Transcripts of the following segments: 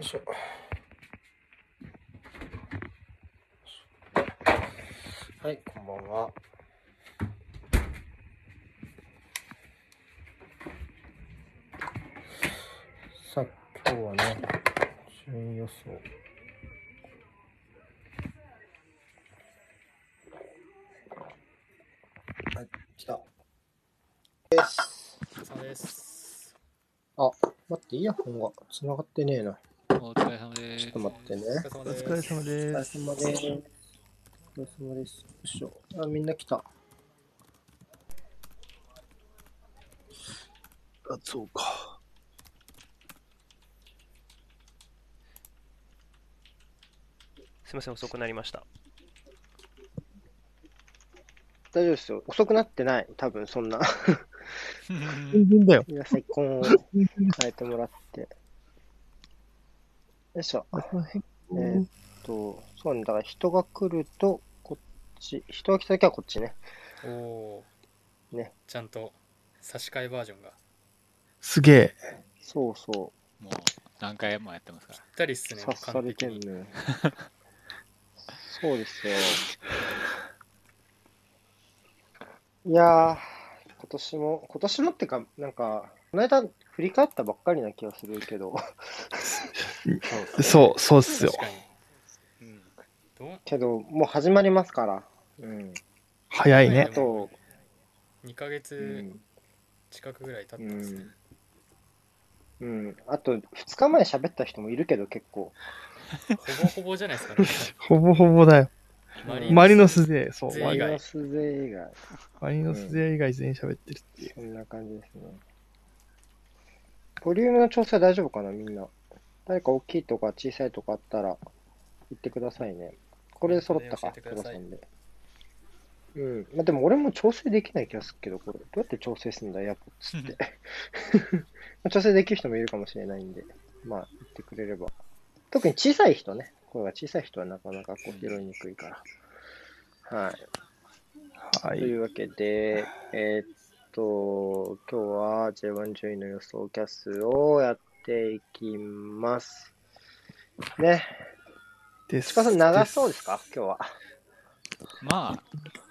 いしょ。はい、こんばんは。さあ、今日はね、順位予想。はい、来た。です。です。あ、待って、イヤホンが繋がってねえな。お疲れ様です。ちょっと待ってねおお疲れ様お疲れです。様です。お疲れ様です。よいしょ。あ、みんな来た。あ、そうか。すみません、遅くなりました。大丈夫ですよ。遅くなってない。多分そんな。全然だよ。皆さん、コーンを変えてもらって。よいしょ。えーっと、そうね。だから人が来ると、こっち。人が来た時はこっちね。おおー。ね。ちゃんと差し替えバージョンがすげえ。そうそもう何回もやってますかぴったりっすう。ね。察さ完れて。んね。そうですよ。いやー、今年も、今年もってか、なんか、この間振り返ったばっかりな気がするけど、そう、そうっすよけど、もう始まりますから。うん。早いねあ。と、2ヶう月ん。近くぐらい経っうてますね。ん。うん。あと、2日前喋った人もいるけど、結構。ほぼほぼじゃないですかね。ほぼほぼだよ。マリノス勢、そう、勢以外マリマリノス勢以外。マリノス勢以外全員喋ってるっていう。そんな感じですね。ボリュームの調整は大丈夫かな、みんな。誰か大きいとか小さいとかあったら、言ってくださいね。これで揃ったか、黒さんで。うん。まあ、でも俺も調整できない気がするけど、これ。どうやって調整するんだ、エアポッツって。まあ調整できる人もいるかもしれないんで、まあ、言ってくれれば。特に小さい人ね。声が小さい人はなかなかこう拾いにくいから。はい。はい。というわけで、えーっと、今日は J1 順位の予想キャスをやっていきます。ね。です。鹿さん長そうですか？今日は。まあ、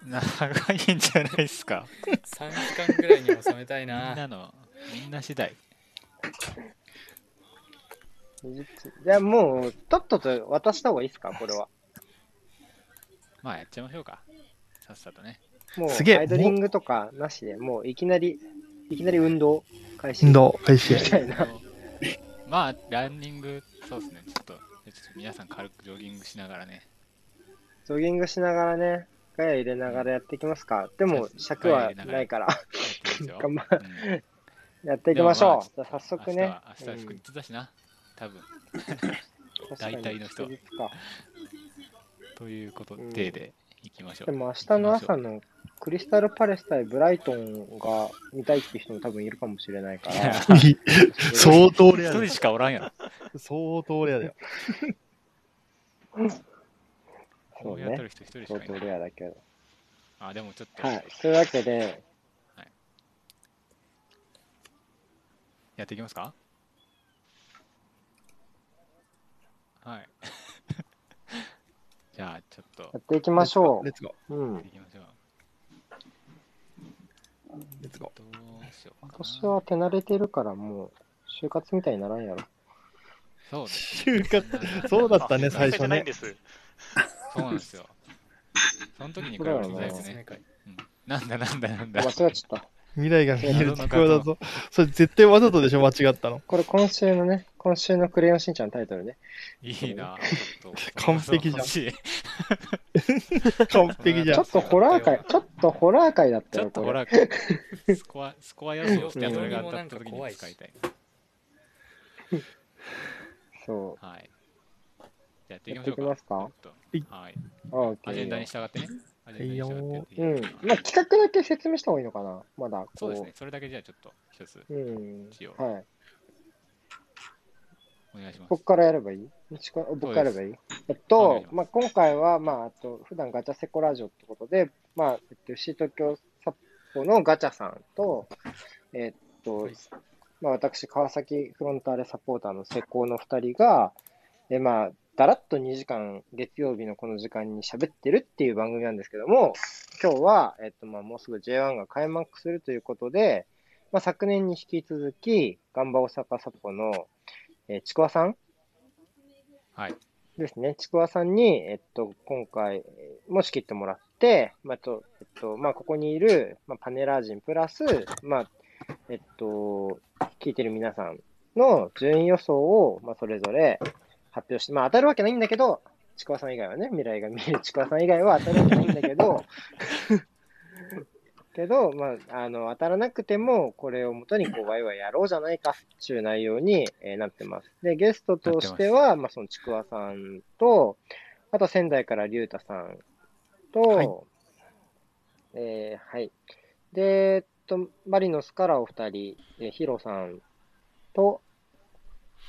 長いんじゃないですか。3時間ぐらいに収めたいみんな。なの、みんな次第。20じゃあもう、とっとと渡した方がいいですか？これは。まあ、やっちゃいましょうか。さっさとね。もう、すげえアイドリングとかなしで、もういきなり、いきなり運動開始。運動開始み。たいな。まあ、ランニング、そうですね。ちょっと、ちょっと皆さん軽くジョギングしながらね。ジョギングしながらね、ガヤ入れながらやっていきますか。でも、尺はないから。頑張 うんやっていきましょう。まあじゃあ早速ね。明日は、祝日だしな。多分。確かに大体の人ということうんで、で、いきましょう。でも明日の朝のクリスタルパレス対ブライトンが見たいっていう人も多分いるかもしれないから。相当レアだよ。一人しかおらんやろ。相当レアだよ。そうね。相当。レアだけど。あ、でもちょっと、はい。というわけで、やっていきますか？はい。じゃあ、ちょっと、やっていきましょレッツゴう。うんやって。いきましょう。ー。レッツゴどうしようかな。私は手慣れてるからもう、就活みたいにならんやろ。そうですー。就活、そうだったね、最初ねじゃないん。です。そうなんですよ。その時に比べるとだいぶね。うんなんだなんだなんだ。間違っちゃった。未来が見える地球だぞ。それ絶対わざとでしょ、間違ったの。これ今週のね、今週のクレヨンしんちゃんのタイトルね。いいな。完璧じゃん完璧じゃんちょっ。とホラー界、ちょっとホラー界だったよ、ちょっとほこれ。ら、スコア、スコア予想して、うんそれが当たった時に使いたい。そはい。じゃあやっていきましょうか。はい。う。オーケアジェンダにー。従ってね。アジェンダに従ってやっていいうん。まあ、企画だけ説明した方がいいのかなまだ。こそうですね。。それだけじゃあちょっと一つうん。はい。お願いします。僕からやればいい？僕からやればいい？えっとし、まあ、今回は、まあ、あと普段ガチャセコラジオってことで、まあ、えっと、FC 東京札幌のガチャさんと、えっとはい、まあ、私、川崎フロンターレサポーターの施工の2人が、えまあ、だらっと2時間、月曜日のこの時間に喋ってるっていう番組なんですけども、今日は、えっと、まあ、もうすぐ J1 が開幕するということで、まあ、昨年に引き続き、ガンバ大阪サポの、えーちくわさんはい。ですね。ちくわさんに、えっと、今回、えーも仕切ってもらって、まあ、と、えっと、まあ、ここにいる、まあ、パネラー陣プラス、まあ、えっと、聞いてる皆さんの順位予想を、まあ、それぞれ発表して、まあ、当たるわけないんだけど、ちくわさん以外はね、未来が見えるちくわさん以外は当たるわけないんだけど、けど、まあ、あの、当たらなくても、これをもとに、こう、ワイワイやろうじゃないか、っていう内容に、えーなってます。で、ゲストとしては、まあ、そのちくわさんと、あと仙台から龍太さんと、はいえーはい。で、えっと、マリノスからお二人、えーヒロさんと、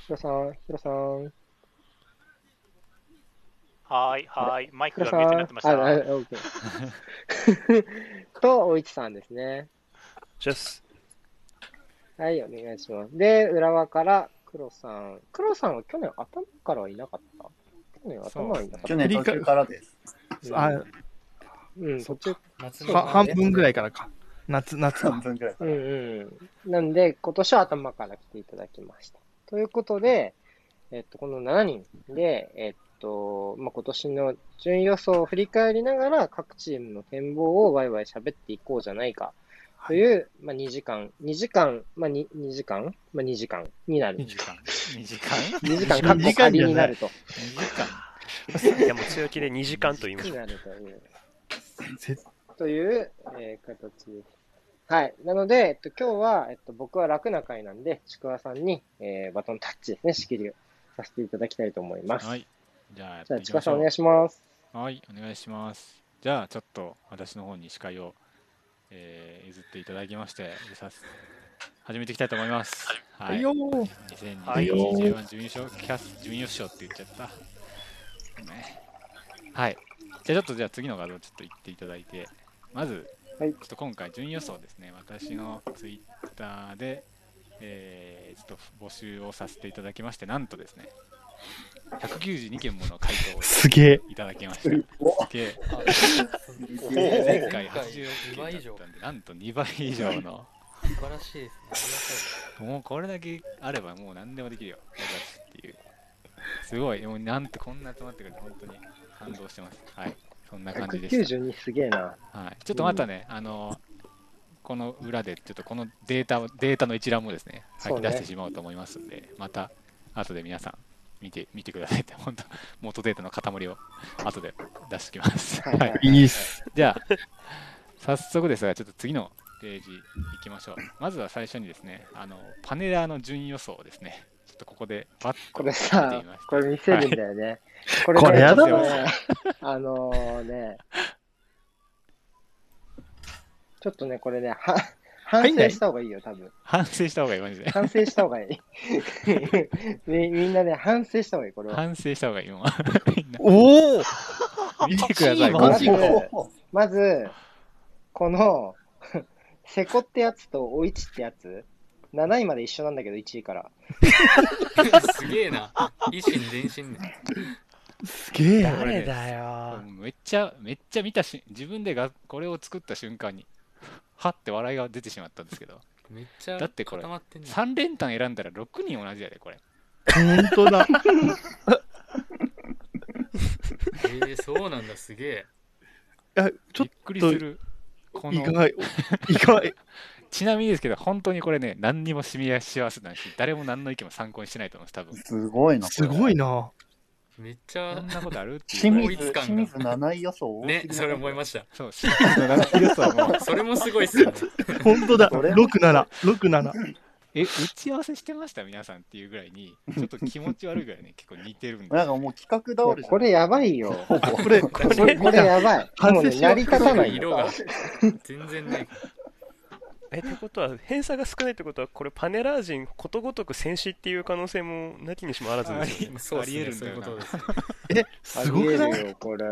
ヒロさん、ヒロさん、はーい、はーい。マイクがミュートになってました。あ、あ、オッケー。と、おいちさんですね。はい、お願いします。で、浦和から黒さん。黒さんは去年頭からはいなかった？去年頭はいなかった。去年途中からです。あ、うん、途中。夏は半分ぐらいからか。夏、夏半か。分ぐらい。うんうん。なんで、今年は頭から来ていただきました。ということで、えっと、この7人で、えっと、まあ、今年の順位予想を振り返りながら、各チームの展望をワイワイ喋っていこうじゃないか。という、まあ、2時間、2時間、まあ、2, 2時間？まあ、2時間になる。2時間。2時間？2時間、かっこ仮になると。?2 時間いやもう強気で2時間と言いましょなるという。ぜという、えー形です。はい。なので、えっと、今日は、えっと、僕は楽な回なんで、ちくわさんに、えーバトンタッチですね、仕切りをさせていただきたいと思います。はい。じゃあ、やっじゃあ、ていきましょうちくわさんお願いします。はい、お願いします。じゃあ、ちょっと私の方に司会を、えー譲っていただきまして、始めていきたいと思います。ははいよー。2021 J1 準優勝キャス準優勝って言っちゃった。ね、はい。じゃあちょっとじゃあ次の画像ちょっと言っていただいて、まず、はいちょっと今回準予想ですね、私のツイッターで、えーちょっと募集をさせていただきまして、なんとですね、192件もの回答をすげえ。いただきました。すげえ。前回86 2倍以上件だったんで、なんと2倍以上の、素晴らしいですねもうこれだけあればもう何でもできるよ、僕たちっていう。すごい、もうなんてこんな集まってくれて本当に感動してます。はい、そんな感じでした。192すげえな。はい、ちょっとまたね、あの、この裏で、ちょっとこのデータを、データの一覧もですね吐き出してしまおうと思いますんで、また、後で皆さん、見て、見てくださいって、本当元データの塊を、後で出してきます。はいはいいいっす。じゃあ、早速ですが、ちょっと次のページ行きましょう。まずは最初にですね、あの、パネラーの順位予想をですね、ちょっとここでバッとこれ見てさみまし、たこれ見せるんだよね。これねこれやだちょっとねあのね、ちょっとね、これね、は反省した方がいいよ、多分。反省した方がいい、マジで。反省した方がいい。みみんなね、反省した方がいい、これは。反省した方がいい、もう。みんなおお 見てください、マまずジか、まず、この、セコってやつとおいちってやつ、7位まで一緒なんだけど、1位から。すげえな維新伝心ねすげえ。誰だよ。めっちゃ、めっちゃ見たし、自分でがこれを作った瞬間に、はって笑いが出てしまったんですけど、めっちゃだってこれ固まってんね3連単選んだら6人同じやで、これ。本当だ。えー、そうなんだすげえいや、ちょっびっくりする。こと意の外。意外。ちなみにですけど、本当にこれね、何にも染みやしわせないし、誰も何の意見も参考にしてないと思います、多分。すごいな。すごいな。な。めっちゃこんなことあるっていう清ぐらい。水、清水7位予想多すぎないねそれ思いましたそう、清水の7予想も。それもすごいっすよね本当だ。それ6、7。6、7。え、打ち合わせしてました皆さんっていうぐらいに、ちょっと気持ち悪いぐらいね、結構似てるんで。なんかもう企画倒れじゃんこれやばいよ。これ、ここれ、これやばい。もうね、反省しよう成り立たないよ。色が全然ないえ、ってことは、偏差が少ないってことは、これパネラー陣ことごとく戦士っていう可能性もなきにしもあらずですよね。そうっすねありえるんだよなそういうことですえ、あすごくない？よ、これ。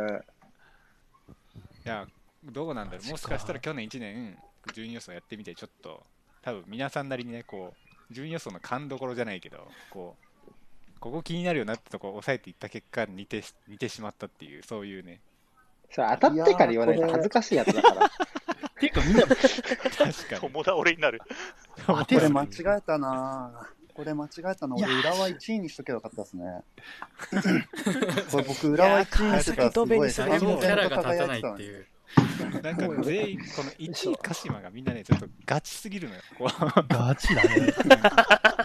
いや、どうなんだろう。もしかしたら去年1年、順位予想やってみて、ちょっと、多分皆さんなりにね、こう、順位予想の勘どころじゃないけど、こう、ここ気になるよなってとこを抑えていった結果、似てし似てしまったっていう、そういうね、それ当たってから言わないと恥ずかしいやつだから。ていうかみんな、確かに。友倒れになる。これ間違えたなこれ間違えたな。俺、浦和1位にしとけばよかった ですね。これ僕、浦和1位にしてたらすごいキャラが立た戦ないっていう。なんか全員、この1位鹿島がみんなね、ちょっとガチすぎるのよ。ガチだね。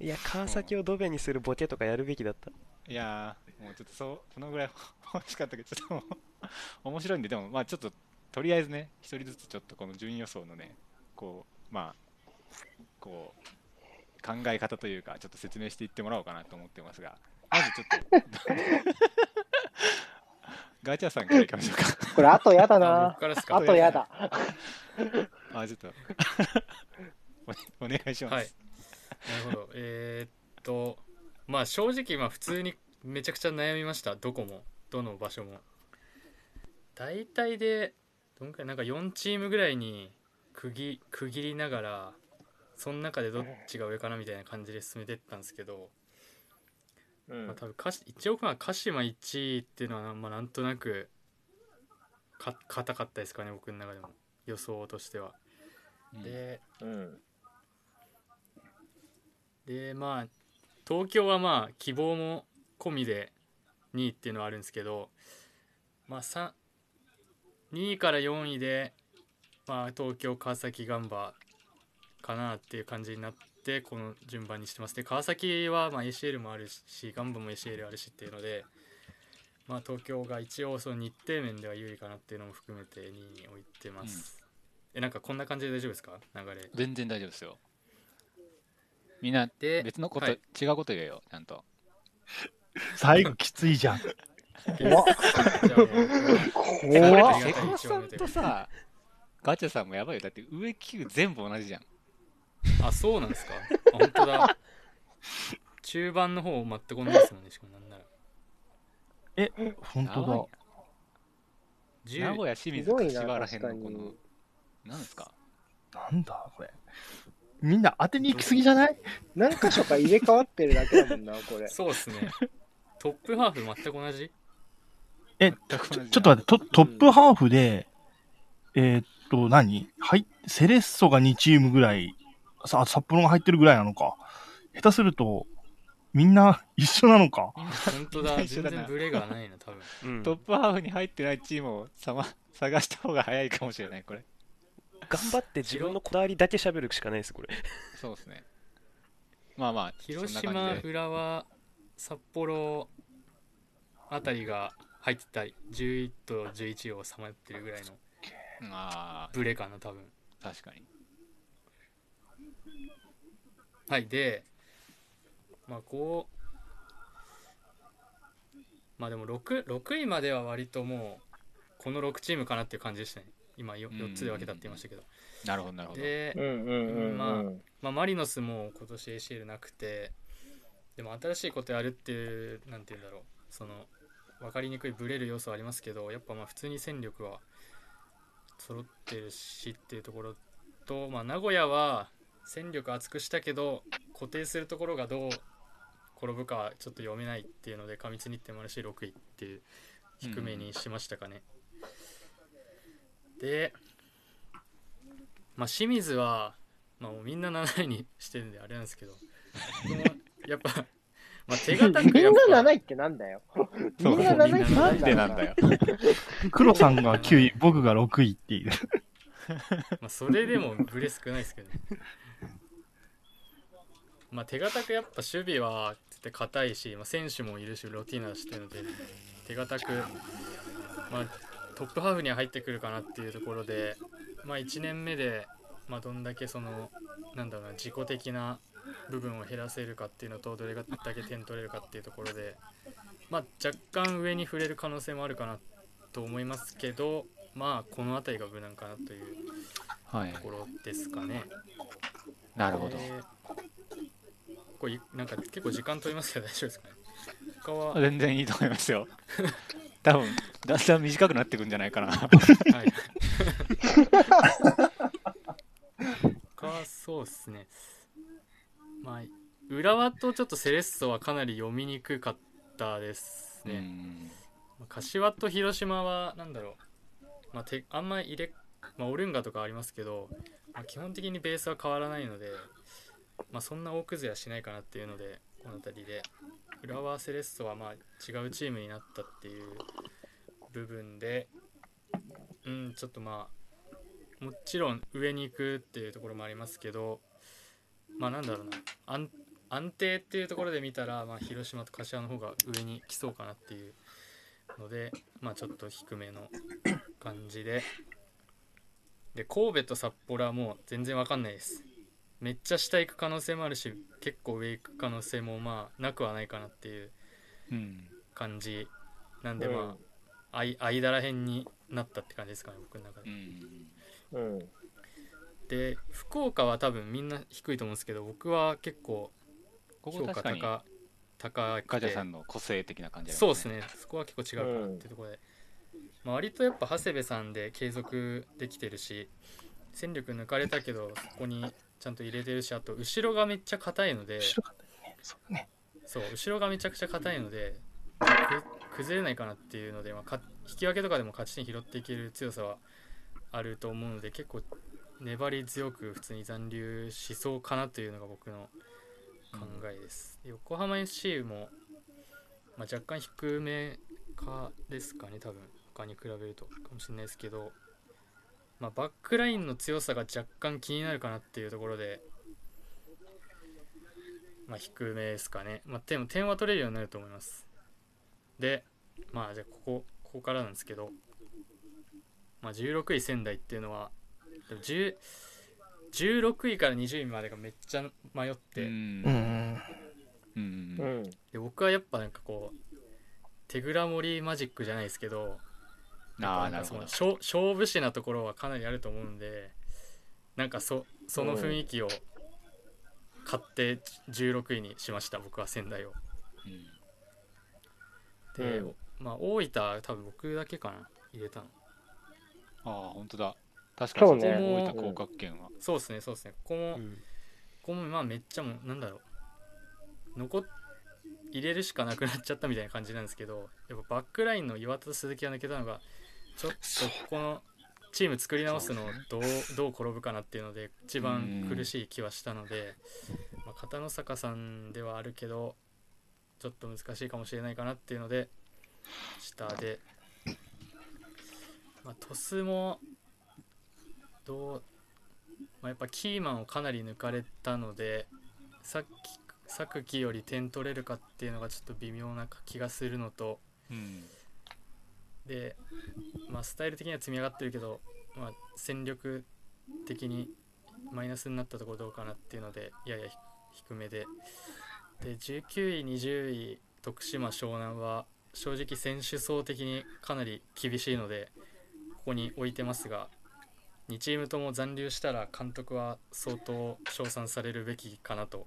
いや、川崎をドベにするボケとかやるべきだった。いやー、もうちょっとそう、このぐらい欲しかったけど、ちょっともう面白いんで、でもまあちょっと、とりあえずね、一人ずつちょっとこの順位予想のね、こう、まあ、こう、考え方というか、ちょっと説明していってもらおうかなと思ってますが、まずちょっと、ガチャさんからいきましょうか。これ、あとやだあな僕。からですかあとやだ。あ、ちょっとお、お願いします。はいなるほど。えーっと、まあ正直、まあ普通にめちゃくちゃ悩みました。どこも、どの場所も。大体で、どんくらい、なんか4チームぐらいに区切区切りながら、その中でどっちが上かなみたいな感じで進めてったんですけど、うんまあ、多分一応まあ鹿島1位っていうのは、まあ、なんとなくか硬かったですかね僕の中でも予想としては。うんでうん。でまあ東京はまあ希望も込みで2位っていうのはあるんですけど、まあ、さ2位から4位で、まあ、東京川崎ガンバかなっていう感じになってこの順番にしてます。で川崎はまあ ACL もあるしガンバも ACL あるしっていうので、まあ、東京が一応その日程面では有利かなっていうのも含めて2位に置いてます、えなんかこんな感じで大丈夫ですか？流れ。全然大丈夫ですよ。みんな、で別のこと、はい違うこと言えよ、ちゃんと。最後きついじゃん。怖っ怖っ瀬古さんとさ、ガチャさんもやばいよ。だって上9全部同じじゃん。あそうなんですか？あ本当だ中盤の方全く同じですもんねしかもなんなら本当だ。名10古屋、清水、柏らへんのこの、なんですか？なんだこれ。みんな当てに行きすぎじゃない？何箇所か入れ替わってるだけだもんな、これ。そうっすねトップハーフ全く同じ？え、全く同じじゃんちょっと待って、トトップハーフで、えーっと、何？はい、セレッソが2チームぐらい、さ、札幌が入ってるぐらいなのか。下手すると、みんな一緒なのか？本当だ全然ブレがないな多分うん。トップハーフに入ってないチームをさま探した方が早いかもしれない、これ。頑張って自分のこだわりだけ喋るしかないです、これ。そうですね。まあまあ、広島浦和札幌あたりが入ってた11と11をさまってるぐらいのあブレかな多分あ、確かに。はいでまあこうまあでも 6, 6位までは割ともうこの6チームかなっていう感じでしたね今 4, 4つで分けたって言いましたけどなるほど、なるほど。でうんうんうんうん。まあまあ、マリノスも今年 ACL なくてでも新しいことやるっていうなんて言うんだろうその分かりにくいブレる要素はありますけどやっぱまあ普通に戦力は揃ってるしっていうところと、まあ、名古屋は戦力厚くしたけど固定するところがどう転ぶかはちょっと読めないっていうので過密日程もあるし6位っていう低めにしましたかね、で、まあ、清水はまあもうみんな7位にしてるんであれなんですけど、やっぱ、まあ手堅みんくやっぱ、な7位ってなんだよ。みんな7位ってなんでなんだよ。黒さんが9位、僕が6位っていう。まあそれでもブレ少ないですけど、まあ手堅くやっぱ守備はって硬いし、まあ、選手もいるし、ロティーナしてるので、手堅く、まあトップハーフには入ってくるかなっていうところで、まあ1年目で、まあどんだけその、なんだろうな、自己的な部分を減らせるかっていうのとどれだけ点取れるかっていうところで、まあ、若干上に触れる可能性もあるかなと思いますけどまあこの辺りが無難かなというはいと。ころですかね。なるほど。えーこれなんか結構時間取りますけど大丈夫ですかね他は、全然いいと思いますよ。多分だんだん短くなってくんじゃないかな。はい、はそうですね。まあ浦和とちょっとセレッソはかなり読みにくかったですね、柏と広島はなんだろう、まあ、てあんまり入れ、まあ、オルンガとかありますけど、まあ、基本的にベースは変わらないので、まあ、そんな大崩れはしないかなっていうのでこの辺りで浦和セレッソはまあ違うチームになったっていう部分でうんちょっとまあもちろん上に行くっていうところもありますけどまあなんだろうな。安定っていうところで見たら、まあ、広島と柏の方が上に来そうかなっていうので、まあ、ちょっと低めの感じで。で神戸と札幌はもう全然わかんないです。めっちゃ下行く可能性もあるし結構上行く可能性もまあなくはないかなっていううん感じなんでうん。まああい間らへんになったって感じですかね僕の中うでん。うん。で福岡は多分みんな低いと思うんですけど僕は結構評価高高くて。ガジャさんの個性的な感じありそうですすね。そこは結構違うか。なっていうところで、まあ、割とやっぱ長谷部さんで継続できてるし戦力抜かれたけどそこにちゃんと入れてるしあと後ろがめっちゃ硬いので後ろ方ね。そうだね。そう後ろがめちゃくちゃ硬いのでく崩れないかなっていうので、まあ、か引き分けとかでも勝ち点拾っていける強さはあると思うので結構粘り強く普通に残留しそうかなというのが僕の考えです、で横浜 FC も、まあ、若干低めかですかね多分他に比べるとかもしれないですけど、まあ、バックラインの強さが若干気になるかなっていうところでまあ、低めですかね。まあ、でも点は取れるようになると思います。で、まあ、じゃあここ、ここからなんですけど、まあ、16位仙台っていうのは、でも10 16位から20位までがめっちゃ迷って。で僕はやっぱなんかこう、手倉森マジックじゃないですけど、ああなるほど。その勝勝負師なところはかなりあると思うんでなんかそその雰囲気を買って16位にしました僕は仙台を。うん。で、うん。まあ大分多分僕だけかな入れたの。ああ本当だ。確かにそうね。大分広角圏は。そうですねそうですね。ここも、うんここもまあめっちゃもうなんだろう。残っ入れるしかなくなっちゃったみたいな感じなんですけどやっぱバックラインの岩田と鈴木が抜けたのがちょっとここのチーム作り直すのをどうどう転ぶかなっていうので一番苦しい気はしたので、まあ、片野坂さんではあるけどちょっと難しいかもしれないかなっていうので下で、まあ、鳥栖もどう、まあ、やっぱキーマンをかなり抜かれたのでさっき作木より点取れるかっていうのがちょっと微妙な気がするのとうんで、まあ、スタイル的には積み上がってるけど、まあ、戦力的にマイナスになったところどうかなっていうのでややひ低めで。で19位20位徳島湘南は正直選手層的にかなり厳しいのでここに置いてますが2チームとも残留したら監督は相当称賛されるべきかなと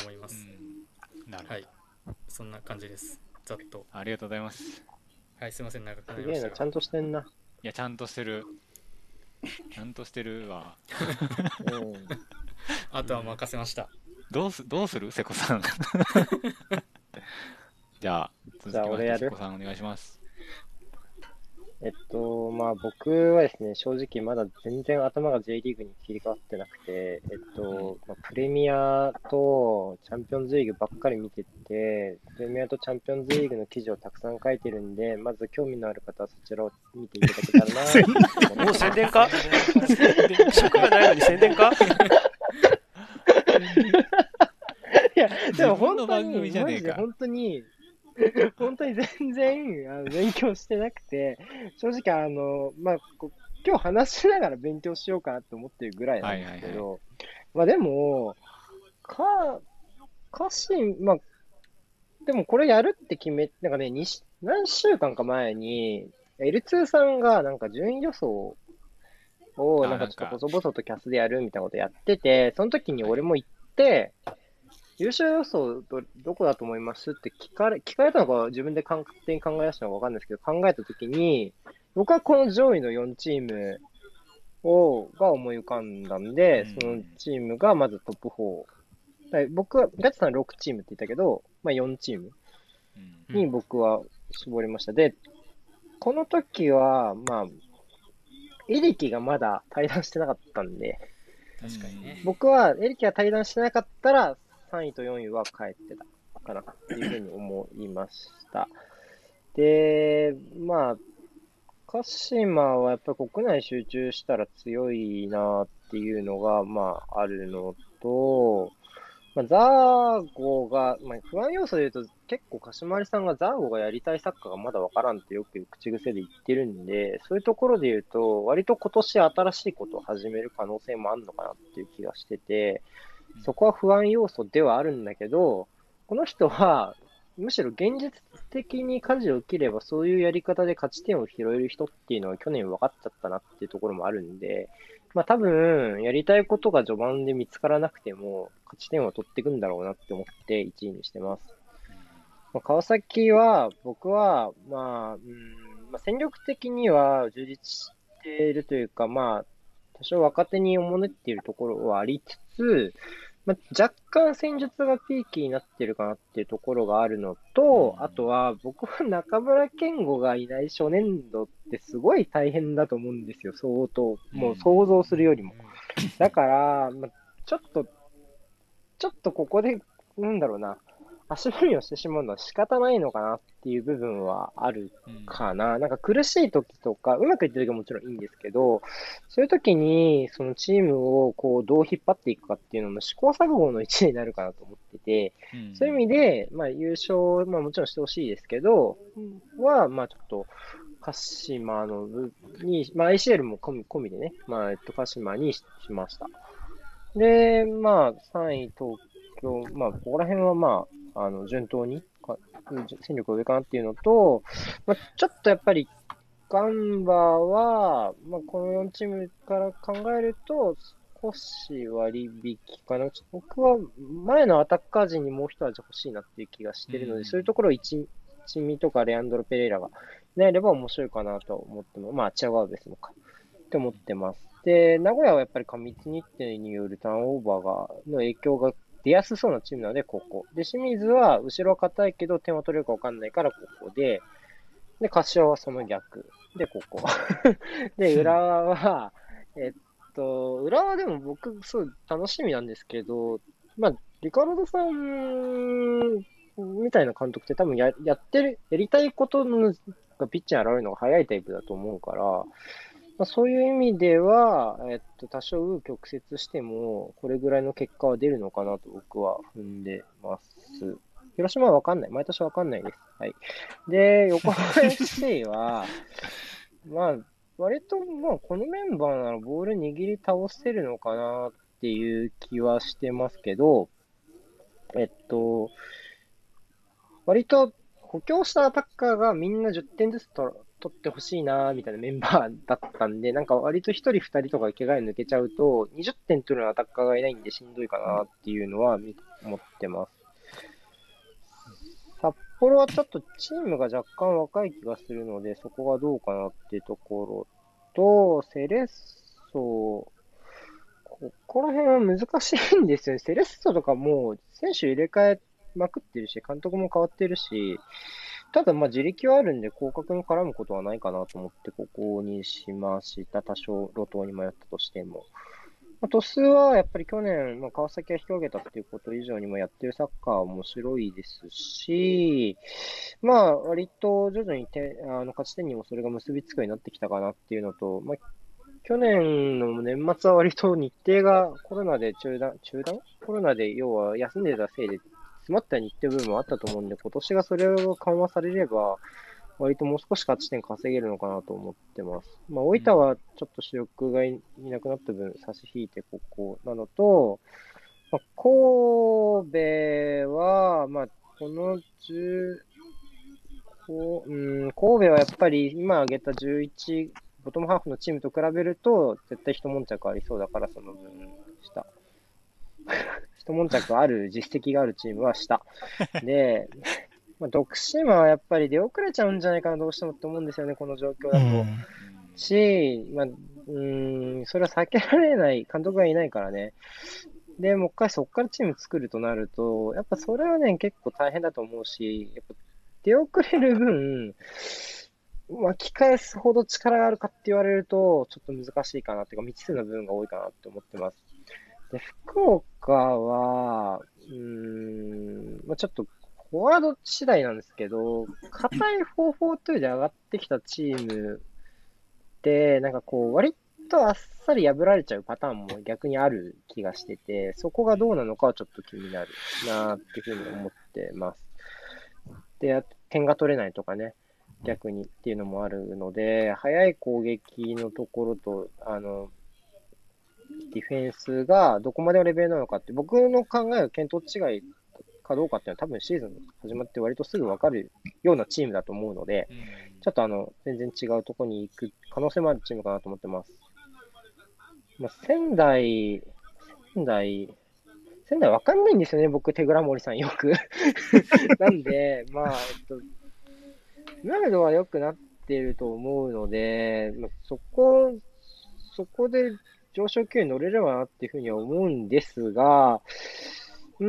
思います、はい。そんな感じです。ざっと。ありがとうございますはいすいません長くなすりました。がげえな、ちゃんとしてんな。いやちゃんとしてる。ちゃんとしてるわ。うん。あとは任せました。どうすどうする？瀬古さん。じゃあ続きじゃあまし俺やる。て瀬古さんお願いしますえっと、まあ僕はですね、正直まだ全然頭が J リーグに切り替わってなくて、えっと、まあ、プレミアとチャンピオンズリーグばっかり見てて、プレミアとチャンピオンズリーグの記事をたくさん書いてるんで、まず興味のある方はそちらを見ていただけたらなと もう。宣伝か？尺がないのに宣伝か？いや、でも本当に、で本当に、本当に全然あの勉強してなくて、正直あの、まあ、こ今日話しながら勉強しようかなと思ってるぐらいなんですけど、はいまあでも、か、歌詞、まあ、でもこれやるって決め、なんかね、にし何週間か前に、L2 さんがなんか順位予想をあなんかちょっと細々とキャスでやるみたいなことやってて、その時に俺も行って、優勝予想どどこだと思いますって聞かれ、聞かれたのか自分で勝手に考え出したのかわかんないですけど、考えた時に、僕はこの上位の4チームを、が思い浮かんだんで、うんそのチームがまずトップ4。だから僕は、ガチさん6チームって言ったけど、まあ4チームうんに僕は絞りました。で、この時は、まあ、エリキがまだ対談してなかったんで、確かにね僕はエリキが対談してなかったら、3位と4位は帰ってたかなっていうふうに思いました。で、まあ、鹿島はやっぱり国内集中したら強いなっていうのが、まあ、あるのと、まあ、ザーゴが、まあ、不安要素で言うと、結構鹿島りさんがザーゴがやりたいサッカーがまだわからんってよく口癖で言ってるんで、そういうところで言うと、割と今年新しいことを始める可能性もあるのかなっていう気がしてて、そこは不安要素ではあるんだけど、この人は、むしろ現実的に舵を切れば、そういうやり方で勝ち点を拾える人っていうのは去年分かっちゃったなっていうところもあるんで、まあ多分、やりたいことが序盤で見つからなくても、勝ち点を取っていくんだろうなって思って1位にしてます。まあ、川崎は、僕は、まあ、うんまあ、戦力的には充実しているというか、まあ、多少若手におもねっているところはありつつ、まあ、若干戦術がピーキーになってるかなっていうところがあるのと、うんあとは僕は中村健吾がいない初年度ってすごい大変だと思うんですよ、相当。もう想像するよりも。だから、まあ、ちょっと、ちょっとここで、なんだろうな、足踏みをしてしまうのは仕方ないのかなっていう部分はあるうんかな。なんか苦しい時とか、うまくいってる時はもちろんいいんですけど、そういう時に、そのチームをこう、どう引っ張っていくかっていうのも試行錯誤の一年になるかなと思ってて、うんそういう意味で、まあ優勝、まあもちろんしてほしいですけど、は、まあちょっと、鹿島の部に、まあ ACL も込み込みでね、まあえっと、鹿島にししました。で、まあ3位東京、まあここら辺はまあ、あの、順当にか、戦力が上かなっていうのと、まあちょっとやっぱり、ガンバは、まあこの4チームから考えると、少し割引かな。僕は前のアタッカー陣にもう一味欲しいなっていう気がしてるので、うんそういうところを一一味とかレアンドロ・ペレイラがなれば面白いかなとは思っても、まあ、チアゴアウベスもかって思ってます。で、名古屋はやっぱり過密日程によるターンオーバーがの影響が出やすそうなチームなので、ここ。で、清水は後ろは硬いけど点は取れるか分かんないから、ここで、で、柏はその逆。で、ここ。で、浦和は、えっと、浦和でも僕、すごい楽しみなんですけど、まあ、リカルドさんみたいな監督って多分ややってる、やりたいことのがピッチに現れるのが早いタイプだと思うから、まあ、そういう意味では、えっと、多少紆曲折しても、これぐらいの結果は出るのかなと僕は踏んでます。広島はわかんない。毎年わかんないです。はい。で、横浜 FC は、まあ、割と、まあ、このメンバーならボール握り倒せるのかなっていう気はしてますけど、えっと、割と補強したアタッカーがみんな10点ずつ取取ってほしいなみたいなメンバーだったんで、なんか割と1人2人とか怪我に抜けちゃうと、20点取るのアタッカーがいないんでしんどいかなっていうのは思ってます。札幌はちょっとチームが若干若い気がするので、そこがどうかなっていうところと、セレッソ、ここら辺は難しいんですよね。セレッソとかもう選手入れ替えまくってるし、監督も変わってるし、ただまあ自力はあるんで、降格に絡むことはないかなと思って、ここにしました。多少路頭に迷ったとしても。まあ、鳥栖はやっぱり去年、まあ、川崎が引き上げたっていうこと以上にもやってるサッカーは面白いですし、まあ割と徐々にてあの勝ち点にもそれが結びつくようになってきたかなっていうのと、まあ、去年の年末は割と日程がコロナで中断、中断？コロナで要は休んでたせいで詰まった日程部分もあったと思うんで、今年がそれを緩和されれば、割ともう少し勝ち点稼げるのかなと思ってます。まあ、大分はちょっと主力がいなくなった分、差し引いてここなのと、まあ、神戸は、まあ、この10、こううん、神戸はやっぱり今挙げた11、ボトムハーフのチームと比べると、絶対一悶着ありそうだから、その分、下。一悶着ある実績があるチームは下。で、まあ、徳島はやっぱり出遅れちゃうんじゃないかな、どうしてもって思うんですよね、この状況だと。し、まあ、うーん、それは避けられない、監督がいないからね。で、もう一回そこからチーム作るとなると、やっぱそれはね、結構大変だと思うし、やっぱ出遅れる分、巻き返すほど力があるかって言われると、ちょっと難しいかなっていうか、未知数な部分が多いかなって思ってます。で、福岡は、うーん、まあ、ちょっと、フォワード次第なんですけど、硬い4-4-2で上がってきたチームって、なんかこう、割とあっさり破られちゃうパターンも逆にある気がしてて、そこがどうなのかはちょっと気になるなっていうふうに思ってます。で、点が取れないとかね、逆にっていうのもあるので、早い攻撃のところと、あの、ディフェンスがどこまでのレベルなのかって、僕の考えが見当違いかどうかっていうのは多分シーズン始まって割とすぐ分かるようなチームだと思うので、ちょっとあの、全然違うところに行く可能性もあるチームかなと思ってます。まあ、仙台、仙台、仙台わかんないんですよね、僕、手倉森さんよく。なんで、まあ、えっと、今までは良くなってると思うので、まあ、そこ、そこで上昇級に乗れればなっていうふうには思うんですが、うー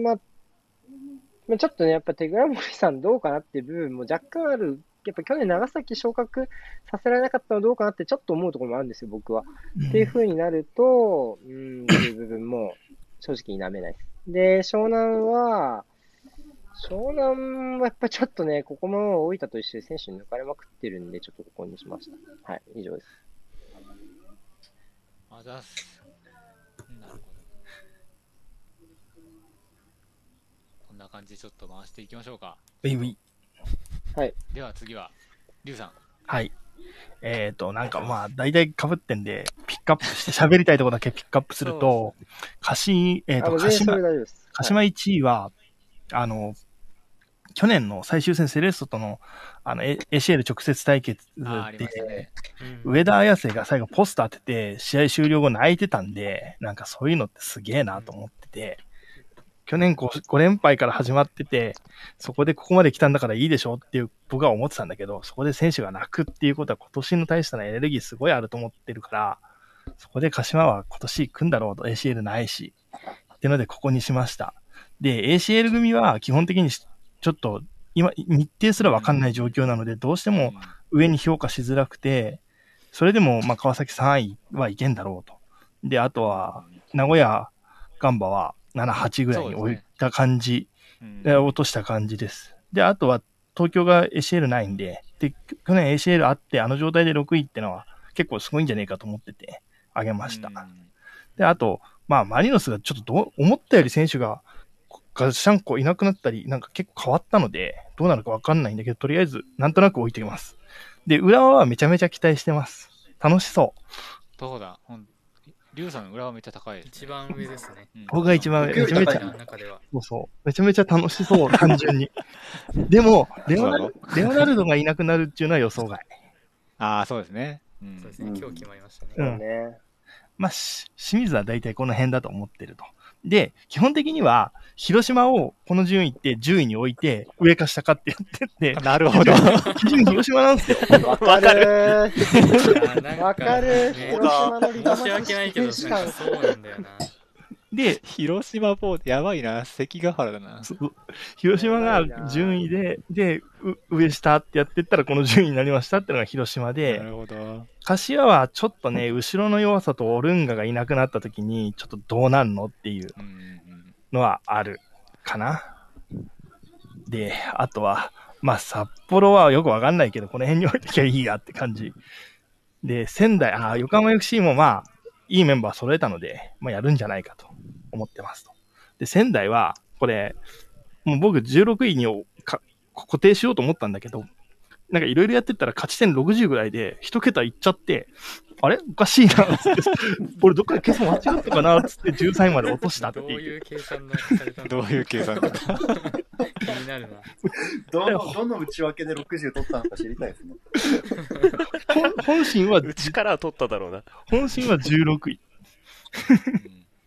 ん、まあ、まあ、ちょっとね、やっぱ手倉森さんどうかなっていう部分も若干ある。やっぱ去年長崎昇格させられなかったのはどうかなってちょっと思うところもあるんですよ、僕は。っていう風になると、うーん、っていう部分も正直否めないです。で、湘南は、湘南はやっぱちょっとね、ここも大分と一緒で選手に抜かれまくってるんで、ちょっとここにしました。はい、以上です。あざっす。なるほど。こんな感じでちょっと回していきましょうか。ウィウィ。では次は、リュウさん。はい。えっ、と、なんかまあ、大体被ってんで、ピックアップして喋りたいところだけ ピックアップすると、鹿島、えっ、あ、と、鹿島。鹿島1位は、あの、去年の最終戦セレッソとの、あの、ACL 直接対決で、ね。うん上田綾瀬が最後ポスト当てて、試合終了後泣いてたんで、なんかそういうのってすげえなと思ってて、去年 5, 5連敗から始まってて、そこでここまで来たんだからいいでしょっていう僕は思ってたんだけど、そこで選手が泣くっていうことは今年の大したなエネルギーすごいあると思ってるから、そこで鹿島は今年行くんだろうと ACL ないし、ってのでここにしました。で、ACL 組は基本的にしちょっと今、日程すらわかんない状況なので、どうしても上に評価しづらくて、それでも、まあ、川崎3位はいけんだろうと。で、あとは、名古屋ガンバは7、8ぐらいに置いた感じ、うんで落とした感じです。で、あとは、東京が ACL ないんで、で、去年 ACL あって、あの状態で6位ってのは結構すごいんじゃねえかと思ってて、あげました。うんで、あと、まあ、マリノスがちょっとどう、思ったより選手が、ガシャンコいなくなったり、なんか結構変わったので、どうなるかわかんないんだけど、とりあえず、なんとなく置いてきます。で、浦和はめちゃめちゃ期待してます。楽しそう。どうだ？ほんリュウさんの裏はめっちゃ高いです、一番上ですね。うん僕が一番上、めちゃめちゃ、の中では。そうそう。めちゃめちゃ楽しそう、単純に。でも、レオナルレオナルドがいなくなるっていうのは予想外。ああ、そうですね。うんそうですね、今日決まりましたね。うんそうね。まあ、し清水は大体この辺だと思ってると。で、基本的には、広島をこの順位って10位に置いて、上か下かってやってって、なるほど。基準広島なんですよ。わかるわかる。ね広島のリタ申し訳ないけど、そうなんだよな。で、広島ボード、やばいな。関ヶ原だな。そう広島が順位で、で、う上下ってやってったらこの順位になりましたってのが広島なで、るほど。柏はちょっとね、後ろの弱さとオルンガがいなくなった時に、ちょっとどうなんのっていう。のはあるかな。で、あとは、まあ、札幌はよくわかんないけど、この辺に置いてきゃいいやって感じ。で、仙台、あ、横浜 FC もまあ、いいメンバー揃えたので、まあ、やるんじゃないかと思ってますと。で、仙台は、これ、もう僕16位にか固定しようと思ったんだけど、なんかいろいろやってったら勝ち点60ぐらいで、一桁いっちゃって、あれ？おかしいな、つって。俺どっかで計算間違ったかな、つって13位まで落としたってどういう。いう計算がされたの？どういう計算だ？気になるな。どの、どの内訳で60取ったのか知りたいですね。本本心は、うちからは取っただろうな。本心は16位。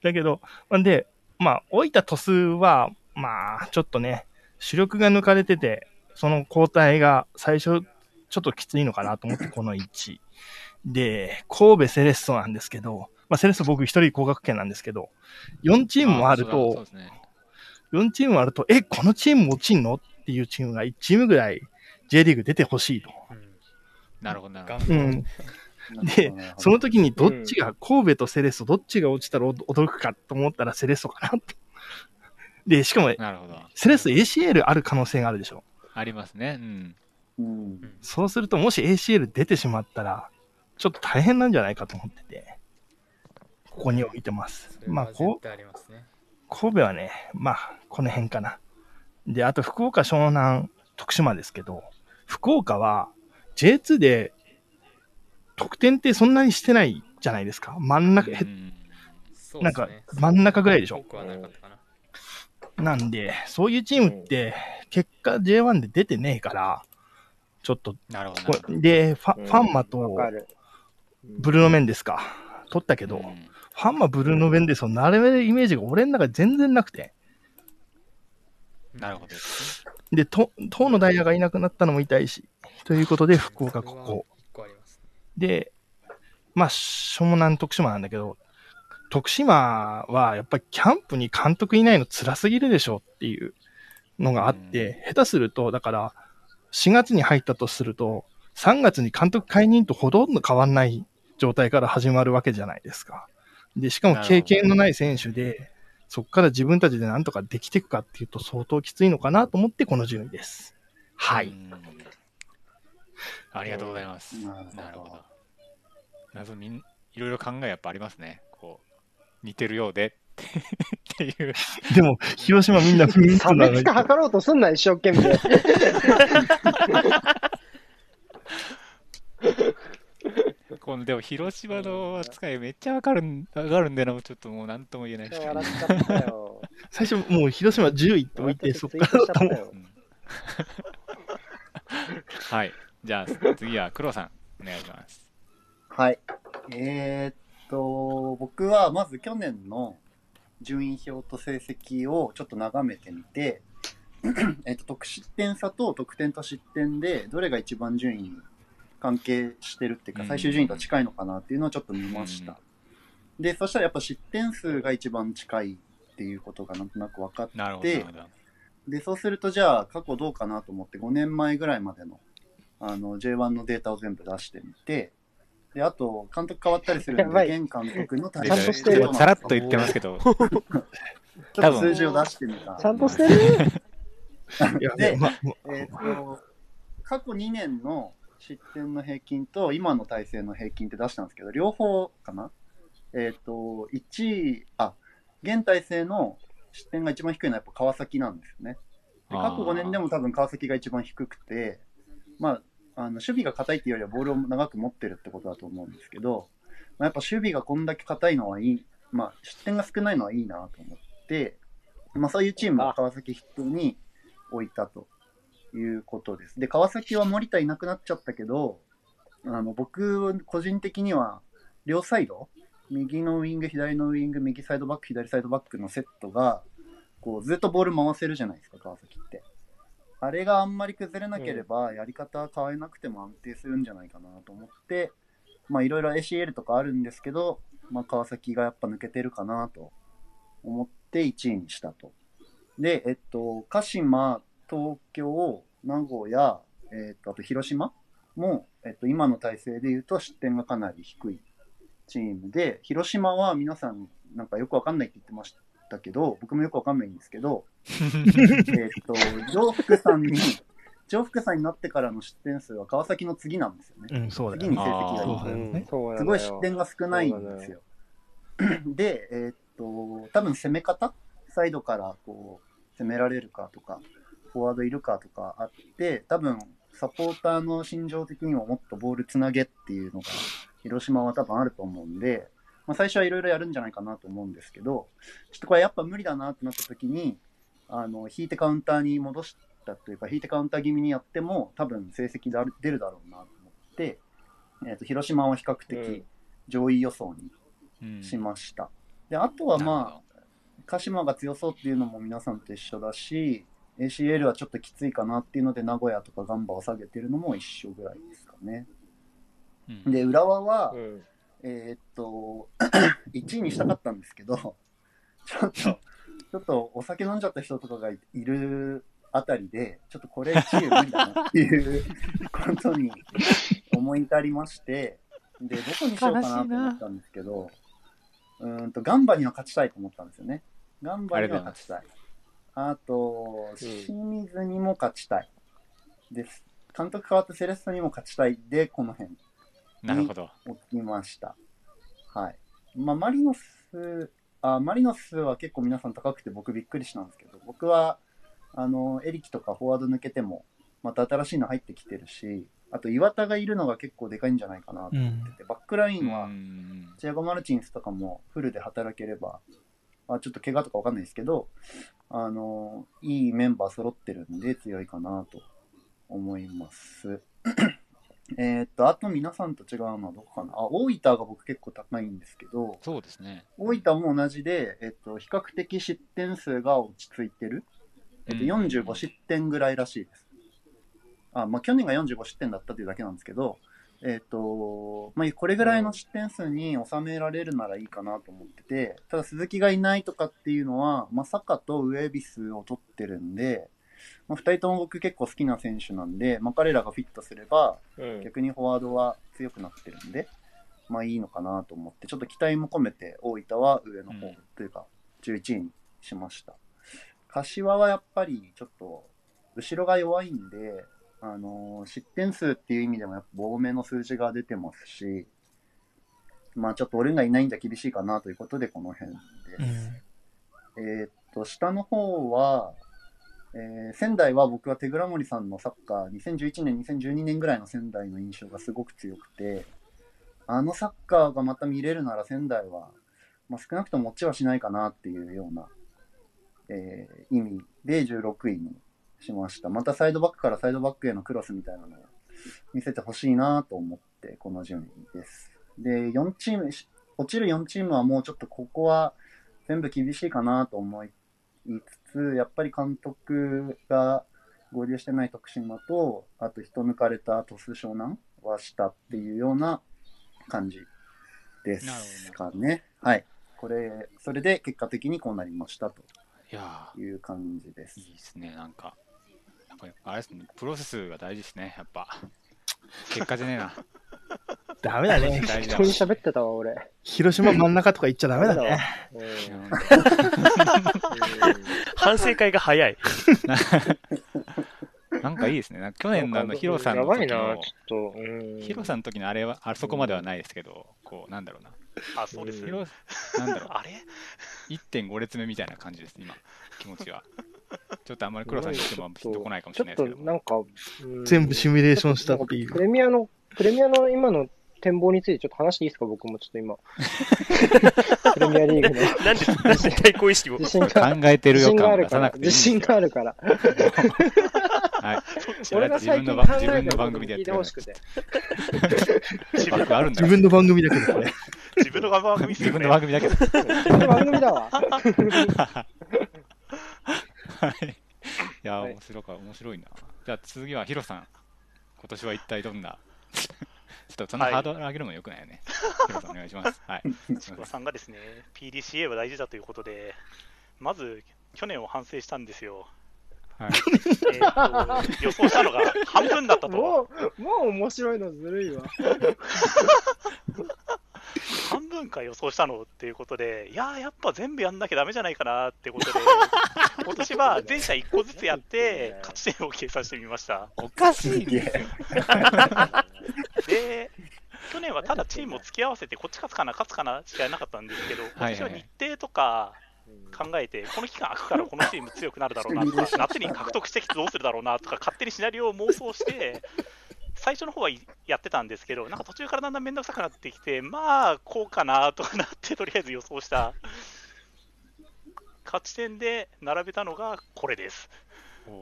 うんだけど、なんで、まあ、置いたトスは、まあ、ちょっとね、主力が抜かれてて、その交代が最初、ちょっときついのかなと思って、この1位。で、神戸セレッソなんですけど、まあ、セレッソ僕一人降格圏なんですけど、4チームもあると、ね。4チームもあると、え、このチーム落ちんのっていうチームが1チームぐらい J リーグ出てほしいと。うんなるほど、なるガほど。ンうん。で、その時にどっちが、神戸とセレッソどっちが落ちたら驚くかと思ったらセレッソかなと。で、しかも。セレッソ ACL ある可能性があるでしょ。ありますね。うん。うん。そうすると、もし ACL 出てしまったら、ちょっと大変なんじゃないかと思ってて、ここに置いてます。それまあ、こう。神戸はね、まあ、この辺かな。で、あと福岡、湘南、徳島ですけど、福岡は J2 で得点ってそんなにしてないじゃないですか。真ん中、へうんそうなんかですね真ん中ぐらいでしょなかったかな。なんで、そういうチームって、結果 J1 で出てねえから、ちょっと、なるほど。こなるほどで、ファうんファンマとわかる。ブルーノ・メンデスか、取ったけど、うんファンマ、ブルーノ・メンデスを並べるイメージが俺の中で全然なくて、なるほどですね。で、と、東のダイヤがいなくなったのも痛いし、ということで、福岡ここ。で、まあ、湘南徳島なんだけど、徳島はやっぱりキャンプに監督いないの辛すぎるでしょっていうのがあって、下手すると、だから、4月に入ったとすると、3月に監督解任とほとんど変わんない状態から始まるわけじゃないですか。で、しかも経験のない選手で、そこから自分たちでなんとかできていくかっていうと相当きついのかなと思ってこの順位です。はい。うん ありがとうございます。なるほどなるほど。謎みんいろいろ考えやっぱありますね。こう、似てるようでっていう。でも、広島みんなふーん差別化図ろうとすんな、一生懸命。このでも広島の扱いめっちゃわかるん、わかるんでな、ちょっともう何とも言えないで。最初もう広島10位って置いて、そっからだと思う。うん はい。じゃあ次は黒さん、お願いします。はい。えーっと、僕はまず去年の順位表と成績をちょっと眺めてみて、えっと、得失点差と得点と失点で、どれが一番順位に関係してるっていうか、うん最終順位と近いのかなっていうのをちょっと見ました。で、そしたらやっぱ失点数が一番近いっていうことがなんとなく分かって。で、そうするとじゃあ過去どうかなと思って5年前ぐらいまでのあの J1 のデータを全部出してみて、で、あと監督変わったりするんで、現監督のちゃんとしてる。ちょっさらっと言ってますけど、ちょっと数字を出してみた。ちゃんとしてる？でま、ま。えーと、過去2年の失点の平均と今の体制の平均って出したんですけど、両方かな？えっ、と、1位、あ、現体制の失点が一番低いのはやっぱ川崎なんですよね。で過去5年でも多分川崎が一番低くて、まあ、あの守備が硬いっていうよりはボールを長く持ってるってことだと思うんですけど、まあ、やっぱ守備がこんだけ硬いのはいい、まあ、失点が少ないのはいいなと思って、まあ、そういうチームを川崎筆頭に置いたということです。で、川崎は森田いなくなっちゃったけど、あの僕、個人的には両サイド、右のウイング、左のウイング、右サイドバック、左サイドバックのセットが、こうずっとボール回せるじゃないですか、川崎って。あれがあんまり崩れなければ、やり方変えなくても安定するんじゃないかなと思って、まあいろいろ ACL とかあるんですけど、まあ川崎がやっぱ抜けてるかなと思って1位にしたと。で、えっと、鹿島、東京、名古屋、えっと、あと広島も、えっと、今の体制で言うと失点がかなり低いチームで、広島は皆さんなんかよくわかんないって言ってましたけど、僕もよくわかんないんですけど、えっと、上福さんに、上福さんになってからの失点数は川崎の次なんですよね。うん、そうだ次に。成績がいいね。すごい失点が少ないんですよ。で、えーっと、多分攻め方？サイドからこう攻められるかとか、フォワードいるかとかあって、多分サポーターの心情的にももっとボールつなげっていうのが、広島は多分あると思うんで、まあ、最初はいろいろやるんじゃないかなと思うんですけど、ちょっとこれやっぱ無理だなってなった時に、あの、引いてカウンターに戻したというか、引いてカウンター気味にやっても、多分成績だ出るだろうなと思って、えーっと、広島は比較う的ん上位予想にうんしました。で、あとはまあ、鹿島が強そうっていうのも皆さんと一緒だし、ACL はちょっときついかなっていうので、名古屋とかガンバを下げてるのも一緒ぐらいですかね。うんで、浦和は、うん。えーっと、1位にしたかったんですけど、ちょっと、ちょっとお酒飲んじゃった人とかがいいるあたりで、ちょっとこれ1位無理だなっていうことに思い至りまして、で、どこにしようかなと思ったんですけど、うーんと、ガンバには勝ちたいと思ったんですよね。ガンバには勝ちたい。あと、清水にも勝ちたい。です。監督変わったセレッソにも勝ちたいで、この辺。なるほど。起きました。はい。まあ、マリノス、あ、マリノスは結構皆さん高くて僕びっくりしたんですけど、僕は、あの、エリキとかフォワード抜けても、また新しいの入ってきてるし、あと岩田がいるのが結構でかいんじゃないかなと思ってて、バックラインはう、んチアゴ・マルチンスとかもフルで働ければ、あちょっと怪我とかわかんないですけど、あの、いいメンバー揃ってるんで強いかなと思います。えーっと、あと皆さんと違うのはどこかな？あ、大分が僕結構高いんですけど、そうですね。大分も同じで、えっと、比較的失点数が落ち着いてる。えっと、うん45失点ぐらいらしいです。あ、まあ、去年が45失点だったというだけなんですけど、えっと、まあ、これぐらいの失点数に収められるならいいかなと思ってて、ただ鈴木がいないとかっていうのは、まさかとウエビスを取ってるんで、まあ、二人とも僕結構好きな選手なんで、まあ、彼らがフィットすれば、うん。逆にフォワードは強くなってるんで、まあいいのかなと思って、ちょっと期待も込めて大分は上の方うんというか、11位にしました。柏はやっぱりちょっと、後ろが弱いんで、あのー失点数っていう意味でもやっぱ多めの数字が出てますし、まあちょっと俺がいないんじゃ厳しいかなということでこの辺です。うんえーっと、下の方は、えー仙台は僕は手倉森さんのサッカー、2011年、2012年ぐらいの仙台の印象がすごく強くて、あのサッカーがまた見れるなら仙台は、まあ、少なくとも落ちはしないかなっていうような、えー意味で16位にしました。またサイドバックからサイドバックへのクロスみたいなのを見せてほしいなと思って、この順位です。で、4チーム、落ちる4チームはもうちょっとここは全部厳しいかなと思いつつ、やっぱり監督が合流してない徳島と、あと人抜かれた鳥栖湘南はしたっていうような感じですかね。はい。これ、それで結果的にこうなりましたという感じですー、い。いですね、なんか。やっぱりあれですね、プロセスが大事ですね、やっぱ。結果じゃねえな。ダメだね。大事だ人。に喋ってたわ、俺。広島真ん中とか言っちゃダメだね。うん。反省会が早い。なんかいいですね。なんか去年のあのヒロさんやの時ばいな、のちょっと。うん。ヒロさんの時のあれは、あそこまではないですけど、こう、なんだろうな。あ、そうですなんだろう、あれ？1.5列目みたいな感じです、今、気持ちは。ちょっとあんまり黒さんにしてもピンとこないかもしちょっれないですけど。となんか、うん全部シミュレーションしたっていう。プレミアの、プレミアの今の展望についてちょっと話していいですか？僕もちょっと今。プレミアリーグのなんで、なんで対抗意識を？自。信が、考えてる自信があるから自信があるから。はい。俺が自最近分の番自考えの番組でや聞いってほしくて。自分の番組だけど、これ。自分の番組自分の番組だけど。これ番組だわ。はい。いや、はい面白か、面白いな。じゃあ次はヒロさん。今年は一体どんな、ちょっとそのはいハードル上げるのもよくないよね。ヒロさんお願いします。はい。千葉さんがですね、PDCA は大事だということで、まず去年を反省したんですよ。はいえーと予想したのが半分だったと。もう、もう面白いのずるいわ。半分か予想したのっていうことで、いやー、やっぱ全部やんなきゃダメじゃないかなってことで、今年は全社1個ずつやって、勝ち点を計算してみました。おかしいね。で、去年はただチームを付き合わせて、こっち勝つかな、勝つかなしかやらなかったんですけど、今年は日程とか考えて、この期間空くからこのチーム強くなるだろうなとか、夏に獲得してきてどうするだろうなとか、勝手にシナリオを妄想して、最初の方はやってたんですけど、なんか途中からだんだん面倒くさくなってきて、まあ、こうかなとかなって、とりあえず予想した。勝ち点で並べたのがこれです。おー。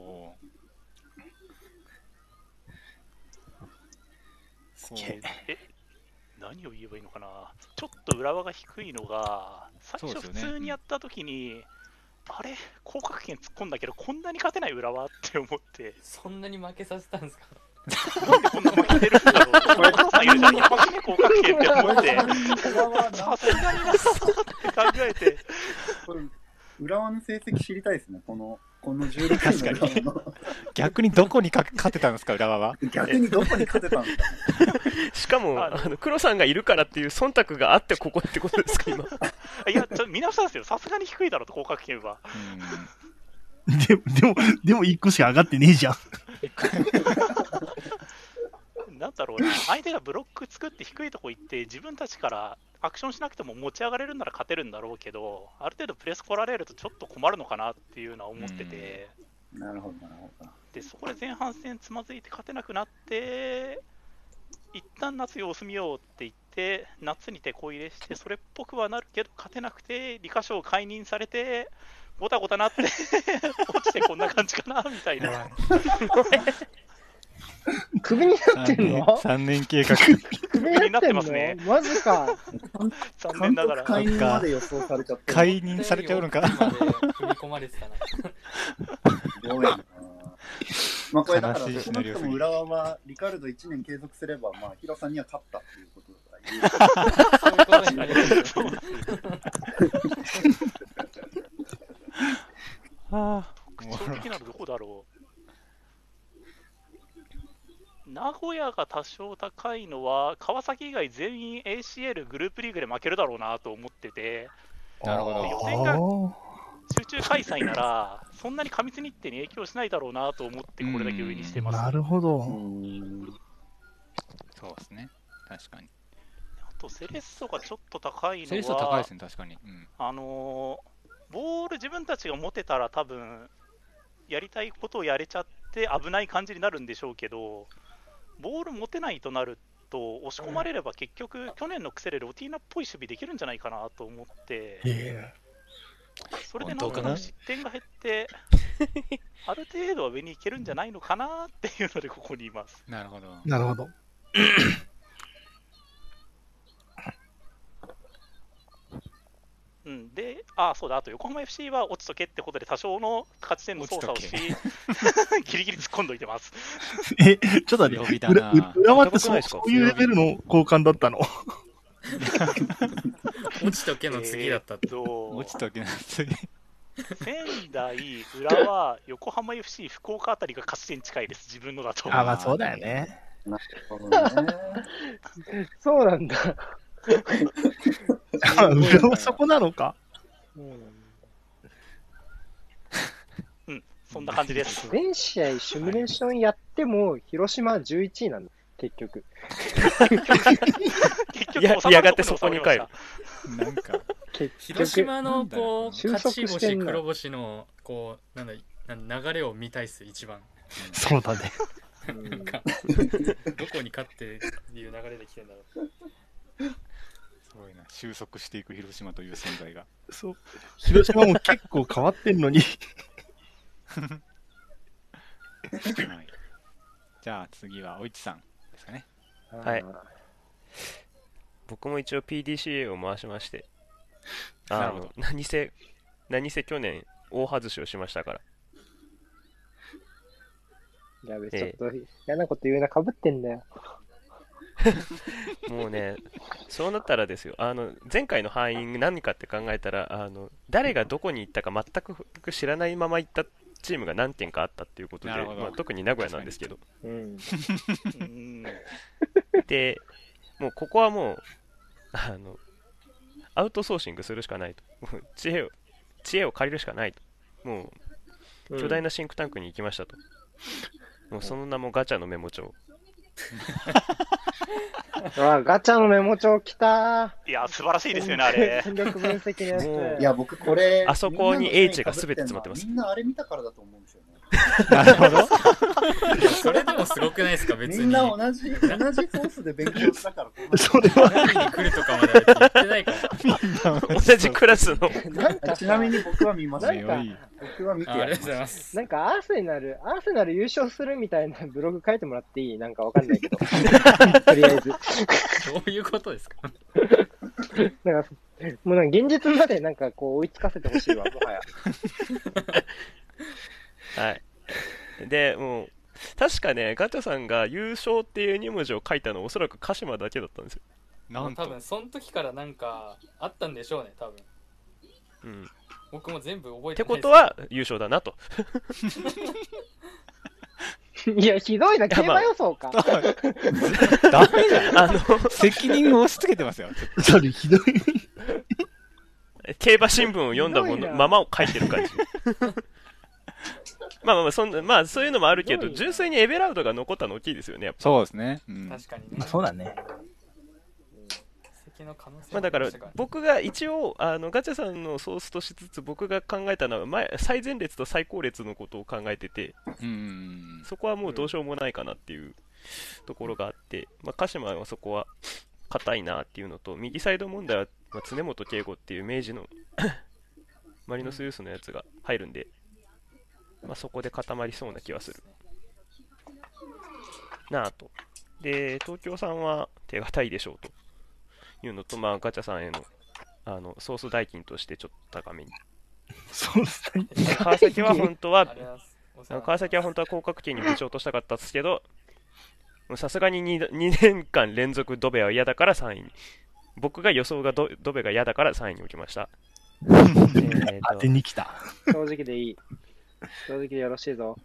こう。え何を言えばいいのかな、ちょっと浦和が低いのが、最初、普通にやったときに、あれ、降格圏突っ込んだけど、こんなに勝てない浦和って思って、そんなに負けさせたんですか？なんでこんな負けてるんだろう。お父さんいるじゃん、一発目降格圏って思って、浦和なさすがになって考えて、浦和の成績知りたいですね、この、この16位の浦和の。逆にどこにか勝てたんですか、浦和は。逆にどこに勝てたんですかしかも、あの黒さんがいるからっていう忖度があってここってことですか、今。いや、ちょ見直したんですよ。さすがに低いだろうと、降格圏は。でも、でも、でも1個しか上がってねえじゃん。なんだろうな、相手がブロック作って低いとこ行って、自分たちからアクションしなくても持ち上がれるなら勝てるんだろうけど、ある程度プレス来られるとちょっと困るのかなっていうのは思ってて、なるほど、なるほど。でそこで前半戦つまずいて勝てなくなって、一旦夏様子見ようって言って、夏に手こ入れして、それっぽくはなるけど、勝てなくて、理科賞解任されて、ごたごたなって、落ちてこんな感じかなみたいな。クビになってんの？3年計画。クビになってますねマジか。残監念ながら。督解任まで予想されちゃってる。解任されちゃうのか。踏み込まれてたな。すごいな。まあこれだから、少なくとも浦和はリカルド1年継続すれば、まあ、ヒロさんには勝ったっていうことだからそういうことになりますよ。あ特徴的なのどこだろう。名古屋が多少高いのは、川崎以外全員 ACL グループリーグで負けるだろうなと思ってて、なるほど。予選が集中開催なら、そんなに過密日程に影響しないだろうなと思って、これだけ上にしてます。なあるほど。そうですね。確かに。と、セレッソがちょっと高いのは、セレッソ高いですね、確かに。うん。あのーボール自分たちが持てたら多分やりたいことをやれちゃって危ない感じになるんでしょうけどボール持てないとなると押し込まれれば結局去年の癖でロティーナっぽい守備できるんじゃないかなと思ってえそれでなんかな失点が減って ある程度は上に行けるんじゃないのかなっていうのでここにいますなるほど。えなるほど。うん、で、あそうだ、あと横浜 FC は落ちとけってことで、多少の勝ち点の操作をし ギリギリ突っ込んどいてます。え、ちょっと待って、裏裏和ってそうそういうレベルの交換だったの？落ちとけの次だったって。えーと落ちときな次。仙台、浦和、横浜 FC、福岡あたりが勝ち点近いです、自分のだと。あ、まあそうだよね。なるほどね。そうなんだ。あ、裏はそこなのか？うん、そんな感じです。全試合シミュレーションやっても、広島は11位なんだ、結局。結いやがてそこに帰るなんか、結広局。島のこう収勝ち星黒星のこうなんだなん流れを見たいっす一番そうだね。うんなんかどこに勝ってっていう流れで来てんだろうすごいな。収束していく広島という存在が。そう。広島も結構変わってんのに。はい。じゃあ次は、おいちさんですかね。はい僕も一応 PDCA を回しまして、あ なるほの、何せ、何せ去年大外しをしましたから。やべ、ええちょっと嫌なこと言うな、かぶってんだよ。もうね、そうなったらですよ、あの前回の敗因何かって考えたら、あの誰がどこに行ったか全く知らないまま行ったチームが何件かあったっていうことで、まあ、特に名古屋なんですけど、うん。うん。で、もうここはもう、あのアウトソーシングするしかないと、もう知恵を知恵を借りるしかないと、もう巨大なシンクタンクに行きましたと、もうその名もガチャのメモ帳。う わ、ガチャのメモ帳来たいや、素晴らしいー。ですよね、あれ。戦力分析のやつ。いや、僕これ、あそこに H が全て詰まってますみんなあれ見たからだと思うんですよね。なるほど。それでもすごくないですか？別に。みんな同じ、同じソースで勉強したから、それは、何に来るとかまでは言ってないから。同じクラスの。なんかちなみに僕は見ましたよ。僕は見てあありいます。なんかアーセナル、アーセナル優勝するみたいなブログ書いてもらっていい？なんかわかんないけど。とりあえず。どういうことですか？なんか、もうなんか現実までなんかこう追いつかせてほしいわ、もはや。はい。で、もう、確かね、ガチャさんが優勝っていう2文字を書いたのおそらく鹿島だけだったんですよ。なんと多分その時からなんかあったんでしょうね多分うん。っ僕も全部覚えててないことは優勝だなと。いや、ひどいな、競馬予想か。ダメじゃんあの、責任を押し付けてますよそれひどい。競馬新聞を読んだものままを書いてる感じ。まあまあまあそんな、まあそういうのもあるけど、純粋にエベラルドが残ったの大きいですよね、やっぱ。そうですね、うん、確かにね。まあそうだね。まあだから僕が一応あのガチャさんのソースとしつつ僕が考えたのは前最前列と最後列のことを考えててうん。そこはもうどうしようもないかなっていうところがあって、まあ、鹿島はそこは硬いなっていうのと右サイド問題は、まあ、常本圭吾っていう明治の マリノスユースのやつが入るんで、まあ、そこで固まりそうな気はするなあとで東京さんは手堅いでしょうというのと、まあ、ガチャさんへのあのソース代金としてちょっと高めにそうですね。で 川崎は本当は川崎は本当は降格圏に部長としたかったですけど、さすがに 2, 2年間連続ドベは嫌だから3位に。僕が予想がドドベが嫌だから3位に置きました。えー当てに来た。正直でいい。正直でよろしいぞ。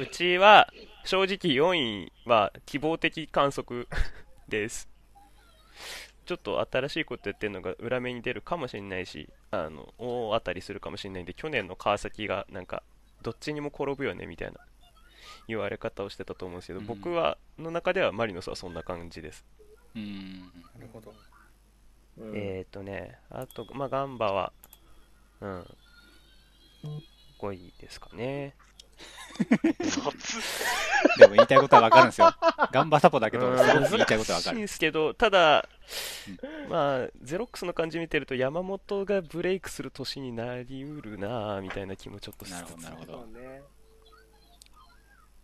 うちは正直4位は希望的観測です。ちょっと新しいことやってるのが裏目に出るかもしれないし、あの大当たりするかもしれないんで、去年の川崎がなんか、どっちにも転ぶよねみたいな言われ方をしてたと思うんですけど、うん僕はの中ではマリノスはそんな感じです。うんなるほどうんえーとね、あと、まあ、ガンバは、うん、5位ですかね。卒でも言いたいことは分かるんですよ。ガンバサポだけどうん。すごく言いたいことは分か難しいんるですけど、ただ、まあ、ゼロックスの感じ見てると、山本がブレイクする年になりうるなぁみたいな気もちょっとしなるほつつ。どなるほど。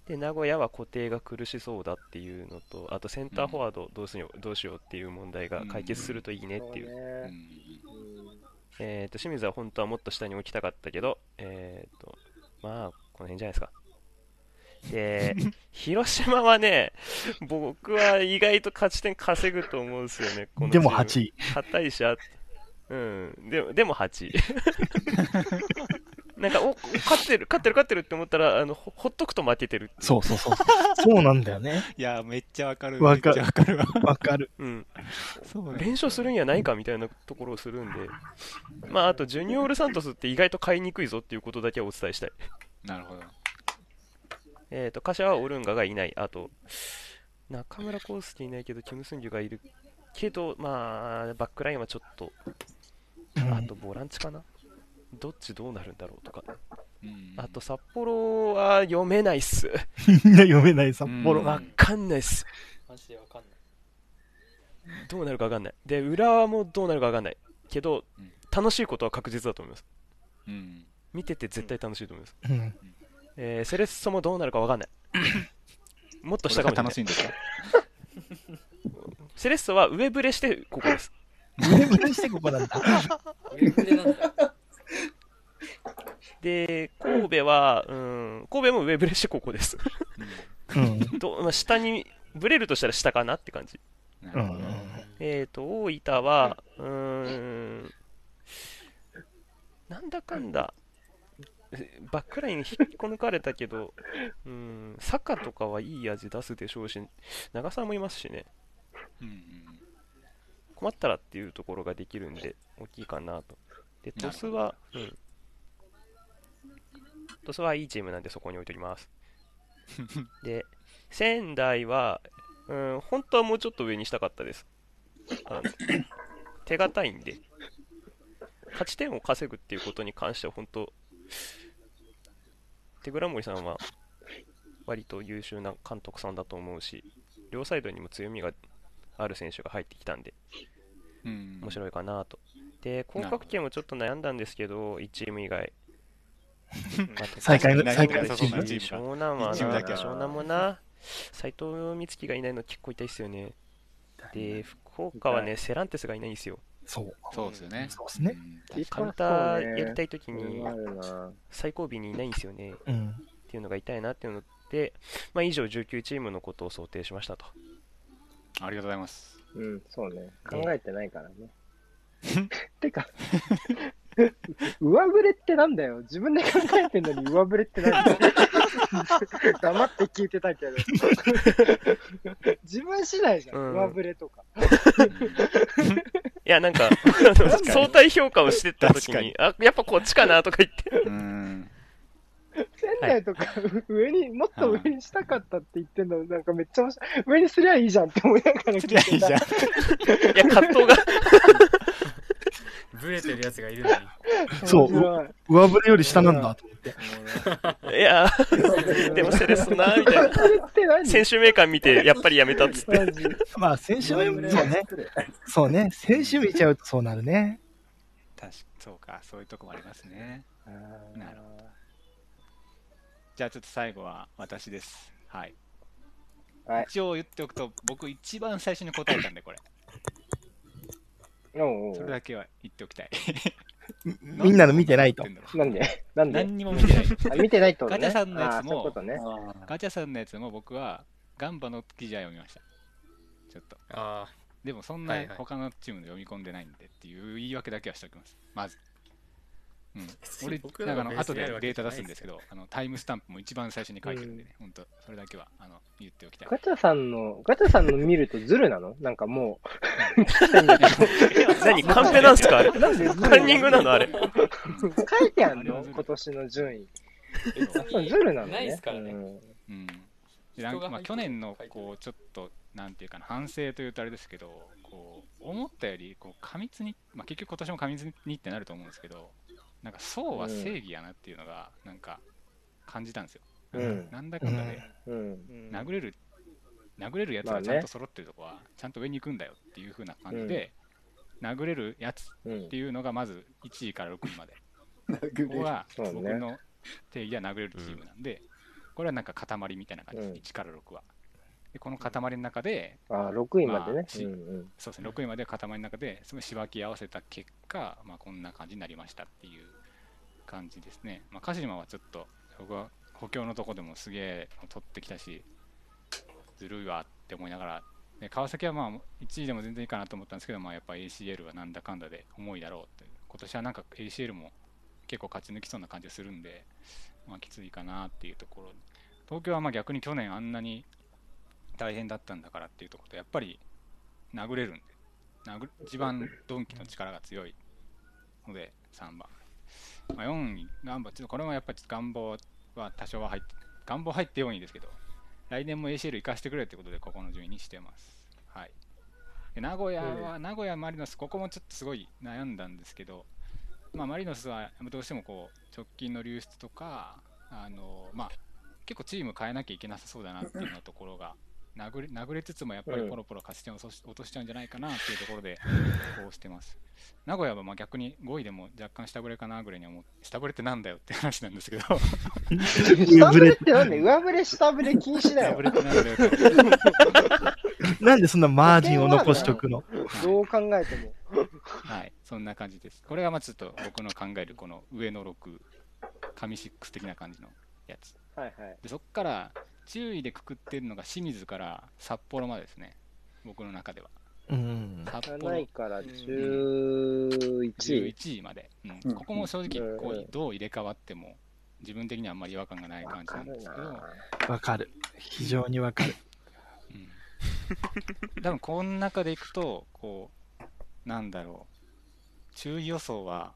で、名古屋は固定が苦しそうだっていうのと、あとセンターフォワードどうしよう,、どうしようっていう問題が解決するといいねっていう。そううん。ねえー、と清水は本当はもっと下に置きたかったけど、えー、とまあ、この辺じゃないですか。で、広島はね、僕は意外と勝ち点稼ぐと思うんですよね、このでもチーム8位。硬いし、あうん、でもでも8位。なんか、お勝ってる、勝ってる、勝ってるって思ったら、あのほほっとくと負けてるそうそうそう。そうなんだよね。いやめっちゃ分かるわかるめっちゃ分かるわわかる。うん、そうなんだ連勝するんやないかみたいなところをするんで、まあ、あと、ジュニオール・サントスって意外と買いにくいぞっていうことだけはお伝えしたい。なるほどえっ、と、柏はオルンガがいない。あと、中村康介いないけど、キム・スンギュがいるけど、まあ、バックラインはちょっと、あと、ボランチかなどっちどうなるんだろうとか。うんあと、札幌は読めないっす。みんな読めない札幌。うんわかんないっす。マジでわかんないどうなるかわかんない。で、浦和もどうなるかわかんない。けどうん、楽しいことは確実だと思います。うん見てて絶対楽しいと思います。うんえーセレッソもどうなるかわかんない。もっと下かもしれない楽し。いんですか？セレッソは上ブレしてここです。上ブレしてここなんだ。上振れなんだで、神戸は、うん、神戸も上ブレしてここです。うん。どまあ、下に、ブレるとしたら下かなって感じ。うん。えっ、と、大分は、うーん、なんだかんだ、えバックライン引っこ抜かれたけど、うん、サッカーとかはいい味出すでしょうし、長澤もいますしね、うん困ったらっていうところができるんで、大きいかなと。で、鳥栖は、うん。鳥栖はいいチームなんでそこに置いております。で、仙台は、うん、本当はもうちょっと上にしたかったです。あの手堅いんで、勝ち点を稼ぐっていうことに関しては本当、手倉森さんは割と優秀な監督さんだと思うし、両サイドにも強みがある選手が入ってきたんで、うん面白いかなと。で、降格圏もちょっと悩んだんですけど、1チーム以外。あと最下位の最最下位のチーム湘南はな、湘南もな、斎藤美月がいないの結構痛いっすよね。で、福岡はね、セランテスがいないんですよ。そう。そうですよねそうですね。んカウンターやりたいときに。最後尾にいないんですよね。っうん。ていうのが痛いなっていうので、まあ、以上19チームのことを想定しましたと。ありがとうございます。うん、そうね。考えてないからね。てか、上振れってなんだよ。自分で考えてんのに上振れってなんだよ。黙って聞いてたけど。自分次第じゃん、うん上振れとか。いや、なんか、相対評価をしてった時確かにに、あ、やっぱこっちかなとか言って。ん。仙台とか、上に、もっと上にしたかったって言ってんの、なんかめっちゃ面白い。上にすりゃいいじゃんって思いながら聞いてた。いいじゃん。いや、葛藤が、ブレてるやつがいるのに。そう上振れより下なんだと思って。いや、でもセレッソな、みたいな。選手名鑑見て、やっぱりやめたっつって。まあ、選手目、そうね。そうね。選手見ちゃうとそうなるね。確かそうか、そういうとこもありますね。なるほじゃあちょっと最後は私です。はい。はい一応言っておくと、僕一番最初に答えたんで、これ。おうおうそれだけは言っておきたい。みんなの見てないと。なんでなんで？何にも見てない。あ見てないとね。ガチャさんのやつもね。ガチャさんのやつも僕はガンバの記事は読みました。ちょっと。あでもそんな他のチームで読み込んでないんでっていう言い訳だけはしておきます。まず。うん、俺、僕なんかあの後でデータ出すんですけど、あのタイムスタンプも一番最初に書いてるんでね、本当それだけはあの言っておきたい。ガチャさんの、ガチャさんの見るとズルなの？なんかもう、何 カンペなんすか？あれなんでカンニングなのあれ。書いてあんの？今年の順位。ズルなのね？ないっすからね。うんかまあ、去年のこうちょっとなんていうかな反省というとあれですけどこう思ったよりこう過密に、まあ、結局今年も過密にってなると思うんですけどなんか層は正義やなっていうのがなんか感じたんですよ、うん。なんだかんだで、うん。殴れる殴れるやつがちゃんと揃ってるとこはちゃんと上に行くんだよっていう風な感じで、殴れるやつうんっていうのがまず1位から6位まで。殴ここがそうね。僕の定義は殴れるチームなんで、これはなんか塊みたいな感じです、うん。1から6は。でこの塊の中で、あー、6位までねまあ。しうんうんそうですね、6位まで塊の中で、すごいしばき合わせた結果、まあ、こんな感じになりましたっていう感じですね。まあ、鹿島はちょっと、僕は補強のとこでもすげえ取ってきたし、ずるいわって思いながら、で川崎はまあ1位でも全然いいかなと思ったんですけど、まあ、やっぱ ACL はなんだかんだで重いだろうって、今年はなんか ACL も結構勝ち抜きそうな感じがするんで、まあ、きついかなっていうところ、東京はまあ逆に去年あんなに大変だったんだからっていうところと、やっぱり殴れるんで、殴一番ドンキの力が強いので、3番。まあ、4位、願望、ちょっとこれもやっぱり願望は多少は入って、願望入って4位ですけど、来年も ACL 行かしてくれってことで、ここの順位にしてます。はい。で名古屋は、名古屋マリノス、ここもちょっとすごい悩んだんですけど、まあ、マリノスはどうしてもこう直近の流出とか、あのまあ、結構チーム変えなきゃいけなさそうだなっていうようなところが殴れ殴れつつもやっぱりポロポロ勝ち点を落としちゃうんじゃないかなっていうところで こうしてます。名古屋はまあ逆に5位でも若干下振れかなぐらいに思って、下振れってなんだよって話なんですけど、下振れってなんで？上振れ、下振れ禁止だよ下振。れってなんだよってなんでそんなマージンを残しとくの？どう考えても。はい、そんな感じです。これがまあちょっと僕の考えるこの上の6、神シックス的な感じのやつ。はいはい。でそこから注意でくくってるのが清水から札幌までですね、僕の中では。うん。札7幌位から11位。11位まで、うん。うん。ここも正直こうどう入れ替わっても自分的にはあんまり違和感がない感じなんですけど、わかる。非常にわかる。うん、多分この中でいくとこうなんだろう。注意予想は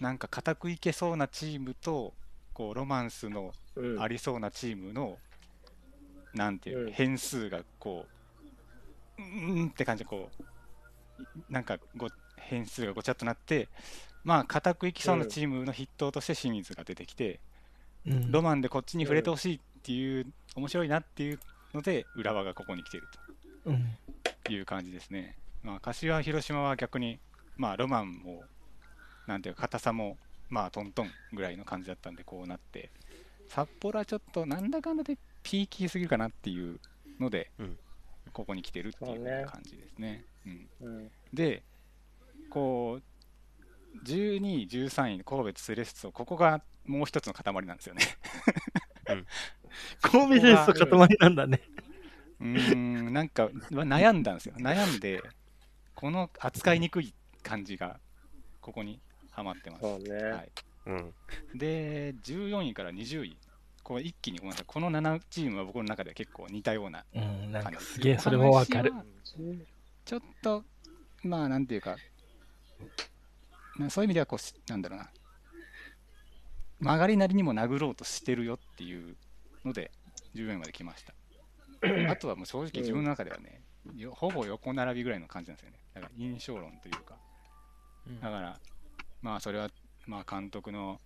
なんか固くいけそうなチームとこうロマンスのうん。ありそうなチームの、なんていうの、うん変数がこううーんって感じでこうなんかご変数がごちゃっとなってまあ固くいきそうなチームの筆頭として清水が出てきて、うんロマンでこっちに触れてほしいっていう、面白いなっていうので浦和がここに来ているうん。という感じですね。まあ、柏広島は逆に、まあ、ロマンもなんていうか硬さもまあトントンぐらいの感じだったんでこうなって札幌はちょっとなんだかんだでピーキーすぎるかなっていうので、うんここに来てるっていそう感じですね。うん、うんでこう12位13位神戸とセレッソここがもう一つの塊なんですよね。うん 神戸セレッソ塊なんだね。うーん、なんか悩んだんですよ。悩んで、この扱いにくい感じが、ここにはまってます。そうね。はい、うん。で、14位から20位、こう一気にごめんなさい、この7チームは僕の中では結構似たようなうん、なん感じかすげえ、それもわかる。。ちょっと、まあ、なんていうか、なそういう意味ではこうし、なんだろうな、曲がりなりにも殴ろうとしてるよっていうので、14位まで来ました。あとはもう正直自分の中ではね、よほぼ横並びぐらいの感じなんですよね。だから印象論というか、うんだから、まあそれは、まあ監督の、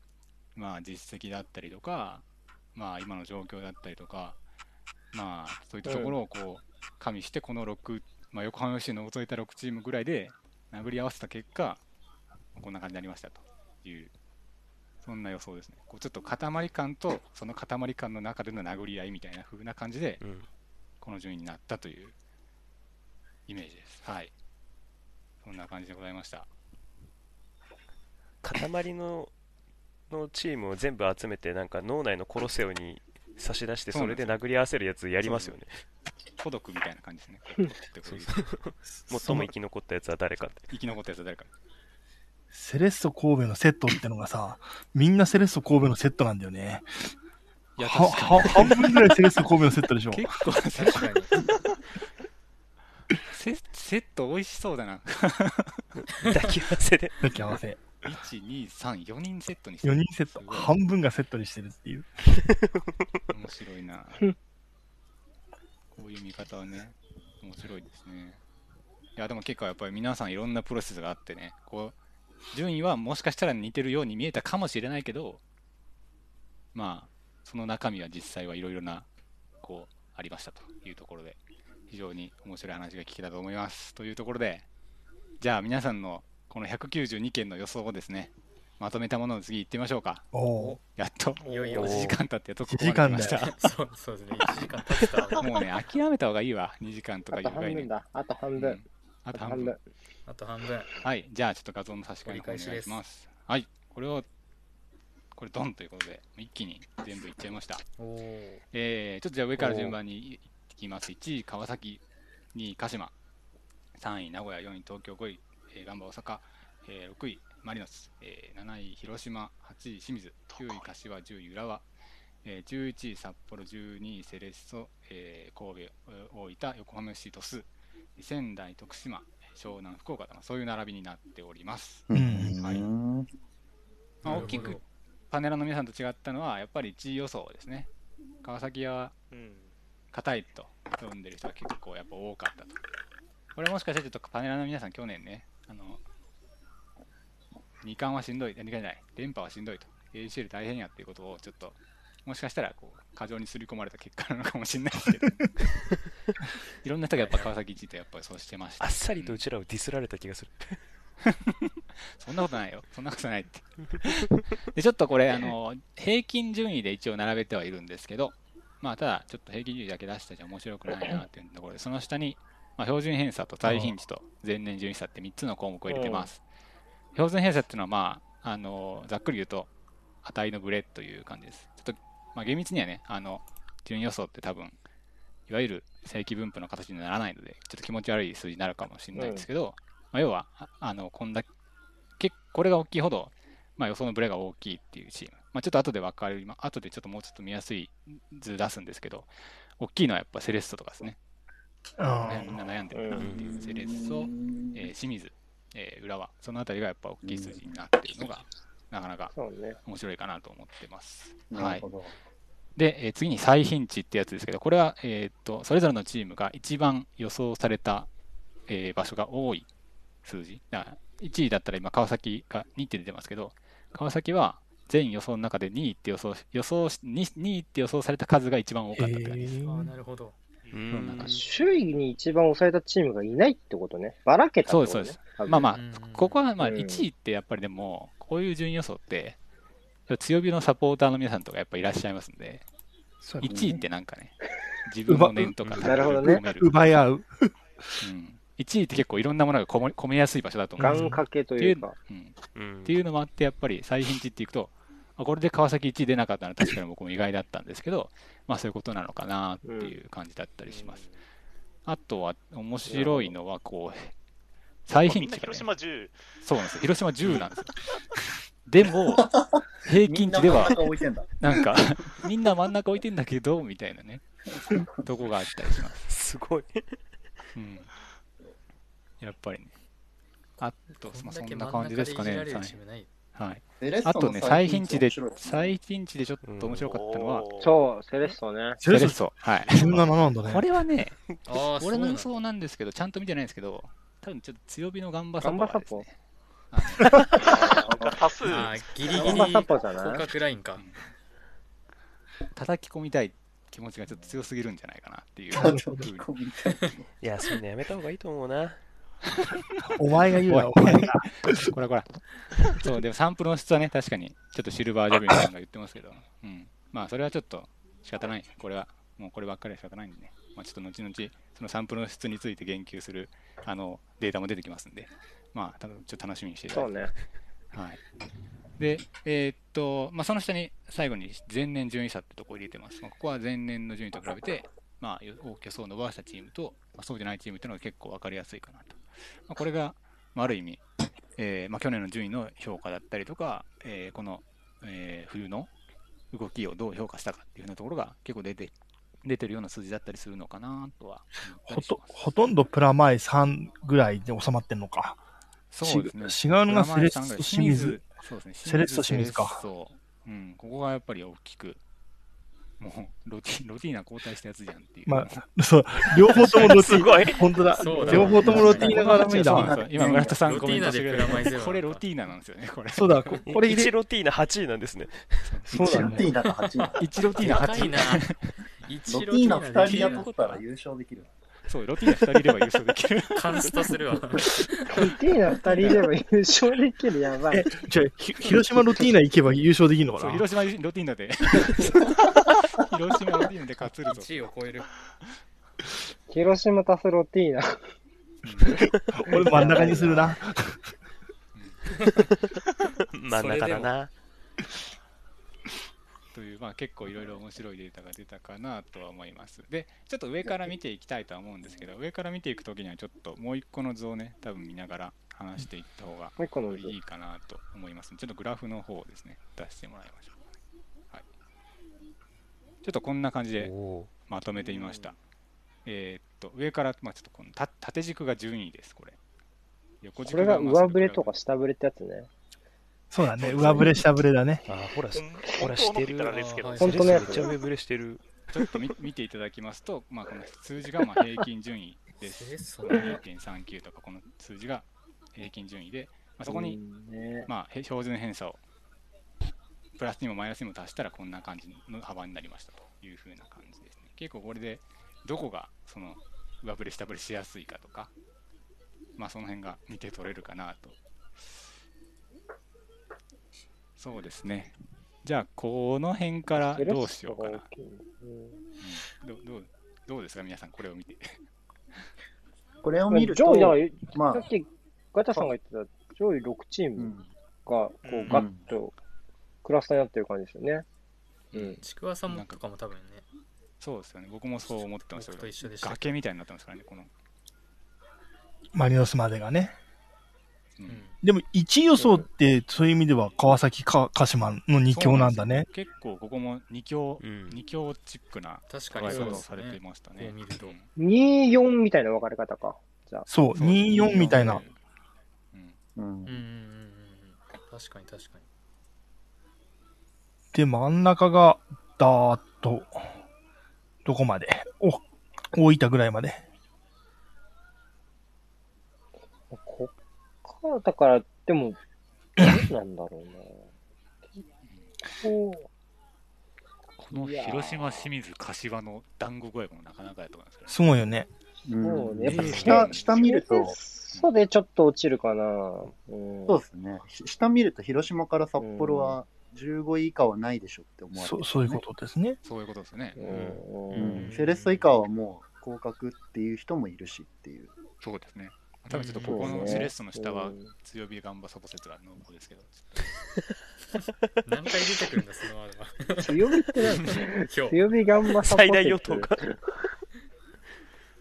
まあ実績だったりとか、まあ今の状況だったりとか、まあそういったところをこう、加味してこの6、まあ横浜 FC の除いた6チームぐらいで殴り合わせた結果、こんな感じになりましたという、そんな予想ですね。こうちょっと塊感とその塊感の中での殴り合いみたいな風な感じで、この順位になったというイメージです。はい。そんな感じでございました。塊ののチームを全部集めて、なんか脳内のコロセオに差し出して、それで殴り合わせるやつやりますよね。孤独みたいな感じですね。最も生き残ったやつは誰かって。生き残ったやつは誰か。セレッソ神戸のセットってのがさ、みんなセレッソ神戸のセットなんだよね。いや、は、半分ぐらいセレッソ神戸のセットでしょに。結構セ確かにセセット美味しそうだな。抱き合わせで。抱き合わせ。1、2、3、4人セットにして4る人セット半分がセットにしてるっていう。面白いな。こういう見方はね、面白いですね。いや、でも結構やっぱり皆さんいろんなプロセスがあってね、こう、順位はもしかしたら似てるように見えたかもしれないけど、まあ、その中身は実際はいろいろな、こう、ありましたというところで、非常に面白い話が聞けたと思います。というところで、じゃあ皆さんのこの192件の予想をですね、まとめたものを次行ってみましょうか。おおやっと、いよいよ1時間経ってとこ1時間だよまで来ました。そうそうですね1時間経ってたもうね、諦めた方がいいわ、2時間とかあというぐらいね。半分だ。あと半分うん。あと半分。あと半分はい、じゃあちょっと画像の差し替えお願いします。はい、これを、これドンということで、一気に全部いっちゃいました。おおえー、ちょっとじゃあ上から順番にいきます。1位、川崎、2位、鹿島、3位、名古屋、4位、東京、5位、えー、ガンバ大阪、えー6位、マリノス、えー7位、広島、8位、清水、9位、柏、10位、浦和、えー11位、札幌、12位、セレッソ、えー神戸、えー大分、横浜市、鳥栖、仙台、徳島、湘南、福岡となそういう並びになっております。うんはいうんまあ、大きくパネラーの皆さんと違ったのは、やっぱり1位予想ですね。川崎はうん硬いと読んでる人が結構やっぱ多かったと。これもしかしてちょっとパネラーの皆さん去年ね、あの、2冠はしんどい、2冠じゃない、連覇はしんどいと、ACL 大変やっていうことをちょっと、もしかしたらこう過剰に刷り込まれた結果なのかもしれないですけど、いろんな人がやっぱ川崎1位とやっぱりそうしてました。あっさりとうちらをディスられた気がする。そんなことないよ。そんなことないって。で、ちょっとこれ、あの、平均順位で一応並べてはいるんですけど、まあ、ただ、ちょっと平均順位だけ出したじゃ面白くないなっていうところで、その下に、まあ、標準偏差と対比値と前年順位差って3つの項目を入れてます。標準偏差っていうのは、まあ、あの、ざっくり言うと、値のブレという感じです。ちょっと、まあ、厳密にはね、あの、順位予想って多分、いわゆる正規分布の形にならないので、ちょっと気持ち悪い数字になるかもしれないんですけど、まあ、要は、ああの、こんだけ、これが大きいほど、まあ、予想のブレが大きいっていうチーム。まあ、ちょっと後で分かりま、後でちょっともうちょっと見やすい図出すんですけど、大きいのはやっぱセレッソとかですね。ねみんな悩んでるなっていうセレッソ、えー清水、えー浦和、そのあたりがやっぱ大きい数字になっているのが、なかなか。面白いかなと思ってます。なるほど。で、えー次に最頻値ってやつですけど、これは、えーっと、それぞれのチームが一番予想された、えー場所が多い数字。だから1位だったら今、川崎が2って出てますけど、川崎は全予想の中で2位って予想し、予想し 2, 2位って予想された数が一番多かったって感じです。ああなるほどううんん。首位に一番抑えたチームがいないってことね。ばらけたってこと、ね。そうですまあまあうん、ここはまあうん。1位ってやっぱりでも、こういう順位予想って、強火のサポーターの皆さんとかやっぱいらっしゃいますんで、そう1位ってなんかね、自分の念とかなるほどね。奪い合う。うん、1位って結構いろんなものがこも込めやすい場所だと思うんですよ。願掛けというか。うん、うん。っていうのもあって、やっぱり最頻値っていくと、あこれで川崎1位出なかったのは確かに僕も意外だったんですけど、まあそういうことなのかなっていう感じだったりします。あとは面白いのは、こう、最みんな貧値が、ね、広島10、そうなんですよ。広島10なんですよ。でも、平均値ではな真ん、中置いてんだ。なんか、みんな真ん中置いてんだけど、みたいなね、とこがあったりします。すごい。うん。やっぱりね。あと、そんな感じですかねはい。あとね、最貧値で、最貧値でちょっと面白かったのは、そう、セレッソね。セレッソ。はい。17なんだね。これはね、ああ俺の予想なんですけど、ちゃんと見てないんですけど、多分ちょっと強火のガンバサポガンバサポ？がですね。多数、ギリギリガンバサポじゃない？広角ラインか叩き込みたい気持ちがちょっと強すぎるんじゃないかなっていう。叩き込みたいいや、そういうのやめた方がいいと思うな。お前が言うな、お前が。こらこら。そう、でもサンプルの質はね、確かに、ちょっとシルバージャブみたいなのが言ってますけど、うん。まあ、それはちょっと仕方ない。これは、もうこればっかりは仕方ないんでね。まあ、ちょっと後々、そのサンプルの質について言及する、あの、データも出てきますんで、まあ、多分ちょっと楽しみにしていただいうて。そね。はい。で、えーっと、まあ、その下に最後に前年順位差ってとこを入れてます。まあここは前年の順位と比べて、まあ、大きさを伸ばしたチームと、まあ、そうじゃないチームっていうのが結構分かりやすいかなと。まあ、これが、まあ、ある意味、えーまあ、去年の順位の評価だったりとか、えーこの、えー冬の動きをどう評価したかっていうようなところが結構出て出てるような数字だったりするのかなとはほと。ほとんどプラマイ3ぐらいで収まってんのか。そうですね。違うのがセレッソ清水。そうですね。セレッソ清水かセレッソうん、ここがやっぱり大きく、もうロティロティーナ交代したやつじゃんっていう。まあ、そう、両方ともロティすごい本当だそう。だ両方ともロティーナがダメだ。今、村田さんロティーナでプラマイゼロこれロティーナなんですよね、これ。そうだ、ここれ入1れ、ロティーナ8位なんですね。そうだね。ロティーナが8位。1ロティーナ8高いな位。一ロティーナ2人で雇ったら優勝できる。そう、ロティーナ2人いれば優勝できる。カンストするわロティーナ2人いれば優勝できる、やばいえ。じゃ広島ロティーナ行けば優勝できるのかな？広島ロティーナで。広島ロティーナで勝つるぞ。1位を超える広島足すロティーナ。俺真ん中にするな。真ん中だな。という、まあ、結構いろいろ面白いデータが出たかなとは思います。で、ちょっと上から見ていきたいとは思うんですけど、上から見ていくときにはちょっともう一個の図をね、多分見ながら話していった方がもう一個の図いいかなと思います。ちょっとグラフの方をですね、出してもらいましょう。はい。ちょっとこんな感じでおまとめてみました。えーっと、上から、まあ、ちょっとこのた縦軸が順位です、これ。横軸これがまあ上振れとか下振れってやつね。そうだね。上振れ下振れだね。あーほら、うんほらしてる本当のやつめっちゃ上振れしてる。ちょっと見見ていただきますと、まあ、この数字がまあ平均順位です。セレッソこの2.39とかこの数字が平均順位で、まあ、そこに、まあ、へ標準偏差をプラスにもマイナスにも足したらこんな感じの幅になりましたというふうな感じですね。結構これでどこがその上振れ下振れしやすいかとか、まあその辺が見て取れるかなと。そうですね。じゃあこの辺からどうしようかな。どどうどうですか？皆さんこれを見て。これを見るとまあ、さっきガチャさんが言ってた上位6チームうん、がこうんうガッとクラスターになってる感じですよね。うん。ちくわさんもとかも多分ねそうですよね。僕もそう思ってました僕と一緒でけど、した崖みたいになってますからね、この。マリノスまでがね。うんうんでも1位予想って、そういう意味では川崎か鹿島の2強なんだね。結構ここも2強、うん二強チックな確かにそうされてねいましたね。こう見るとうん2、4みたいな分かれ方か。じゃあ。そう、そう2、4みたいな。。うんうんうんうんうんうんうん確かに確かにで、真ん中が、だーっと、どこまで？お、大分ぐらいまで。こっから、だから、でも、どうなんだろうな。この広島、清水、柏の団子具合もなかなかやと思いますけどね。すごいよね。もうね、やっぱえー下下見ると、そうでちょっと落ちるかな。うん。そうですね。し下見ると広島から札幌は15位以下はないでしょって思われてる、そそういうことですね。そういうことですね。うん。セレッソ以下はもう降格っていう人もいるしっていう。そうですね。多分ちょっとここのセレッソの下はうん強火ガンバサボ説が濃厚ですけど。何回出てくるんだそのワードは強火ってなんか、今日強火ガンマサポ最大与党が。い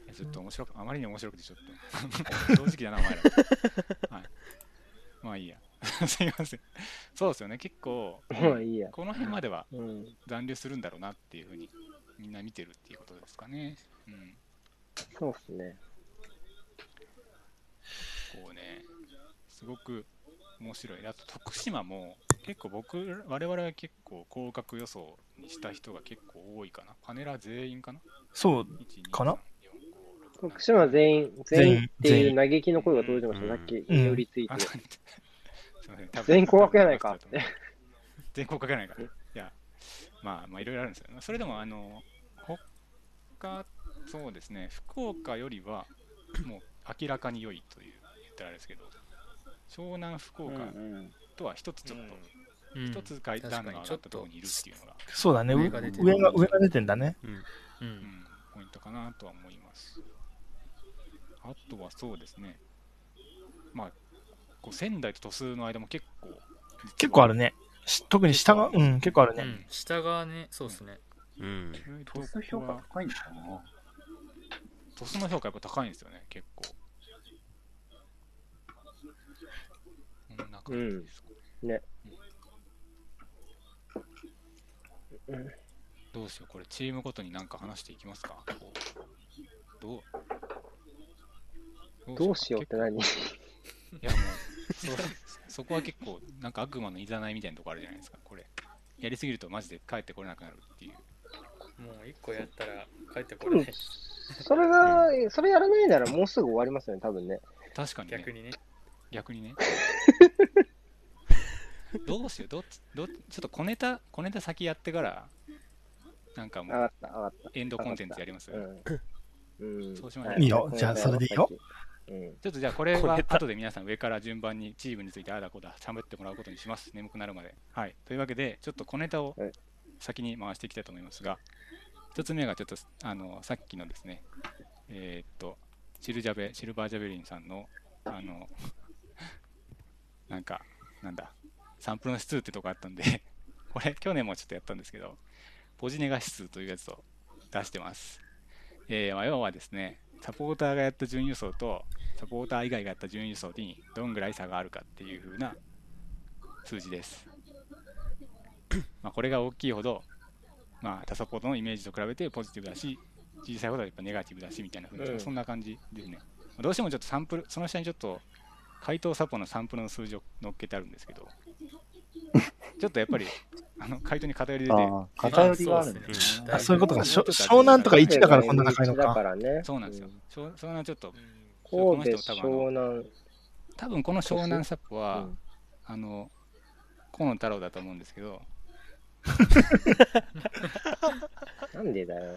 やちょっと面白く、あまりに面白くてちょっと、正直だな、お前ら。はい。まあいいや。すいません。そうですよね、結構、まあいいや。この辺まではうん。残留するんだろうなっていうふうに、みんな見てるっていうことですかね。うん。そうっすね。こうね、すごく面白い。あと、徳島も、結構僕、我々は結構、降格予想にした人が結構多いかな。パネラ全員かな？そう、1 2かな3 4 5 6徳島全員、全員って全員いう嘆きの声が届いてました、うんさっき、うん寄りついてあ。全員高額やないかって。全国かけないから。いや、まあ、まあ、いろいろあるんですよ。それでも、あの、他、そうですね、福岡よりは、もう明らかに良いという言ったらあれですけど、湘南福岡とは一つちょっと、うん一つ階段が上がったところにいるっていうのが、そうだね。上上が出てる上が、上が出てんだね。ううんん、ポイントかなとは思います。あとはそうですね、まあ、こう仙台と鳥栖の間も結構、結構あるね。し特に下が、うん、結構あるね。うん下がねそうっすねうん。意外とトス評価高いんだかな鳥栖の評価やっぱ高いんですよね、結構。こんな感じですかね。どうしよう、これチームごとになんか話していきますか？どう？どうしようって何？いやもうそ、そこは結構、なんか悪魔のいざないみたいなとこあるじゃないですか、これ。やりすぎるとマジで帰ってこれなくなるっていう。もう一個やったら帰ってこれない、それが、それやらないならもうすぐ終わりますよね、多分ね。確かにね。逆にね逆にね。どうしよう、どっち、どっち、ちょっと小ネタ、小ネタ先やってから、なんかもう、上がった、上がった。エンドコンテンツやりますうん。うん。そうしましょういいよじゃあそれでいいよ。うん。ちょっとじゃあこれは後で皆さん上から順番にチームについてああだこうだ喋ってもらうことにします。眠くなるまで。はい。というわけで、ちょっと小ネタをはい先に回していきたいと思いますが、一つ目がちょっとあのさっきのですね、えーっと、シルジャベ、シルバージャベリンさんの、あの、なんか、なんだ、サンプルの指数ってとこあったんで、これ去年もちょっとやったんですけど、ポジネガ指数というやつを出してます。えーまあ、要はですね、サポーターがやった順位予想と、サポーター以外がやった順位予想にどんぐらい差があるかっていう風な数字です。まあこれが大きいほど、まあ、他サポートのイメージと比べてポジティブだし、小さいほどやっぱネガティブだしみたいな風に、うんそんな感じですね。どうしてもちょっとサンプル、その下にちょっと回答サポのサンプルの数字を載っけてあるんですけど、ちょっとやっぱり、あの回答に偏り出て、偏りがあるんまあですね。あそういうことか。湘南とか1だからこんな高いのだかか。らね。そうなんですよん。そうそれはちょっと、この人多分湘南。多分この湘南サップは、うんあの、河野太郎だと思うんですけど、なんでだよ。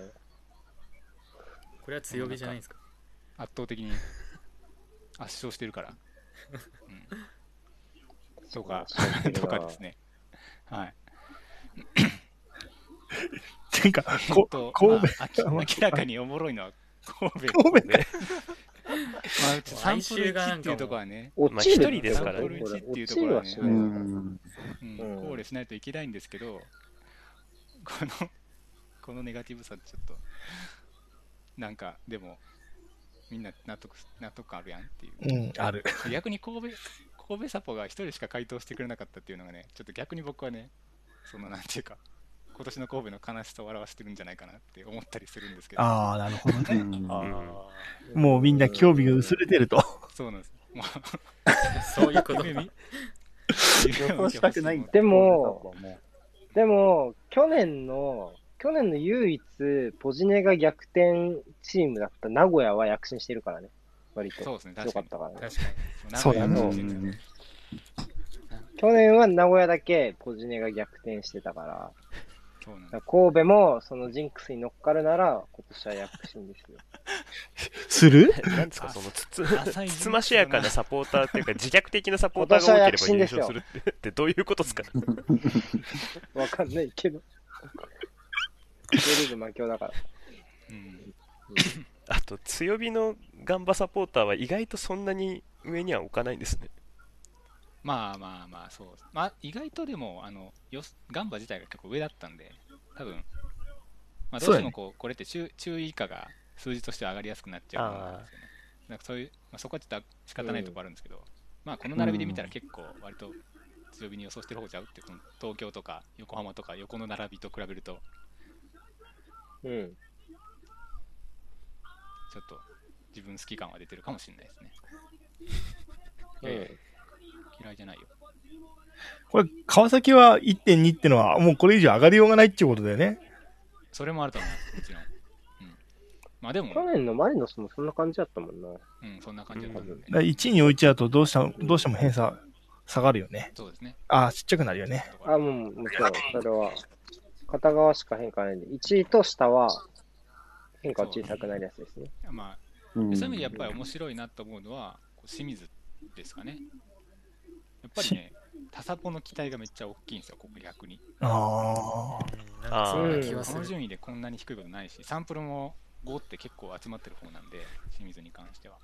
これは強火じゃないんですか圧倒的に圧勝してるから。うん、とか、とかですね。はい。てか、こと神戸、まあ明明らかにおもろいのは神戸。神戸ねまあ、サンプル1っていうところはね、落ちるまあ一人ですからねこれ一っていうところはね。うん。うんうん考慮しないといけないんですけど、この、このネガティブさちょっと、なんか、でも、みんな納得、納得感あるやんっていう。うん、ある。逆に神戸、神戸サポが一人しか回答してくれなかったっていうのがね、ちょっと逆に僕はね、そのなんていうか、今年の神戸の悲しさを表してるんじゃないかなって思ったりするんですけど、ああ、なるほどね。もうみんな興味が薄れてると。そうなんです。もう そういうこと夢見予想したくないんだでも、でも、去年の、去年の唯一、ポジネが逆転チームだった名古屋は躍進してるからね。割と。そうですね、強確かにかっ。たからね。確かにそうだね去年は名古屋だけポジネが逆転してたから、そうなんですだから神戸もそのジンクスに乗っかるなら、今年は躍進ですよ。する？なんですか、そのつつつつましやかなサポーターっていうか、自虐的なサポーターが多ければ優勝するってってどういうことですか？わかんないけど。J リーグ魔境だから。うんあと、強火のガンバサポーターは意外とそんなに上には置かないんですね。まあまあまあ、そう。まあ、意外とでも、あの、よガンバ自体が結構上だったんで、多分、まあ、どうしてもこう、これって中中位以下が数字として上がりやすくなっちゃうなんですよね。なんかそういう、まあ、そこはちょっと仕方ないところあるんですけど、まあ、この並びで見たら結構、割と強火に予想してる方ちゃうって、この東京とか横浜とか横の並びと比べると、うん。ちょっと自分好き感は出てるかもしれないですね。うん。ええ嫌いじゃないよ。これ、川崎は1.2ってのは、もうこれ以上上がりようがないっていうことだよね。それもあると思います、もちろん。うん。まあでも、去年のマリノスもそんな感じだったもんな。うん、そんな感じだと思うんでだから1位に置いちゃうと、どうしたどうしても偏差下がるよね。そうですね。あ、ちっちゃくなるよね。あ、もう、もちろん、それは、片側しか変化ないんで、1位と下は変化は小さくなりやすいですね。まあ、うんそういう意味でやっぱり面白いなと思うのは、清水ですかね。やっぱりね、タサポの期待がめっちゃ大きいんですよ、ここ逆に。あうんなんかそんな気こはするの順位でこんなに低いことないし、サンプルも5って結構集まってる方なんで、清水に関しては。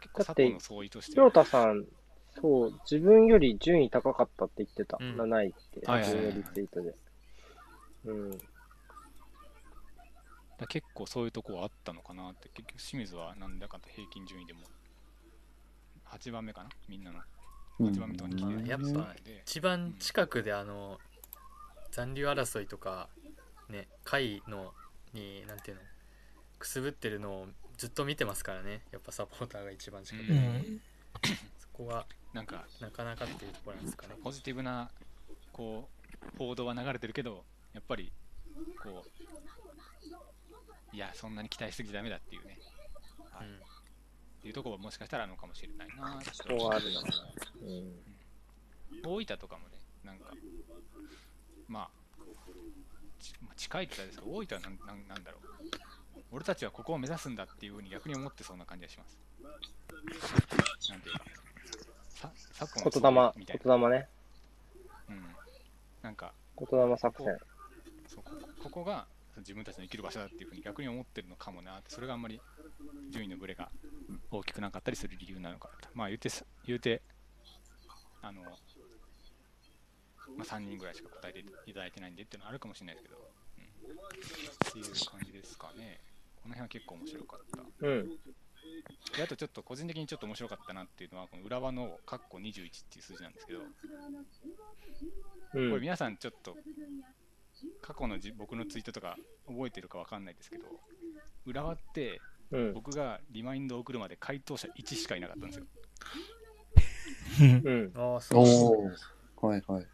結構だってサポの相違として京太さん、そう、自分より順位高かったって言ってた。うん7位って、自分よりツイートで。うん。だ結構そういうとこはあったのかなって、結局清水はなんだかんだ平均順位でも8番目かな、みんなの。8番目とかに来てる。やっぱで。一番近くであの残留争いとかね下位のになんていうのくすぶってるのをずっと見てますからね。やっぱサポーターが一番近くあ。で、うん。そこはなんかなかなかっていうところなんですかね。ポジティブなこう報道は流れてるけど、やっぱりこう、いや、そんなに期待しすぎちゃダメだっていうね、はいうんっていうところはもしかしたらあるのかもしれないなそこはあるな。うん。大分とかもね、なんか、まあ、ちまあ近いって言ったらあれですけど、大分はなんなんなんだろう、俺たちはここを目指すんだっていうふうに逆に思ってそうな感じがします。なんていうか、さ昨今言霊、みたい言霊ね。な。うん。なんか、言霊作戦。そうこここが自分たちの生きる場所だっていうふうに逆に思ってるのかもなって、それがあんまり順位のブレが大きくなかったりする理由なのかなと。まあ言うてす、言うて、あの、まあ、3人ぐらいしか答えていただいてないんでっていうのはあるかもしれないですけど、うん、っていう感じですかね。この辺は結構面白かった。うん。であとちょっと個人的にちょっと面白かったなっていうのは、この裏輪のカッコ21っていう数字なんですけど、うん。これ皆さんちょっと過去のじ僕のツイートとか覚えてるかわかんないですけど浦和ってうん。僕がリマインドを送るまで回答者1しかいなかったんですようん。ああそう。はいはい。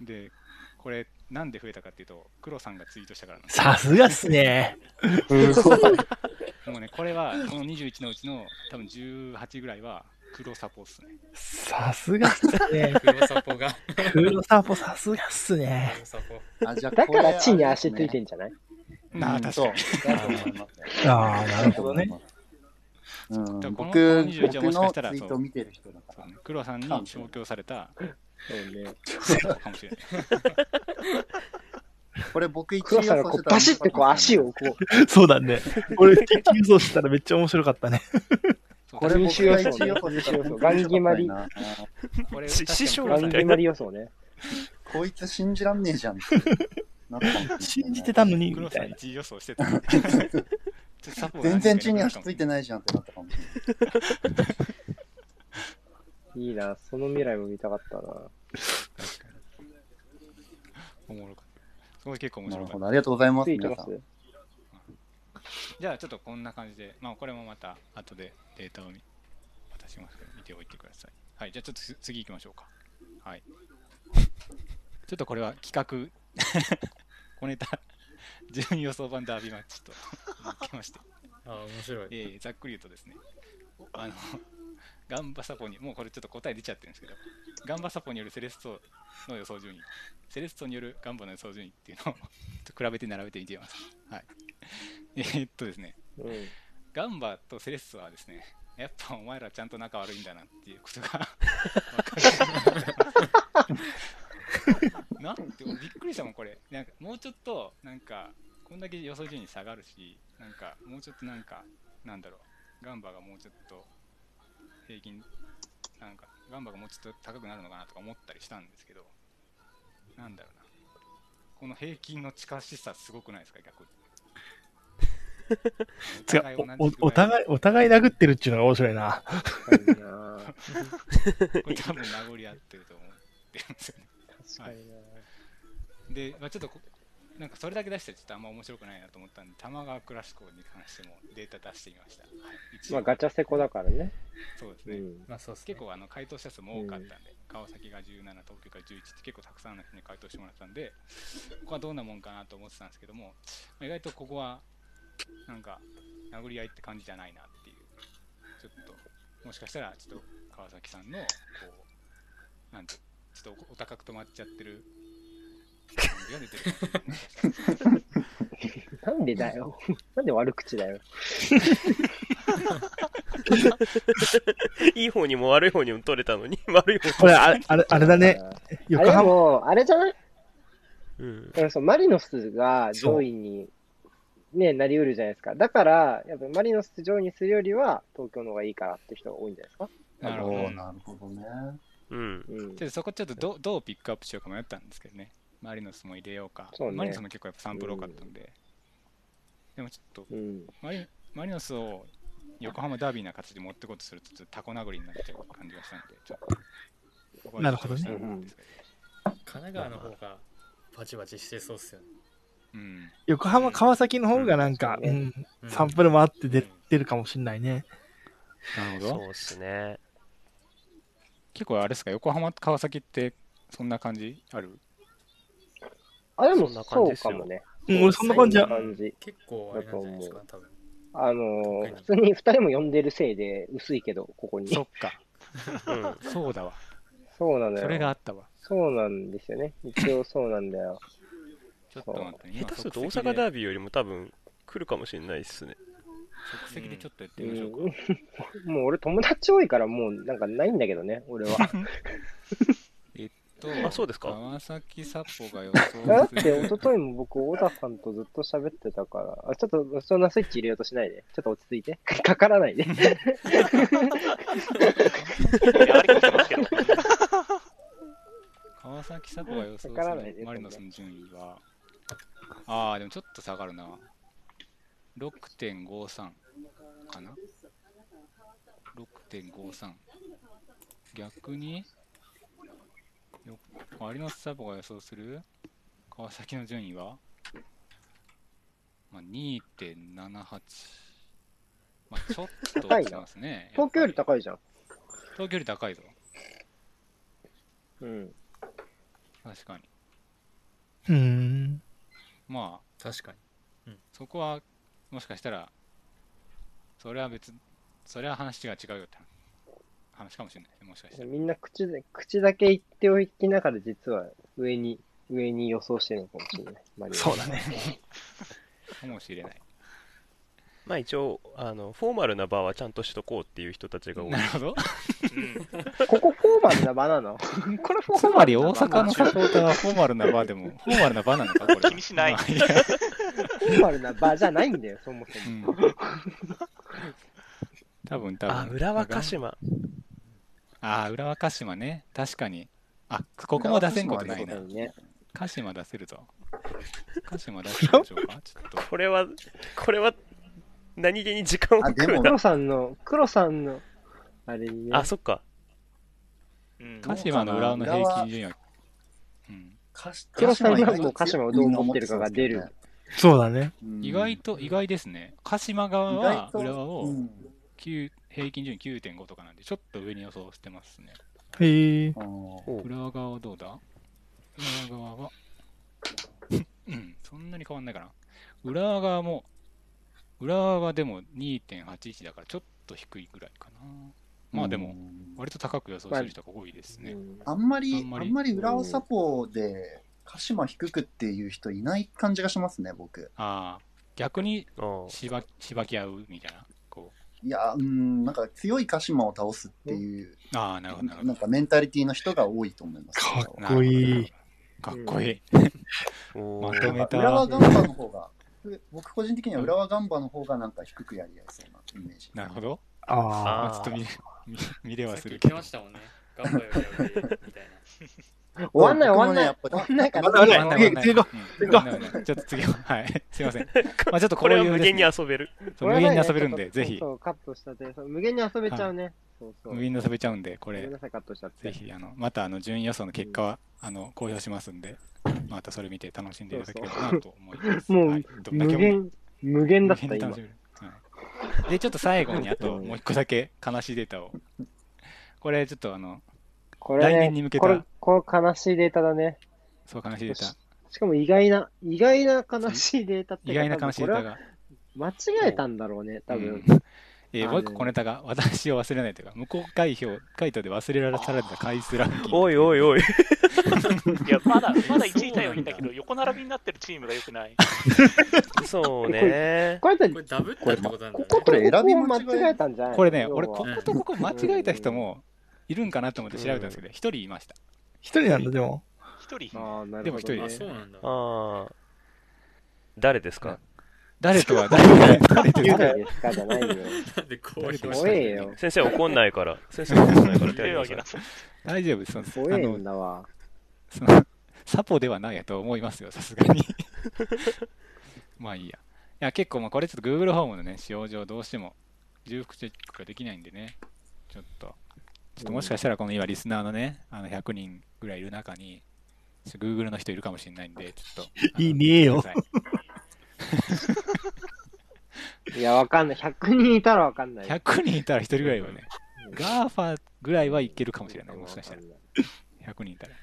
でこれなんで増えたかっていうと黒さんがツイートしたからなんですさすがっすね。もうねこれはこの21のうちの多分18ぐらいは黒サポっすねさすがっすね。黒サポが黒サポさすがっすね。黒サポあ、じゃあだから地に足ついてんんじゃないなあ確かに。ああ、なるほどね。僕、この21は僕もしかのしたらそうツイートを見てる人だから。黒さんに消去されたそうね。かもしれないこれ僕一黒さんがこうバシッてこう足をこう、そうだね。俺、敵予想したらめっちゃ面白かったね。これ僕優秀予想が一予想したら本当に面白かったなこれし師匠ガン決まり予想ね。こいつ信じらんねえじゃん信じてたのに、黒さんみたいな。1位予想してた 全然地に足ついてないじゃんってなったかもしれない。いいな、その未来も見たかったな。確かにおもろかった。それ結構面なるほど。白かった。ありがとうございます、ついてま皆さん。すじゃあちょっとこんな感じで、まあこれもまた後でデータを見渡しますけど、見ておいてください。はい、じゃあちょっとつ次行きましょうか。はい。ちょっとこれは企画、小ネタ、順位予想版ダービーマッチとなってまして、ああ面白いえーざっくり言うとですね、あの、ガンバサポに、もうこれちょっと答え出ちゃってるんですけど、ガンバサポによるセレストの予想順位、セレストによるガンバの予想順位っていうのを ちょっと比べて並べてみてみます。はい。えーっとですね、うん。ガンバとセレッソはですね、やっぱお前らちゃんと仲悪いんだなっていうことが 分かる。なんてびっくりしたもん、これ。なんかもうちょっと、なんか、こんだけ予想順位下がるし、なんか、もうちょっとなんか、なんだろう、ガンバがもうちょっと平均、なんか、ガンバがもうちょっと高くなるのかなとか思ったりしたんですけど、なんだろうな。この平均の近しさすごくないですか、逆に。つかおおお互い、お互い殴ってるっていうのが面白いな。これ多分殴り合ってると思ってるんですよね。確かになで、まあ、ちょっとこなんかそれだけ出してちょっとあんま面白くないなと思ったんで、玉川クラシコに関してもデータ出してみました。まあガチャセコだからね。そうですね。うん。まあそうっすね結構あの回答者数も多かったんで、川崎が17、東京が11って結構たくさんの人に回答してもらったんで、ここはどんなもんかなと思ってたんですけども、まあ意外とここはなんか殴り合いって感じじゃないなっていう、ちょっと、もしかしたらちょっと川崎さんの、こう、なんて、ちょっとお高く止まっちゃってる感じが出てるかもしれなんでだよ。なんで悪口だよ。いい方にも悪い方にも取れたのに、悪い方これ、あれ、あれあれだね。あ横れで浜、も、あれじゃない？うん。だからそうマリノスが上位に、ね、なりうるじゃないですか。だから、やっぱマリノス上位にするよりは、東京の方がいいからって人が多いんじゃないですか。なるほど。なるほどね。うん。うん。ちょっとそこちょっとどどうピックアップしようか迷ったんですけどね。マリノスも入れようか。そうねマリノスも結構やっぱサンプル多かったんで。でもちょっとうん。マリマリノスを横浜ダービーな形で持ってこうとするとちょっとタコ殴りになっちゃう感じがしたんで、ちょっとなるほどね神奈川の方がバチバチしてそうっすよね。うん。横浜、川崎の方がなんか、ううんん、うんサンプルもあって出てるかもしんないね。なるほど。そうっすね。結構あれですか、横浜、川崎ってそんな感じある？あ、でもそんな感そうじですよかもね。うん、俺そんな感じや。結構あれなんじゃないですか、多分。あのー、普通に二人も呼んでるせいで薄いけど、ここに。そっか、うん。そうだわ。そうなのよ。それがあったわ。そうなんですよね。一応そうなんだよ。ちょっと待ってね。下手すると大阪ダービーよりも多分来るかもしれないっすね。即席でちょっとやってうみましょうか。ん、もう俺友達多いからもうなんかないんだけどね、俺は。えっと、あそうですか？川崎サポが予だ想すって、一る。昨日も僕、小田さんとずっと喋ってたから、あちょっと、そんなスイッチ入れようとしないで。ちょっと落ち着いて。かからないで。上がり込んでますけど。川崎サポが予想すわからないねるマリノスの順位は、ああ、でもちょっと下がるな。6.53かな ?6.53。逆に、よマリノスサポが予想する？川崎の順位は、まあ、2.78。まあ、ちょっと落ちてますね。東京より高いじゃん。東京より高いぞ。うん。確かに。うーん。まあ、確かに。そこは、もしかしたら、それは別、それは話が違うよって話かもしれないもしかしたら。みんな口で、口だけ言っておきながら実は上に、上に予想してるのかもしれない。そうだね。かもしれない。まあ一応、あの、フォーマルな場はちゃんとしとこうっていう人たちが多い。なるほど。ここフォーマルな場なの？これフォつまり大ーマルな場阪の？サポーターはフォーマルな場でも、フォーマルな場なのか、これは。気にしないまあやフォーマルな場じゃないんだよ、そもそうんも。多分、多分。あ、浦和鹿島。ああ、浦和鹿島ね。確かに。あ、ここも出せんことないな。ね。鹿島出せるぞ。鹿島出せるでしょうか？ちょっと。これは、これは、何気に時間を食うな。黒さんの、黒さんの、あれにね。あ、そっか。うん鹿島の浦和の平均順位は、うん、黒さんがもう鹿島をどう思ってるかが出る。そうだね。うん意外と、意外ですね。鹿島側意は浦和をうん9平均順位9.5とかなんで、ちょっと上に予想してますね。へえ。浦和側はどうだ？浦和側は、うん、そんなに変わんないかな。浦和側も、浦和はでも2.81だからちょっと低いぐらいかな。まあでも、うん割と高く予想してる人が多いですね。うんあんまり、ああんまりんまり裏をサポで、鹿島低くっていう人いない感じがしますね、僕。ああ、逆にあしばしばき合うみたいな。こいや、うん、なんか強い鹿島を倒すっていう、うああ、なるほど、なんかメンタリティの人が多いと思います。かっこいい。かっこいい。お まとめた。浦和ガンバの方が、僕個人的には浦和ガンバの方がなんか低くやりやすそうなイメージ。なるほど。あまあ、あちょっと見れ見 見れはするけどま。したもんね。ガンバよりは上みたいな。終わんない終わんない。終わんないから。終わんない次ちょっと次は、はい。すいません。まあちょっとここれはういうですね無限に遊べる。無限に遊べるんで、ぜひそ、う、カットした無限に遊べちゃうね。無限に遊べちゃうんで、これ。ぜひ、あの、また、あの、順位予想の結果は、あの、公表しますんで、またそれ見て楽しんでいただければなと思います。もうはいどんだけ無限、無限だった、今はいで、ちょっと最後に、あと、もう一個だけ悲しいデータを。これ、ちょっと、あの、これね、来年に向けたこれ、これ悲しいデータだね。そう、悲しいデータ。しかも意外な、意外な悲しいデータって意外な悲しいデータが。間違えたんだろうね、多分。うんえーもう一個小ネタが、私を忘れないというか、無効回答回答で忘れられされた回数ランキング。おいおいおい。いや、まだ、まだ1位いいんだけど、横並びになってるチームが良くない。そうね。これこ、れダブったってことなんだよね。こことれ選び間違えたんじゃない？これね、俺、こことここ間違えた人もいるんかなと思って調べたんですけど、一人いました。一人なんだ、でも。一人、ああ、なでもるほど、ね。あ、一人ですそうなんだ。ああ。誰ですか？誰とは、誰とは、誰とは、誰ですかじゃないよ。なんで公表した怖えよ。先生怒んないから。先生怒んないから手手を。大丈夫？です。怖えあのんだわ。そのサポではないやと思いますよ、さすがに。まあいいや。いや、結構、まあこれちょっと Google ホームのね、使用上どうしても重複チェックができないんでね、ちょっと、ちょっともしかしたらこの今リスナーのね、あの100人ぐらいいる中に、ちょっと Google の人いるかもしれないんで、ちょっと。いねえよいや、わかんない。100人いたらわかんない。100人いたら1人ぐらいはね、 GAFA ぐらいはいけるかもしれない、もしかしたら。100人いたら。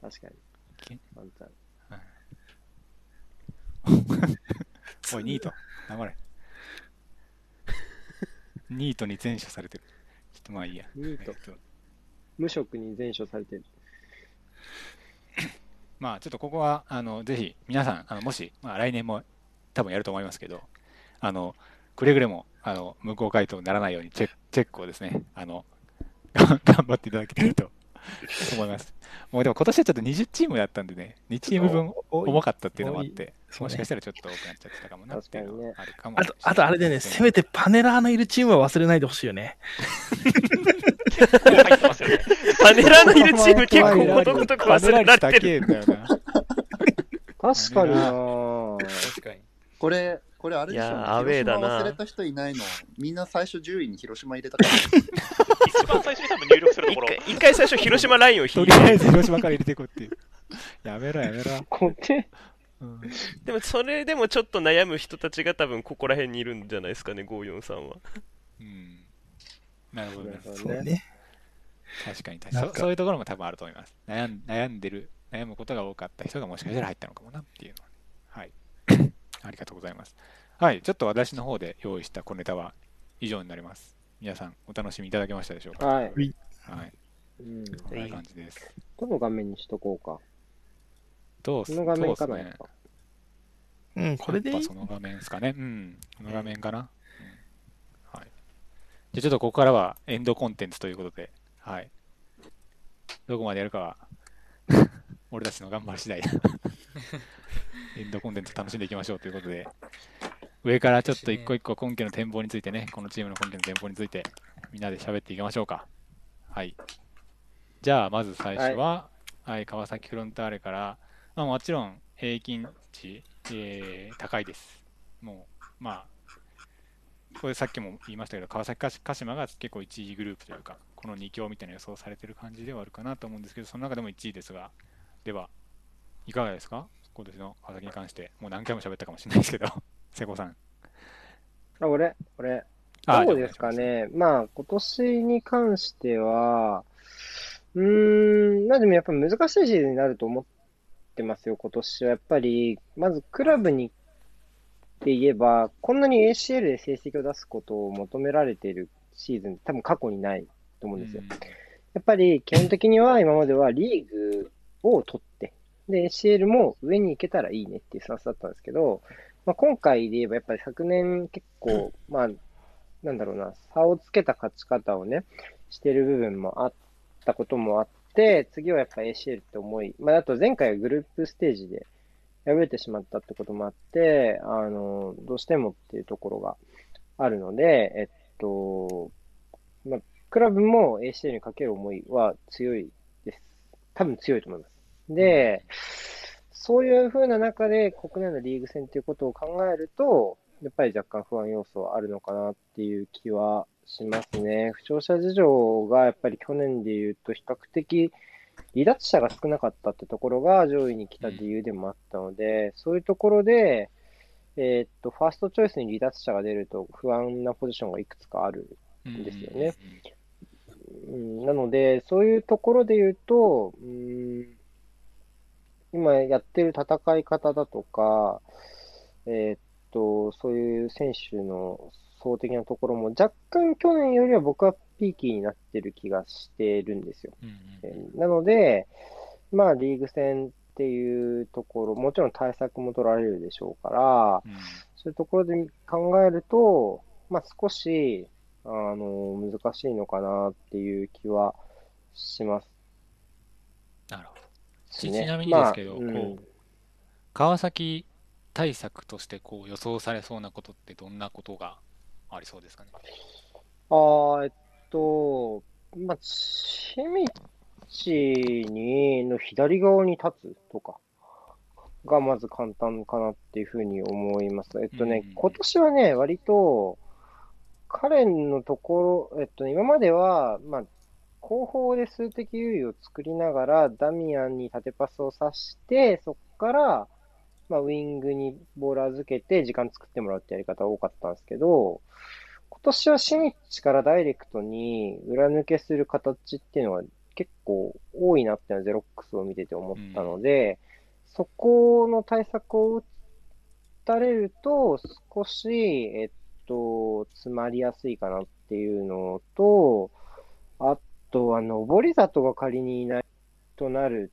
確かにけ。ワンチャンおい、ニート、黙れ。ニートに全処されてる。ちょっとまあいいや。ニートえっと無職に全処されてる。まあちょっとここは、あの、ぜひ皆さん、あのもし、まあ来年も多分やると思いますけど、あの、くれぐれも、あの、無効回答にならないようにチェック、チェックをですね、あの、頑張っていただけてると思います。もうでも今年はちょっと20チームだったんでね、2チーム分お重かったっていうのもあって、もしかしたらちょっと多くなっちゃってたかもなっていうのはあるかもあと、あとあれでね、せめてパネラーのいるチームは忘れないでほしいよね。結構入ってますよね。パネラーのいるチーム結構ことごとく忘れられてる。確かになぁ。確かに。これ、これあれでしょいやーアウェーだな広島忘れた人いないの。みんな最初10位に広島入れたから。一番最初に多分入力するところ。一回一回最初広島ラインを引といて、りあえず広島から入れていこうっていう。やめろやめろ。こて、うんでもそれでもちょっと悩む人たちが多分ここら辺にいるんじゃないですかね、543は。うん。なるほどね。そうね。確かに確かにそ。なんかそういうところも多分あると思います。悩ん悩んでる、悩むことが多かった人がもしかしたら入ったのかもなっていうのは、はい。ありがとうございます。はい。ちょっと私の方で用意した小ネタは以上になります。皆さんお楽しみいただけましたでしょうか？はい。はい。うん。こんな感じです。どの画面にしとこうか。どうすこの画面かなやっぱ。うん、これでいい？やっぱその画面ですかね。うん。この画面かな？うんはい。じゃあちょっとここからはエンドコンテンツということで、はい。どこまでやるかは、俺たちの頑張り次第。エンドコンテンツ楽しんでいきましょうということで、上からちょっと一個一個今季の展望についてね、このチームの今季の展望について、みんなで喋っていきましょうか。はい。じゃあ、まず最初は、はい、川崎フロンターレから、まあ、もちろん平均値、えー高いです。もう、まあ、これさっきも言いましたけど、川崎鹿島が結構1位グループというか、この2強みたいな予想されてる感じではあるかなと思うんですけど、その中でも1位ですが、では、いかがですか？今年の川崎に関して、もう何回も喋ったかもしれないですけど、瀬古さん。あ、俺、俺。あどうですか。ね？まあ、今年に関しては、うーん、まあでもやっぱ難しいシーズンになると思ってますよ、今年は。やっぱり、まずクラブにで言えば、こんなに ACL で成績を出すことを求められているシーズン、多分過去にないと思うんですよ。やっぱり基本的には今まではリーグを取って、で、ACL も上に行けたらいいねっていうスタンスだったんですけど、まあ、今回で言えばやっぱり昨年結構、まあ、なんだろうな、差をつけた勝ち方をね、してる部分もあったこともあって、次はやっぱ ACL って思い、まあ、あと前回はグループステージで敗れてしまったってこともあって、あの、どうしてもっていうところがあるので、えっと、まあ、クラブも ACL にかける思いは強いです。多分強いと思います。で、そういう風な中で国内のリーグ戦ということを考えると、やっぱり若干不安要素はあるのかなっていう気はしますね。負傷者事情がやっぱり去年で言うと比較的離脱者が少なかったってところが上位に来た理由でもあったので、そういうところで、えーっと、ファーストチョイスに離脱者が出ると不安なポジションがいくつかあるんですよね。うん、なので、そういうところで言うと、うん、今やってる戦い方だとか、えーっと、そういう選手の総的なところも若干去年よりは僕はピーキーになってる気がしてるんですよ。うんうんえーなので、まあ、リーグ戦っていうところ、もちろん対策も取られるでしょうから、うんそういうところで考えると、まあ、少し、あの、難しいのかなっていう気はします。ちちなみにですけどまあこう川崎対策としてこう予想されそうなことってどんなことがありそうですかね？あーえっと、まあ、シミッチに、の左側に立つとかがまず簡単かなっていうふうに思います。えっとね、うん今年はね、割と、彼のところ、えっと、今までは、まあ、後方で数的優位を作りながら、ダミアンに縦パスを刺して、そこから、まあ、ウィングにボール預けて時間作ってもらうってやり方多かったんですけど、今年はシミッチからダイレクトに裏抜けする形っていうのは結構多いなってのはゼロックスを見てて思ったので、そこの対策を打たれると少し、えっと、詰まりやすいかなっていうのと、あとは上り里が仮にいないとなる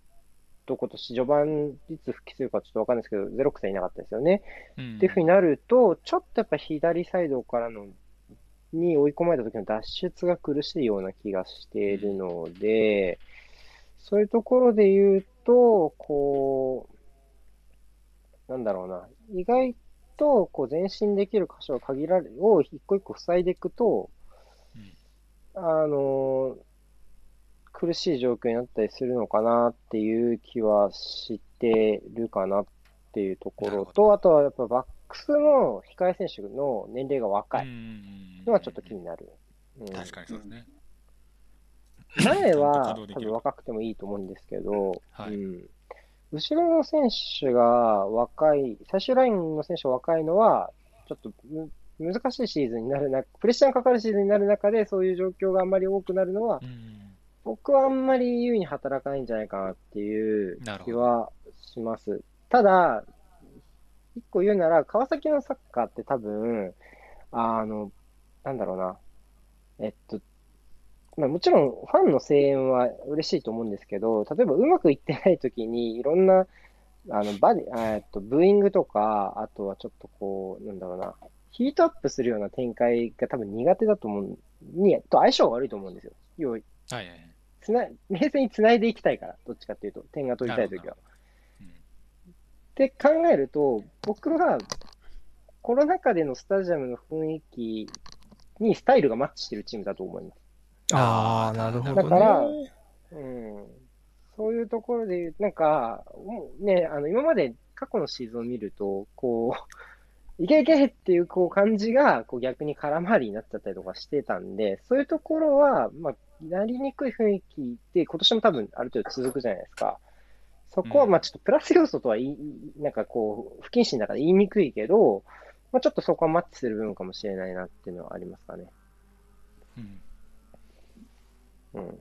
と、今年序盤いつ復帰するかちょっとわかんないですけど、ゼロックスはいなかったですよね。うん。っていうふうになると、ちょっとやっぱ左サイドからの、に追い込まれた時の脱出が苦しいような気がしているので、そういうところで言うと、こう、なんだろうな、意外とこう前進できる箇所が限られ、を一個一個塞いでいくと、あの、苦しい状況になったりするのかなっていう気はしてるかなっていうところと、あとはやっぱバックスの控え選手の年齢が若いうんのはちょっと気になる。うん。確かにそうですね。前は多分若くてもいいと思うんですけど、はい。うん、後ろの選手が若い、最終ラインの選手が若いのは、ちょっとむ難しいシーズンになるな、プレッシャーがかかるシーズンになる中で、そういう状況があんまり多くなるのはう、ん僕はあんまり優位に働かないんじゃないかなっていう気はします。ただ、一個言うなら、川崎のサッカーって多分、あの、なんだろうな、えっと、まあ、もちろんファンの声援は嬉しいと思うんですけど、例えばうまくいってない時にいろんな、あの、バディ、あえっと、ブーイングとか、あとはちょっとこう、なんだろうな、ヒートアップするような展開が多分苦手だと思う、に、と相性が悪いと思うんですよ。要はいはい。つな、冷静に繋いでいきたいから、どっちかっていうと、点が取りたいときは。うんって考えると、僕は、コロナ禍でのスタジアムの雰囲気にスタイルがマッチしてるチームだと思います。ああ、なるほどね。だからうん。そういうところでなんか、もうね、あの、今まで過去のシーズンを見ると、こう、いけいけっていうこう感じが、こう逆に空回りになっちゃったりとかしてたんで、そういうところは、まあ、なりにくい雰囲気って今年も多分ある程度続くじゃないですか。そこは、うんまあちょっとプラス要素とは言い、なんかこう、不謹慎だから言いにくいけど、まあちょっとそこはマッチする部分かもしれないなっていうのはありますかね。うんうん。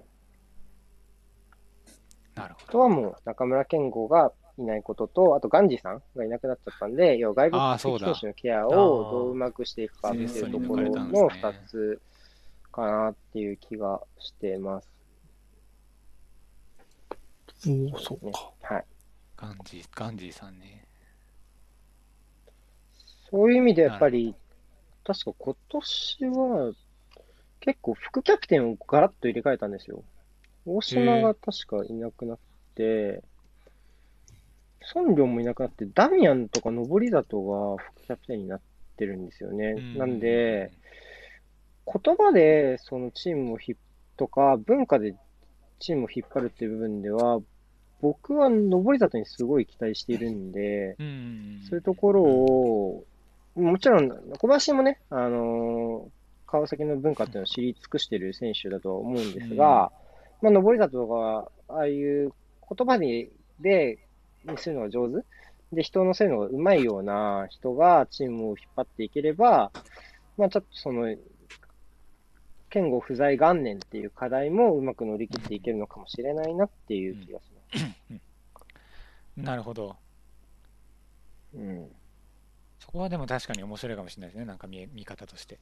なるほど。あとはもう中村健吾がいないことと、あとガンジーさんがいなくなっちゃったんで、要は外国籍選手のケアをどううまくしていくかっていうところのですね2つかなっていう気がしてます。おお、そうか。はい。ガンジー、ガンジーさんね。そういう意味でやっぱり、確か今年は結構副キャプテンをガラッと入れ替えたんですよ。大島が確かいなくなって、孫良もいなくなって、ダミアンとか登里が副キャプテンになってるんですよね。なんで、、言葉でそのチームを引っとか文化でチームを引っ張るっていう部分では、僕は上り里にすごい期待しているんで、そういうところを、もちろん、小林もね、あのー川崎の文化っていうのを知り尽くしている選手だと思うんですが、まあ、上り里とか、ああいう言葉で、で、にするのが上手。で、人を乗せるのがうまいような人がチームを引っ張っていければ、まあ、ちょっとその、剣豪不在元年っていう課題もうまく乗り切っていけるのかもしれないなっていう気がします。なるほど。うん。そこはでも確かに面白いかもしれないですね、なんか見え見方として。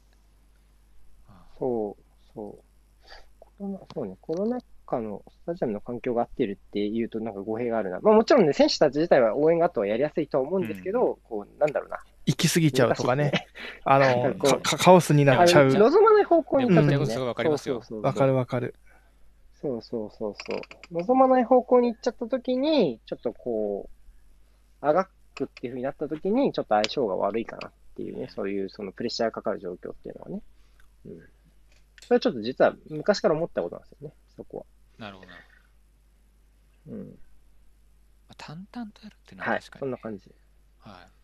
あそう、そう。コロナ、そうね、コロナ禍のスタジアムの環境が合ってるっていうとなんか語弊があるな。まあもちろんね、選手たち自体は応援があった方がやりやすいとは思うんですけど、こう、なんだろうな。行き過ぎちゃうとかね。あの、カオスになっちゃう。望まない方向に行った時にね。でも言ってることすごいわかるわかる。そうそうそうそう。望まない方向に行っちゃった時に、ちょっとこう、あがくっていう風になった時に、ちょっと相性が悪いかなっていうね、そういうそのプレッシャーがかかる状況っていうのはね。うん。それはちょっと実は昔から思ったことなんですよね、そこなるほど。うん。まあ淡々とやるっていうのははい確、かに。そんな感じ。はいうん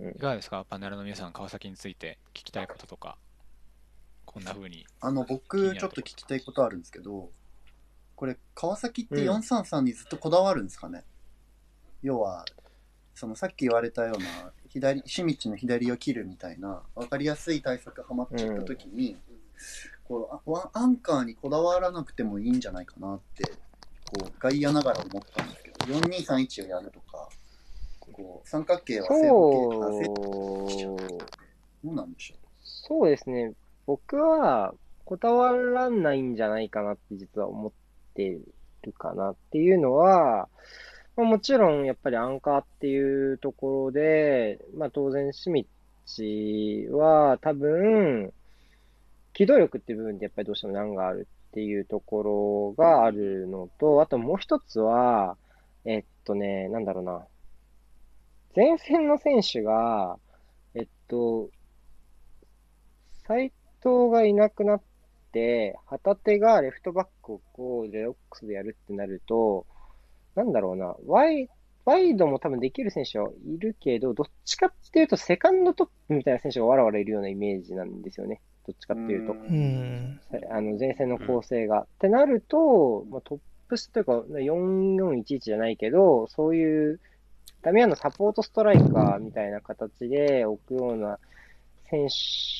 いかがですか、パネルの皆さん、川崎について聞きたいこととか、こんな風に。あの、僕、ちょっと聞きたいことあるんですけど、これ、川崎って433にずっとこだわるんですかね、要は、そのさっき言われたような、左、シミの左を切るみたいな、わかりやすい対策はまっちゃった時に、こうあワンアンカーにこだわらなくてもいいんじゃないかなって、こう、外野ながら思ったんですけど、4231をやるとか、こう、三角形は正方形、どうなんでしょそうですね。僕は、こだわらないんじゃないかなって実は思ってるかなっていうのは、まあ、もちろんやっぱりアンカーっていうところで、まあ当然シミッチは多分、機動力っていう部分でやっぱりどうしても難があるっていうところがあるのと、あともう一つは、えっとね、なんだろうな。前線の選手が、えっと、斎藤がいなくなって、旗手がレフトバックをこう、レオックスでやるってなると、なんだろうな、ワイ、ワイドも多分できる選手はいるけど、どっちかっていうと、セカンドトップみたいな選手がわらわらいるようなイメージなんですよね。どっちかっていうと。うん。あの前線の構成が。ってなると、まあ、トップスというか、4411じゃないけど、そういう、ダミアンのサポートストライカーみたいな形で置くような選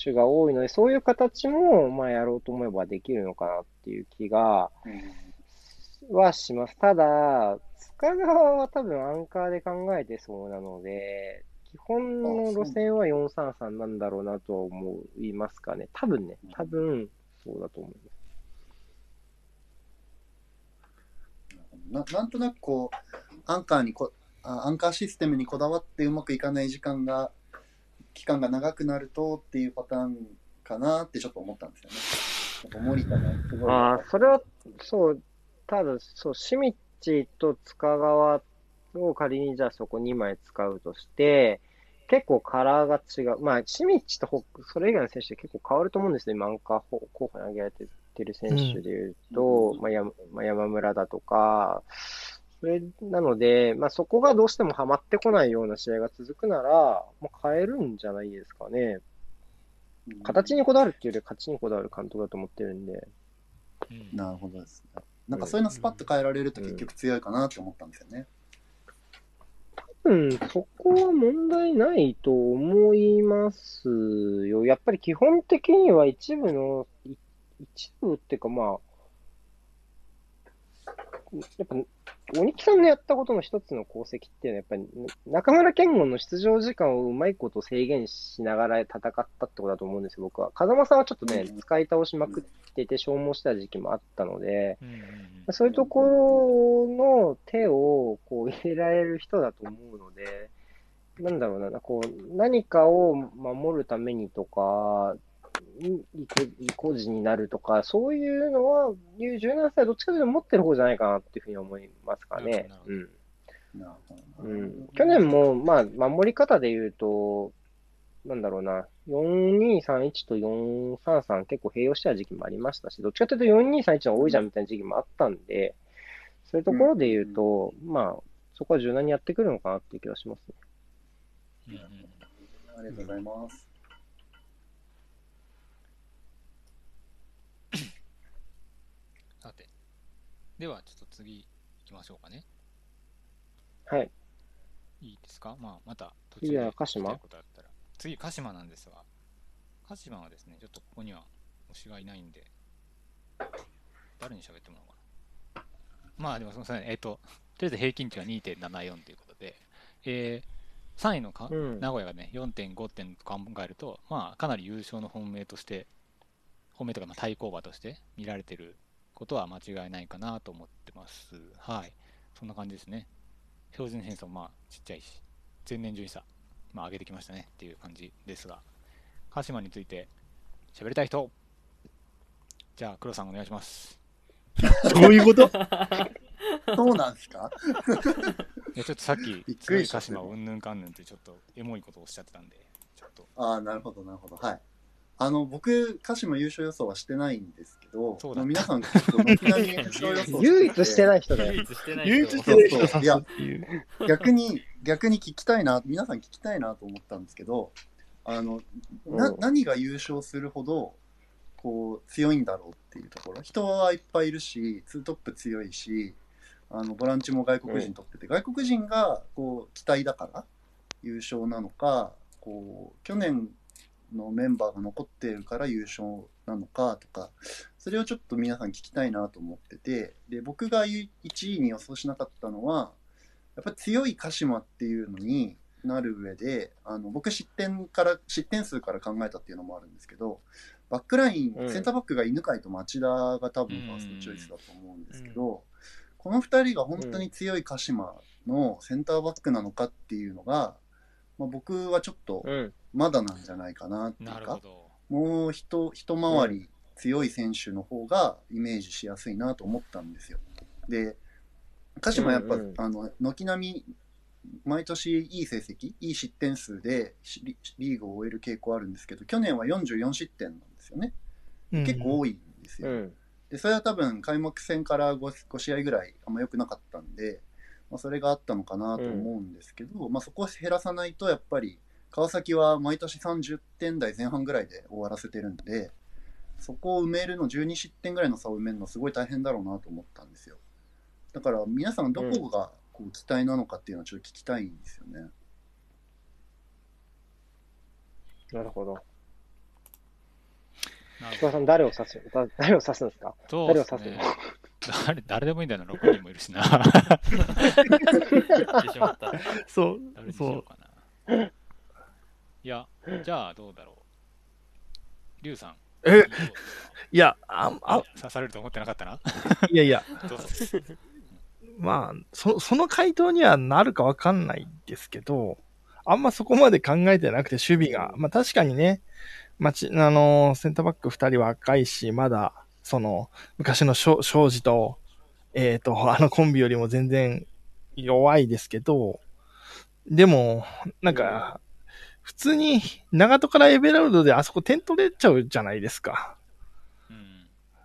手が多いので、そういう形も、まあ、やろうと思えばできるのかなっていう気が、はします。ただ、塚川は多分アンカーで考えてそうなので、基本の路線は433なんだろうなとは思いますかね。多分ね、多分そうだと思います。ななんとなくこう、アンカーにこあ、アンカーシステムにこだわってうまくいかない時間が、期間が長くなるとっていうパターンかなってちょっと思ったんですよね。森田がすごい。ああ、それは、そう、ただ、そう、シミッチと塚川を仮にじゃあそこ2枚使うとして、結構カラーが違う。まあ、シミッチとホそれ以外の選手って結構変わると思うんですよ。今、アンカー候候補に挙げられてる選手でいうと、まあ山、まあ、山村だとか、それなので、まあ、そこがどうしてもハマってこないような試合が続くなら、まあ、変えるんじゃないですかね。うん形にこだわるっていうより勝ちにこだわる監督だと思ってるんで。うんなるほどですね。なんかそういうのスパッと変えられると結局強いかなって思ったんですよね。うん、そこは問題ないと思いますよ。やっぱり基本的には一部の、い一部っていうかまあ、やっぱ、鬼木さんのやったことの一つの功績っていうのは、やっぱり中村健吾の出場時間をうまいこと制限しながら戦ったってことだと思うんですよ、僕は。風間さんはちょっとねうん、使い倒しまくってて消耗した時期もあったので、そういうところの手をこう入れられる人だと思うので、なんだろうな、こう何かを守るためにとか、い意固地になるとか、そういうのは、いう17歳はどっちかというと持ってる方じゃないかなっていうふうに思いますかねうん。うん、去年も、まあ、守り方で言うと、なんだろうな、4231と433結構併用してた時期もありましたし、どっちかというと4231の多いじゃんみたいな時期もあったんで、そういうところで言うと、まあ、そこは柔軟にやってくるのかなっていう気がしますね。うんうんありがとうございます。さて。では、ちょっと次行きましょうかね。はい。いいですか？まあ、また途次はで鹿島？聞きたいことあったら。次、鹿島なんですが、鹿島はですね、ちょっとここには推しがいないんで、誰に喋ってもらおうかな。まあ、でもすみません、えっ、と、とりあえず平均値は2.74ということで、えー、3位のか、うん名古屋がね、4.5点と考えると、まあ、かなり優勝の本命として、本命とかまあ対抗馬として見られてることは間違いないかなと思ってます。はい。そんな感じですね。標準偏差もまあちっちゃいし、前年順位差、まあ上げてきましたねっていう感じですが、鹿島について喋りたい人、じゃあ黒さんお願いします。どういうこと？そうなんですか？いやちょっとさっきびっ、鹿島うんぬんかんぬんってちょっとエモいことをおっしゃってたんで、ちょっと、ああ、なるほど、なるほど。はい。あの、僕、鹿島優勝予想はしてないんですけど、そうだまあ皆さん結構軒並み優勝予想してて 唯一してない人だ唯よ。一してない唯一人してる人さすっていう。逆に、逆に聞きたいな、皆さん聞きたいなと思ったんですけど、あの、な、うん何が優勝するほど、こう、強いんだろうっていうところ。人はいっぱいいるし、ツートップ強いし、あの、ボランチも外国人取ってて、外国人が、こう、期待だから優勝なのか、こう、去年のメンバーが残ってるから優勝なのかとか、それをちょっと皆さん聞きたいなと思ってて、で、僕が1位に予想しなかったのは、やっぱり強い鹿島っていうのになる上で、あの僕失点から、失点数から考えたっていうのもあるんですけど、バックライン、うん。センターバックが犬飼と町田が多分ファーストチョイスだと思うんですけど、この2人が本当に強い鹿島のセンターバックなのかっていうのが、まあ、僕はちょっとうん。まだなんじゃないかなっていうか、なるほど。もう一一回り強い選手の方がイメージしやすいなと思ったんですよ。で、鹿島やっぱ、うんうんあの軒並み毎年いい成績、いい失点数でリーグを終える傾向あるんですけど、去年は44失点なんですよね。結構多いんですよ。うん。で、それは多分開幕戦から 5, 5試合ぐらいあんま良くなかったんで、まあ、それがあったのかなと思うんですけど、まあ、そこを減らさないとやっぱり川崎は毎年30点台前半ぐらいで終わらせてるんで、そこを埋めるの、12失点ぐらいの差を埋めるのすごい大変だろうなと思ったんですよ。だから皆さんどこがこう期待なのかっていうのはちょっと聞きたいんですよね。なるほど。石川さん、誰を指すだ誰を指すんですか？誰を指すの？誰誰でもいいんだよな、6人もいるしな。言ってしまった。そう誰、にしそう。ようかな。いや、じゃあどうだろう。リュウさん。え？いや、あ、あ、刺されると思ってなかったな。いやいや、どうぞ。まあ、そその回答にはなるかわかんないですけど、あんまそこまで考えてなくて守備が、まあ確かにね、まあち、あのセンターバック二人は若いし、まだ、その、昔の庄庄司と、えっ、と、あのコンビよりも全然弱いですけど、でも、なんか、普通に長門からエベラルドであそこ点取れちゃうじゃないですか。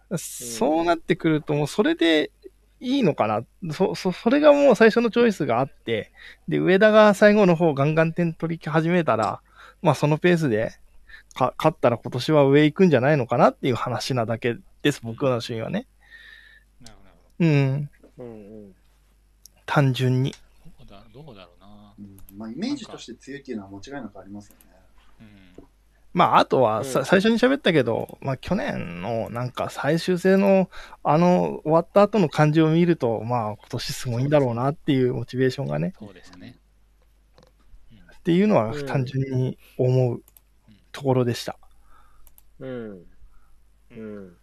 うん。そうなってくると、もうそれでいいのかな。そ、そ、それがもう最初のチョイスがあって、で、上田が最後の方ガンガン点取り始めたら、まあそのペースで、か、勝ったら今年は上行くんじゃないのかなっていう話なだけです、僕の主義はね。なるほど、うん。うんうん。単純に。ど。どうだどうだろうな。うんまあ、イメージとして強いっていうのは間違いなくありますよね。うん。まあ、あとはさ、うん最初に喋ったけど、まあ去年のなんか最終戦のあの終わった後の感じを見ると、まあ今年すごいんだろうなっていうモチベーションがね、そうですね。っていうのはうん単純に思うところでした。うん。うん。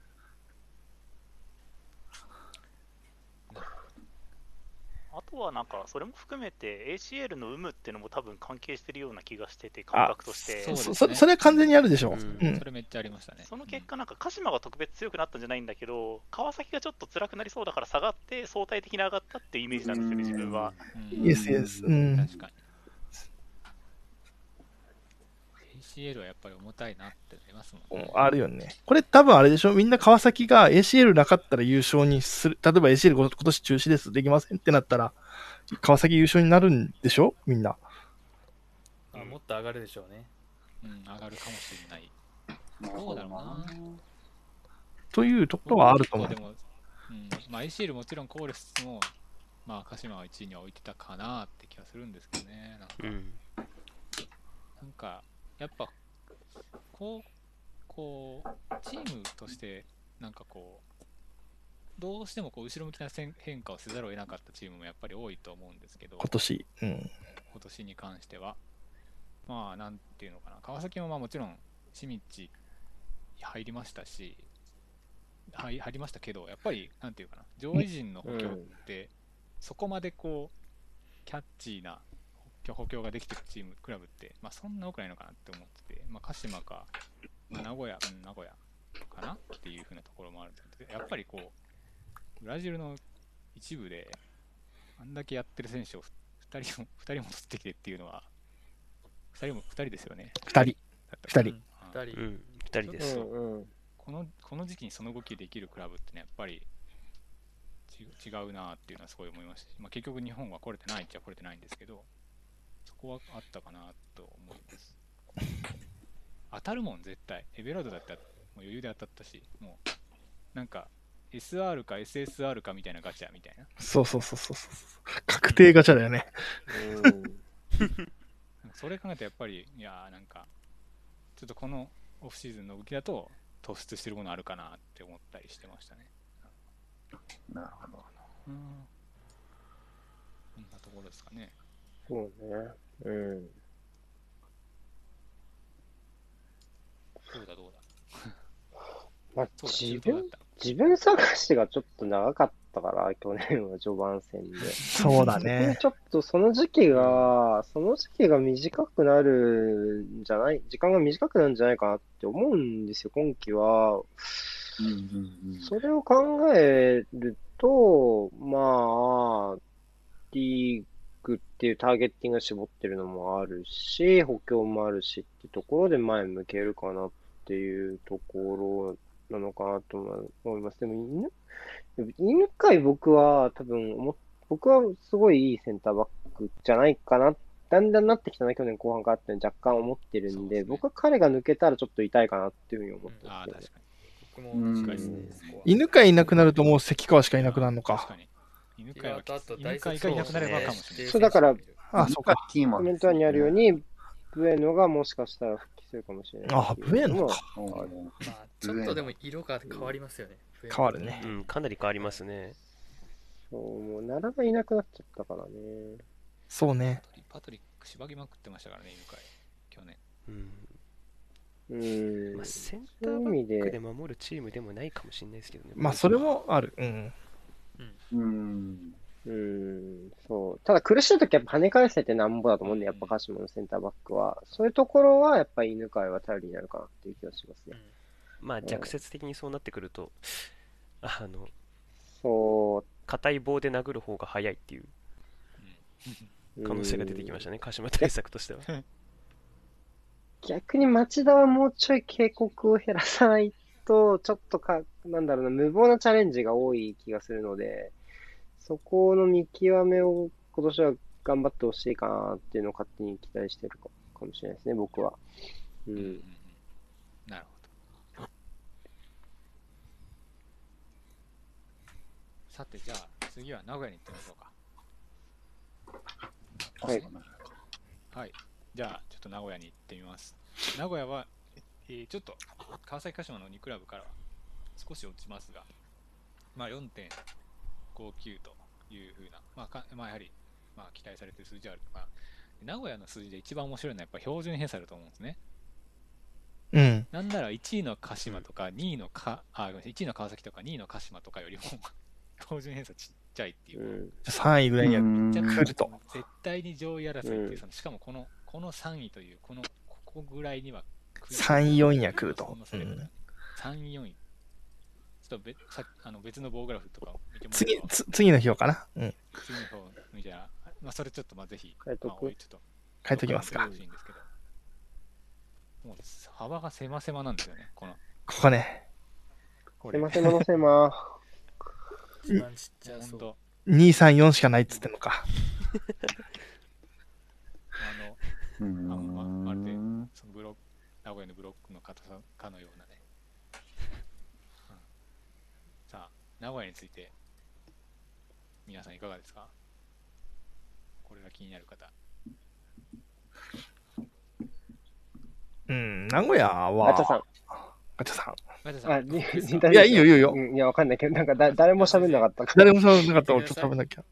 とはなんか、それも含めて ACL の有無っていうのも多分関係してるような気がしてて、感覚として。そうですねそそそれは完全にあるでしょう。うんうんそれめっちゃありましたね。その結果、なんか鹿島が特別強くなったんじゃないんだけど、川崎がちょっと辛くなりそうだから下がって、相対的に上がったっていうイメージなんですよね、自分は。うん、イエスイエス。うん。確かに。ACL はやっぱり重たいなってなりますもんね。あるよね。これ多分あれでしょ？みんな川崎が ACL なかったら優勝にする。例えば ACL 今年中止です。できませんってなったら、川崎優勝になるんでしょ？みんな。あもっと上がるでしょうねうん、上がるかもしれない。なるほどな。というところはあると思うで。も、うんまあ、ACL もちろん考慮しつつも、まあ、鹿島は1位には置いてたかなって気がするんですけどね。なんか、うん。なんかやっぱ、こう、こう、チームとして、なんかこう、どうしてもこう後ろ向きな変変化をせざるを得なかったチームもやっぱり多いと思うんですけど、今年。うん。今年に関しては。まあ、なんていうのかな、川崎もまあもちろん、シミッチ入りましたし、はい入りましたけど、やっぱり、なんていうかな、上位陣の補強って、そこまでこう、キャッチーな補強補強ができてるチーム、クラブって、まあ、そんな多くないのかなって思ってて、まあ、鹿島か、まあ名古屋、うん、名古屋かなっていうふうなところもあるんですけど、やっぱりこう、ブラジルの一部で、あんだけやってる選手を2人も、二人も取ってきてっていうのは、2人も、2人ですよね。二人。だったかな二人あ2人、うん。二人です。うんうん。このこの時期にその動きできるクラブってね、やっぱりち違うなっていうのはすごい思いましたし、まあ、結局日本は来れてないっちゃ来れてないんですけど、そこはあったかなと思います。当たるもん、絶対。エベラードだったらもう余裕で当たったし、もうなんか SR か SSR かみたいなガチャみたいな。そうそうそうそうそう。確定ガチャだよね。それ考えてやっぱり、いやーなんか、ちょっとこのオフシーズンの動きだと突出してるものあるかなって思ったりしてましたね。なるほど。うん。こんなところですかね。そうね。うん。どうだどうだ。まあ、自分。自分探しがちょっと長かったから、去年は序盤戦で。そうだね。ちょっとその時期が、その時期が短くなるんじゃない、時間が短くなるんじゃないかなって思うんですよ、今季は。うんうんうん。それを考えると、まあ、リーグっていうターゲッティングが絞ってるのもあるし、補強もあるしってところで前向けるかなっていうところなのかなと思います。でも犬、犬飼僕は多分僕はすごいいいセンターバックじゃないかな。だんだんなってきたな、去年後半からって若干思ってるんで、ですね僕は彼が抜けたらちょっと痛いかなっていうふうに思ってああ、ますけどね確かに。僕も近いですね。犬飼いなくなるともう関川しかいなくなるのか。確かに。犬飼いはきつ犬飼いがいなくなればかもしれない。そうだからあ、そうか。キーマンコメント欄にあるように、ブエノがもしかしたら復帰するかもしれない。あ、ブエノか。うんまあ、ちょっとでも色が変わりますよね。変わるねうん、かなり変わりますね。そう、もう奈良がいなくなっちゃったからね。そうね。パトリックしばきまくってましたからね、犬飼い。去年。うん。うんまあ、。センターバ意味でックで守るチームでもないかもしれないですけどね。まあ、それもある。うん。うん。うん、そう。ただ苦しい時はやっぱ跳ね返せてなんぼだと思うんで、やっぱ鹿島のセンターバックは。そういうところはやっぱり犬飼は頼りになるかなっていう気がしますね。まあ、弱説的にそうなってくると、あの、そ硬い棒で殴る方が早いっていうう。可能性が出てきましたね、鹿島対策としては。逆に町田はもうちょい警告を減らさないと、ちょっとか、なんだろうな、無謀なチャレンジが多い気がするので、そこの見極めを今年は頑張ってほしいかなっていうのを勝手に期待してるかかもしれないですね、僕は。ううんうんうんん。なるほど。さて、じゃあ、次は名古屋に行ってみましょうか。はいはい。じゃあ、ちょっと名古屋に行ってみます。名古屋は、えーちょっと川崎鹿島の2クラブからは少し落ちますが、まあ、4.59というふうな、まあかまあ、やはり、まあ、期待されている数字あるとか、名古屋の数字で一番面白いのはやっぱ標準偏差だと思うんですね。うん。なんなら1位の鹿島とか2位のか、あ、ごめんなさい、1位の川崎とか2位の鹿島とかよりも 標準偏差ちっちゃいっていうう。ん。3位ぐらいには来ると絶対に上位争いっていう、うんそのしかもこのこの3位という、このここぐらいには3位、4位には来ると。うん、3位、4位。ちょっと別さあの別の棒グラフとかを見ても次つ次の日をかな。うん。次の方見たら、まあ、それちょっとまあぜひ、書いとく？まあ、おいちょっと書いときますかもう幅が狭狭なんですよね、この。ここね、これすいません、のせま。一番ちっちゃそうほんと2、3、4しかないっつってんのか。あの、あままるでそのブロック、名古屋のブロックの硬さかのようなね。うんさあ、名古屋について、皆さんいかがですか？これが気になる方。うん、名古屋は、ガチャさん。ガチャさん。いやいいよいいよいいようんいや、わかんないけど、なんかだ、誰も喋んなかったから。誰も喋んなかったちょっと食べなきゃ。い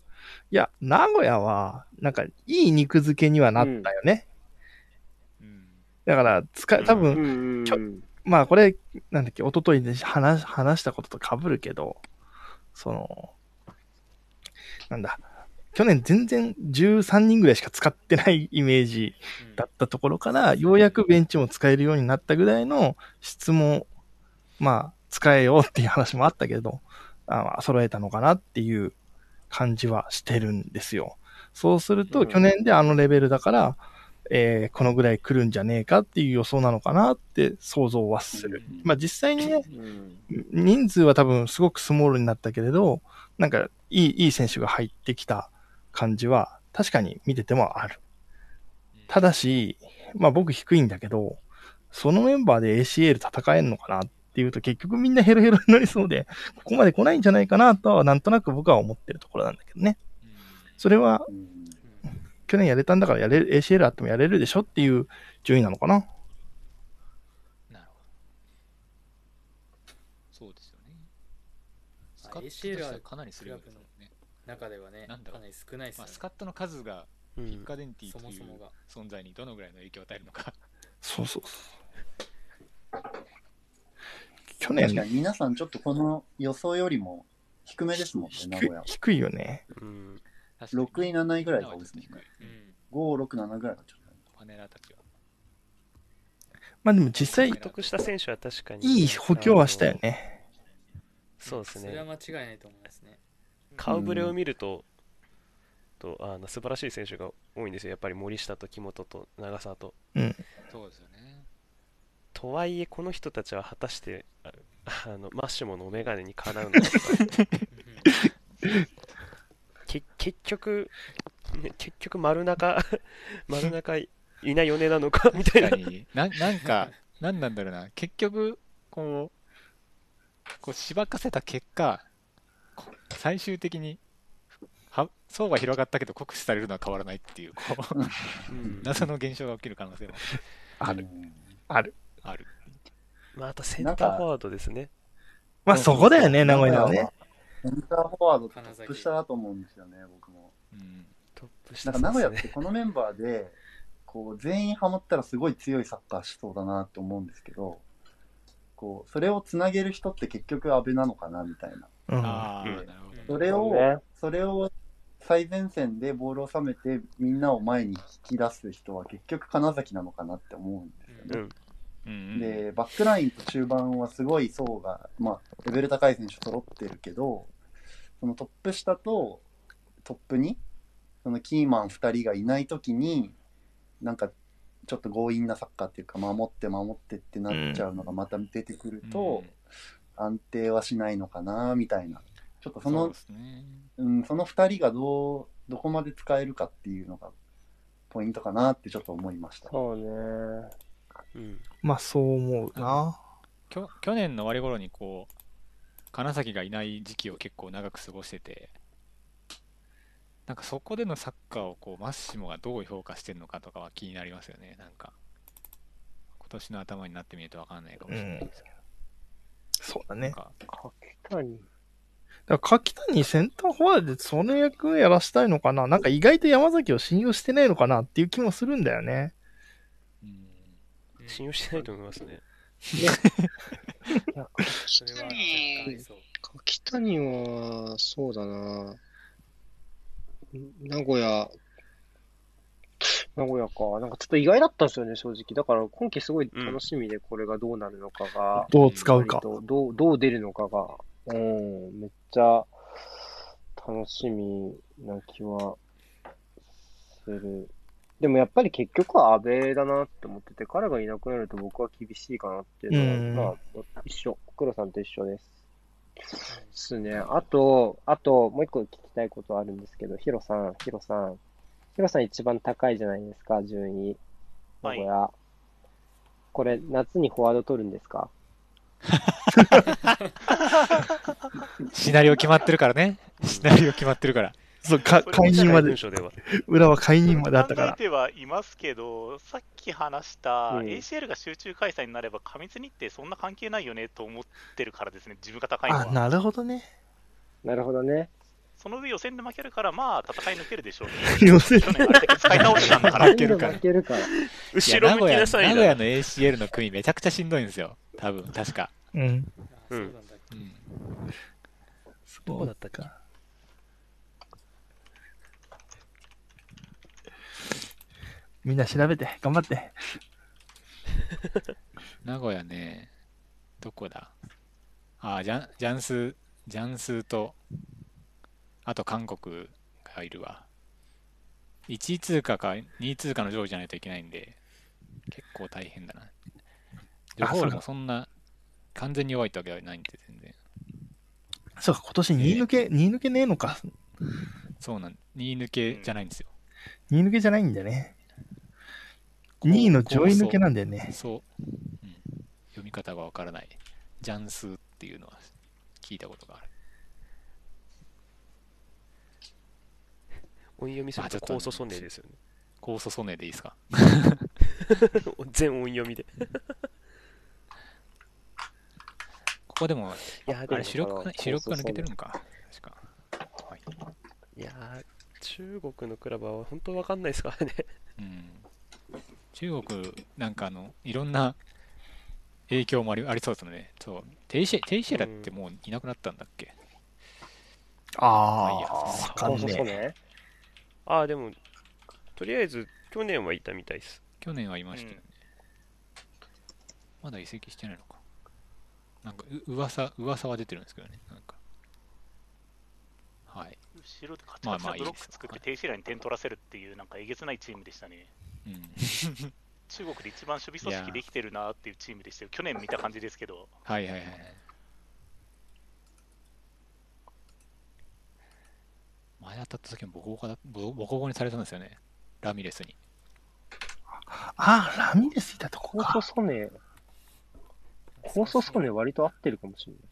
や、名古屋は、なんか、いい肉付けにはなったよね。うん。だから、使い、多分、ちょうん。まあこれ、なんだっけ、一昨日で話話したことと被るけど、その、なんだ、去年全然13人ぐらいしか使ってないイメージうんだったところから、ようやくベンチも使えるようになったぐらいの質も、まあ、使えようっていう話もあったけど、あまあ揃えたのかなっていう感じはしてるんですよ。そうすると、うん去年であのレベルだから、えーこのぐらい来るんじゃねえかっていう予想なのかなって想像はする。まあ実際にね、うん人数は多分すごくスモールになったけれど、なんかいい、いい選手が入ってきた感じは確かに見ててもある。ただし、まあ僕低いんだけど、そのメンバーで ACL 戦えんのかなっていうと結局みんなヘロヘロになりそうで、ここまで来ないんじゃないかなとはなんとなく僕は思ってるところなんだけどね。それはうん去年やれたんだからやれる、ACL あってもやれるでしょっていう順位なのかな。なるほど。そうですよね。スあカットと ACL してかなりするよですもんね。中ではねなんだかなり少ないですまあ、スカットの数がうんピッカデンティそというもそもが存在にどのぐらいの影響を与えるのか。そうそうそう。去確年かに皆さんちょっとこの予想よりも低めですもんね、名低い古屋。低いよね。うん6位、7位ぐらいが多いですね。低いうん5、6、7ぐらいがちょっと。パネラーたちは。まあでも実際獲得した選手は確かにいい補強はしたよね。そうですねそれは間違いないと思いますね顔ぶれを見ると、とあの素晴らしい選手が多いんですよやっぱり森下と木本と長澤とうん。そうですよね。とはいえこの人たちは果たしてああのマッシモのメガネにかなうのかとか け結局ね結局丸中 丸中いないよねなのか みたいなななんか、なんなんだろうな、結局、こう、こうしばかせた結果、こ最終的には層が広がったけど酷使されるのは変わらないっていう、こううん謎の現象が起きる可能性もある。うんある。ある。まあ、あとセンターフォワードですねまあそこだよね、名古屋はね。。センターフォワードトップ下だと思うんですよね、僕も。うんトップ下なんか名古屋ってこのメンバーで、こう、全員ハマったらすごい強いサッカーしそうだなって思うんですけど、こう、それをつなげる人って結局安倍なのかなみたいな。うん。ああ、うんなるほど。それを、ねそれを最前線でボールを収めてみんなを前に引き出す人は結局金崎なのかなって思うんですよね。うんうんうんで、バックラインと中盤はすごい層が、まあ、レベル高い選手揃ってるけど、そのトップ下とトップに、そのキーマン2人がいないときに、なんか、ちょっと強引なサッカーっていうか、守って守ってってなっちゃうのがまた出てくると、安定はしないのかな、みたいな。ちょっとそのそうね。うん、その2人がどう、どこまで使えるかっていうのが、ポイントかなってちょっと思いました。そうね。うんまあそう思うな。きょ去年の終わり頃にこう金崎がいない時期を結構長く過ごしててなんかそこでのサッカーをこうマッシモがどう評価してるのかとかは気になりますよねなんか今年の頭になってみると分かんないかもしれないですけそうだど、ね。なんか柿谷。だから柿谷センターフォワードでその役やらしたいのかななんか意外と山崎を信用してないのかなっていう気もするんだよね。うんうん信用してないと思いますねいや、それは若干ありそう柿谷は、そうだな。名古屋、名古屋か。なんかちょっと意外だったんですよね、正直。だから今季すごい楽しみで、これがどうなるのかが。どう使うか。どう、どう出るのかが、うん、めっちゃ楽しみな気はするでもやっぱり結局は安倍だなって思ってて、彼がいなくなると僕は厳しいかなっていうのは、まあ、一緒。黒さんと一緒です。ですね。あと、あと、もう一個聞きたいことあるんですけど、ヒロさん、ヒロさん。ヒロさん一番高いじゃないですか、順位。名古屋。これ、夏にフォワード取るんですか？シナリオ決まってるからね。シナリオ決まってるから。そう、か、解任まで裏は解任まであったから。考えてはいますけど、さっき話したうん ACL が集中開催になれば、過密日程そんな関係ないよねと思ってるからですね、自分が高いのあ、は。なるほどね。なるほどね。その上予選で負けるから、まあ、戦い抜けるでしょうね。予選去年あれだけ使い倒したんだから。負けるから。後ろ向きなさいな。名古屋の ACL の組めちゃくちゃしんどいんですよ。多分、確か。うん。うんうん。そうだったか。みんな調べて、頑張って。名古屋ね、どこだ？あ、ジャン、ジャンスー、ジャンスーと、あと韓国がいるわ。1位通過か2位通過の上位じゃないといけないんで、結構大変だな。ジョホールもそんな完全に弱いってわけではないんで、全然。そうか、今年2位抜け、2位抜けねえのか。そうなん、2位抜けじゃないんですよ。2位抜けじゃないんだね。2位の上位抜けなんだよね。そう、うん。読み方がわからない。ジャンスーっていうのは聞いたことがある。音読みすると高祖ソネですよね。高祖ソネでいいですか？全音読みで。ここでも、いや、あれ主力が、主力が抜けてるのか？確か。はい。いやー中国のクラブは本当わかんないですからね。うん。中国、なんかあの、いろんな影響もありありそうですよね。そう。テイシェ、テイシェラってもういなくなったんだっけ、あいいやあ、わかそうんそうそうねね。ああ、でも、とりあえず去年はいたみたいです。去年はいましたよね。まだ移籍してないのか。なんか、う噂、噂は出てるんですけどね。なんか。はい。後ろでカチまあカチなブロック作って、停止ラに点取らせるっていう、なんかえげつないチームでしたね。うん。中国で一番守備組織できてるなっていうチームでしたよ。去年見た感じですけど、はいはいはいはい。前当たった時もボコボコだボコボコボコにされたんですよね。ラミレスに。ああ、ラミレスいたとこ高か。祖ソネ、高祖ソネ割と合ってるかもしれない。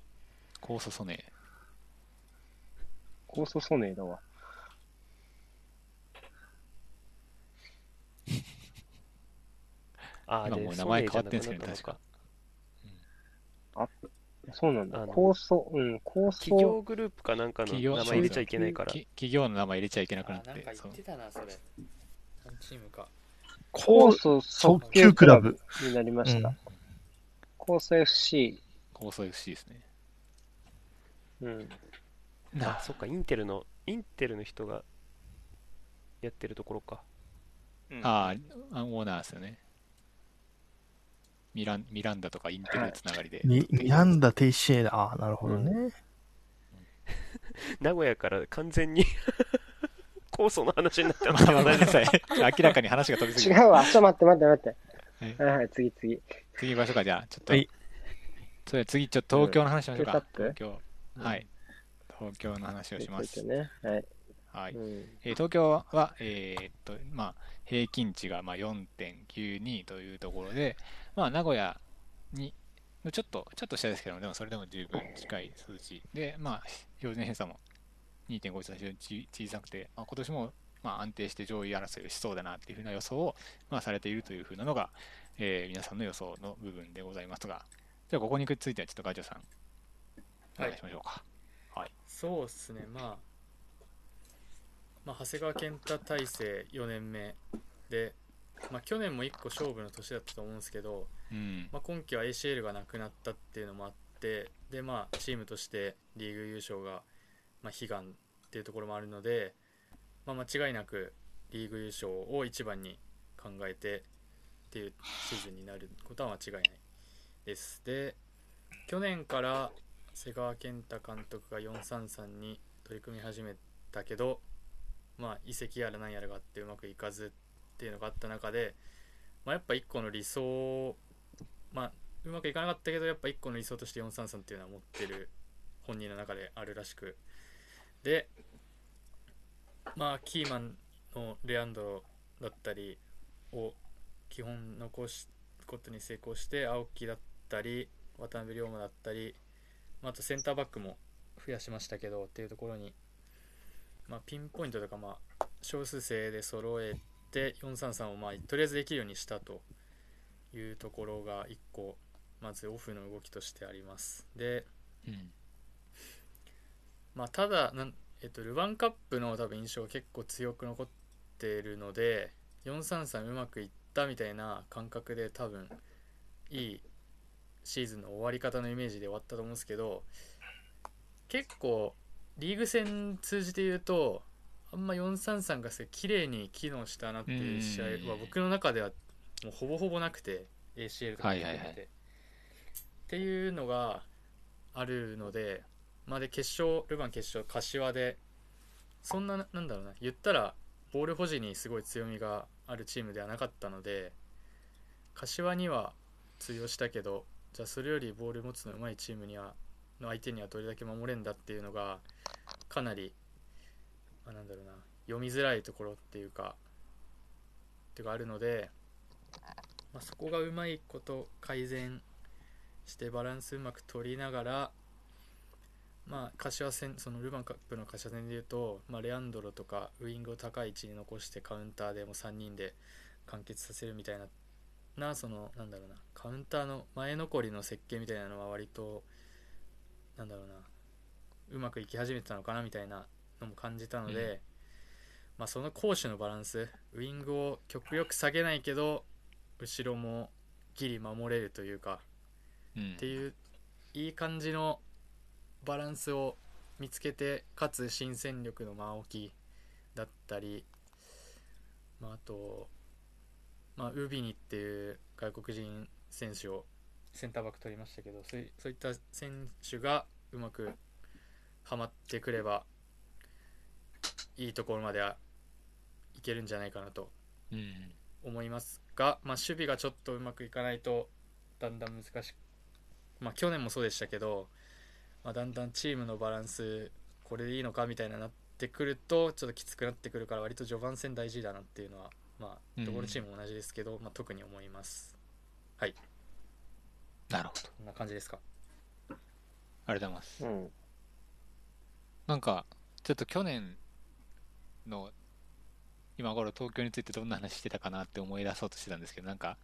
コーソソネ。高祖ソネだわ。あ今もう名前変わってんソですけど確か。そうなんだ。あの高祖、うん、高祖、企業グループかなんかの名前入れちゃいけないから。き企業の名前入れちゃいけなくなってあなんか、そう言ってたなそれ何チームか高祖速速球球クラブブ。になりました。うん高祖 FC。コーソ FC ですね。うん。あ、そっか、インテルの、インテルの人がやってるところか。うんああ、オーナーですよね。ミランミランダとかインテルつながりで。ミミランダ・テイシエラ。ああ、なるほどね。名古屋から完全に 高層の話になってまます ごめんなさい。明らかに話が飛びすぎる。違うわ。ちょっと待って待って待って。はいはいはい、次次。次行きましょうか、じゃあ。ちょっと。はいそれ次、ちょっと東京の話しましょうか。うん東京。はい。東京の話をします。ね。はい。はい。うん。えー東京は、えーっと、まあ、平均値がまあ4.92というところで、まあ、名古屋に、ちょっと、ちょっと下ですけども、でもそれでも十分近い数値で、まあ、標準偏差も2.51と非常に小さくて、まあ、今年もまあ安定して上位争いをしそうだなっていうふうな予想を、まあ、されているというふうなのが、えー皆さんの予想の部分でございますが、じゃあ、ここにくっついてはちょっとガチャさん、お願いしましょうか。はい。そうっすね。まあまあ長谷川健太体制4年目でまあ去年も1個勝負の年だったと思うんですけど、うん。まあ、今季は ACL がなくなったっていうのもあってでまあチームとしてリーグ優勝がまあ悲願っていうところもあるので、まあ、間違いなくリーグ優勝を一番に考えてっていうシーズンになることは間違いないですで去年から瀬川健太監督が433に取り組み始めたけどまあ移籍やらなんやらがあってうまくいかずっていうのがあった中で、まあ、やっぱ一個の理想まあうまくいかなかったけどやっぱ一個の理想として433っていうのは持ってる本人の中であるらしく。でまあキーマンのレアンドロだったりを基本残すことに成功して青木だったり渡辺龍馬だったり、まあ、あとセンターバックも増やしましたけどっていうところに、まあ、ピンポイントとかまあ少数生で揃えて433をまあとりあえずできるようにしたというところが1個まずオフの動きとしてあります。で、うん。まあ、ただなん、えっと、ルヴァンカップの多分印象が結構強く残っているので433うまくいったみたいな感覚で多分いいシーズンの終わり方のイメージで終わったと思うんですけど結構リーグ戦通じて言うとあんま433がすごい綺麗に機能したなっていう試合は僕の中ではもうほぼほぼなくて ACL とか含めて、はいはいはい。っていうのがあるのでまあで決勝ルヴァン決勝柏でそんななんだろうな言ったらボール保持にすごい強みがあるチームではなかったので柏には通用したけどじゃあそれよりボール持つの上手いチームにはの相手にはどれだけ守れんだっていうのがかなり、まあ、なんだろうな読みづらいところっていうかっていうかあるので、まあ、そこがうまいこと改善してバランスうまく取りながらまあ柏戦そのルヴァンカップの柏戦でいうと、まあ、レアンドロとかウイングを高い位置に残してカウンターでも3人で完結させるみたいななそのなんだろうなカウンターの前残りの設計みたいなのは割となんだろうな。うまくいき始めてたのかなみたいなのも感じたので、うん。まあ、その攻守のバランスウイングを極力下げないけど後ろもギリ守れるというかうん。っていういい感じのバランスを見つけてかつ新戦力の間置きだったり、まあ、あと、まあ、ウビニっていう外国人選手をセンターバック取りましたけどそういそういった選手がうまくはまってくればいいところまではいけるんじゃないかなとうん。思いますが、まあ、守備がちょっとうまくいかないとだんだん難しく、まあ、去年もそうでしたけど、まあ、だんだんチームのバランスこれでいいのかみたいななってくるとちょっときつくなってくるから割と序盤戦大事だなっていうのは、まあ、どこのチームも同じですけど、まあ、特に思います。はいなるほど。こんな感じですか？ありがとうございます。うん。なんかちょっと去年の今頃東京についてどんな話してたかなって思い出そうとしてたんですけどなんか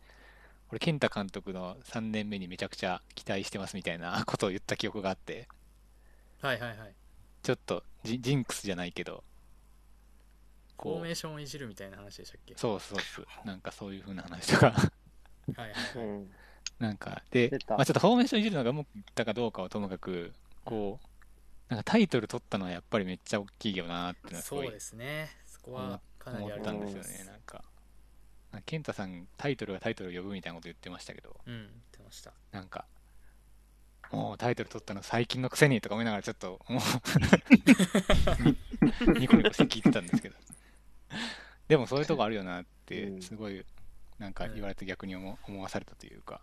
俺健太監督の3年目にめちゃくちゃ期待してますみたいなことを言った記憶があって。はいはいはい。ちょっとジジンクスじゃないけどフォーメーションをいじるみたいな話でしたっけ？そうそうそう。なんかそういう風な話とか。はいはいはい、うん。なんかでまあ、ちょっとフォーメーションいじるのがうまくいったかどうかはともかくこうなんかタイトル取ったのはやっぱりめっちゃ大きいよなってすごいそうですね。そこはかなりある思ったんですよねなんか。なんか健太さんタイトルがタイトルを呼ぶみたいなこと言ってましたけど。うん言ってました。なんかもうタイトル取ったの最近のくせにとか思いながらちょっともう ニコニコして聞いてたんですけど。でもそういうとこあるよなってうん。すごいなんか言われて逆に思思わされたというか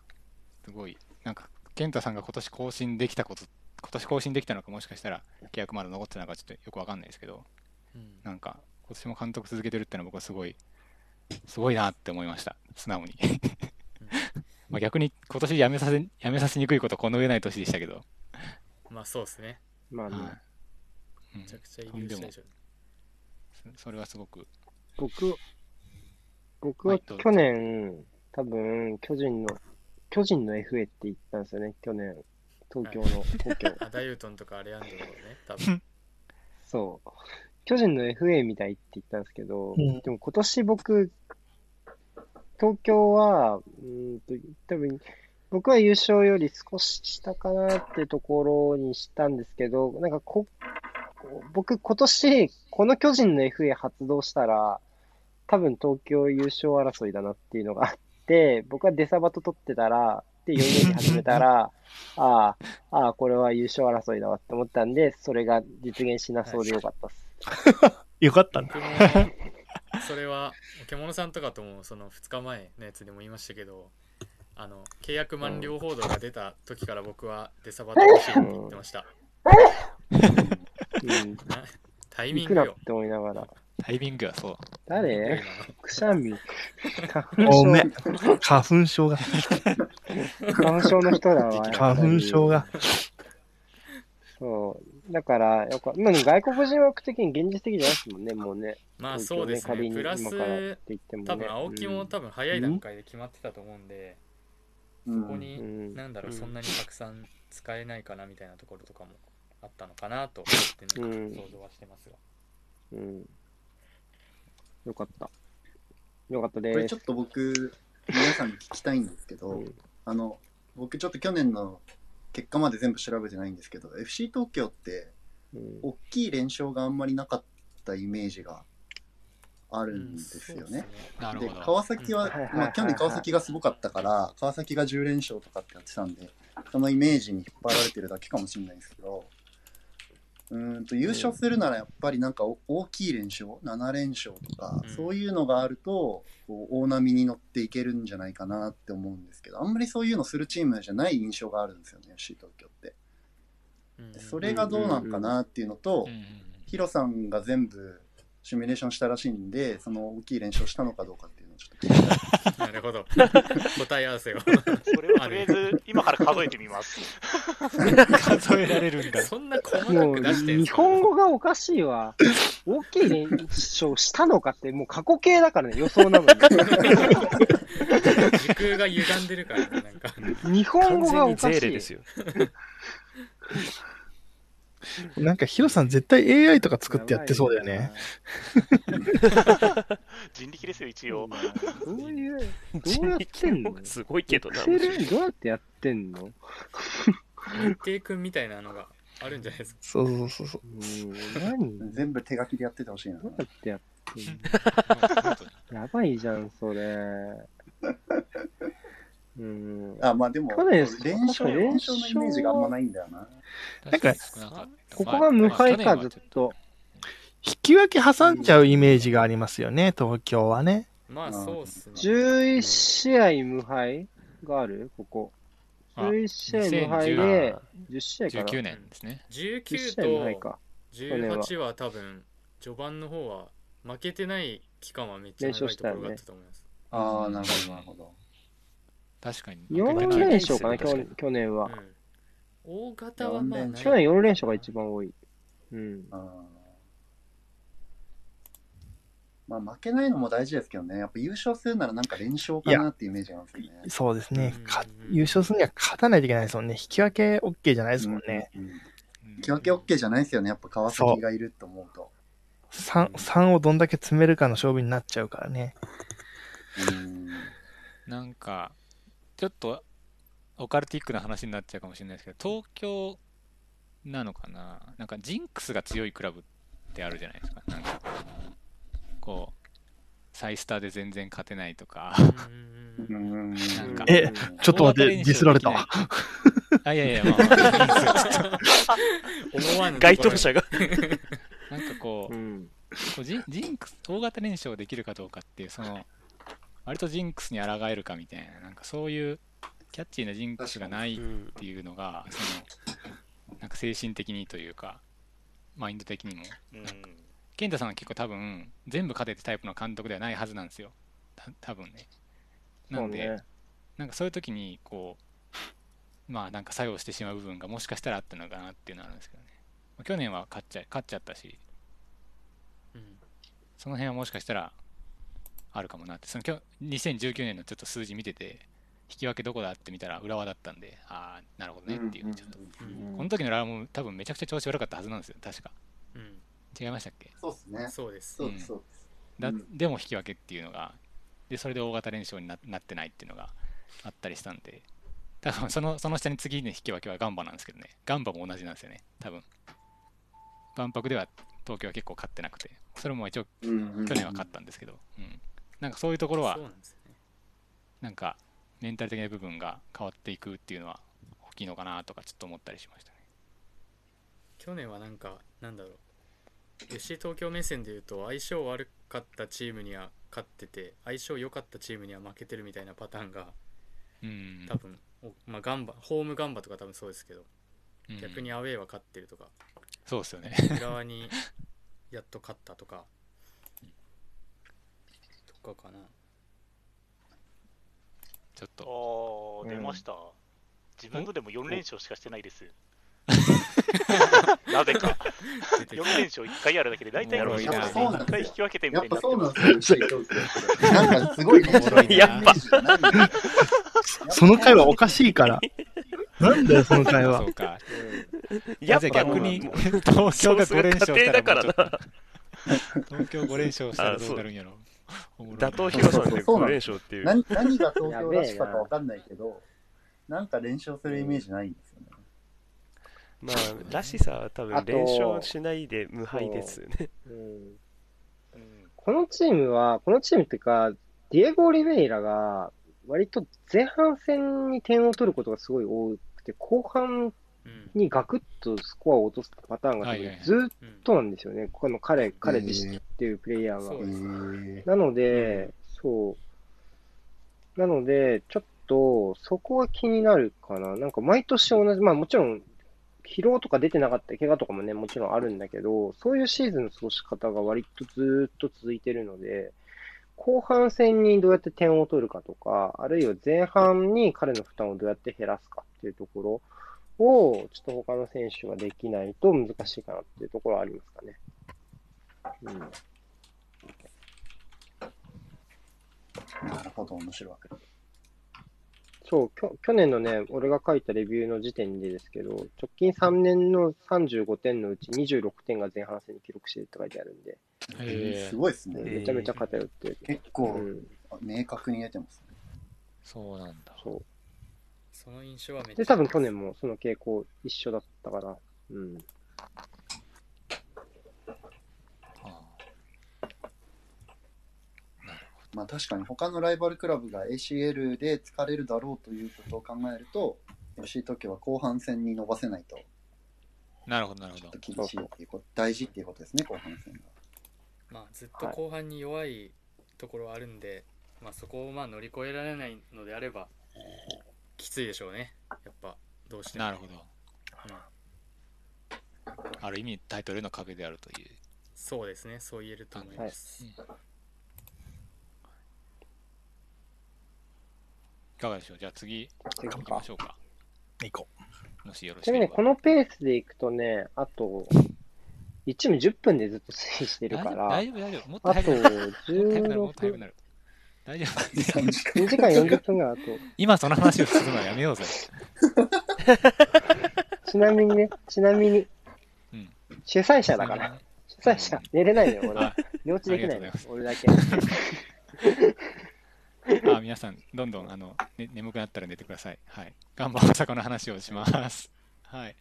すごい。なんか健太さんが今年更新できたこと今年更新できたのかもしかしたら契約まだ残ってたのかちょっとよくわかんないですけどうん。なんか今年も監督続けてるってのは僕はすごいすごいなって思いました。素直に。まあ逆に今年やめさせやめさせにくいことこの上ない年でしたけど、まあそうですね。まあね、めちゃくちゃいいでしょ。うそそれはすごく。僕、僕は去年、多分、巨人の、巨人の FA って言ったんですよね、去年、東京の、東京。アダユートンとかアレアンドロね多分。そう。巨人の FA みたいって言ったんですけど、うん。でも今年僕、東京は、うーんと、多分、僕は優勝より少し下かなってところにしたんですけど、なんかこ、こ僕今年、この巨人の FA 発動したら、多分東京優勝争いだなっていうのがあって、僕はデサバト取ってたら、で、4人で始めたら、ああ、ああ、これは優勝争いだわって思ったんで、それが実現しなそうでよかったっす。よかったね。僕もそれは獣さんとかともその2日前のやつでも言いましたけどあの契約満了報道が出た時から僕は出サバってほしいって言ってましたうん。なタイミいングよって思いながら。タイミングはそう。誰？くしゃみ。花粉ごめん症。花粉症が、花粉症の人だわ。花粉症が。そう。だから、やっぱ、まあ、外国人枠的に現実的じゃないですもんね、もうね。まあそうですねプラス今からって言ってもね。多分青木も多分早い段階で決まってたと思うんで、うんうここにん。なんだろう、うんそんなにたくさん使えないかなみたいなところとかもあったのかなと想像はしてますが、うん。よかった。よかったですこれちょ。っと僕、皆さんに聞きたいんですけど、うんあの、僕ちょっと去年の結果まで全部調べてないんですけど、FC 東京って、うん大きい連勝があんまりなかったイメージがあるうんんですよね。でなるほど。川崎は、うんまあ、去年川崎がすごかったから川崎が10連勝とかってやってたんでそのイメージに引っ張られてるだけかもしれないですけどうーんと優勝するならやっぱりなんかお大きい連勝7連勝とか、うん。そういうのがあるとこう大波に乗っていけるんじゃないかなって思うんですけどあんまりそういうのするチームじゃない印象があるんですよね FC 東京って。それがどうなんかなっていうのと、ヒロさんが全部シミュレーションしたらしいんでその大きい連勝したのかどうかっていう なるほど答え合わせをそれをとりあえず今から数えてみます。数えられるんだ。そんな細かもう、く出してん日本語がおかしいわ。大きい連勝したのかって、もう過去形だからね、予想なの 時空が歪んでるからねなんかに。日本完語がおかしい。ゼーレですよ。なんかヒロさん絶対 AI とか作ってやってそうだよね。人力ですよ、一応。どういう、どうやってんのすごいけどな。セルどうやってやってんの？日程君みたいなのがあるんじゃないですかそうそうそうそう。うん、何ど全部手書きでやっててほしいな。うやってやってんの？やばいじゃん、それ。うん。あ、まあでも、去年連勝、連勝のイメージがあんまないんだよな。なんかここが無敗か、まあずっと。引き分け挟んじゃうイメージがありますよね、東京はね。まあそうっすね11試合無敗がある？ここ。あ11試合無敗で、10試合かな？19年ですね。10 19試合無敗とか。18は多分序盤の方は負けてない期間はめっちゃ長いところがあったと思います、ああ、なるほど、なるほど。確かに。4連勝かな、去去年は。うん大型はまあ去年4連勝が一番多い。うん。まあ、負けないのも大事ですけどね。やっぱ優勝するならなんか連勝かなっていうイメージがあるんですよね。そうですねうん。か優勝するには勝たないといけないですもんね。引き分け OK じゃないですもんね。うん。うん引き分け OK じゃないですよね。やっぱ川崎がいると思うと。3、3をどんだけ詰めるかの勝負になっちゃうからね。うん。なんか、ちょっとオカルティックな話になっちゃうかもしれないですけど、東京なのかな？なんかジンクスが強いクラブってあるじゃないですか。なんか、こう、サイスターで全然勝てないとか、なんかえちょっと待って、ディスられた？わ。あ、いやいや、まあ、まあ。思わぬ該当者が。なんかこうう、ん。こうジンジンクス大型連勝できるかどうかっていうその割とジンクスに抗えるかみたいななんかそういうキャッチーなジンクスがないっていうのがそのなんか精神的にというかマインド的にも。うん。健太さんは結構多分全部勝ててタイプの監督ではないはずなんですよ。た多分ね。なんで、ね。なんかそういう時にこうまあなんか作用してしまう部分がもしかしたらあったのかなっていうのはあるんですけどね。まあ去年は勝っちゃ勝っちゃったし。うん。その辺はもしかしたらあるかもなって、その今日2019年のちょっと数字見てて、引き分けどこだって見たら浦和だったんで、ああ、なるほどねっていう、ちょっと。うんこの時の浦和も多分めちゃくちゃ調子悪かったはずなんですよ、確か。うん。違いましたっけ？そうですね。そうです。そうです。だうん。でも引き分けっていうのが、で、それで大型連勝にななってないっていうのがあったりしたんで、多分そのその下に次の引き分けはガンバなんですけどね、ガンバも同じなんですよね、多分。万博では東京は結構勝ってなくて、それも一応去年は勝ったんですけど、うん、なんかそういうところはなね。なんかメンタル的な部分が変わっていくっていうのは大きいのかなとかちょっと思ったりしましたね。去年はなんかなんだろう。FC 東京目線で言うと相性悪かったチームには勝ってて相性良かったチームには負けてるみたいなパターンがうん多分、おまあ、ガンバホームガンバとか多分そうですけどうん逆にアウェーは勝ってるとかそうですよね。浦和にやっと勝ったとかとかかな。ちょっと。ああ、うん。出ました。自分のでも4連勝しかしてないです。なぜか。出てき4連勝1回あるだけで、大体4おもろいな。勝で1回引き分けてみたいになってやっぱそうます。なんですよ、なんかすごいね、おもろいな。やっぱ。その回はおかしいから。なんだよ、その回はそ。うか。やっぱ。逆に東京が5連勝したらだからもうちょっな。と東京5連勝したらどうなるんやろ打倒ヒロさんで5そうそう。連勝っていう。何何が東京らしさかわかんないけど、な。んか連勝するイメージないんですよね。まあらしさは多分連勝しないで無敗ですね。うん。うん。このチームは、このチームっていうか、ディエゴ・オリベイラが、割と前半戦に点を取ることがすごい多くて、後半うんにガクッとスコアを落とすパターンがずーっうんとなんですよね。この彼、彼自身っていうプレイヤーがそう。ですねなので、そう。なので、ちょっと、そこは気になるかな。なんか毎年同じ、まあもちろん、疲労とか出てなかった、怪我とかもね、もちろんあるんだけど、そういうシーズンの過ごし方が割とずーっと続いてるので、後半戦にどうやって点を取るかとか、あるいは前半に彼の負担をどうやって減らすかっていうところを、ちょっと他の選手ができないと難しいかなっていうところはありますかね。うん。なるほど、面白いわけだ。そう、きょ去年のね、俺が書いたレビューの時点でですけど、直近3年の35点のうち26点が前半戦に記録してるって書いてあるんで、へえすごいですね。めちゃめちゃ偏ってる。う結構ん、明確に出てますね。そうなんだそう。その印象はめっちゃで、多分去年もその傾向一緒だったから、うん。あ。まあ確かに他のライバルクラブが ACL で疲れるだろうということを考えると、吉井時は後半戦に伸ばせないと。あなるほどなるほど。ちょっと厳しいっていうこと、大事っていうことですね、後半戦が。まあ、ずっと後半に弱いところはあるんで、まあ、そこをまあ乗り越えられないのであればきついでしょうね。やっぱどうしても。なるほど。うん。ある意味タイトルの壁であるという。そうですね。そう言えると思います、いかがでしょう？じゃあ次。次行きましょうか。行こもしよろしちなみにね、ければこのペースでいくとね、あと、1チーム10分でずっと推移してるから、大丈夫大丈夫。もっとあと早くなる。もっと早くなるもっと早く16、なる大丈夫 3時間2時間40分ぐらいあと、今その話をするのはやめようぜ ちなみにね、ちなみに、うん主催者だから、主催者、寝れないのよ、俺あ。寝落ちできないのありがとう俺だけ。あ皆さん、どんどんあの、ね、眠くなったら寝てください。はい。ガンバ大阪の話をします。はい。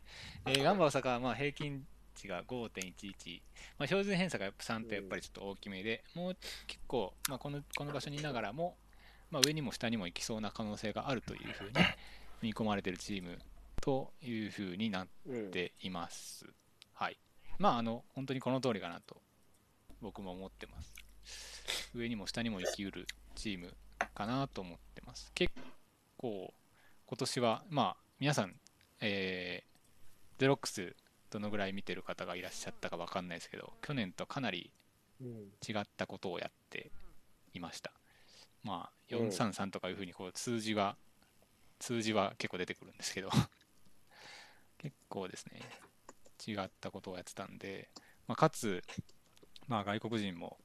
えーガンバ大阪はまあ平均値が5.11。まあ、標準偏差がやっぱ3とやっぱりちょっと大きめで、もう結構、まあ、このこの場所にいながらも、まあ、上にも下にも行きそうな可能性があるというふうに見込まれてるチームというふうになっ。ています。はい。まあ、あの、本当にこの通りかなと、僕も思ってます。上にも下にも生きうるチームかなと思ってます。結構、今年は、まあ、皆さん、えー、ゼロックス、どのぐらい見てる方がいらっしゃったかわかんないですけど、去年とかなりうん違ったことをやっていました。まあ、うん433とかいうふうにこう数字は、数字は結構出てくるんですけど、結構ですね、違ったことをやってたんで、まあ、かつ、まあ、外国人も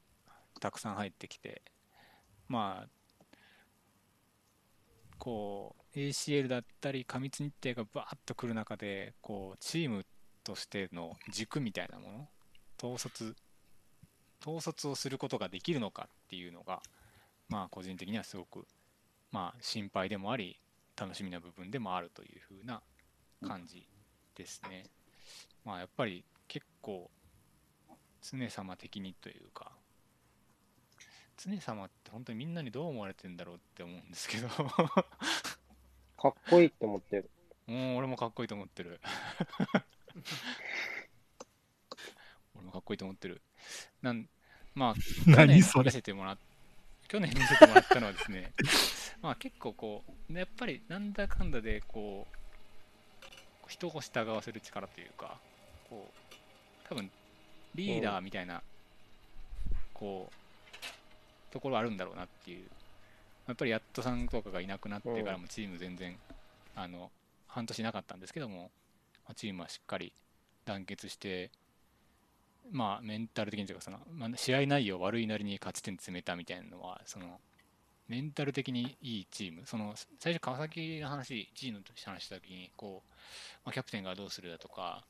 たくさん入ってきて、まあ、こう、ACL だったり過密日程がバーッと来る中で、こう、チームとしての軸みたいなもの、統率、統率をすることができるのかっていうのが、まあ、個人的にはすごく、まあ、心配でもあり、楽しみな部分でもあるというふうな感じですね。まあ、やっぱり結構、常様的にというか、常様って本当にみんなにどう思われてんだろうって思うんですけど、かっこいいって思ってる。もう俺もかっこいいと思ってる。俺もかっこいいと思ってる。なんまあ、去年見せてもらっ去年見せてもらったのはですね、まあ結構こう、やっぱりなんだかんだでこう、人を従わせる力というか、こう、多分リーダーみたいな、こう、ところあるんだろうなっていう。やっぱりヤットさんとかがいなくなってからもチーム全然、あの、半年なかったんですけども、まあチームはしっかり団結して、まあ、メンタル的にというかその、まあ、試合内容悪いなりに勝ち点詰めたみたいなのはそのメンタル的にいいチームその最初川崎の話 G の話した時にこう、まあ、キャプテンがどうするだとか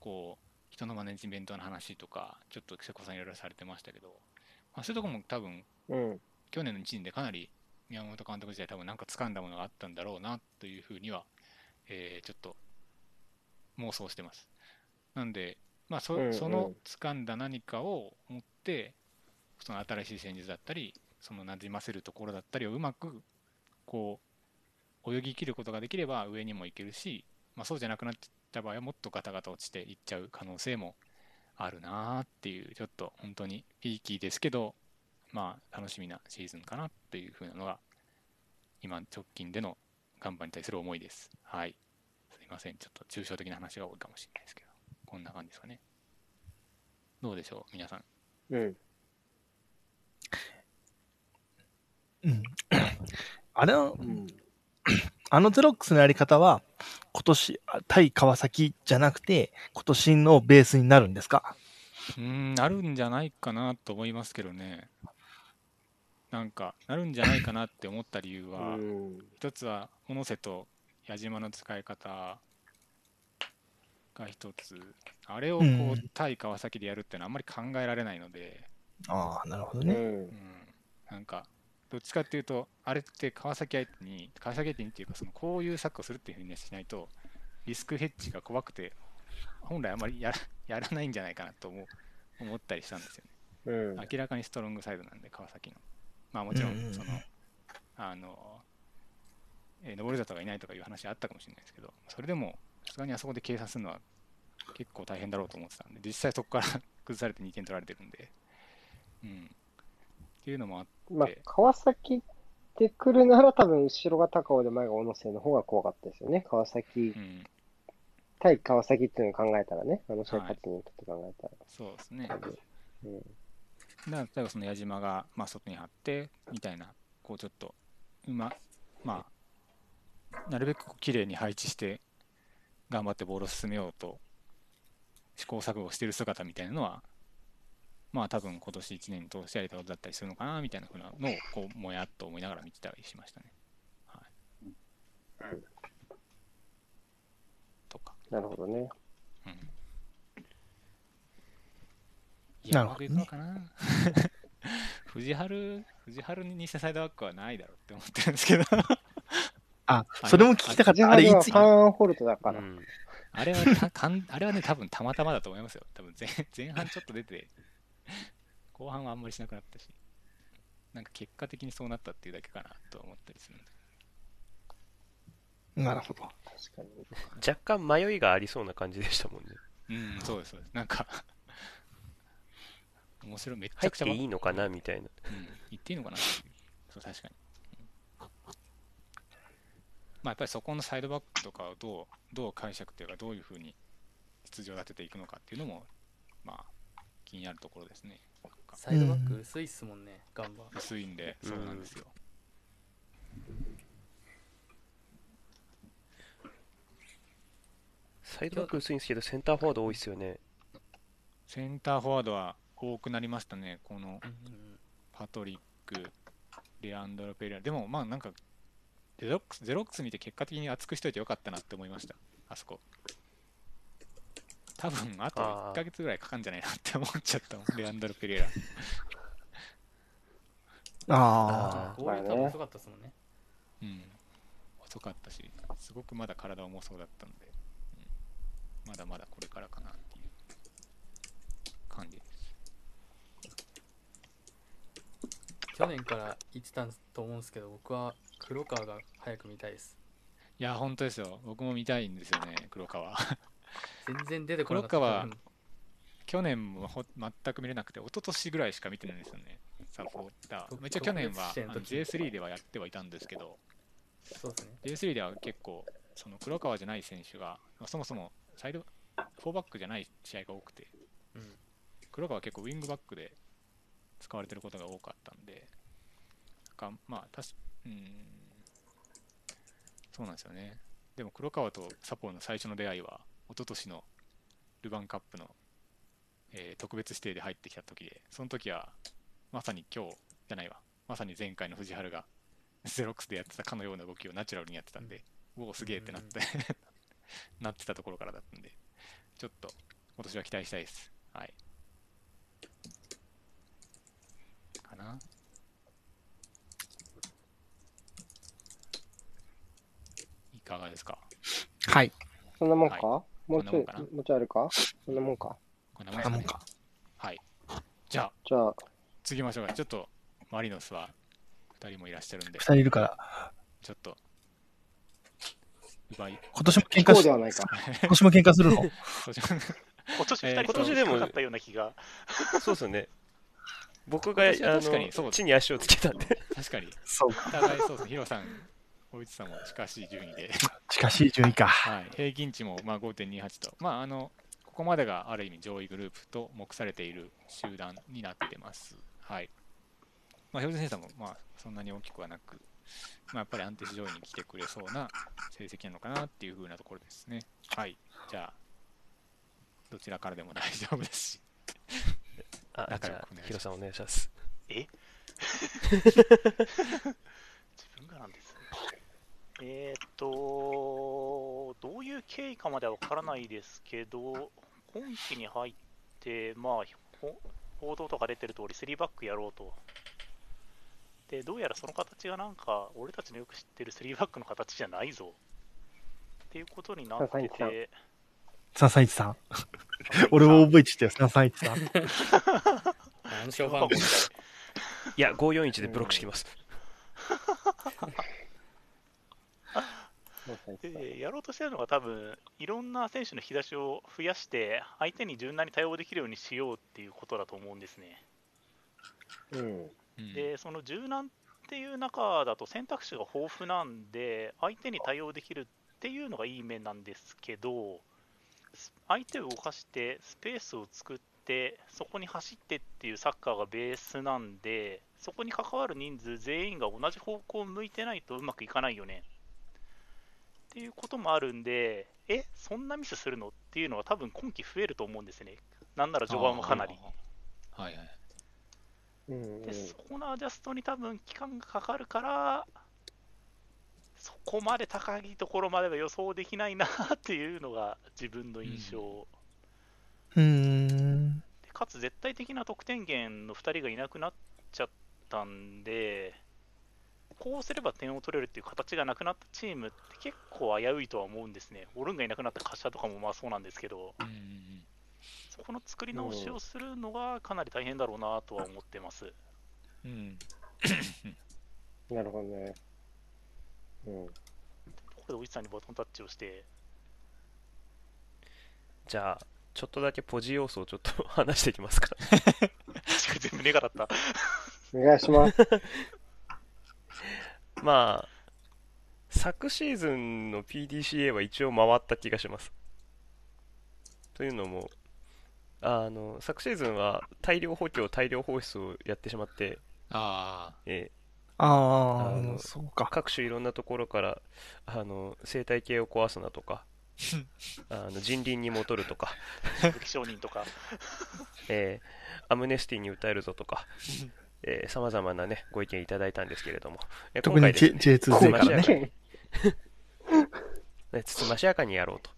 こう人のマネジメントの話とかちょっと瀬古さんいろいろされてましたけど、まあ、そういうところも多分うん。去年の1年でかなり宮本監督時代多分なんか掴んだものがあったんだろうなというふうには、えーちょっと妄想してます。なんで、まあそうんうんその掴んだ何かを持ってその新しい戦術だったりそのなじませるところだったりをうまくこう泳ぎ切ることができれば上にも行けるし、まあ、そうじゃなくなっちゃった場合はもっとガタガタ落ちていっちゃう可能性もあるなーっていうちょっと本当にピーキーですけどまあ、楽しみなシーズンかなっていうふうなのが、今、直近でのガンバに対する思いです。はい。すいません。ちょっと抽象的な話が多いかもしれないですけど、こんな感じですかね。どうでしょう、皆さん。うん。うん。あれのう、ん。あのゼロックスのやり方は、今年、あ対川崎じゃなくて、今年のベースになるんですか？うーん、なるんじゃないかなと思いますけどね。なんか、なるんじゃないかなって思った理由は、うん。一つは、小野瀬と矢島の使い方が一つ。あれをこうんう、対川崎でやるっていうのはあんまり考えられないので、ああ、なるほどね。うんう。ん、なんか、どっちかっていうと、あれって川崎相手に、川崎相手にっていうか、そのこういうサッカーをするっていうふうにしないと、リスクヘッジが怖くて、本来あまりやら やらないんじゃないかなと思う思ったりしたんですよね。うん。明らかにストロングサイドなんで、川崎の。まあもちろうんうんうんん、その、あの、えー、登里がいないとかいう話あったかもしれないですけど、それでも、さすがにあそこで計算するのは結構大変だろうと思ってたんで、実際そこから 崩されて2点取られてるんで、うん。っていうのもあって、まあ、川崎って来るなら多分後ろが高尾で前が小野瀬の方が怖かったですよね。川崎うん、対川崎っていうのを考えたらね。あの試合ちにとって考えたら。そうですね。うん。だから例えばその矢島が、まあ、外に張ってみたいなこうちょっとうままあなるべく綺麗に配置して頑張ってボールを進めようと試行錯誤している姿みたいなのはまあ多分今年1年通してやりたことだったりするのかなみたいなふうなのをこうもやっと思いながら見てたりしましたね。はい、とか。なるほどね。うんいや、なるほどねかな。藤原、藤原に偽サイドバックはないだろうって思ってるんですけど。あ、それも聞きたかった。あれ、いつルはフ、ァンホルトだから。うんあれはたかん、あれはね、多分たまたまだと思いますよ。多分前 前半ちょっと出て、後半はあんまりしなくなったし、なんか結果的にそうなったっていうだけかなと思ったりする。なるほど。確かに。若干迷いがありそうな感じでしたもんね。うん、そうです、そうです。なんか、面白い、めっち入っゃくちゃばていいのかなみたいな。うん、言っていいのかなそう、確かに。うんまあ、やっぱりそこのサイドバックとかをどう、どう解釈というか、どういうふうに出場を立てていくのかっていうのも、まあ、気になるところですね。サイドバック？薄いっすもんね、ガンバ。薄いんで、そうなんですよ。サイドバック薄いんですけど、センターフォワード多いですよね。センターフォワードは多くなりましたね。このパトリック、レアンドロ・ペレラ。でも、まあ、なんか、ゼロックス、ゼロックス見て結果的に熱くしといてよかったなって思いました。あそこ。多分、あとあー1ヶ月ぐらいかかんじゃないなって思っちゃったもん、レアンドロ・ペレラ。あゴール多分遅かったっすもんね。うん。遅かったし、すごくまだ体重そうだったんで、うん、まだまだこれからかなっていう感じです。去年から言ってたと思うんですけど、僕は黒川が早く見たいです。いや、本当ですよ。僕も見たいんですよね、黒川。全然出てこなかった。黒川うん去年もほ全く見れなくて、一昨年ぐらいしか見てないんですよね、サポーター。一応去年は特別試合の時 J3 ではやってはいたんですけど、そうですね J3 では結構、その黒川じゃない選手が、まあそもそもサイド、フォーバックじゃない試合が多くて、うん黒川は結構ウィングバックで使われてることが多かったんで、かまあ、うん、そうなんですよね。でも黒川とサポーの最初の出会いは、一昨年のルヴァンカップの、えー特別指定で入ってきた時で、その時はまさに今日じゃないわ、まさに前回の藤原がゼロックスでやってたかのような動きをナチュラルにやってたんで、おお、すげえってなって、なってたところからだったんで、ちょっと今年は期待したいです。はい。かな。かがですか？はい。そんなもんか、はもうちょいもうちょいあるか？そんなもんかこんなもんですかねあもんか。はい。じゃあ、じゃあ、次ましょうか。ちょっと、マリノスは2人もいらっしゃるんで二、人いるから。ちょっと、奪い、今年も喧聞嘩し、こうではないか。今年も喧嘩するの？そうし今年2人えー今年でもかったような気が。そうですよね。僕が、あ今年は確かにそうの、地に足をつけたんで。確かに、そうか。お互いそうですね、ヒロさん、大内さんも近しい順位で、近しい順位か。はい、平均値もまあ5.28と、まあ、あの、ここまでがある意味上位グループと目されている集団になってます。はい。まあ、標準偏差もまあそんなに大きくはなく、まあ、やっぱり安定して上位に来てくれそうな成績なのかなっていう風なところですね。はい。じゃあ、どちらからでも大丈夫ですし。あ、仲じゃあ良くお願いします、ヒロさんお願いします。え？えーっと、どういう経緯かまでは分からないですけど、今期に入って、まあ、ほ報道とか出てる通り、3バックやろうと。で、どうやらその形がなんか、俺たちのよく知ってる3バックの形じゃないぞ。っていうことになって佐々木さんて、331さん。俺も覚えてたよ、331さん。暗証番号みたい いや、541でブロックしてきます。もう最近でやろうとしてるのが多分いろんな選手の引き出しを増やして相手に柔軟に対応できるようにしようっていうことだと思うんですね。うん。うんでその柔軟っていう中だと選択肢が豊富なんで相手に対応できるっていうのがいい面なんですけどす相手を動かしてスペースを作ってそこに走ってっていうサッカーがベースなんでそこに関わる人数全員が同じ方向を向いてないとうまくいかないよねっていうこともあるんでえそんなミスするの？っていうのは多分今季増えると思うんですねなんなら序盤はかなり。はいはい。で、そこのアジャストに多分期間がかかるから、そこまで高いところまでは予想できないなっていうのが自分の印象。うーん。でかつ絶対的な得点源の2人がいなくなっちゃったんで、こうすれば点を取れるっていう形がなくなったチームって結構危ういとは思うんですね。オルンがいなくなった柏とかもまあそうなんですけど、うんうんうんそこの作り直しをするのがかなり大変だろうなとは思ってます。うんなるほどね。うん。ここでおじさんにバトンタッチをして、じゃあ、ちょっとだけポジ要素をちょっと 話していきますか。確かに全部ネガだった。お願いします。まあ、昨シーズンの PDCA は一応回った気がします。というのも、あの、昨シーズンは大量補強、大量放出をやってしまって、あえああのあ、そうか。各種いろんなところから、あの、生態系を壊すなとか、あの人倫に戻るとか、武器商人とか、えーアムネスティに訴えるぞとか、さまざまなね、ご意見いただいたんですけれども、えー 特に今回です J- ね J2 勢からね。ね。ね、つつましやかにやろうと。っ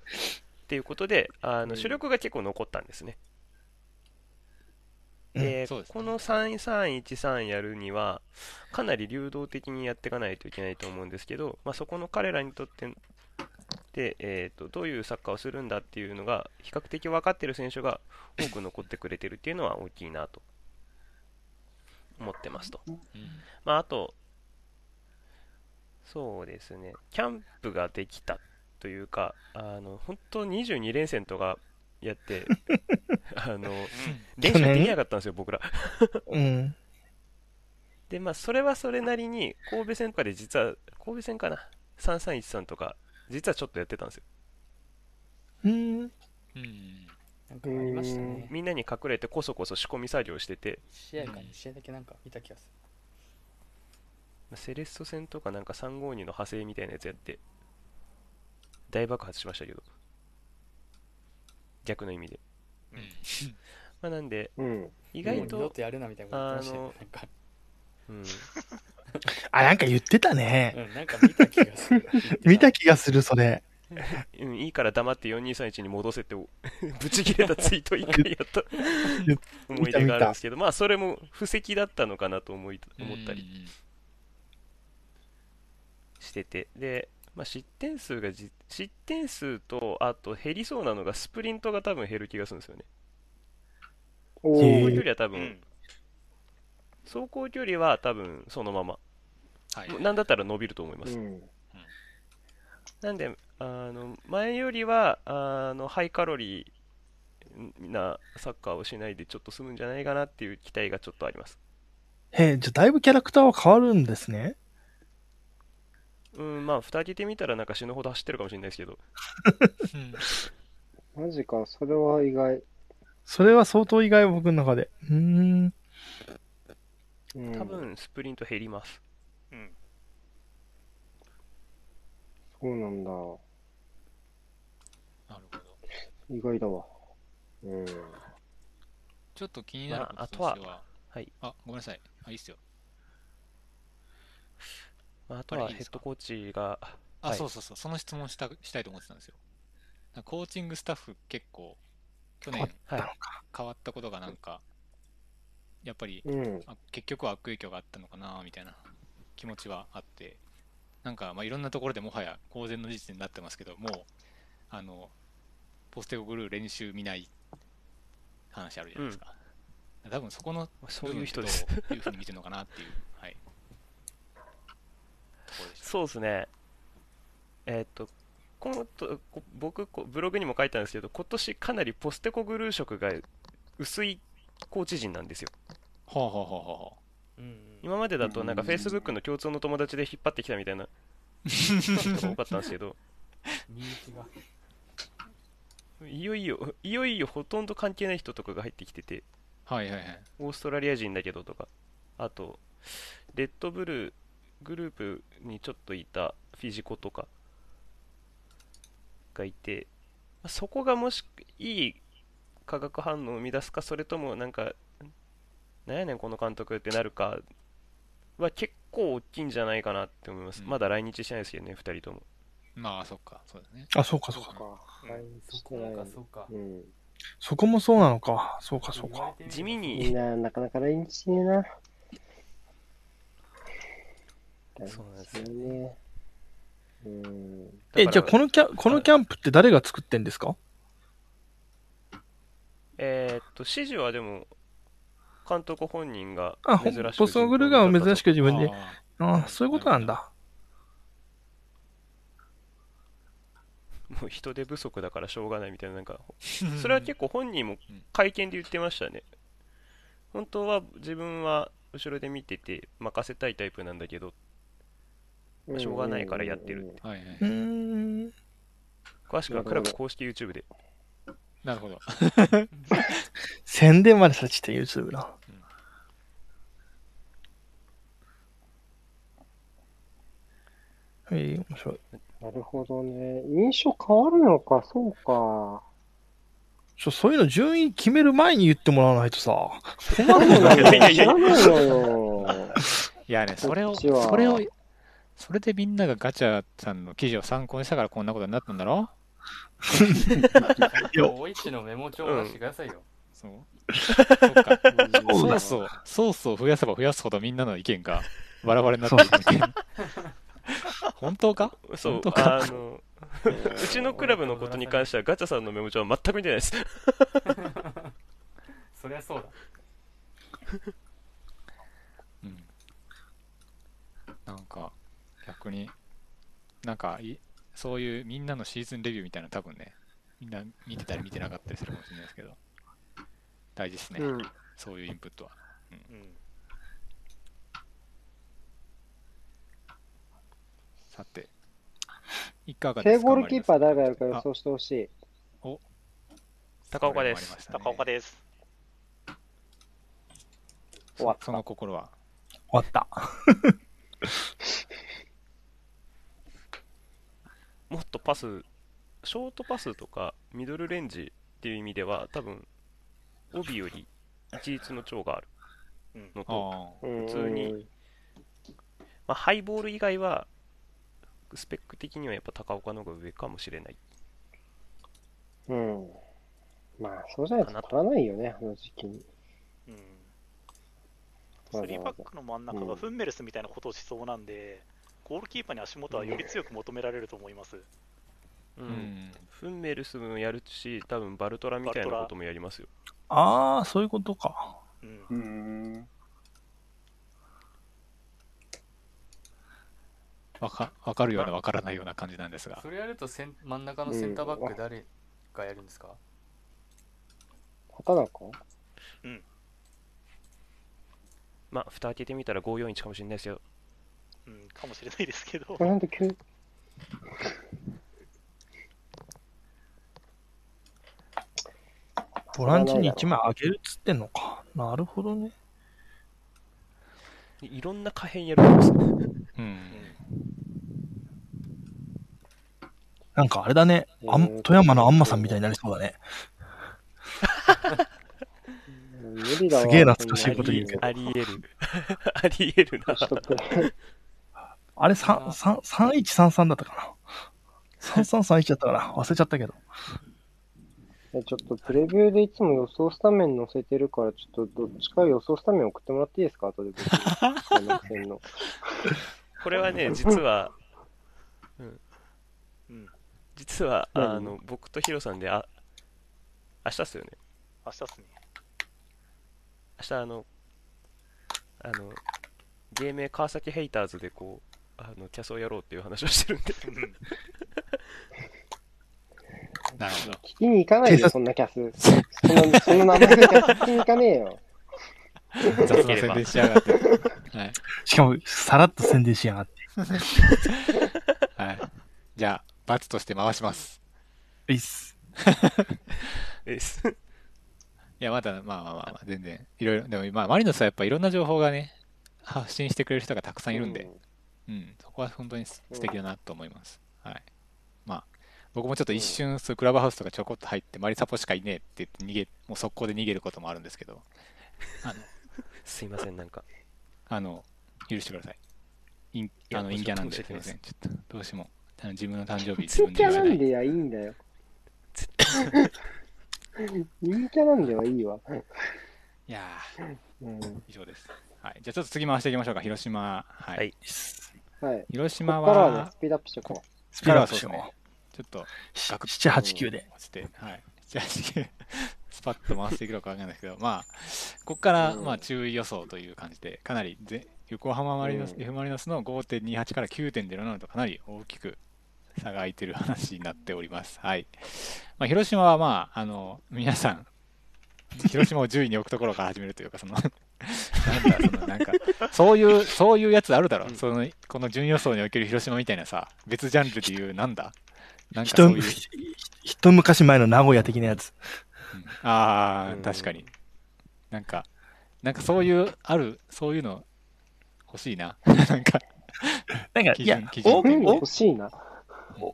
ていうことで、あのうん主力が結構残ったんですね。うんでねこの3313やるには、かなり流動的にやっていかないといけないと思うんですけど、まあ、そこの彼らにとってで、えー、とどういうサッカーをするんだっていうのが比較的分かっている選手が多く残ってくれてるっていうのは大きいなと思ってますと。あ、うんまあ、あと、そうですね、キャンプができたというか、あの本当22連戦とかやって、あの、練習できなかったんですよ、僕ら。うん。で、まあ、それはそれなりに、神戸戦とかで実は、神戸戦かな、3313とか、実はちょっとやってたんですよ。うん。うんなんかありましたねみんなに隠れてこそこそ仕込み作業してて、試合か2試合だけなんか見た気がすセレッソ戦とかなんか352の派生みたいなやつやって、大爆発しましたけど。逆の意味で。うんまあ、なんで、うん。る意外と、もう二度とやるなみたいなこと言ってましたよねなんかうん、あ、なんか言ってたね。うんなんか見た気がする 見た気がする、それ。うん、いいから黙って4231に戻せってお ぶち切れたツイート一回やった 思い出があるんですけど、まあそれも布石だったのかなと思い思ったりしてて、で、まあ、失点数がじ失点数とあと減りそうなのがスプリントが多分減る気がするんですよね。走行距ー離は多分、うん走行距離は多分そのまま、はいなんだったら伸びると思います。うん。なんで、あの前よりはあのハイカロリーなサッカーをしないでちょっと済むんじゃないかなっていう期待がちょっとあります。へえ、じゃあだいぶキャラクターは変わるんですね。うん、まあ、蓋開けてみたらなんか死ぬほど走ってるかもしれないですけど、うんマジか、それは意外。それは相当意外、僕の中で。うーん。うん、多分スプリント減ります。うんそうなんだ。意外だわ。うん。ちょっと気になるまあこととしては、はい。あ、ごめんなさい。あ、いいっすよ。まあ、あとはいあれいですか？ヘッドコーチが、あ、はいそうそうそう、その質問したしたいと思ってたんですよ。なんかコーチングスタッフ結構、去年はい。変わったことがなんか、やっぱりうん。あ結局は悪影響があったのかなみたいな気持ちはあって、なんかまあいろんなところでもはや公然の事実になってますけど、もう、あの、ポステコグルー練習見ない話あるじゃないですか。多分そこのそういう人です。どういうふうに見てるのかなっていう、はい。そうですね。えーっと、このとこ僕こ、ブログにも書いたんですけど、今年かなりポステコグルー色が薄いコーチ陣なんですよ。はあはあはあはあ。うんうん今までだとなんかうん Facebook の共通の友達で引っ張ってきたみたいな人が多かったんですけど、人気がいよいよ、いよいよほとんど関係ない人とかが入ってきてて、はいはいはい。オーストラリア人だけどとか、あと、レッドブルーグループにちょっといたフィジコとかがいて、まあそこがもしいい化学反応を生み出すか、それともなんか、なんやねんこの監督ってなるかは結構大きいんじゃないかなって思います。うんまだ来日してないですけどね、2人とも。まあ、そっか、そうだね。あ、そうか、そうか。そっか。はいそこかそうかうん。そこもそうなのか。そうか、そうか地味みんに、な、なかなか来日しねえな。そうなんですよね。うん。え、じゃあこのキャ、このキャンプって誰が作ってんですか？えーっと、指示はでも、監督本人が珍しくんポストグルが珍しく自分で。ああそういうことなんだ。もう人手不足だからしょうがないみたいな、なんか、ーそれは結構本人もうん会見で言ってましたね。本当は自分は後ろで見てて任せたいタイプなんだけど、まあしょうがないからやってるはいはいうーん。詳しくはクラブ公式 YouTube で。なるほど。宣伝までされちゃった YouTube な。はい、面白い。なるほどね。印象変わるのか、そうか。ちょ、そういうの順位決める前に言ってもらわないとさ。困るのよ。いやいやいや知らないのよ。いやね、それを、それを、それでみんながガチャさんの記事を参考にしたからこんなことになったんだろ？大一のメモ帳を出してくださいよ。そう。そっか。そうだソースを、ソースを増やせば増やすほどみんなの意見がバラバラになっていくみたいな。本当か？そう本当、か？あの、うちのクラブのことに関してはガチャさんのメモ帳は全く見てないです。そりゃそうだ。うん。なんか、逆に、なんかい、そういうみんなのシーズンレビューみたいなの多分ね、みんな見てたり見てなかったりするかもしれないですけど、大事ですね、うん。そういうインプットは。うんさて、いかが正ですかゴールキーパー誰がやるかあ予想してほしい。高岡です。高岡です。終わったそその心は。終わった。もっとパス、ショートパスとかミドルレンジっていう意味では、多分帯より一律の長があるのと、あ普通にまあ、ハイボール以外は、スペック的にはやっぱ高岡の方が上かもしれない。うん。まあ、そうじゃないと取らないよね、あの時期に。うん。わざわざ3バックの真ん中がフンメルスみたいなことをしそうなんで、ゴールキーパーに足元はより強く求められると思います。うーうんん。フンメルスもやるし、多分バルトラみたいなこともやりますよ。ああ、そういうことか。うんうーん。わかわかるようなわからないような感じなんですが。それやるとセン真ん中のセンターバック誰がやるんですか、畑中？まあ、蓋開けてみたら541かもしれないですよ。うん、かもしれないですけどなんて急ボランチに1枚あげるっつってんのか。なるほどね。いろんな可変やるんです。うん。なんかあれだね。あんえー富山のあんまさんみたいになりそうだね。無理だわ。すげえ懐かしいここと言うけどありえる。ありえるな。あれ、3、3、3133だったかな。3331だったかな。忘れちゃったけど。えちょっとプレビューでいつも予想スタメン載せてるから、ちょっとどっちか予想スタメン送ってもらっていいですか？後で僕。開幕戦の。これはね、実は、うん、実は、何あの、僕とヒロさんで、あ、明日っすよね。明日っすね。明日、あの、あの、芸名川崎ヘイターズでこう、あの、キャスをやろうっていう話をしてるんで。うんなるほど。聞きに行かないで、警察そんなキャス。その、その名前でキャス聞きに行かねえよ。雑な宣伝しやがって。はい。しかも、さらっと宣伝しやがって。はい。じゃあ、罰として回します。いいっす。です。いや、まだ、まあまあまあまあ、全然、いろいろ、でも、まあ、マリノスはやっぱいろんな情報がね、発信してくれる人がたくさんいるんで、うん、そこは本当に素敵だなと思います。はい。まあ、僕もちょっと一瞬、そういうクラブハウスとかちょこっと入って、マリサポしかいねえって言って逃げ、もう速攻で逃げることもあるんですけど、あの、すいません、なんか。あの許してください。陰やあの陰キャなんで、すいません。ちょっと、どうしても、自分の誕生日、自分で言えない。なんでやいいんだよ。陰キャなんではいいわ。いやー、うん。以上です。はい。じゃあちょっと次回していきましょうか。広島。はい。はいはい。広こ島はこからはね、ス、ピードアップしておこスピードアップしよからはちょっと、う。7、8、9で。落ちて、はい。じゃあ、スパッと回していくのかわかんないですけど、まあ、ここから、うんまあ、注意予想という感じで、かなりぜ、横浜マリノス、うん F・ マリノスの5.28から9.07とかなり大きく差が開いてる話になっております。はい。まあ、広島は、まあ、あの、皆さん、広島を10位に置くところから始めるというか、その、なんだ、その、なんか、そういう、そういうやつあるだろ。うんその、この準予想における広島みたいなさ、別ジャンルでいう、なんだ？なんかそう一いう。一昔前の名古屋的なやつ。うんああ、うん確かに。なんか、なんかそういう、ある、そういうの欲しいな。なんか、なんか、いや欲しいな。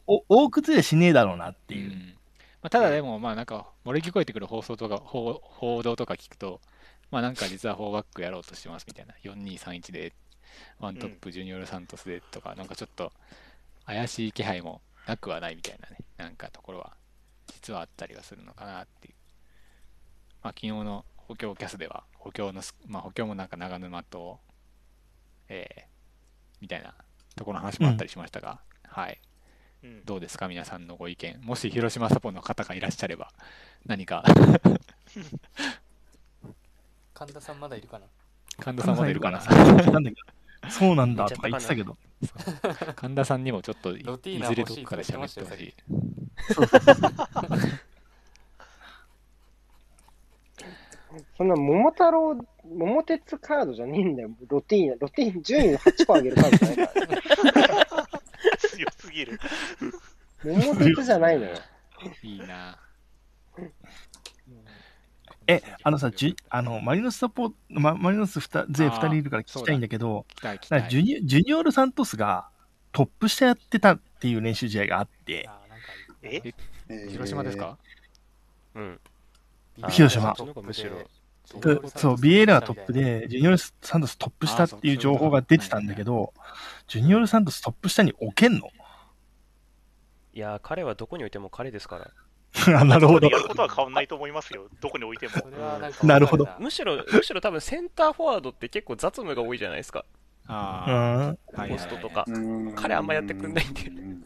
大崩れしねえだろうなっていう。うんまあ、ただでも、まあなんか、漏れ聞こえてくる放送とか、報報道とか聞くと、まあなんか実は4バックやろうとしてますみたいな。4231で、ワントップジュニオルサントスでとか、なんかちょっと怪しい気配もなくはないみたいなね、なんかところは、実はあったりはするのかなっていう。まあ昨日の補強キャスでは、補強のす、まあ補強もなんか長沼と、えー、みたいなところの話もあったりしましたが、はい。うんどうですか？皆さんのご意見。もし広島サポの方がいらっしゃれば、何か、神田さんまだいるかな？神田さんまでいるかな？そうなんだとか言ってたけど。神田さんにもちょっといずれどっかで喋ってほしい。そんな桃太郎、桃鉄カードじゃねえんだよ。ロティーナ、ロティーナ、順位8個上げるカードじゃないから。強すぎる。桃鉄じゃないのよ。いいな。え、あのさ、じゅあの、マリノスサポート、ま、マリノスふた勢2人いるから聞きたいんだけど、ジュニジュニオール・サントスがトップ下やってたっていう練習試合があって、え？えー広島ですか？うん。広島むしろ。でそう、ビエイラがトップで、ジュニオール・サントストップ下っていう情報が出てたんだけど、ジュニオール・サントストップ下に置けんの？いやー、彼はどこに置いても彼ですから。あなるほどや。ることは変わんないと思いますよ。どこに置いても。それはなんかなるほどわかむしろ、むしろ多分センターフォワードって結構雑務が多いじゃないですか。うあん。あ、ポストとか。うん彼あんまやってくんないんでうん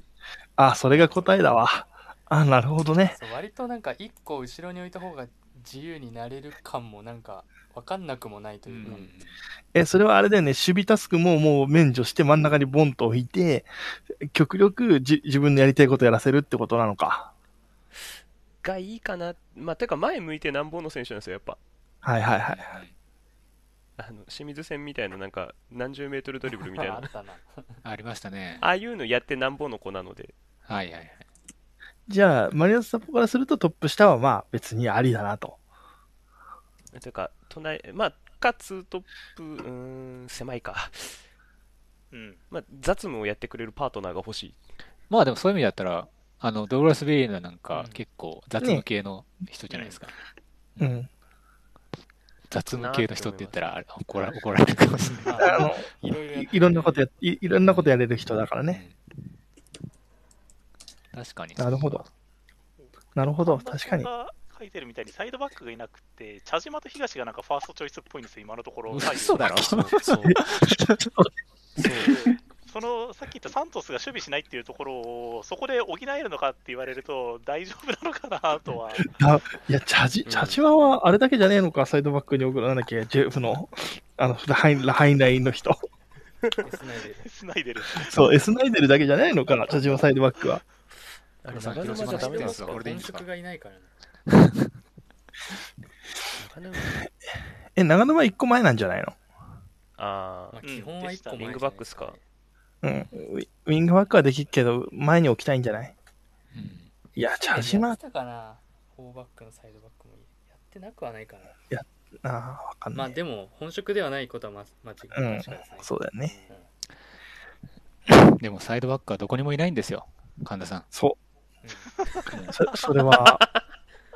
あ、それが答えだわ。あ、なるほどね。そう割となんか一個後ろに置いた方が自由になれる感もなんか分かんなくもないとういうか、んえ、それはあれだよね、守備タスクももう免除して真ん中にボンと置いて、極力じ自分のやりたいことやらせるってことなのか。がいいかな。まあ、てか前向いてなんぼの選手なんですよ、やっぱ。はいはいはい。あの、清水戦みたいななんか何十メートルドリブルみたいな。あったな ありましたね。ああいうのやってなんぼの子なので。はいはいはい。じゃあ、マリノスサポからするとトップ下はまあ別にありだなと。てか、隣、まあ、かつトップ、うーん、狭いか。うん。まあ、雑務をやってくれるパートナーが欲しい。まあでもそういう意味だったら、あの、ドグラス・ベイーナなんかうん結構雑務系の人じゃないですか。うん。雑務系の人って言ったら怒ら怒られるかもしれない。まああの、いろいいいろんなことや、いいろんなことやれる人だからね。うん確かに。なるほど。なるほど、確かに。が書いてるみたいにサイドバックがいなくて、茶島と東がなんかファーストチョイスっぽいんですよ、今のところ。嘘だろ。そう。そう。そのさっき言ったサントスが守備しないっていう。ところを、そこで補えるのかって言われると、大丈夫なのかなとは。いや、チャジ、チャジワはあれだけじゃねえのか、サイドバックに送らなきゃ、ジェフの、あの、ラハイハインラインの人。エスナイデル。そう、エスナイデルだけじゃないのか、チャジワサイドバックは。あれ、さ長沼じゃダメですかこれでいいんですか本職がいないからな長 沼え、長沼一個前なんじゃないの？ああ、まあ、基本は一個前うんウィングバックっすか。うん。ウィウィングバックはできるけど、前に置きたいんじゃない？うん。いや、チャジマやっ、てたかな。フォーバックのサイドバックもやってなくはないかな。ああ、わかんない。まあでも本職ではないことはま間違いうん。確かですね、そうだよね。でもサイドバックはどこにもいないんですよ、神田さん。そう。そそれは、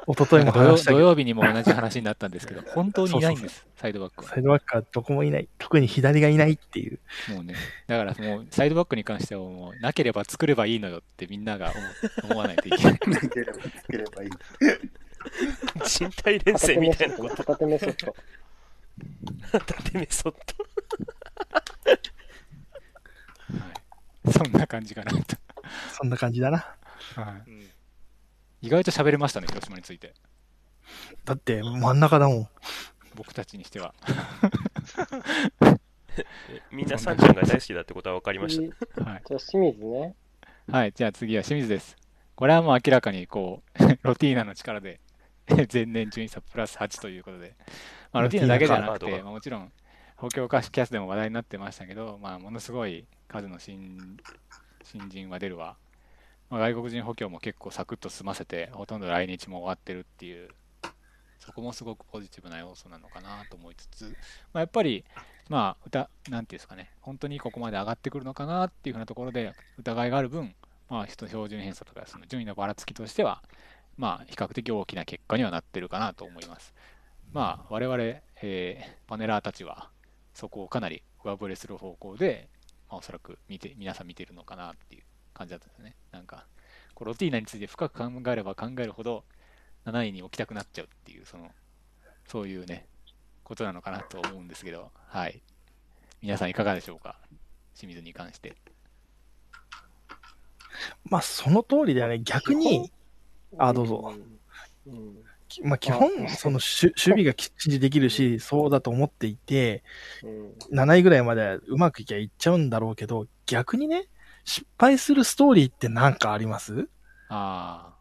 一昨日も土曜話したけど、土曜日にも同じ話になったんですけど、本当にいないんです、サイドバックは。サイドバックはどこもいない。特に左がいないっていう。もうね、だからもう、サイドバックに関してはもう、なければ作ればいいのよってみんなが思思わないといけない。なければつければいい。身体連戦みたいなこと。片手メソッド。片手メソッド。はい、そんな感じかなと。そんな感じだな。はいうん意外と喋れましたね、広島について。だって、真ん中だもん。僕たちにしては。みんなサンちゃんが大好きだってことは分かりまし次た。はい、じゃあ清水ね。はい、じゃあ次は清水です。これはもう明らかにこう、ロティーナの力で 前年順位差プラス8ということで、まあ、ロティーナだけじゃなくて、まあ、もちろん補強化キャスでも話題になってましたけど、まあ、ものすごい数の新新人は出るわ、まあ、外国人補強も結構サクッと済ませて、ほとんど来日も終わってるっていう、そこもすごくポジティブな要素なのかなと思いつつ、まあ、やっぱり、まあ、歌、なんていうんですかね、本当にここまで上がってくるのかなっていうふうなところで疑いがある分、まあ、人標準偏差とかその順位のばらつきとしては、まあ、比較的大きな結果にはなってるかなと思います。まあ、我々、えーパネラーたちは、そこをかなり上振れする方向で、まあ、おそらく見て、皆さん見てるのかなっていう感じだったんですね。なんか、こうロティーナについて深く考えれば考えるほど、7位に置きたくなっちゃうっていう、その、そういうね、ことなのかなと思うんですけど、はい。皆さんいかがでしょうか？清水に関して。まあ、その通りだよね。逆に、あどうぞうん。まあ、基本、その守守備がきっちりできるし、そうだと思っていて、うん7位ぐらいまでうまくいきゃいっちゃうんだろうけど、逆にね、失敗するストーリーってなんかあります？あ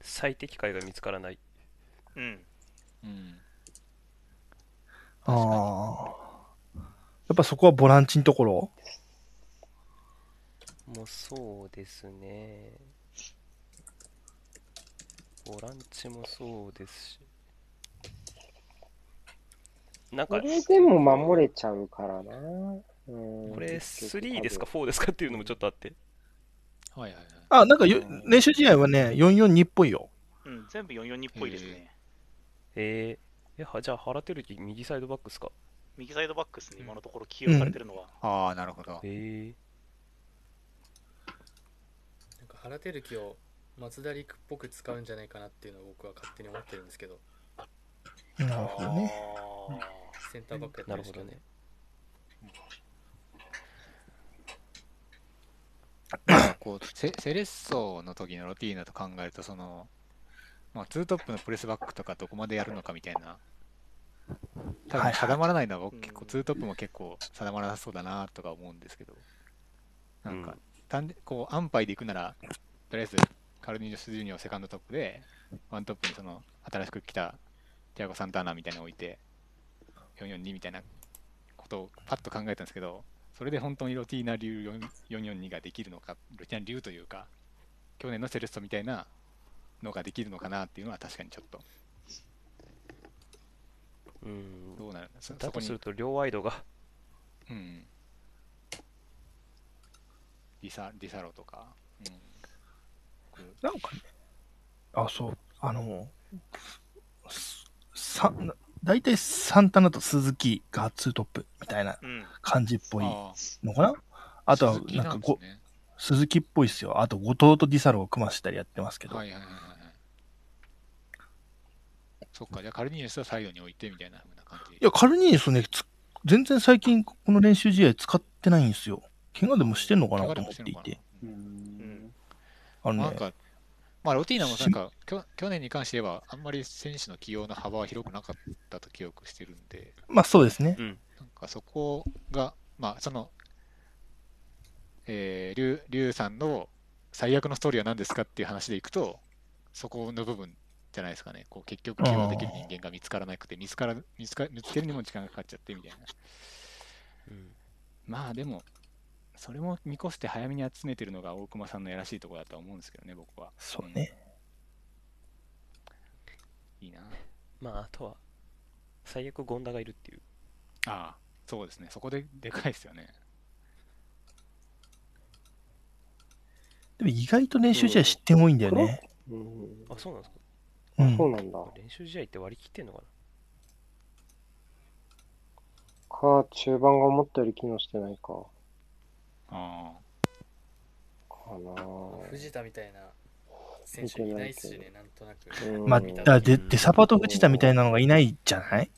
最適解が見つからない。うん。あ、うん。ああ。やっぱそこはボランチのところ？もうそうですね。ボランチもそうですし。なんか、これでも守れちゃうからな。うんこれ3ですか4ですかっていうのもちょっとあって。はいはいはい。あ、なんかよ練習試合はね、442っぽいよ。うん、全部442っぽいですね。えー、えはじゃあ原輝樹右サイドバックですか？右サイドバックスに今のところ起用されてるのは、ああ、なるほど。えなんか原輝樹を松田陸っぽく使うんじゃないかなっていうのを僕は勝手に思ってるんですけどなるほどね。センターバックやっー、たりしてなるほどね。こうセセレッソの時のロティーナと考えると、その、まあ、ツートップのプレスバックとかどこまでやるのかみたいな、多分定まらないのは僕うん結構、ツートップも結構定まらなそうだなとか思うんですけど、なんかうん、単でこう安牌でいくなら、とりあえずカルニーニョス・ジュニオをセカンドトップで、ワントップにその新しく来たティアゴ・サンターナみたいなのを置いて、442みたいなことをパッと考えたんですけど、それで本当にロティーナ流4 442ができるのか、ロティーナ流というか、去年のセレッソみたいなのができるのかなっていうのは確かにちょっと、うん。どうなる？そそこに。だとする、と両ワイドが、うん。リサリサロとか、うん。なんかね、あ、そう、あの、さ、大体サンタナと鈴木がツートップみたいなうん。感じっぽいあのかな？あとはなんかご、ね鈴木っぽいっすよ。あと後藤とディサロを組ましたりやってますけど。はいはいはい。そっか、じゃあカルニーニョスはサイドに置いてみたいな風な感じ。いや、カルニーニスね、つ全然最近この練習試合使ってないんですよ。怪我でもしてんのかなと思っていて。うんん。あのね、なんか、まあ、ロティーナもなんか、きょ去年に関して言えば、あんまり選手の起用の幅は広くなかったと記憶してるんで、まあそうですね。うん。なんかそこが、まあ、その、えー、リュウリュウさんの最悪のストーリーは何ですかっていう話でいくと、そこの部分じゃないですかね。こう結局起用できる人間が見つからなくて、見つから見つか見つけるにも時間がかかっちゃってみたいな。うんまあでも、それも見越して早めに集めてるのが大熊さんのやらしいところだとは思うんですけどね、僕は。そうね。いいな。まあ、あとは、最悪権田がいるっていう。ああ、そうですね。そこででかいですよね。でも意外と練習試合失点多いんだよね。うん。あ、そうなんですかうん。そうなんだ。練習試合って割り切ってんのかか、中盤が思ったより機能してないか。あかな藤田みたいな選手いないっすしねなんとなく、うんまあ、だで、デサパと藤田みたいなのがいないじゃない？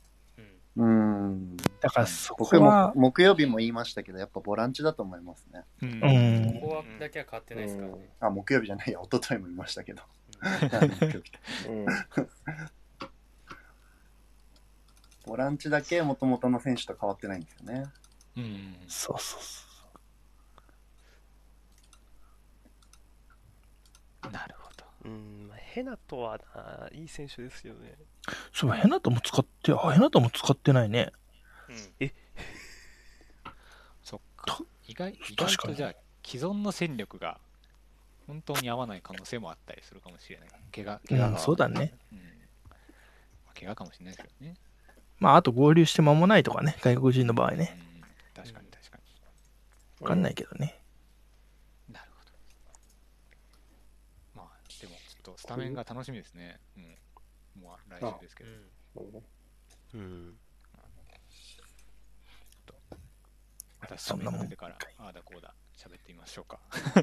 うん、うーん。だからそこ僕もは、木曜日も言いましたけど、やっぱボランチだと思いますね。あ。うんうん。ここはだけは変わってないですからね、あ、木曜日じゃないや、一昨日も言いましたけど。うん。ボランチだけ元々の選手と変わってないんですよね。うん。そうそうそなるほど。うん、まあ、ヘナとはな、いい選手ですよね。う。そう、ヘナタも使って、あ、ヘナタも使ってないね。うん そっか。意外、意外とじゃあ、既存の戦力が本当に合わない可能性もあったりするかもしれない。怪我、怪我が。うんそうだね。うん。まあ怪我かもしれないですけどね。まあ、あと合流して間もないとかね、外国人の場合ね。うん。確かに確かに。わかんないけどね。なるほど。まあ、でも、ちょっとスタメンが楽しみですね。うん。もう来週ですけど。そうねうん。またスタメンが出てからそんなもん、ああだこうだ、喋ってみましょうか。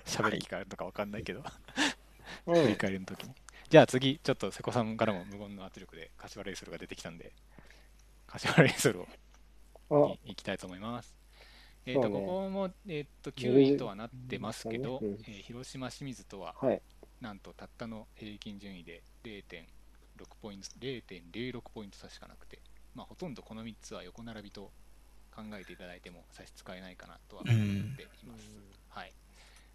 喋る機会あるのか分かんないけど、う振りん。返りの時に。じゃあ次、ちょっと瀬古さんからも無言の圧力で柏レイソルが出てきたんで、柏レイソルをあ、いいきたいと思います。えっ、と、そうねここも、えっ、と、9位とはなってますけど、うんえー広島清水とは、はい。なんとたったの平均順位で0.6ポイント、0.06ポイント差しかなくて、まあ、ほとんどこの3つは横並びと考えていただいても差し支えないかなとは思っています。はい。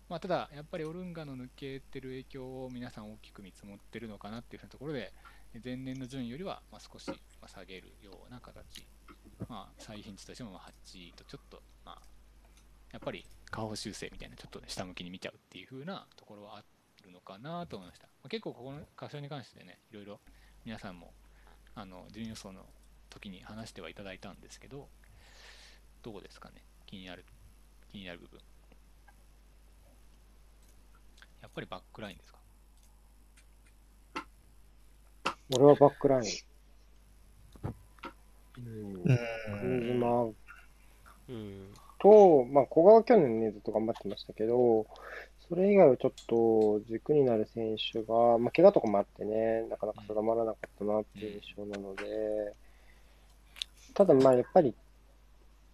まあ、ただ、やっぱりオルンガの抜けてる影響を皆さん大きく見積もってるのかなっていうふうなところで、前年の順位よりはまあ少しまあ下げるような形、まあ、最頻値としてもまあ8とちょっと、まあ、やっぱり下方修正みたいな、ちょっと、ね、下向きに見ちゃうっていう風なところはあるのかなと思いました。まあ、結構、ここの箇所に関してね、いろいろ皆さんもあの順位予想の時に話してはいただいたんですけど、どうですかね、気になる、気になる部分。やっぱりバックラインですか？俺はバックライン。うん。うん。と、まあ、古賀は去年ね、ずっと頑張ってましたけど、それ以外はちょっと軸になる選手が、まあ、怪我とかもあってね、なかなか定まらなかったなっていう印象なので、ただまあ、やっぱり、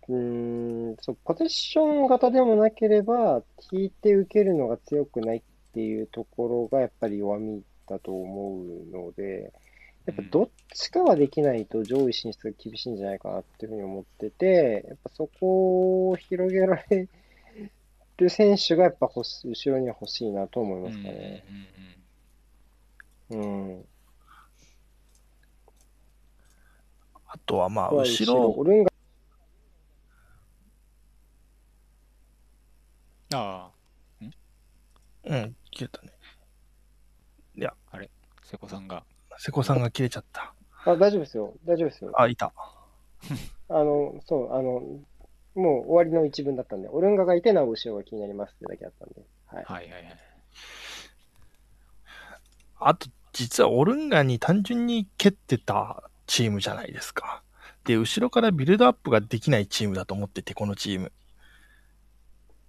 うーん、そう、ポゼッション型でもなければ、引いて受けるのが強くないっていうところがやっぱり弱みだと思うので、やっぱどっちかはできないと上位進出が厳しいんじゃないかなっていうふうに思ってて、やっぱそこを広げられる選手がやっぱ後ろには欲しいなと思いますかね。うん。あとはまあ、後後ろ、オルンガああ、うん、切れたね。瀬古さんが。瀬古さんが切れちゃった。あ、大丈夫ですよ。大丈夫ですよ。あ、いた。あの、そう、あの、もう終わりの一文だったんで、オルンガがいてなお後ろが気になりますってだけだったんで。はい。はいはいはい。あと、実はオルンガに単純に蹴ってたチームじゃないですか。で、後ろからビルドアップができないチームだと思ってて、このチーム。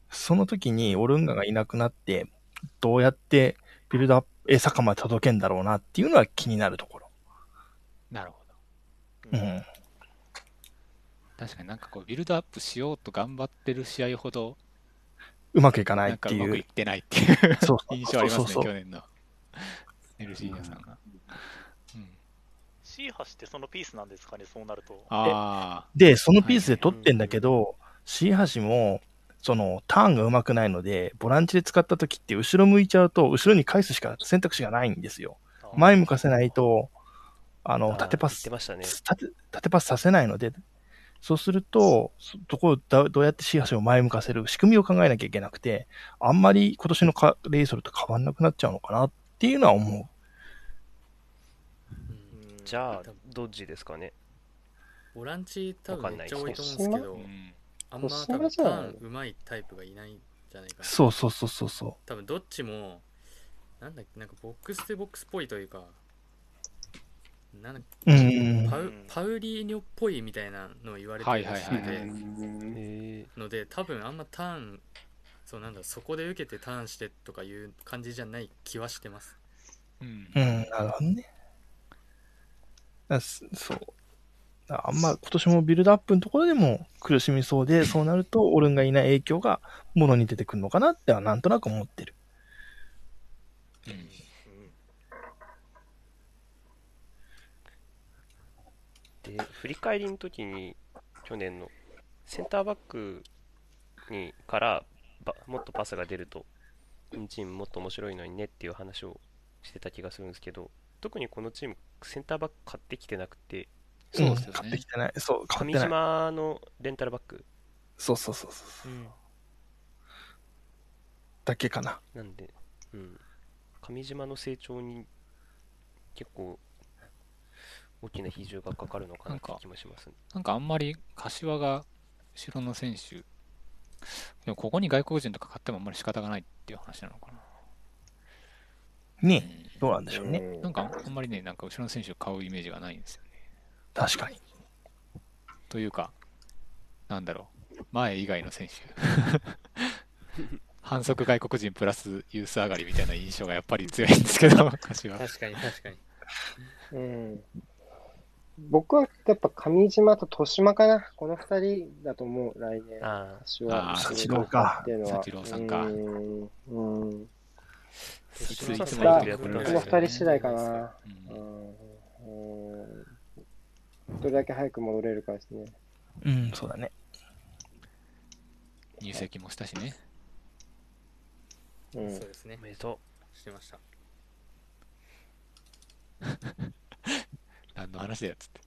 その時にオルンガがいなくなって、どうやってビルドアップ、え、坂まで届けんだろうなっていうのは気になるところ。なるほど。うん。確かになんかこう、ビルドアップしようと頑張ってる試合ほど、うまくいかなないっていう。うまくいってないっていうそう印象ありますね、そうそうそう去年の。エルシーニャさんが。うん、C 橋ってそのピースなんですかね、そうなると。あで、そのピースで取ってんだけど、シー橋も、その、ターンが上手くないので、ボランチで使った時って後ろ向いちゃうと、後ろに返すしか選択肢がないんですよ。前向かせないと、あの、縦パス言って、ましたね。縦縦パスさせないので、そうすると、そそこをだどうやってシー橋を前向かせる仕組みを考えなきゃいけなくて、あんまり今年のかレイソルと変わんなくなっちゃうのかなっていうのは思うんじゃあ、どっちですかね？ボランチ多分わかんないめっちゃ多いと思うんですけあ、どう、ん。あんま多分ターン上手いタイプがいないんじゃないかう。な。そうそうそうそうそ多分どっちも、なんだっけ、なんかボックスでボックスっぽいというか、なん。パウパウリーニョっぽいみたいなのを言われてるらしくてので多分あんまターンそうなんだそこで受けてターンしてとかいう感じじゃない気はしてますうんうん、なるほどね。そう。だあんま今年もビルドアップのところでも苦しみそうで、そうなるとオルンがいない影響がものに出てくるのかなってはなんとなく思ってる。うんで、振り返りの時に、去年のセンターバックにからばもっとパスが出ると、チームもっと面白いのにねっていう話をしてた気がするんですけど、特にこのチーム、センターバック買ってきてなくて、そうですよねん買ってきてない。そう、買って上ない。島のレンタルバック、そうそうそうそう。だけかな。なんで、うん、上島の成長に結構大きな比重がかかるのかなって気もしますね。なんかあんまり柏が後ろの選手、でもここに外国人とか買ってもあんまり仕方がないっていう話なのかな。ねどうなんでしょうね。うんなんかあんまりね、なんか後ろの選手を買うイメージがないんですよね。確かに。というか、なんだろう、前以外の選手。反則外国人プラスユース上がりみたいな印象がやっぱり強いんですけど、柏。確かに確かにうん。僕はやっぱ上島と豊島かな。この二人だと思う、来年。あ私はあー幸郎かっていうのは。幸郎さんかうん。うん。いついてるやつこの二人次第かな。ううんん。うんどれだけ早く戻れるかですね。うん、そうだね。入籍もしたしね。うんそうですねおめでとしてました 何の話だよっつって。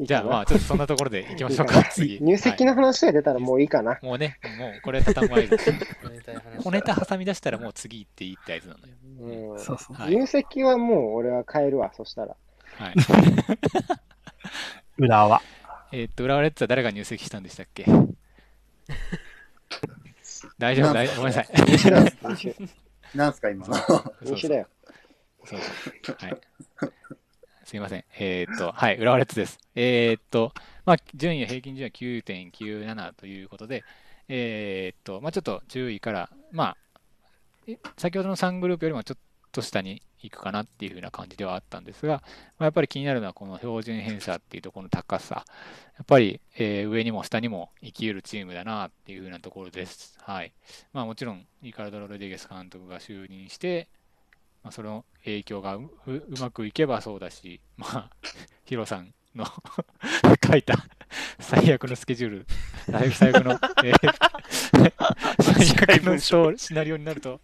じゃあまあ、ちょっとそんなところで行きましょうか、いいかな次。入籍の話が出たらもういいかな。もうね、もうこれ畳む合図。小ネタ挟み出したらもう次行っていいって合図なのよ。うんそうそう。はい入籍はもう俺は変えるわ、そしたら。はい。裏は。えーっと、浦和レッズは誰が入籍したんでしたっけ？大丈夫、大丈夫？ごめんなさい。なんすか、今の。飲酒だよ。そうそう。はい。すいません。えーっと、はい、浦和レッズです。えーっと、まあ、順位は平均順位は9.97ということで、えーっと、まあ、ちょっと10位から、まあ、先ほどの3グループよりもちょっと下に行くかなっていう風な感じではあったんですが、まあ、やっぱり気になるのはこの標準偏差っていうところの高さ。やっぱり、えー上にも下にも生き得るチームだなっていう風なところです。はい。まあもちろん、リカルド・ロドリゲス監督が就任して、まあ、その影響がうまくいけばそうだし、まあ、ヒロさんの 書いた最悪のスケジュール、最悪最悪の、えー最悪のシナリオになると、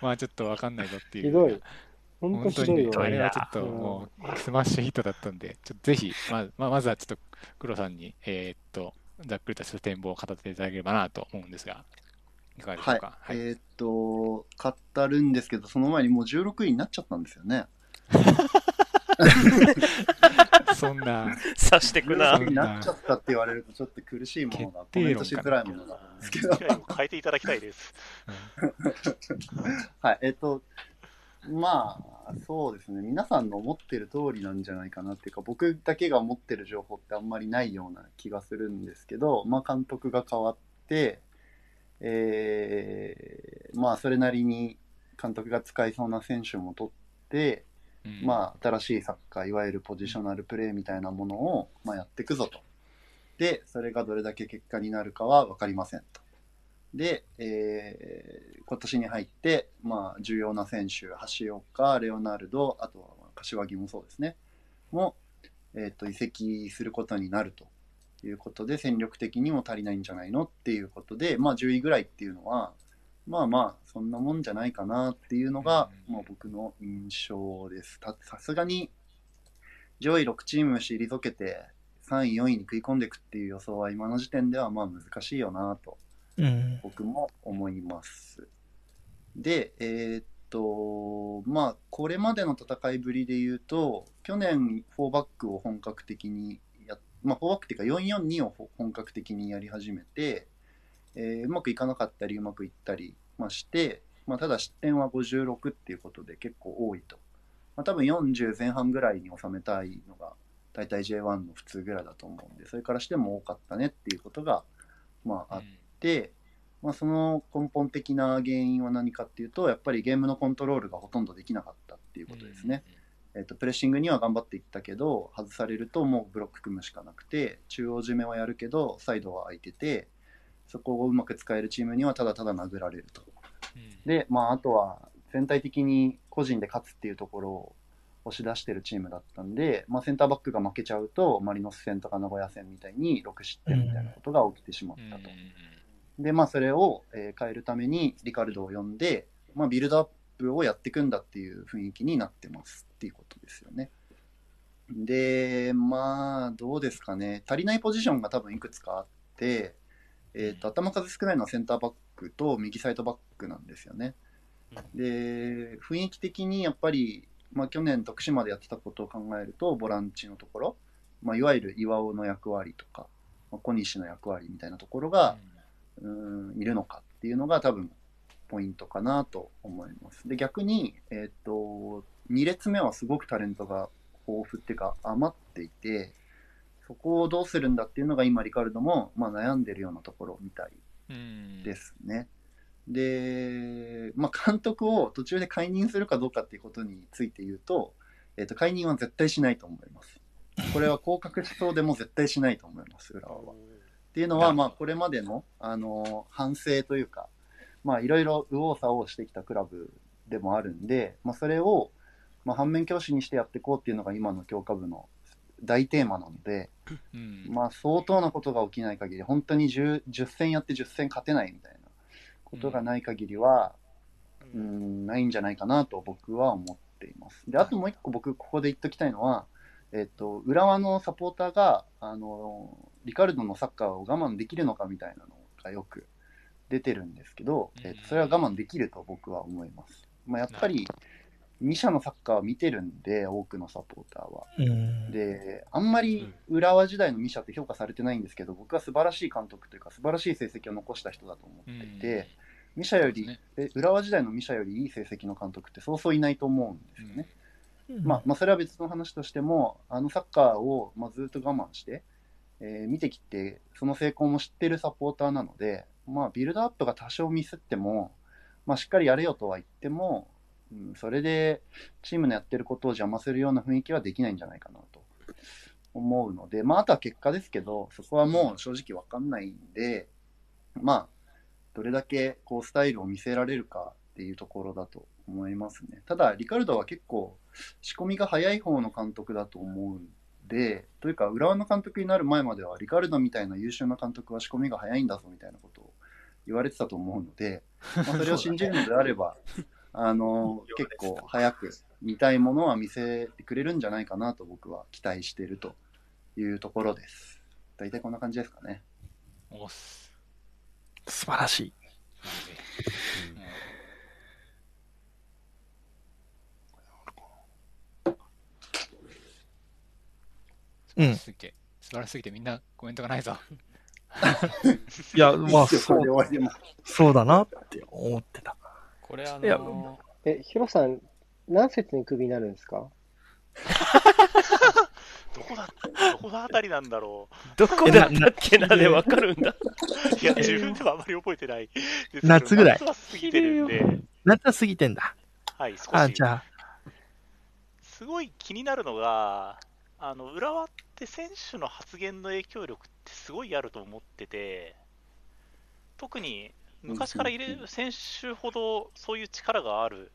まあちょっとわかんないぞっていう。ひどい。本当にひどいわ。あれはちょっともうスマッシュヒットだったんで、ちょっとぜひ、まあ、まあ、まずはちょっと黒さんに、えーっと、ざっくりとした展望を語っていただければなと思うんですが、いかがでしょはいうか？。はい。えーっと、語るんですけど、その前にもう16位になっちゃったんですよね。そんな、察してくな16位になっちゃったって言われるとちょっと苦しいものが、コメントしづらいものがあるんですけど。変えていただきたいです。はい、えっと、まあ、そうですね、皆さんの思ってる通りなんじゃないかなっていうか、僕だけが持ってる情報ってあんまりないような気がするんですけど、まあ、監督が変わって、えーまあ、それなりに監督が使いそうな選手も取って、うんまあ、新しいサッカー、いわゆるポジショナルプレーみたいなものを、まあ、やっていくぞと。で、それがどれだけ結果になるかは分かりませんと。で、えー今年に入って、まあ、重要な選手、橋岡、レオナルド、あとは柏木もそうですね、も、えー、と移籍することになるということで、戦力的にも足りないんじゃないのっていうことで、まあ、10位ぐらいっていうのは、まあまあ、そんなもんじゃないかなっていうのが、うんまあ、僕の印象です。たさすがに、上位6チーム退けて、3位、4位に食い込んでいくっていう予想は今の時点ではまあ難しいよなとうん。僕も思います。で、えーっと、まあ、これまでの戦いぶりで言うと、去年、4バックを本格的にや、まあ、4バックっていうか、442を本格的にやり始めて、えーうまくいかなかったり、うまくいったり、まあ、して、まあ、ただ失点は56っていうことで結構多いと。まあ、多分40前半ぐらいに収めたいのが、大体 J1 の普通ぐらいだと思うんで、それからしても多かったねっていうことが、まあ、あって、まあ、その根本的な原因は何かっていうと、やっぱりゲームのコントロールがほとんどできなかったっていうことですね。えっと、プレッシングには頑張っていったけど、外されるともうブロック組むしかなくて、中央締めはやるけど、サイドは空いてて、そこをうまく使えるチームにはただただ殴られると。で、まあ、あとは全体的に個人で勝つっていうところを押し出してるチームだったんで、まあ、センターバックが負けちゃうと、マリノス戦とか名古屋戦みたいに6失点みたいなことが起きてしまったと。で、まあ、それを、えー変えるためにリカルドを呼んで、まあ、ビルドアップをやっていくんだっていう雰囲気になってますっていうことですよね。で、まあ、どうですかね。足りないポジションが多分いくつかあって、えっ、と、頭数少ないのはセンターバックと右サイドバックなんですよね。で、雰囲気的にやっぱり、まあ、去年徳島でやってたことを考えると、ボランチのところ、まあ、いわゆる岩尾の役割とか、まあ、小西の役割みたいなところが、うんいるのかっていうのが多分ポイントかなと思います。で逆に、えっと2列目はすごくタレントが豊富っていうか余っていてそこをどうするんだっていうのが今リカルドも、まあ、悩んでるようなところみたいですね。で、まあ、監督を途中で解任するかどうかっていうことについて言うと、えっと解任は絶対しないと思います。これは降格しそうでも絶対しないと思います、浦和は。っていうのは、まあ、これまでの、あの、反省というか、まあ、いろいろ右往左往してきたクラブでもあるんで、まあ、それを、まあ、反面教師にしてやっていこうっていうのが今の強化部の大テーマなので、まあ、相当なことが起きない限り、本当に 10, 10戦やって10戦勝てないみたいなことがない限りは、うーん、ないんじゃないかなと僕は思っています。で、あともう一個僕、ここで言っときたいのは、えっと、浦和のサポーターが、あの、リカルドのサッカーを我慢できるのかみたいなのがよく出てるんですけど、えっと、それは我慢できると僕は思います。まあ、やっぱり、2社のサッカーを見てるんで、多くのサポーターは。うん。で、あんまり浦和時代のミシャって評価されてないんですけど、僕は素晴らしい監督というか、素晴らしい成績を残した人だと思っていて、ミシャより、ねえ浦和時代のミシャよりいい成績の監督ってそうそういないと思うんですよね。まあ、まあ、それは別の話としても、あのサッカーを、まあ、ずっと我慢して、えー見てきて、その成功も知ってるサポーターなので、まあ、ビルドアップが多少ミスっても、まあ、しっかりやれよとは言っても、うん、それでチームのやってることを邪魔するような雰囲気はできないんじゃないかなと思うので、まあ、あとは結果ですけど、そこはもう正直わかんないんで、まあ、どれだけこうスタイルを見せられるかっていうところだと思いますね。ただ、リカルドは結構仕込みが早い方の監督だと思うんで、というか、浦和の監督になる前までは、リカルドみたいな優秀な監督は仕込みが早いんだぞみたいなことを言われてたと思うので、まあ、それを信じるのであれば、あの 結構早く見たいものは見せてくれるんじゃないかなと僕は期待しているというところです。大体こんな感じですかね。おっす。素晴らしい。なので素晴らしすぎて、素晴らしすぎてみんなコメントがないぞ。いや、まあ、そう。そうだなって思ってた。これあいやのえ、ヒロさん、何節にクビになるんですか？どこだ、どこのあたりなんだろどこだったっけなでわかるんだ。う。いや、自分ではあまり覚えてない。夏ぐらい夏は過ぎてるんで、夏は過ぎてんだ。はい、少あ、しじ。ゃあ、すごい気になるのが、あの浦和って選手の発言の影響力ってすごいあると思ってて、特に昔からいる選手ほどそういう力がある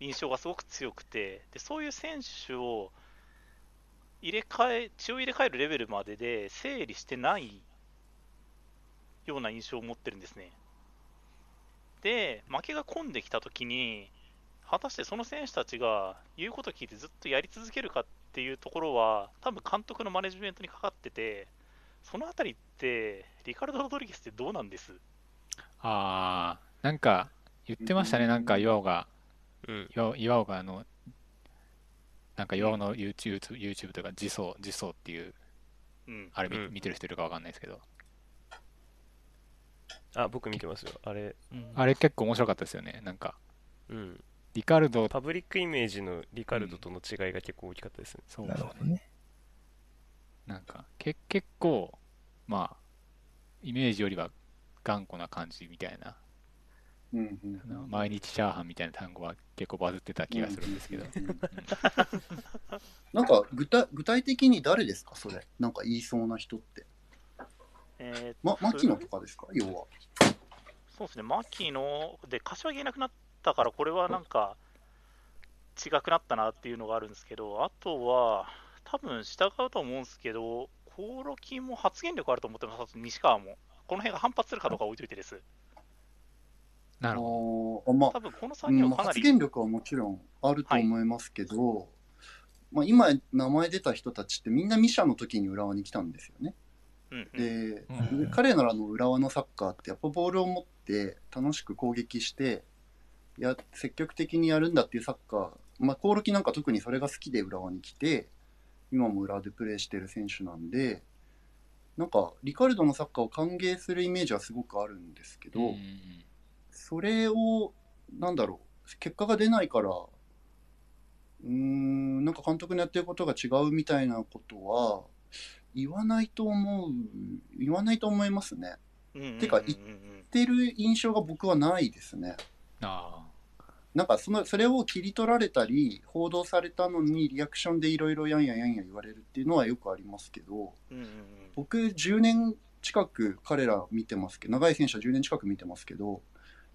印象がすごく強くて、でそういう選手を入れ替え血を入れ替えるレベルまでで整理してないような印象を持ってるんですね。で、負けが込んできたときに、果たしてその選手たちが言うこと聞いてずっとやり続けるかっていうところは、多分監督のマネジメントにかかってて、そのあたりって、リカルド・ロドリゲスってどうなんです？あー、なんか言ってましたね、なんか岩尾が、うん。岩尾岩尾があの、なんか岩尾の YouTube, YouTube というか、自走、自走っていう、うん。あれ見,、うん見てる人いるかわかんないですけど、あ、僕見てますよ。あれ、うんあれ結構面白かったですよね。なんか、うん。リカルド、パブリックイメージのリカルドとの違いが結構大きかったですね。そうなるほどね。なんか、け結構、まあ、イメージよりは頑固な感じみたいな、うんうんあの毎日チャーハンみたいな単語は結構バズってた気がするんですけど、なんか具体具体的に誰ですか、それ？なんか言いそうな人って。えーま、牧野とかですか、要は。そうですね、牧野で柏木いなくなったから、これはなんか違くなったなっていうのがあるんですけど、あとは、多分従うと思うんですけど、コオロキも発言力あると思ってます、西川も。この辺が反発するかどうかは置いといてです。なるほあーあまあ多分この3うんまあ人はかなり、発言力はもちろんあると思いますけど、まあ、今名前出た人たちってみんなミシャの時に浦和に来たんですよね。うんうんで、うんで彼らの浦和のサッカーってやっぱボールを持って楽しく攻撃してや積極的にやるんだっていうサッカー、まあ、コオロキなんか特にそれが好きで浦和に来て今も浦和でプレーしてる選手なんでなんかリカルドのサッカーを歓迎するイメージはすごくあるんですけど、ど。うんうんそれを、なんだろう、結果が出ないから、うーん、なんか監督のやってることが違うみたいなことは、言わないと思う、言わないと思いますね。うんうんうんうんてか言ってる印象が僕はないですね。あなんかその、それを切り取られたり、報道されたのにリアクションでいろいろやんややんや言われるっていうのはよくありますけど、うんうんうん僕10年近く彼ら見てますけど、長い選手は10年近く見てますけど、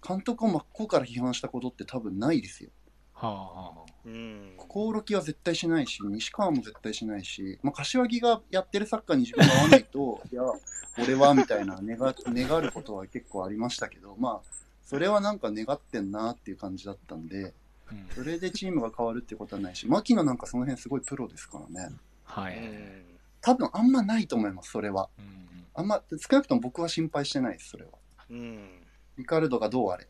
監督を真っ向から批判したことって多分ないですよ。あ、はあはあ。うんコオロキは絶対しないし、西川も絶対しないし、まあ、柏木がやってるサッカーに自分が合わないと、いや、俺はみたいな願願うことは結構ありましたけど、まあ、それはなんか願ってんなっていう感じだったんで、うんそれでチームが変わるってことはないし、牧野なんかその辺すごいプロですからね。はい。うん多分あんまないと思います、それは。うんあんま、少なくとも僕は心配してないです、それは。うんリカルドがどうあれ。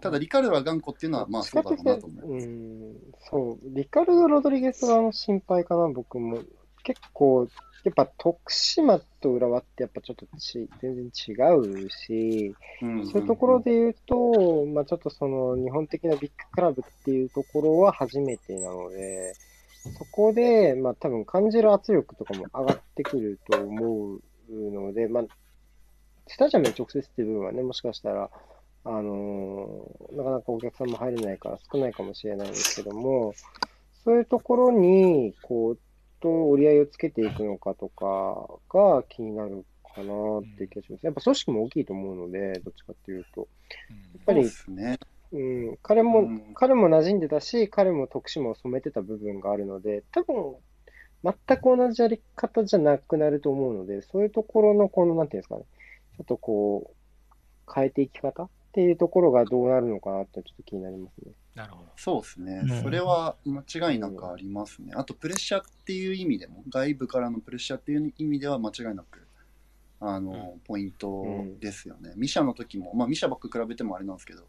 ただ、リカルドが頑固っていうのは、まあそうだろうなと思います。うん、そう、リカルド・ロドリゲスがの心配かな、僕も。結構、やっぱ徳島と浦和ってやっぱちょっとち全然違うし、うんそういうところで言うと、まあちょっとその日本的なビッグクラブっていうところは初めてなので、そこで、まあ多分感じる圧力とかも上がってくると思うので、まあ、スタジアムに直接っていう部分はね、もしかしたら、あのーなかなかお客さんも入れないから少ないかもしれないんですけども、そういうところに、こう、どう折り合いをつけていくのかとかが気になるかなっていう気がします。やっぱ組織も大きいと思うので、どっちかっていうと。うんやっぱり。うん、彼も、うん彼も馴染んでたし、彼も徳島を染めてた部分があるので、多分、全く同じやり方じゃなくなると思うので、そういうところの、この、なんていうんですかね、ちょっとこう、変えていき方っていうところがどうなるのかなってちょっと気になりますね。なるほど。そうですねうん。それは間違いなくありますね。あと、プレッシャーっていう意味でも、外部からのプレッシャーっていう意味では間違いなく、あの、ポイントですよね。ミシャの時も、まあ、ミシャばっか比べてもあれなんですけど、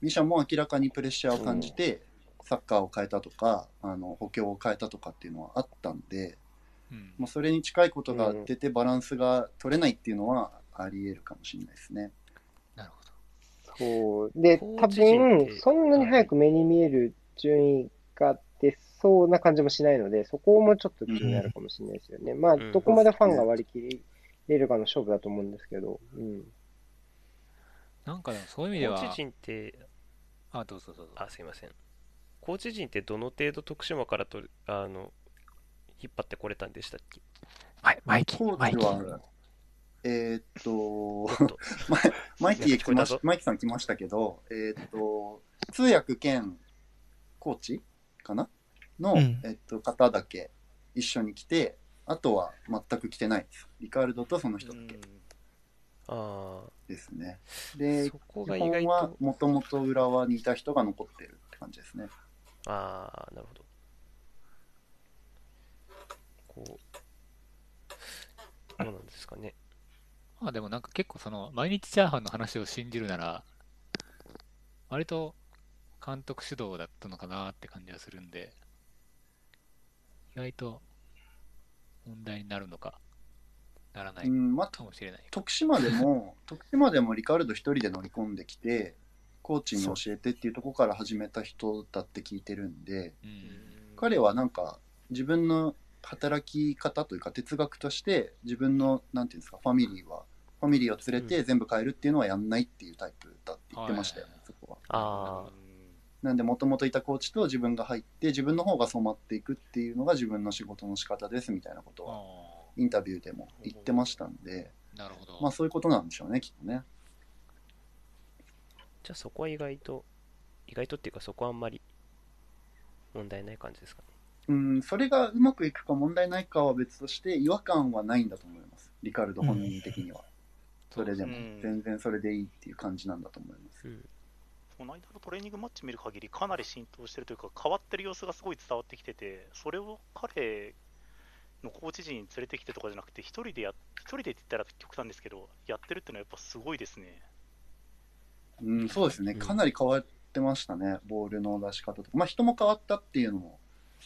ミシャも明らかにプレッシャーを感じて、サッカーを変えたとか、あの、補強を変えたとかっていうのはあったんで、うんまあ、それに近いことが出てバランスが取れないっていうのはあり得るかもしれないですね。そう。で、多分、そんなに早く目に見える順位が出そうな感じもしないので、そこもちょっと気になるかもしれないですよね。まあうん、どこまでファンが割り切れるかの勝負だと思うんですけど、うん。なんかでもそういう意味ではコーチ、陣って、あ、どうぞどうぞ。あ、すいません。コーチ陣ってどの程度徳島からとるあの引っ張ってこれたんでしたっけ？マイマイキコー、マイキー。、えーっと、マイ マイキー来まマイキーさん来ましたけど、えーっと、通訳兼コーチかな？の、うんえっと、方だけ一緒に来て、あとは全く来てないです。リカルドとその人だけあですね。あ、で、そこ基が意外本はと、もともと浦和にいた人が残ってるって感じですね。ああ、なるほど。こう、どうなんですかね。まあでもなんか結構その、毎日チャーハンの話を信じるなら、割と監督主導だったのかなって感じはするんで、意外と問題になるのか、ならないかもしれない。徳島でも、徳島でもリカルド一人で乗り込んできて、コーチに教えてっていうところから始めた人だって聞いてるんで、うん。彼はなんか自分の働き方というか哲学として自分のなんていうんですかファミリーはファミリーを連れて全部変えるっていうのはやんないっていうタイプだって言ってましたよ、はいそこは。あなんでもともといたコーチと自分が入って自分の方が染まっていくっていうのが自分の仕事の仕方ですみたいなことはあインタビューでも言ってましたんで、あ、なるほど。まあそういうことなんでしょうねきっとね。じゃあそこは意外と、意外とっていうかそこはあんまり問題ない感じですかね？うん、それがうまくいくか問題ないかは別として違和感はないんだと思います。リカルド本人的には。それでもうん全然それでいいっていう感じなんだと思います。うん。この間のトレーニングマッチ見る限りかなり浸透してるというか変わってる様子がすごい伝わってきててそれを彼のコーチ陣に連れてきてとかじゃなくて一人でや一人でって言ったら極端ですけどやってるっていうのはやっぱすごいですねうん、そうですね。うんかなり変わってましたね。ボールの出し方とか。まあ人も変わったっていうのも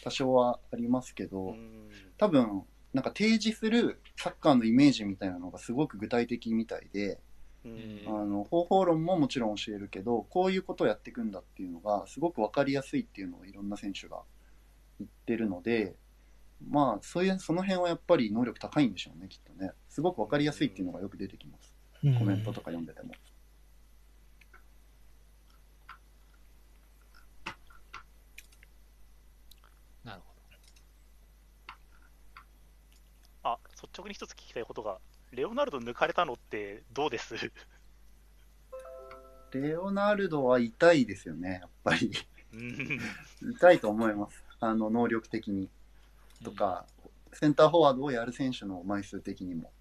多少はありますけど、うん多分、なんか提示するサッカーのイメージみたいなのがすごく具体的みたいで、うんあの方法論ももちろん教えるけど、こういうことをやっていくんだっていうのがすごくわかりやすいっていうのをいろんな選手が言ってるので、まあそういう、その辺はやっぱり能力高いんでしょうね、きっとね。すごくわかりやすいっていうのがよく出てきます。コメントとか読んでても。なるほあ率直に一つ聞きたいことがレオナルド抜かれたのってどうです？レオナルドは痛いですよね、やっぱり。うん痛いと思います。あの、能力的に。ど。とか、センターフォワードをやる選手の枚数的にも。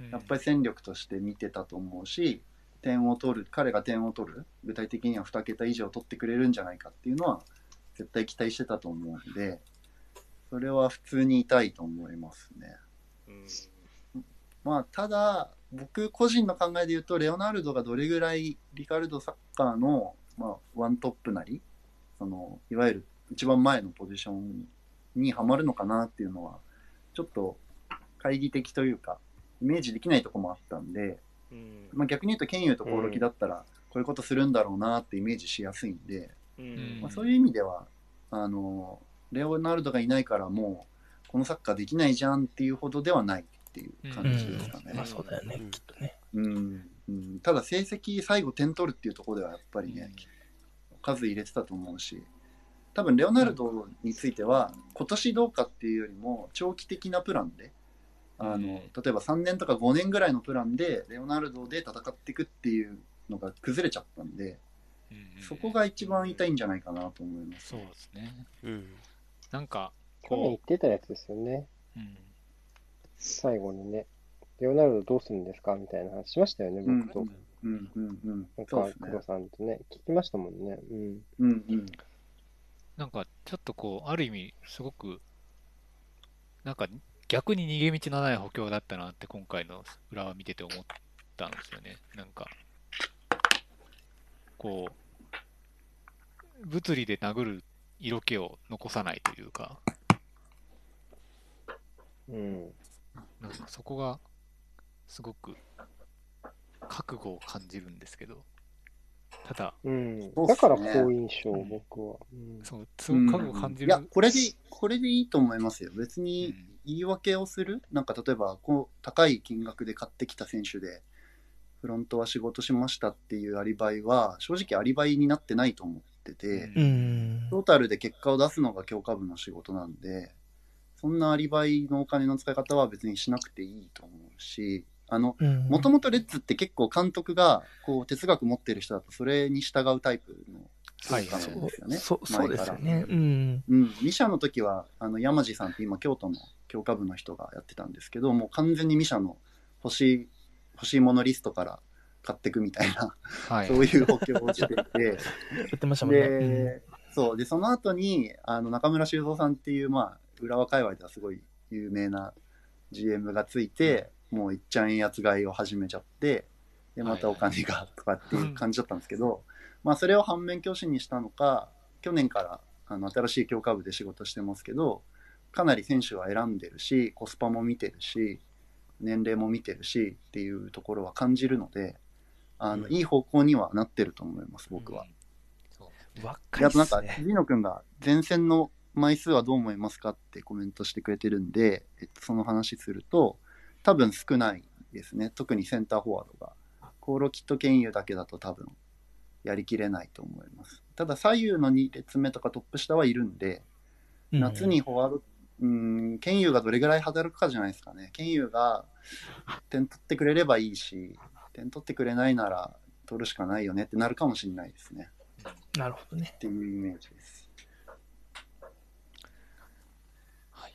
うん、やっぱり戦力として見てたと思うし、点を取る、彼が点を取る、具体的には2桁以上取ってくれるんじゃないかっていうのは、絶対期待してたと思うんで、それは普通に痛いと思いますね。うん。まあ、ただ、僕個人の考えで言うと、レオナルドがどれぐらいリカルドサッカーの、まあ、ワントップなり、その、いわゆる一番前のポジションにはまるのかなっていうのは、ちょっと懐疑的というか、イメージできないとこもあったんで、うん。まあ、逆に言うと、ケンユーとコオロキだったら、こういうことするんだろうなってイメージしやすいんで、うん。まあ、そういう意味では、あの、レオナルドがいないからもう、このサッカーできないじゃんっていうほどではないっていう感じですかね。まあそうだよね、うんきっとね。うんうん、ただ成績最後点取るっていうところではやっぱりね、数入れてたと思うし多分レオナルドについては今年どうかっていうよりも長期的なプランであの例えば3年とか5年ぐらいのプランでレオナルドで戦っていくっていうのが崩れちゃったんでうんそこが一番痛いんじゃないかなと思います。そうですね。うん。なんか、去年言っこてたやつですよね。う、うん、最後にね。レオナルドどうするんですかみたいな話しましたよね、僕と。うんうんうんなんかそうです、ね工藤さんとね、聞きましたもんね。うん。うんうんなんかちょっとこう、ある意味、すごく、なんか逆に逃げ道のない補強だったなって今回の裏を見てて思ったんですよね。なんか、こう、物理で殴る色気を残さないというか、うん。なんかそこがすごく覚悟を感じるんですけど、ただ、うん。だから好印象、うん僕は。うんそう、すごく覚悟を感じる。いや、これで、これでいいと思いますよ。別うにん言い訳をする、なんか例えばこう、高い金額で買ってきた選手で、フロントは仕事しましたっていうアリバイは、正直アリバイになってないと思ってて、うんうん。トータルで結果を出すのが強化部の仕事なんで、そんなアリバイのお金の使い方は別にしなくていいと思うし、あの、うんもともとレッツって結構監督がこう哲学持ってる人だとそれに従うタイプのはい文化なんですよね。そうそうですよね。うん。うん、ミシャの時はあの山地さんって今京都の教科部の人がやってたんですけどもう完全にミシャの欲しい欲しいものリストから買っていくみたいな、はい。そういう補強をしていて やってましたもんね。で,、そうでその後にあの中村修造さんっていう、まあ、浦和界隈ではすごい有名な GM がついて、もういっちゃんやつ買いを始めちゃってでまたお金がとかっていう感じだったんですけど、まあ、それを反面教師にしたのか去年からあの新しい教科部で仕事してますけどかなり選手は選んでるしコスパも見てるし年齢も見てるしっていうところは感じるのであの、うん。いい方向にはなってると思います僕は。そう若であとなんか、いっすね。藤野くんが前線の枚数はどう思いますかってコメントしてくれてるんで、えっと、その話すると、多分少ないですね。特にセンターフォワードが。コオロキとケンユだけだと多分やりきれないと思います。ただ左右の2列目とかトップ下はいるんで、うん夏にフォワード、うん、ケンユがどれぐらい働くかじゃないですかね。ケンユが点取ってくれればいいし、点取ってくれないなら取るしかないよねってなるかもしれないですね。なるほどね。っていうイメージです。はい。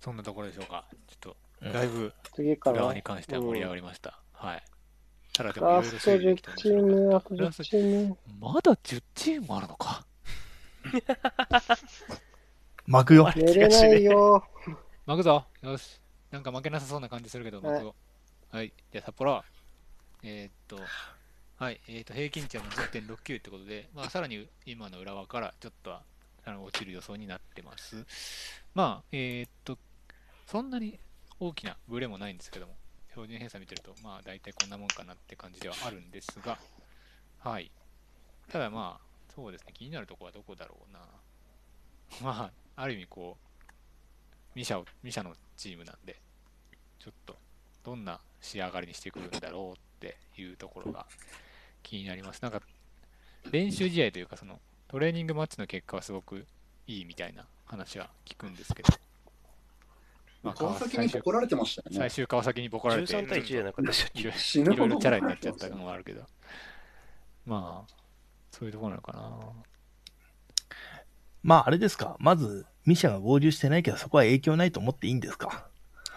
そんなところでしょうか。ちょっと、うんだいぶ次から、浦和に関しては盛り上がりました。はい。ただでもラいろいろスト10チーム、あと10チーム。まだ10チームあるのか。巻くよ。寝れないよ。巻くぞ。よし。なんか負けなさそうな感じするけど、はい巻くぞ。はい。じゃあ札幌。えーっと、はい。えーっと、平均値は10.69ってことで、まあ、さらに今の浦和からちょっとはあの落ちる予想になってます。まあ、えーっと、そんなに大きなブレもないんですけども、標準偏差見てると、まあ、大体こんなもんかなって感じではあるんですが、はい。ただまあ、そうですね、気になるところはどこだろうな。まあ、ある意味こう、ミシャを、ミシャのチームなんで、ちょっと、どんな仕上がりにしてくるんだろうっていうところが気になります。なんか、練習試合というか、その、トレーニングマッチの結果はすごくいいみたいな話は聞くんですけど、まあ、川崎に最終怒られてましたよね。最終川崎にボコられて、13対1じゃなかったでしょ。いろいろ死ぬほどいろいろチャラになっちゃったのもあるけど、まあ、そういうところなのかな。まあ、あれですか。まず、ミシャが合流してないけど、そこは影響ないと思っていいんですか？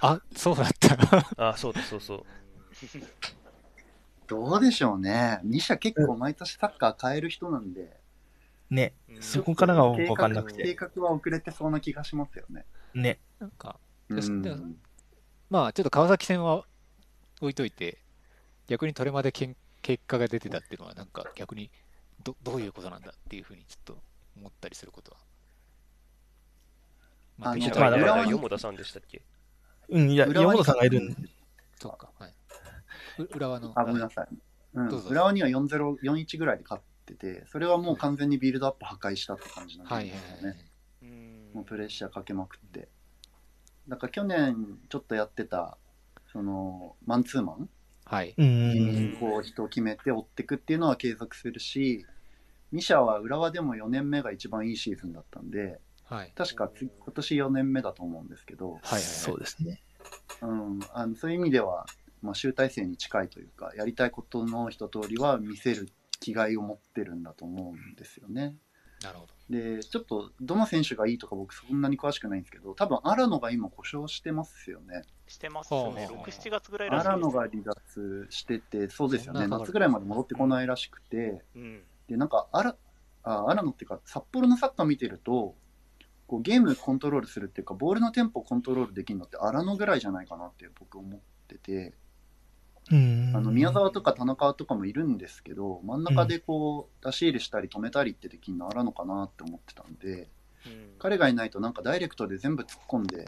あ、そうだった。あ、そうだ、そうそう。どうでしょうね。ミシャ結構毎年サッカー変える人なんで、ね。うんそこからが計わかんなく画計て。画は遅れてそうな気がしますよね。ね。なんか、うん。まあちょっと川崎戦は置いといて、逆にトレマでけん結果が出てたっていうのは、なんか逆にどどういうことなんだっていうふうにちょっと思ったりすることは。まあのできたまあだからさんでしたっけ？うん、いや、浦和に山本さんがいるんそうか、はい。う浦和の。あ、ごめんなさい。うんどうぞ浦和には4-0、4-1ぐらいで勝ってて、それはもう完全にビルドアップ破壊したって感じなんはいですよはいはいね。。うんもうプレッシャーかけまくって。だから去年ちょっとやってた、その、マンツーマン？うはい。にこう人を決めて追っていくっていうのは継続するし、ミシャは浦和でも4年目が一番いいシーズンだったんで、はい。確か次今年4年目だと思うんですけど、はいはいはいそうですね。うん、あのそういう意味では、まあ、集大成に近いというか、やりたいことの一通りは見せる気概を持ってるんだと思うんですよね。なるほど。で、ちょっとどの選手がいいとか僕そんなに詳しくないんですけど、多分荒野が今故障してますよね。してますね。ほうほう6、7月ぐらいらしいです荒野が離脱してて、そうですよね、夏ぐらいまで戻ってこないらしくて、うん。で、なんか、あら、あ、荒野っていうか、札幌のサッカー見てると、こうゲームコントロールするっていうか、ボールのテンポコントロールできるのって荒野ぐらいじゃないかなって僕思ってて、うん。あの宮沢とか田中とかもいるんですけど、真ん中でこう、出し入れしたり止めたりってできるの荒野かなって思ってたんで、うん彼がいないとなんかダイレクトで全部突っ込んで、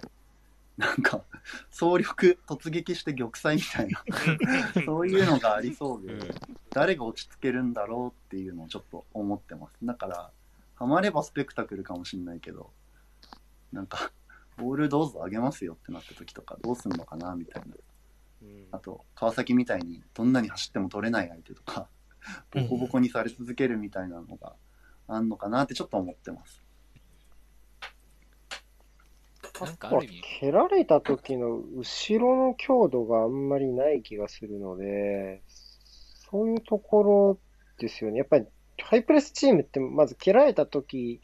なんか、総力突撃して玉砕みたいな、そういうのがありそうで、誰が落ち着けるんだろうっていうのをちょっと思ってます。だから、ハマればスペクタクルかもしれないけど、なんか、ボールどうぞ上げますよってなった時とか、どうすんのかなみたいな。うんあと、川崎みたいにどんなに走っても取れない相手とか、ボコボコにされ続けるみたいなのがあんのかなってちょっと思ってます。なんかある意味、蹴られた時の後ろの強度があんまりない気がするので、そういうところですよね。やっぱりハイプレスチームってまず蹴られた時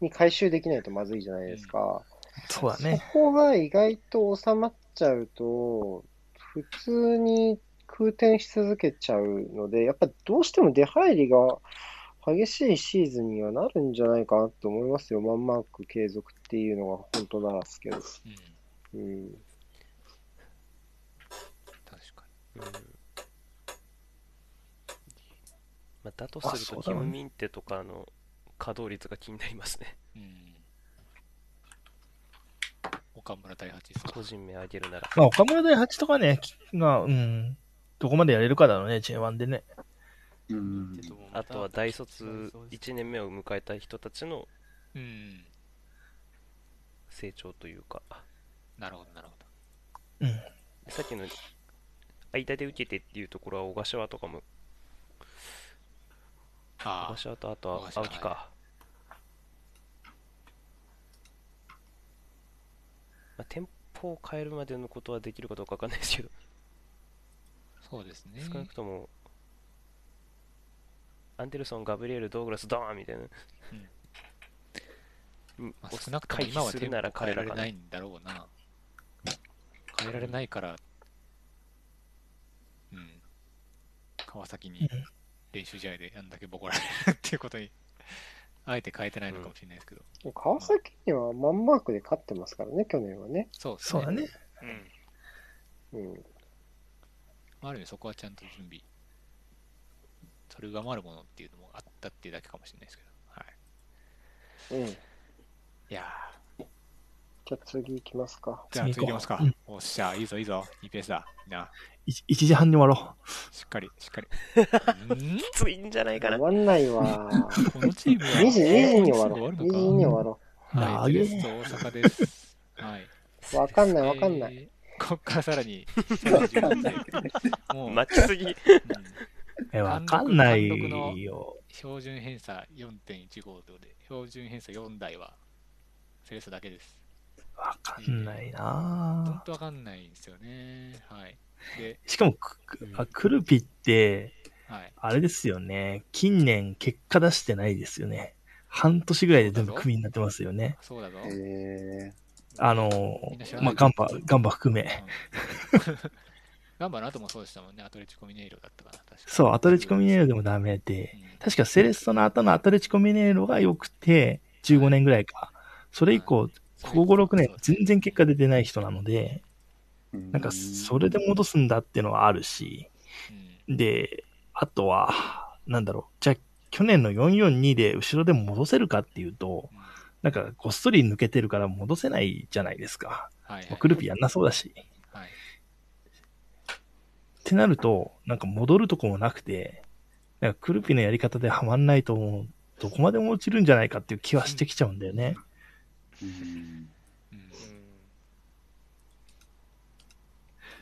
に回収できないとまずいじゃないですか。そうだね。そこが意外と収まっちゃうと、普通に空転し続けちゃうので、やっぱどうしても出入りが激しいシーズンにはなるんじゃないかなと思いますよ。マンマーク継続っていうのが本当ならですけど。うん、うん。確かうんまあ、だとあすると、キム・ミンテとかの稼働率が気になりますね。に。うん。岡村大八ですか？個人名挙げるなら。まあ、岡村大八とかね、きが、うん、どこまでやれるかだろうね、J1 でね。うん。あとは大卒1年目を迎えた人たちのうん。成長というか、なるほど、なるほうん。さっきの間で受けてっていうところは小柏とかも、小柏とあとは青木か。まあ、店舗を変えるまでのことはできるかどうかわかんないですけど、あ、そうですね。少なくとも、アンデルソン、ガブリエル、ドーグラス、ドーンみたいな。うんまあ、少なくとも今は変えられないんだろうな。変えられないから、うん。川崎に練習試合であんだけボコられるっていうことに、あえて変えてないのかもしれないですけど。川崎にはマンマークで勝ってますからね、去年はね。そうですそうだね。うん。うん。まあある意味そこはちゃんと準備。それを上回るものっていうのもあったっていうだけかもしれないですけど。はい。うん。いやじゃあ次行きますか。ーじゃあ次行きますかうん。おっしゃ、いいぞいいぞ。いいペースだ。な、1時半に終わろしっかり、しっかり。ん？きついんじゃないかな終。わんないわ。このチームは2時、2時に終わろう。2すぐ時に終わろはい、あげセレッソ大阪です。はい。う。わかんないわかんない。えーこっからさらに、30分でもう、うん待ちすぎ。う。え、わかんないよ。標準偏差4.15度で、標準偏差4台は、セレッソだけです。わかんないほなんとわかんないんですよね。はい。で、しかもく、くあクルピって、はい。あれですよね。近年結果出してないですよね。半年ぐらいで全部クビになってますよね。そうだぞ。えあのまあ、ガンバ、ガンバ含め。ガンバの後もそうでしたもんね。アトレチコミネイロだったかな。確かそう、アトレチコミネイロでもダメで、うん確かセレッソの後のアトレチコミネイロが良くて、15年ぐらいか。それ以降、ここ5、6年全然結果出てない人なので、なんかそれで戻すんだっていうのはあるし、うんで、あとは、なんだろう、じゃあ去年の442で後ろで戻せるかっていうと、うんなんかごっそり抜けてるから戻せないじゃないですか。はいはいまあクルピやんなそうだし。はい。ってなると、なんか戻るとこもなくて、なんかクルピのやり方ではまんないとどこまでも落ちるんじゃないかっていう気はしてきちゃうんだよね。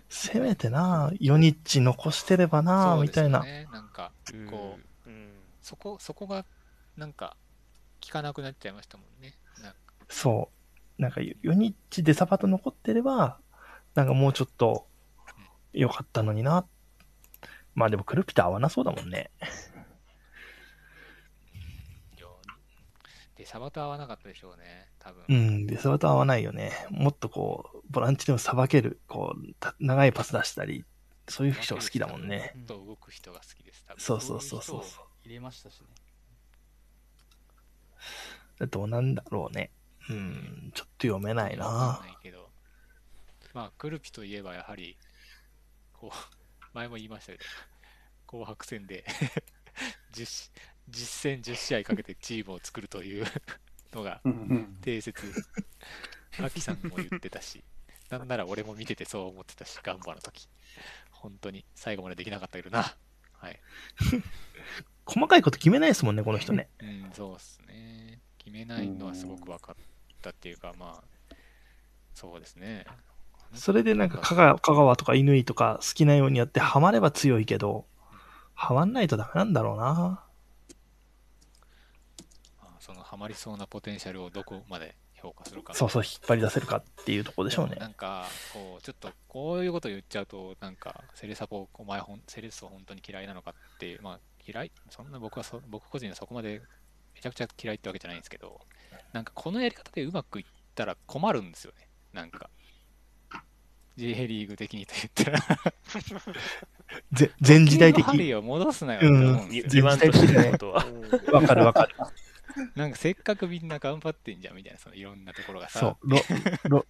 せめてな、ヨニッチ残してればな、みたいな。ですよね。なんか、うんこう、うんそこ、そこが、なんか、効かなくなっちゃいましたもんね。なんかそう。なんかヨヨニッチでサバと残ってれば、なんかもうちょっと良かったのにな。まあでもクルピと合わなそうだもんね。で、サバと合わなかったでしょうね。多分。うん、で、サバと合わないよね。もっとこう、ボランチでもさばける、こう、た長いパス出したり、そういう人が好きだもんね。と動く人が好きです。多分そうそうそうそう入れましたしねどうなんだろうね。うん、ちょっと読めないなんないけど。まあ、クルピといえばやはり、こう、前も言いましたけど、紅白戦で 実、実戦10試合かけてチームを作るというのがうん定説。アキさんも言ってたし、なんなら俺も見ててそう思ってたし、ガンバの時。本当に最後までできなかったけどな。はい。細かいこと決めないですもんね、この人ね。うん、そうっすね。決めないのはすごく分かったっていうか、まあ、そうですね。それでなんか香川香川とか乾とか好きなようにやってハマれば強いけど、ハマんないとダメなんだろうな。まあそのハマりそうなポテンシャルをどこまで評価するか。そうそう、引っ張り出せるかっていうところでしょうねも。なんか、こう、ちょっと、こういうこと言っちゃうと、なんか、セレサポ、お前ほん、セレッソ本当に嫌いなのかって、まあ、嫌い？そんな僕はそ、僕個人はそこまでめちゃくちゃ嫌いってわけじゃないんですけど、なんか、このやり方でうまくいったら困るんですよね。なんか。J リーグ的にと言ったら、ぜ全時代的。針を戻すなよって思うんですよ。言わんとしてることは。わかるわかる。なんかせっかくみんな頑張ってんじゃんみたいな、そのいろんなところがさ、そう、ろろ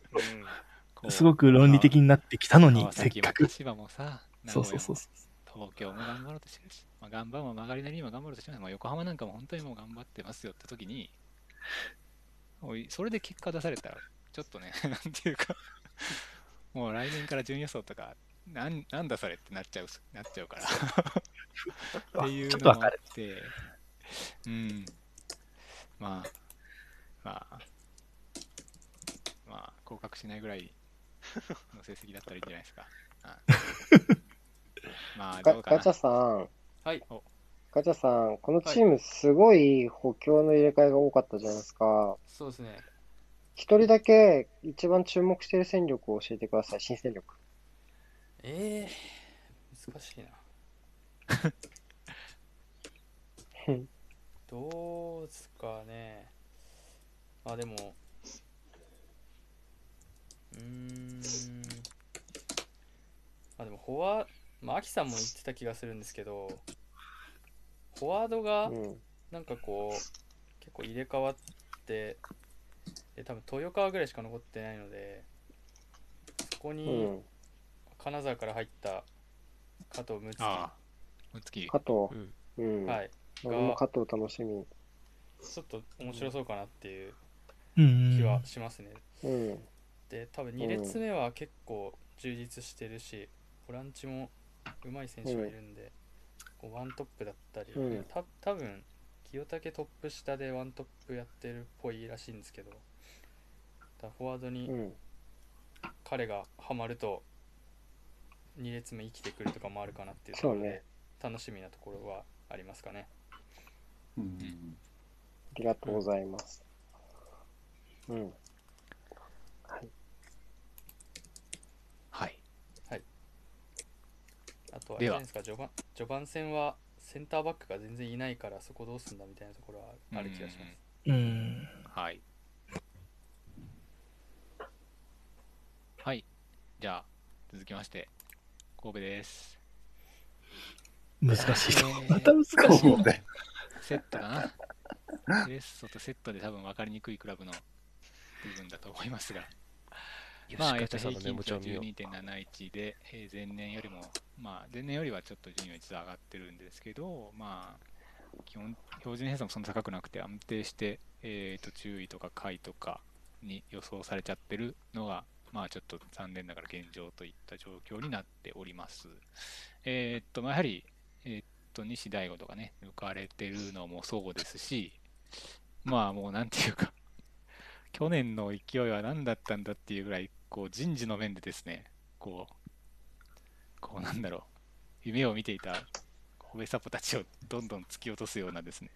こう すごく論理的になってきたのに川、せっかく。崎も柏もさ、そうそうそう東京も頑張ろうとしてるし、まあ、頑張も曲がりなりにも頑張ろうとしてるまあ、横浜なんかも本当にもう頑張ってますよって時に、おいそれで結果出されたら、ちょっとね、なんていうか、もう来年から準予想とか、なんなんだそれってなっちゃうなっちゃうから。っていうのもあ。って、うん、まあ、まあ、まあ、合格しないぐらいの成績だったらいいんじゃないですか。まあ、どうかなガチャ。さん、はいガチャさん、このチームすごい補強の入れ替えが多かったじゃないですか。そうですね一人だけ一番注目している戦力を教えてください、新戦力。ええ難しいなうんどうですかねあでもうーんあでもフォワまあアキさんも言ってた気がするんですけどフォワードがうん。なんかこう結構入れ替わってで多分豊川ぐらいしか残ってないのでそこうにん。金沢から入った加藤睦月ああ、むつき。加藤。うん。はい俺も加藤楽しみ。ちょっと面白そうかなっていううん気はしますね。うん。で、多分2列目は結構充実してるし、ボランチも上手い選手がいるんで、こうワントップだったり、うんた多分清武トップ下でワントップやってるっぽいらしいんですけど、フォワードにうん。彼がハマると2列目生きてくるとかもあるかなっていうところで。楽しみなところはありますかね。うんありがとうございます。うん。はい。はい。あとはあれじゃないですか序盤序盤戦はセンターバックが全然いないからそこどうすんだみたいなところはある気がします。うん。はい。はい。じゃあ、続きまして、神戸です。難しいと。えーまた難しい。神戸セットだな。セレッソとセットで多分分かりにくいクラブの部分だと思いますが。まあ、平均値はモ帳見よう12.71で、えー前年よりも、まあ、前年よりはちょっと順位は一度上がってるんですけど、まあ、基本、標準偏差もそんな高くなくて安定して、えー、と注意とか下位とかに予想されちゃってるのが、まあ、ちょっと残念ながら現状といった状況になっております。えっと、まあ、やはり、えっと、西大吾とかね、抜かれてるのもそうですし、まあ、もうなんていうか、去年の勢いは何だったんだっていうぐらい、こう人事の面でですね、こう、こうなんだろう、夢を見ていた神戸サポたちをどんどん突き落とすようなですね、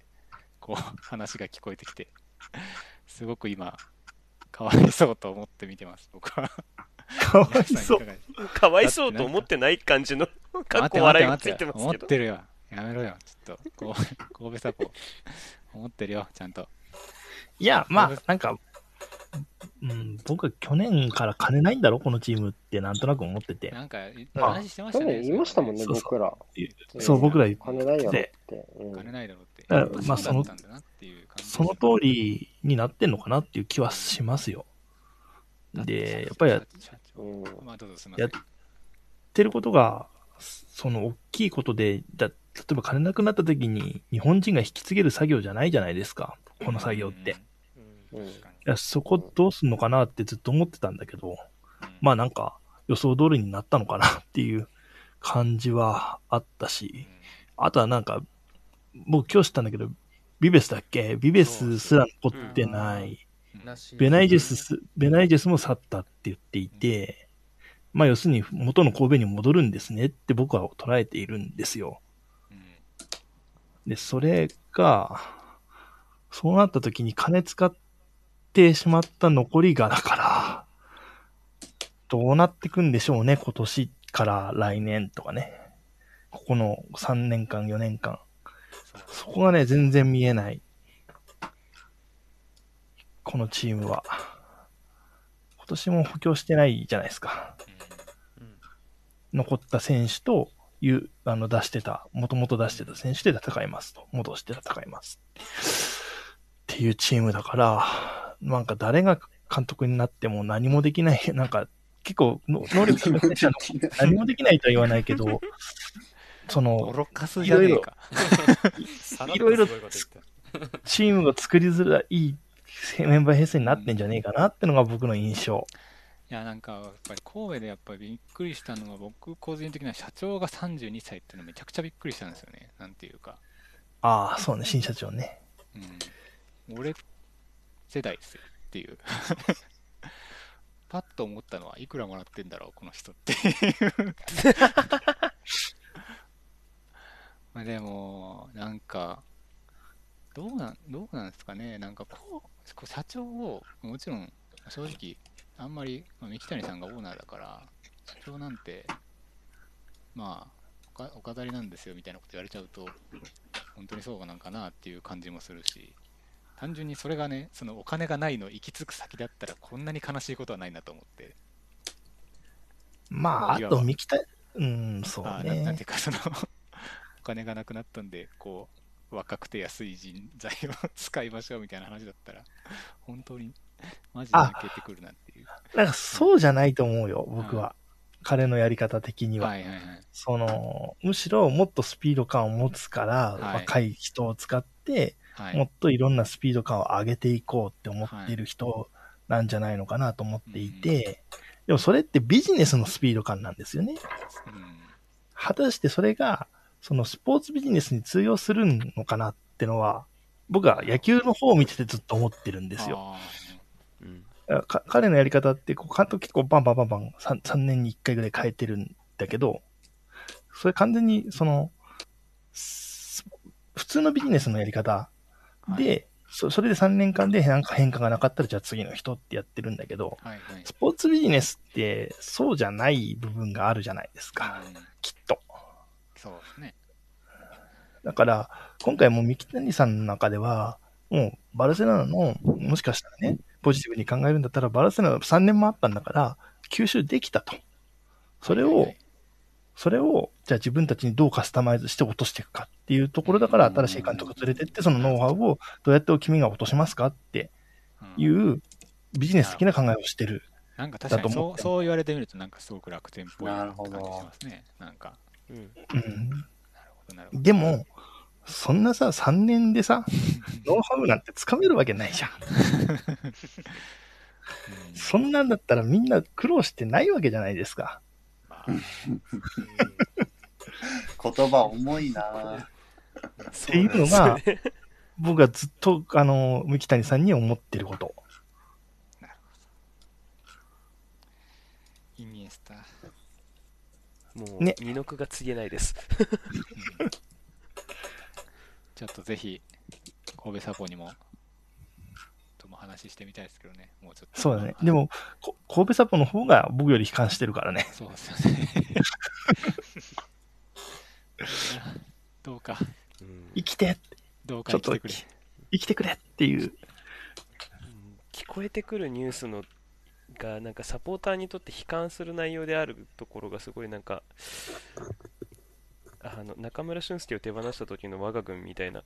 こう話が聞こえてきて、すごく今、かわいそうと思って見てます、僕は。かわいそう。かわいそうと思ってない感じのかっこ笑いがついてますけど。てるよ。やめろよ、ちょっと。こう 神戸サポ。思ってるよ、ちゃんと。いや、まあ、なんか、うん、僕は去年から金ないんだろ、このチームってなんとなく思ってて。なんか、まあ話してましたね。去年言いましたもんね、そうそう僕ら。そう、僕ら言っ金ないやろってて。うん金ないだろうって。だからまあそうだったんだなっていう感じですその通りになってんのかなっていう気はしますよ。で、やっぱりやっ社長うんまあ、どうぞすみません。てることが、その大きいことで、だ例えば金なくなった時に日本人が引き継げる作業じゃないじゃないですか、この作業って。いやそこどうすんのかなってずっと思ってたんだけど、うん。まあなんか予想通りになったのかなっていう感じはあったし、あとはなんか、僕今日知ったんだけど、ビベスだっけ？ビベスすら残ってない。ベナイジェスす、ベナイジェスも去ったって言っていて、まあ要するに元の神戸に戻るんですねって僕は捉えているんですよ。うんで、それが、そうなった時に金使ってしまった残りがだから、どうなってくんでしょうね、今年から来年とかね。ここの3年間、4年間。そこがね、全然見えない。このチームは。今年も補強してないじゃないですか。残った選手という、あの、出してた、もともと出してた選手で戦いますと。戻して戦います。っていうチームだから、なんか誰が監督になっても何もできない、なんか結構の能力高い選手は何もできないとは言わないけど、その、愚かすじゃねえか。いろいろチームが作りづらいメンバー編成になってんじゃねえかなってのが僕の印象。いや、なんか、やっぱり神戸でやっぱりびっくりしたのが、僕個人的には社長が32歳っていうのめちゃくちゃびっくりしたんですよね。なんていうか。ああ、そうね、新社長ね。うん。俺世代ですよっていう。パッと思ったのは、いくらもらってんだろう、この人っていう。まあでも、なんか、どうなん、どうなんですかね。なんかこう、こう社長を、もちろん、正直、あんまり、まあ、三木谷さんがオーナーだから、社長なんて、まあ、お飾りなんですよみたいなこと言われちゃうと、本当にそうなんかなっていう感じもするし、単純にそれがね、そのお金がないの行き着く先だったら、こんなに悲しいことはないなと思って、まあ、あと、三木田、うん、そうあーななんてねいう。か、そのお金がなくなったんで、こう、若くて安い人材を 使いましょうみたいな話だったら、本当に、マジで抜けてくるなっていう。なんかそうじゃないと思うよ、僕は。彼のやり方的には。はいはいはい。その、むしろもっとスピード感を持つから、はい若い人を使って、はい、もっといろんなスピード感を上げていこうって思っている人なんじゃないのかなと思っていて、でもそれってビジネスのスピード感なんですよね。うん果たしてそれが、そのスポーツビジネスに通用するのかなってのは、僕は野球の方を見ててずっと思ってるんですよ。彼のやり方って、こう監督結構バンバンバンバン 3, 3年に1回ぐらい変えてるんだけど、それ完全にその、す普通のビジネスのやり方ーで、そそれで3年間でなんか変化がなかったらじゃあ次の人ってやってるんだけど、はいはい。スポーツビジネスってそうじゃない部分があるじゃないですか、うんきっと。そうですね。だから、今回も三木谷さんの中では、もうバルセロナの、もしかしたらね、ポジティブに考えるんだったら、バルセロナ3年もあったんだから、吸収できたと。それをそれを、じゃあ自分たちにどうカスタマイズして落としていくかっていうところだから、新しい監督連れてって、そのノウハウをどうやって君が落としますかっていうビジネス的な考えをしてる。なんか確かにだと思ってそうそう言われてみると、なんかすごく楽天っぽい感じしますね。なんか、うんうん、なるほど、なるほど。でも、そんなさ、3年でさ、ノウハウなんてつかめるわけないじゃん。うんそんなんだったらみんな苦労してないわけじゃないですか。まあ 言葉重いなっていうのが、僕はずっと、あの、三木谷さんに思ってること。イニエスタ。もうね二の句が告げないです。うんちょっとぜひ、神戸サポにも、とも話してみたいですけどね。もうちょっと。そうだね。でも、こ神戸サポの方が僕より悲観してるからね。そうですよね。どうか、うん生きてどうかちょっと生きてくれ。生きてくれっていう。うん聞こえてくるニュースのがなんかサポーターにとって悲観する内容であるところがすごいなんかあの中村俊輔を手放した時の我が軍みたいな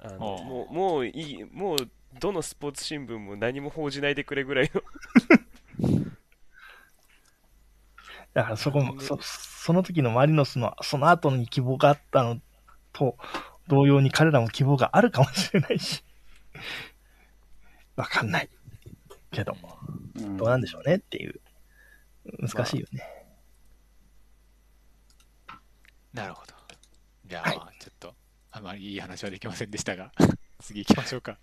あのもうもういいもうどのスポーツ新聞も何も報じないでくれぐらいの だからそこも、そその時のマリノスのその後に希望があったのと同様に彼らも希望があるかもしれないし。わかんない。けど、うんどうなんでしょうねっていう。難しいよね。なるほど。じゃあ、はいまあちょっと、あまりいい話はできませんでしたが、次行きましょうか。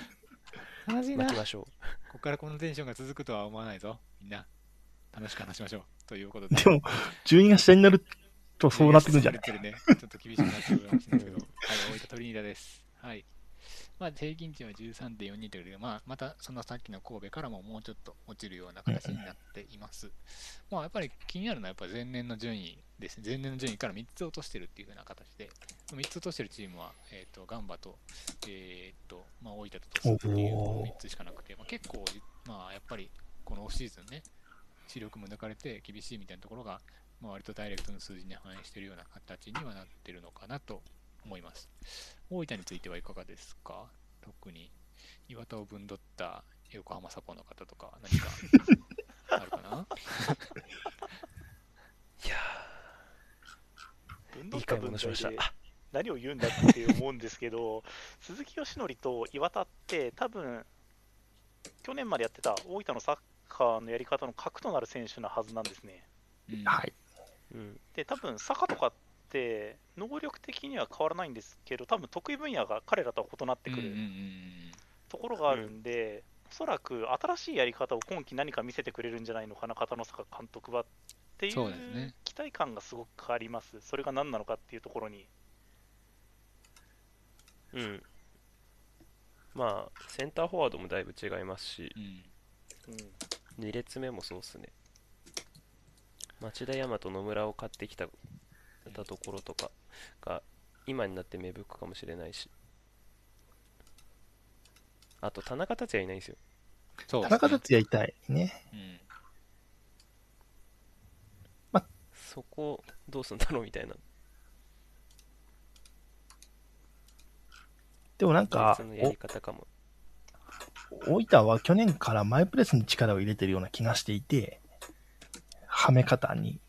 まずいな。きましょうこからこのテンションが続くとは思わないぞ。みんな、楽しく話しましょう。ということで。でも、順位が下になるとそうなってくるんじゃない？ね。ちょっと厳しくなってくるかもしれないですけど。はい、大分トリニダです。はい。まあ、平均値は13.42ということで、まあ、またそのさっきの神戸からももうちょっと落ちるような形になっています。まあ、やっぱり気になるのは、やっぱ前年の順位ですね。前年の順位から3つ落としてるっていう風な形で、3つ落としてるチームは、えっ、と、ガンバと、えっ、と、まあ、大分と鳥栖っていう3つしかなくて、まあ、結構、まあ、やっぱり、このオフシーズンね、視力も抜かれて厳しいみたいなところが、まあ、割とダイレクトの数字に反映しているような形にはなってるのかなと思います。大分についてはいかがですか？特に岩田をぶんどった横浜サポの方とか何かあるかな？いやで何を言うんだって思うんですけど、鈴木義則と岩田って、多分去年までやってた大分のサッカーのやり方の核となる選手なはずなんですね。うん。はい。うん。で、多分坂とかって、能力的には変わらないんですけど、多分得意分野が彼らとは異なってくるところがあるんで、おそらく新しいやり方を今季何か見せてくれるんじゃないのかな、片野坂監督は。っていそうですね。う期待感がすごくあります。それが何なのかっていうところに。うん。まあセンターフォワードもだいぶ違いますし。うん。うん。うん2列目もそうっすね。町田大和野村を買ってきたたところとかが今になって芽吹くかもしれないし。あと田中達也いないんですよ。そう田中達也痛いね。うんそこどうすんだろうみたいなでもなんか別、のやり方かもお大分は去年からマイプレスに力を入れてるような気がしていて、はめ方に。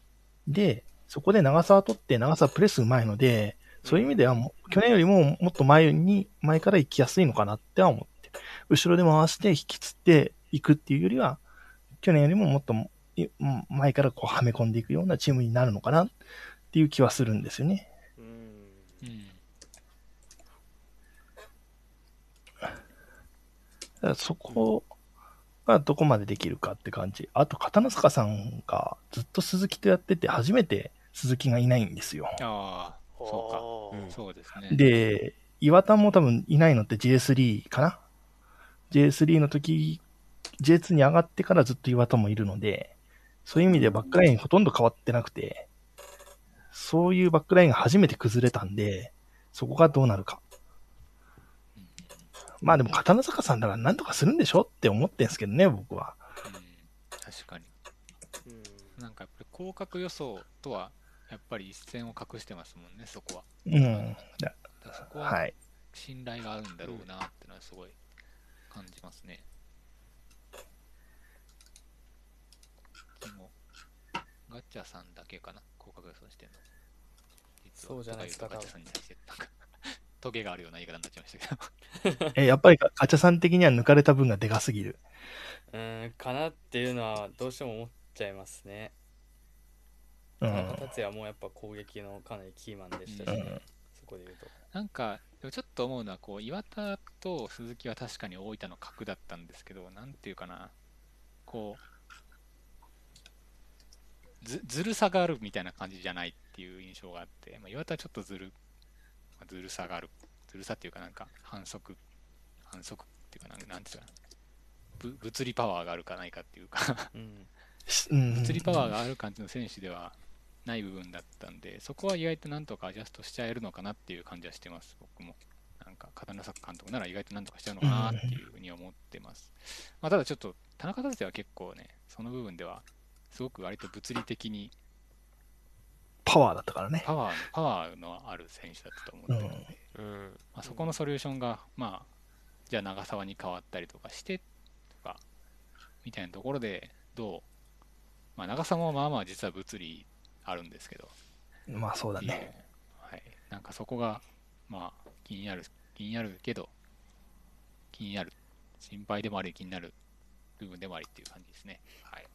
で、そこで長さを取って長さはプレスうまいので、そういう意味ではもう去年よりももっと前に、前から行きやすいのかなっては思って。後ろで回して引きつっていくっていうよりは、去年よりももっとい前からこうはめ込んでいくようなチームになるのかなっていう気はするんですよね。うんうんだからそこがどこまでできるかって感じ。あと、片野坂さんがずっと鈴木とやってて、初めて鈴木がいないんですよ。ああそあーうんそうですねで、岩田も多分いないのって J3 かな ?J3 の時、J2 に上がってからずっと岩田もいるので、そういう意味でバックラインほとんど変わってなくて、そういうバックラインが初めて崩れたんで、そこがどうなるか。まあでも片野坂さんだから何とかするんでしょって思ってんすけどね、僕は。うん確かにうんなんかやっぱり降格予想とはやっぱり一線を画してますもんね、そこは。うん。そこははい。信頼があるんだろうなってのはすごい感じますね。でも、ガチャさんだけかな、降格予想してるの。実は。そうじゃないですかと言うとガチャさんに対して、なんか、トゲがあるような言い方になっちゃいましたけど。え、やっぱりガチャさん的には抜かれた分がでかすぎる。うーんかなっていうのはどうしても思っちゃいますね。うん。田中達也もやっぱ攻撃のかなりキーマンでしたし、ね。うん。そこで言うと。なんか、でもちょっと思うのは、こう、岩田と鈴木は確かに大分の格だったんですけど、なんていうかな、こう、ずずるさがあるみたいな感じじゃないっていう印象があって、まあ、岩田はちょっとずる、まあずるさがある、ずるさっていうかなんか反則、反則っていうかなんなんていうかな、ぶ物理パワーがあるかないかっていうかうんうん。物理パワーがある感じの選手ではない部分だったんで、そこは意外となんとかアジャストしちゃえるのかなっていう感じはしてます、僕も。なんか、片野坂監督なら意外となんとかしちゃうのかなっていうふうに思ってます。まあ、ただちょっと、田中達也は結構ね、その部分では、すごく割と物理的にパワーだったからね。パワーの、パワーのある選手だったと思ってるので、うんまあ、そこのソリューションが、まあ、じゃあ長澤に変わったりとかして、とか、みたいなところで、どう、まあ、長澤もまあまあ実は物理あるんですけど、まあそうだね。はい、なんかそこが、まあ、気になる、気になるけど、気になる、心配でもあり、気になる部分でもありっていう感じですね。はい。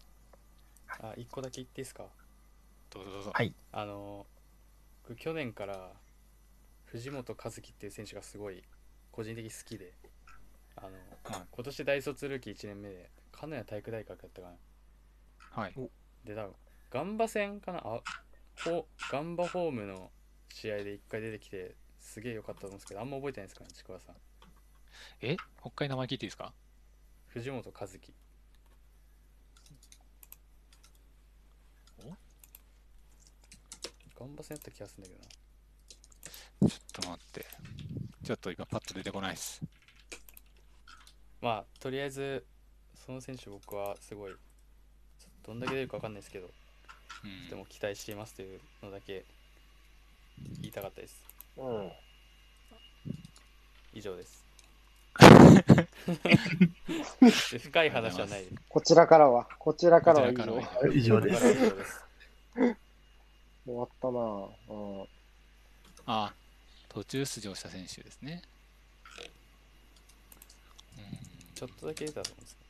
あ一個だけ言っていいですか？どうぞどうぞ。はい。あの僕去年から藤本和樹っていう選手がすごい個人的に好きであの、はい。今年大卒ルーキー1年目で金谷体育大学だったかな。はい。で多分ガンバ戦かな？あほガンバホームの試合で1回出てきてすげえ良かったと思うんですけどあんま覚えてないですかねちくわさん。え？もう一回名前聞いていいですか？藤本和樹おガンバ戦だった気がするんだけどなちょっと待って。ちょっと今パッと出てこないです。まあとりあえずその選手僕はすごいどんだけ出るか分かんないですけどうんでも期待していますというのだけ言いたかったですうん。以上です 深い話はないですこちらからは、こちらからは以上。です。以上です終わったなぁ。うん。あ、途中出場した選手ですね。うんちょっとだけ出たと思うんですけ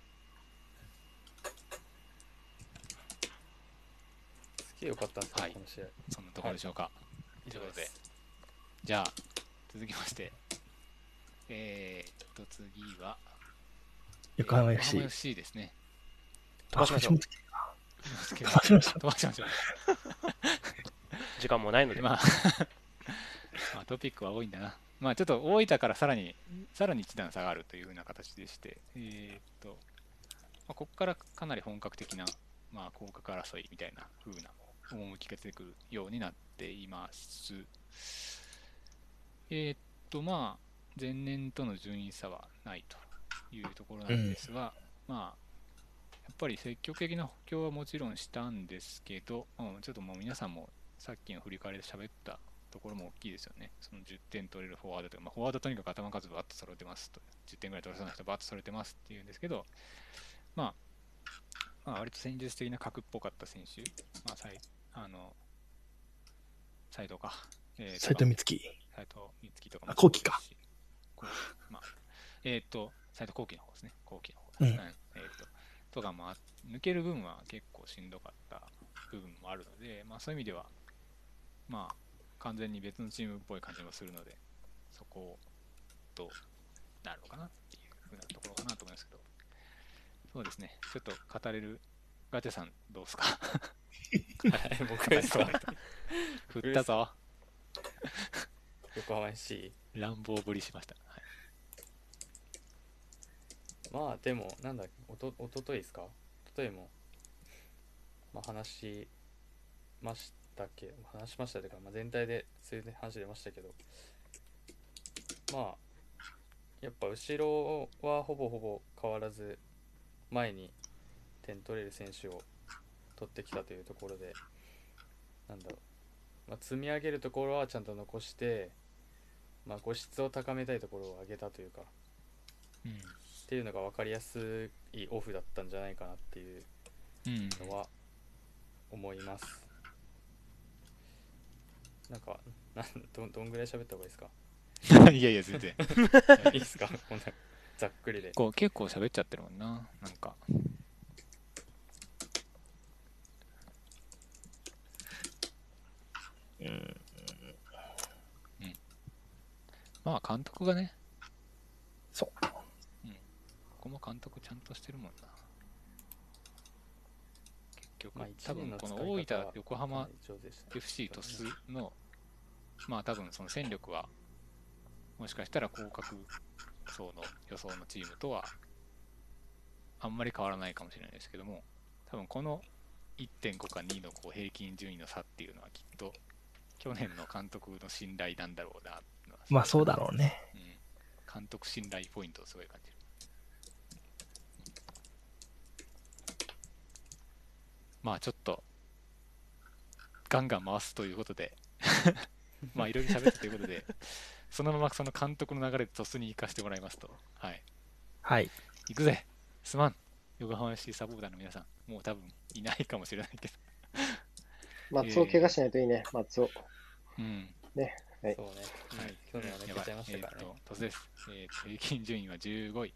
どすげえ良かったんですよ、はいこの試合そんなところでしょうか。以上でということですじゃあ、続きまして。えー、っと、次は、横浜横 FC。浜 FC ですね。飛ばしましょう？飛ばしましょう飛ばしましょう。時間もないので、まあ、まあ、トピックは多いんだな。まあ、ちょっと大分からさらに、さらに一段下がるというふうな形でして、えーっと、まあ、ここからかなり本格的な、まあ、降格争いみたいな風な趣が出てくるようになっています。えーっと、まあ、前年との順位差はないというところなんですが、まあ、やっぱり積極的な補強はもちろんしたんですけど、うん、ちょっともう皆さんもさっきの振り返りで喋ったところも大きいですよね。その10点取れるフォワードとか、まあ、フォワードとにかく頭数バッと揃えてますと。10点ぐらい取れそうな人バッと揃えてますっていうんですけど、まあ、まあ、割と戦術的な格っぽかった選手、まあ、さいあの、斎藤か。えー斎藤光希。斎藤光希とかもあ後期かまあ、えっ、と、斎藤後期の方ですね。後期の方。うんえっ、と、とか、まあ、抜ける分は結構しんどかった部分もあるので、まあ、そういう意味では、まあ、完全に別のチームっぽい感じもするので、そこをどうなるのかなっていうふうなところかなと思いますけど、そうですね、ちょっと語れるガチャさんどうですか？はい僕ですか？振ったぞ。横浜 FC 乱暴ぶりしました。まあでもなんだおとおとといですか？おとといもまあ話しましたけ話しましたというか、まあ、全体でそういう話出ましたけどまあやっぱ後ろはほぼほぼ変わらず前に点取れる選手を取ってきたというところでなんだろう、まあ、積み上げるところはちゃんと残して、まあ、個質を高めたいところを上げたというか。うん。っていうのが分かりやすいオフだったんじゃないかなっていううん。のは思います。なんかなんどんどんぐらい喋った方がいいですか？いやいや全然。いいですか？こんなざっくりで。こう結構喋っちゃってるもんな。なんか。うん。まあ監督がね。そうこも監督ちゃんとしてるもんな。結局、まあ多分この大分横浜 FC 鳥栖のまあ多分その戦力はもしかしたら降格層の予想のチームとはあんまり変わらないかもしれないですけども多分この1.5か2のこう平均順位の差っていうのはきっと去年の監督の信頼なんだろうなっていうのはまあそうだろうね。うん、監督信頼ポイントをすごい感じる。まあちょっと、ガンガン回すということで、まあいろいろ喋ったということで、そのままその監督の流れでトスに行かせてもらいますと、はい。はい。行くぜすまん横浜 FC サポーターの皆さん、もう多分いないかもしれないけど。松尾怪我しないといいね、松尾。うん。はいそうね、はい去年は抜やばいけちゃいましたからねえー、です。えーと、平均順位は15位。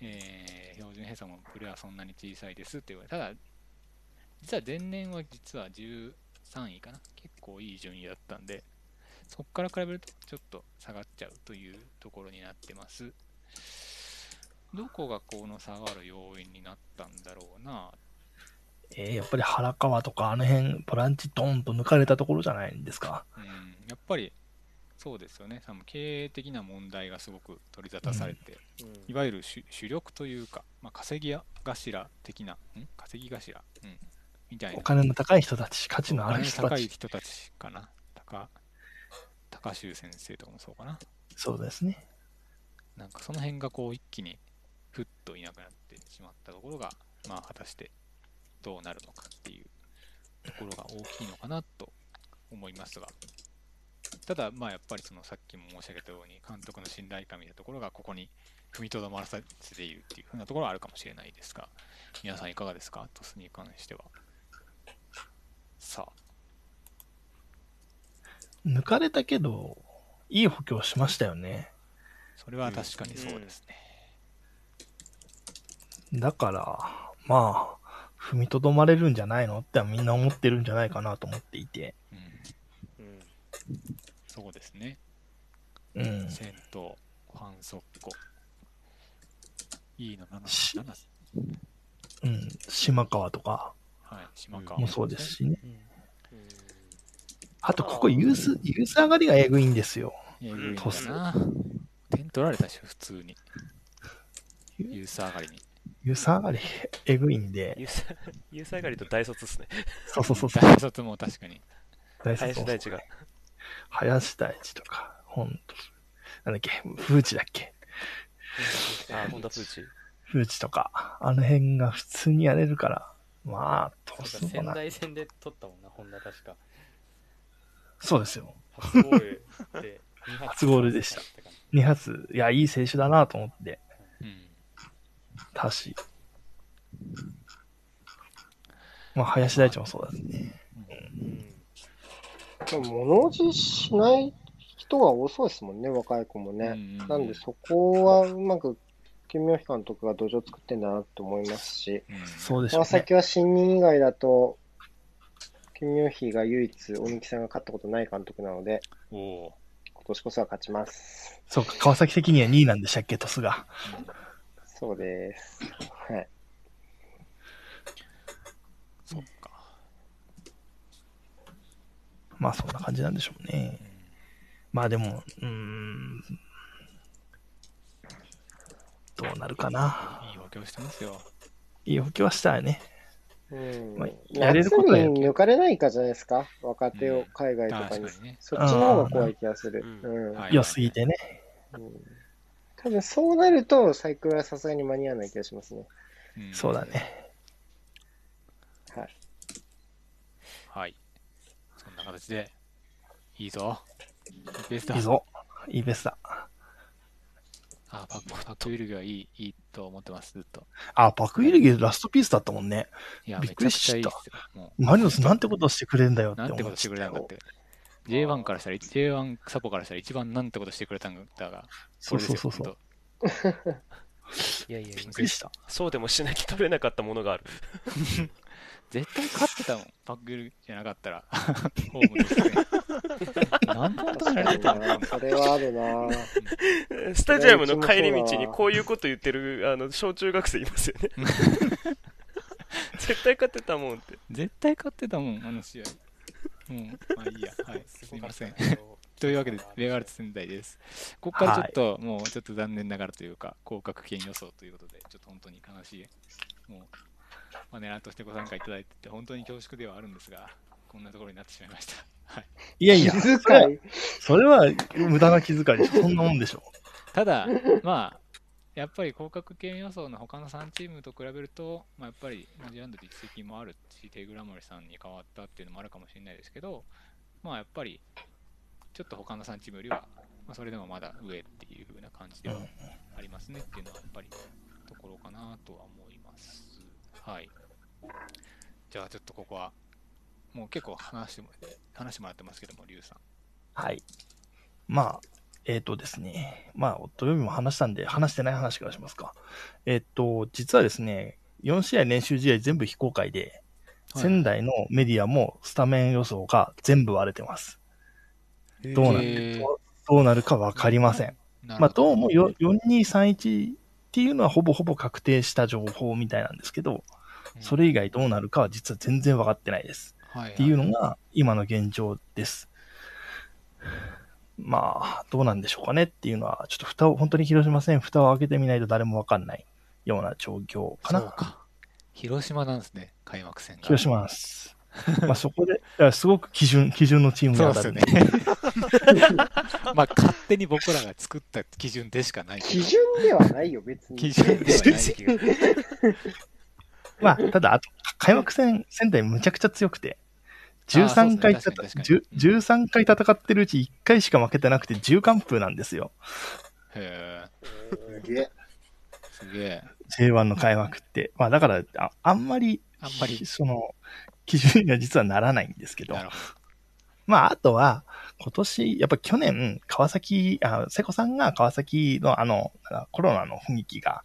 えー標準偏差もプレはそんなに小さいですって言われただ、実は前年は実は13位かな。結構いい順位だったんで、そこから比べるとちょっと下がっちゃうというところになってます。どこがこの下がる要因になったんだろうな。えー、やっぱり原川とかあの辺、ボランチドーンと抜かれたところじゃないんですか？うん、やっぱりそうですよね。多分経営的な問題がすごく取り沙汰されて、いわゆる主主力というか、まあ、稼ぎ頭的な、ん？稼ぎ頭、うん、みたいな。お金の高い人たち、価値のある人たち。の高い人たちかな。高、高修先生とかもそうかな。そうですね。なんかその辺がこう一気にふっといなくなってしまったところが、まあ果たしてどうなるのかっていうところが大きいのかなと思いますが、ただまあやっぱりそのさっきも申し上げたように監督の信頼感みたいなところがここに踏みとどまらせているっていうふうなところはあるかもしれないですが、皆さんいかがですか？トスに関しては。さあ、抜かれたけど、いい補強しましたよね。それは確かにそうですね。だから、まあ、踏みとどまれるんじゃないのってみんな思ってるんじゃないかなと思っていて。うん、うんそうですね。うん。戦闘、反則庫。いいの7し7うん。島川とかはい、島川もそうですしね。うんあと、ここユース、ユース上がりがえぐいんですよ。えぐいんだトスな。点取られたし、普通に。ユース上がりに。ユース上がりえぐいんで。ユーサユーサー狩りと大卒っすね。そうそうそうそう。大卒も確かに。大林大地が。林大地とか、ほんと。なんだっけ、風地だっけ。あ、本田プーチ。風地とか、あの辺が普通にやれるから、まあ、トなんか仙。台戦で取ったもんな、本田確か。そうですよ。初ゴールで2発初ゴールでした2発、いや、いい選手だなと思って、うん。たし。まあ、林大地もそうだね。でも物おじしない人が多そうですもんね、若い子もね。なんでそこはうまく、金明監督が土壌作ってんだなと思いますし、うんそうでしょうね。川崎は新任以外だと、金明妃が唯一、鬼木さんが勝ったことない監督なので、今年こそは勝ちます。そうか、川崎的には2位なんでしたっけ、トスが。そうです。はい。そっか。まあ、そんな感じなんでしょうね。まあでも、うーん。どうなるかな。いい補強してますよ。いい補強はしたいね。うんまあやれることはやる夏に抜かれないかじゃないですか、若手を海外とかに。確かにね。そっちの方が怖い気がする。良すぎてね。うん多分そうなると、サイクルはさすがに間に合わない気がしますね。うんそうだね。はい。はい。そんな形で、いいぞ。いいペースだ。いいぞ。いいベスだ。あ、パック、パックウィルグはいい、いいと思ってます、ずっと。あ、パクイルゲラストピースだったもんね。いや、びっめちゃくくりしたマリノスなんてことしてくれんだよって思なんてことしてくれたんだって。J1 からしたら、J1 サポからしたら一番なんてことしてくれたんだが、そうれですよそうそうそう。いやいやびっくりした。そうでもしなきゃ取れなかったものがある 絶対勝ってたもん、パックルグじゃなかったら。ホームですね。なんで確止められてた。それはあるな。スタジアムの帰り道にこういうこと言ってるあの小中学生いますよね 絶対勝ってたもんって絶対勝ってたもん、あの試合。うん、まあいいや。はい、すいません。というわけで、ベガルツ仙台です。ここからちょっと、もうちょっと残念ながらというか、降格圏予想ということで、ちょっと本当に悲しい。もう、マネラーとしてご参加いただいてて、本当に恐縮ではあるんですが、こんなところになってしまいました。はい。いやいや、気それは遣い。それは無駄な気遣いでしょ。そんなもんでしょ。ただ、まあ、やっぱり降格圏予想の他の3チームと比べると、まあ、やっぱり、まあ、ジャンドで実績もあるし、テグラモリさんに変わったっていうのもあるかもしれないですけど、まあやっぱり、ちょっと他の3チームよりは、まあ、それでもまだ上っていう風な感じではありますねっていうのはやっぱりところかなとは思います。はい。じゃあちょっとここは、もう結構話しても話してもらってますけども、リュウさん。はい。まあ、えっ、とですね。まあ、土曜日も話したんで、話してない話からしますか。えっ、と、実はですね、4試合練習試合全部非公開で、仙台のメディアもスタメン予想が全部割れてます。どうなる、どうなるかわかりません。まあ、どうもよ4231っていうのはほぼほぼ確定した情報みたいなんですけど、うんそれ以外どうなるかは実は全然分かってないです。はいっていうのが今の現状です。まあ、どうなんでしょうかねっていうのは、ちょっと蓋を、本当に広島戦蓋を開けてみないと誰も分かんないような状況かな。そうか。広島なんですね、開幕戦が。広島です。まあそこで、すごく基準、基準のチームそうが当ですたね。まあ、勝手に僕らが作った基準でしかない。基準ではないよ、別に。基準ではない。まあ、ただ、あと、開幕戦、仙台むちゃくちゃ強くて、13回ね確かに確かに10 13回戦ってるうち1回しか負けてなくて10完封なんですよ。へえ、すげえ。すげえ。J1 の開幕って。まあだから、ああんまり、あんまりその、基準には実はならないんですけどな。るほまああとは、今年、やっぱ去年、川崎、あ、瀬古さんが川崎のあの、コロナの雰囲気が、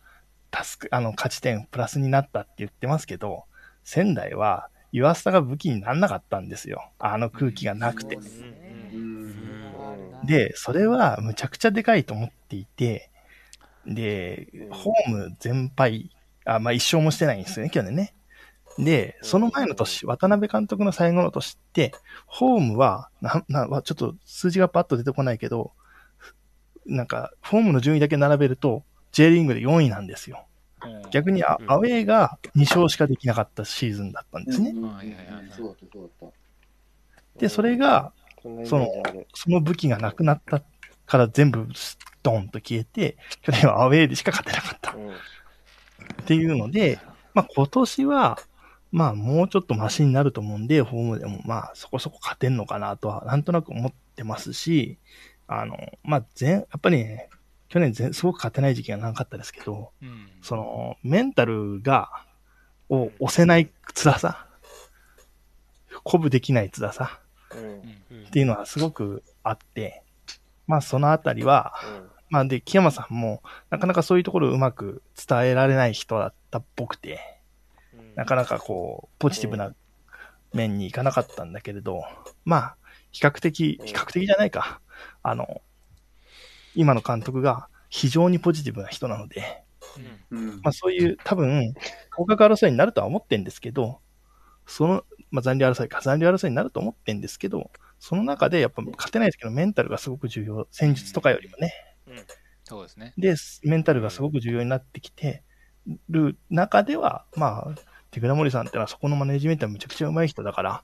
助く、あの、勝ち点プラスになったって言ってますけど、仙台は、湯浅が武器にならなかったんですよ。あの空気がなくて。うん。で、それはむちゃくちゃでかいと思っていて、で、ホーム全敗、あ、まあ一勝もしてないんですよね、去年ね。で、その前の年、渡辺監督の最後の年って、ホームは、な、な、わちょっと数字がパッと出てこないけど、なんか、ホームの順位だけ並べると、J リーグで4位なんですよ。ど。逆にアウェーが2勝しかできなかったシーズンだったんですね。はいはいはいはいそうだった、そうだっで、それが、その。その武器がなくなったから全部スドンと消えて、去年はアウェーでしか勝てなかった。うんっていうので、まあ今年は、まあもうちょっとマシになると思うんで、ホームでもまあそこそこ勝てんのかなとはなんとなく思ってますし、あの、まあ全、やっぱりね、去年全すごく勝てない時期が長かったですけど、うん。その、メンタルが、を押せない辛さ、鼓舞できない辛さっていうのはすごくあって、まあそのあたりは、まあで、木山さんも、なかなかそういうところをうまく伝えられない人だったっぽくて、なかなかこう、ポジティブな面にいかなかったんだけれど、まあ、比較的、比較的じゃないか。あの、今の監督が非常にポジティブな人なので、た。うんまあそういう多分、降格争いになるとは思ってんですけど、その、まあ残留争いか、残留争いになると思ってんですけど、その中でやっぱ勝てない時のメンタルがすごく重要。戦術とかよりもね。そうですね。で、メンタルがすごく重要になってきてる中では、まあ、手倉森さんってのはそこのマネジメントはめちゃくちゃ上手い人だから、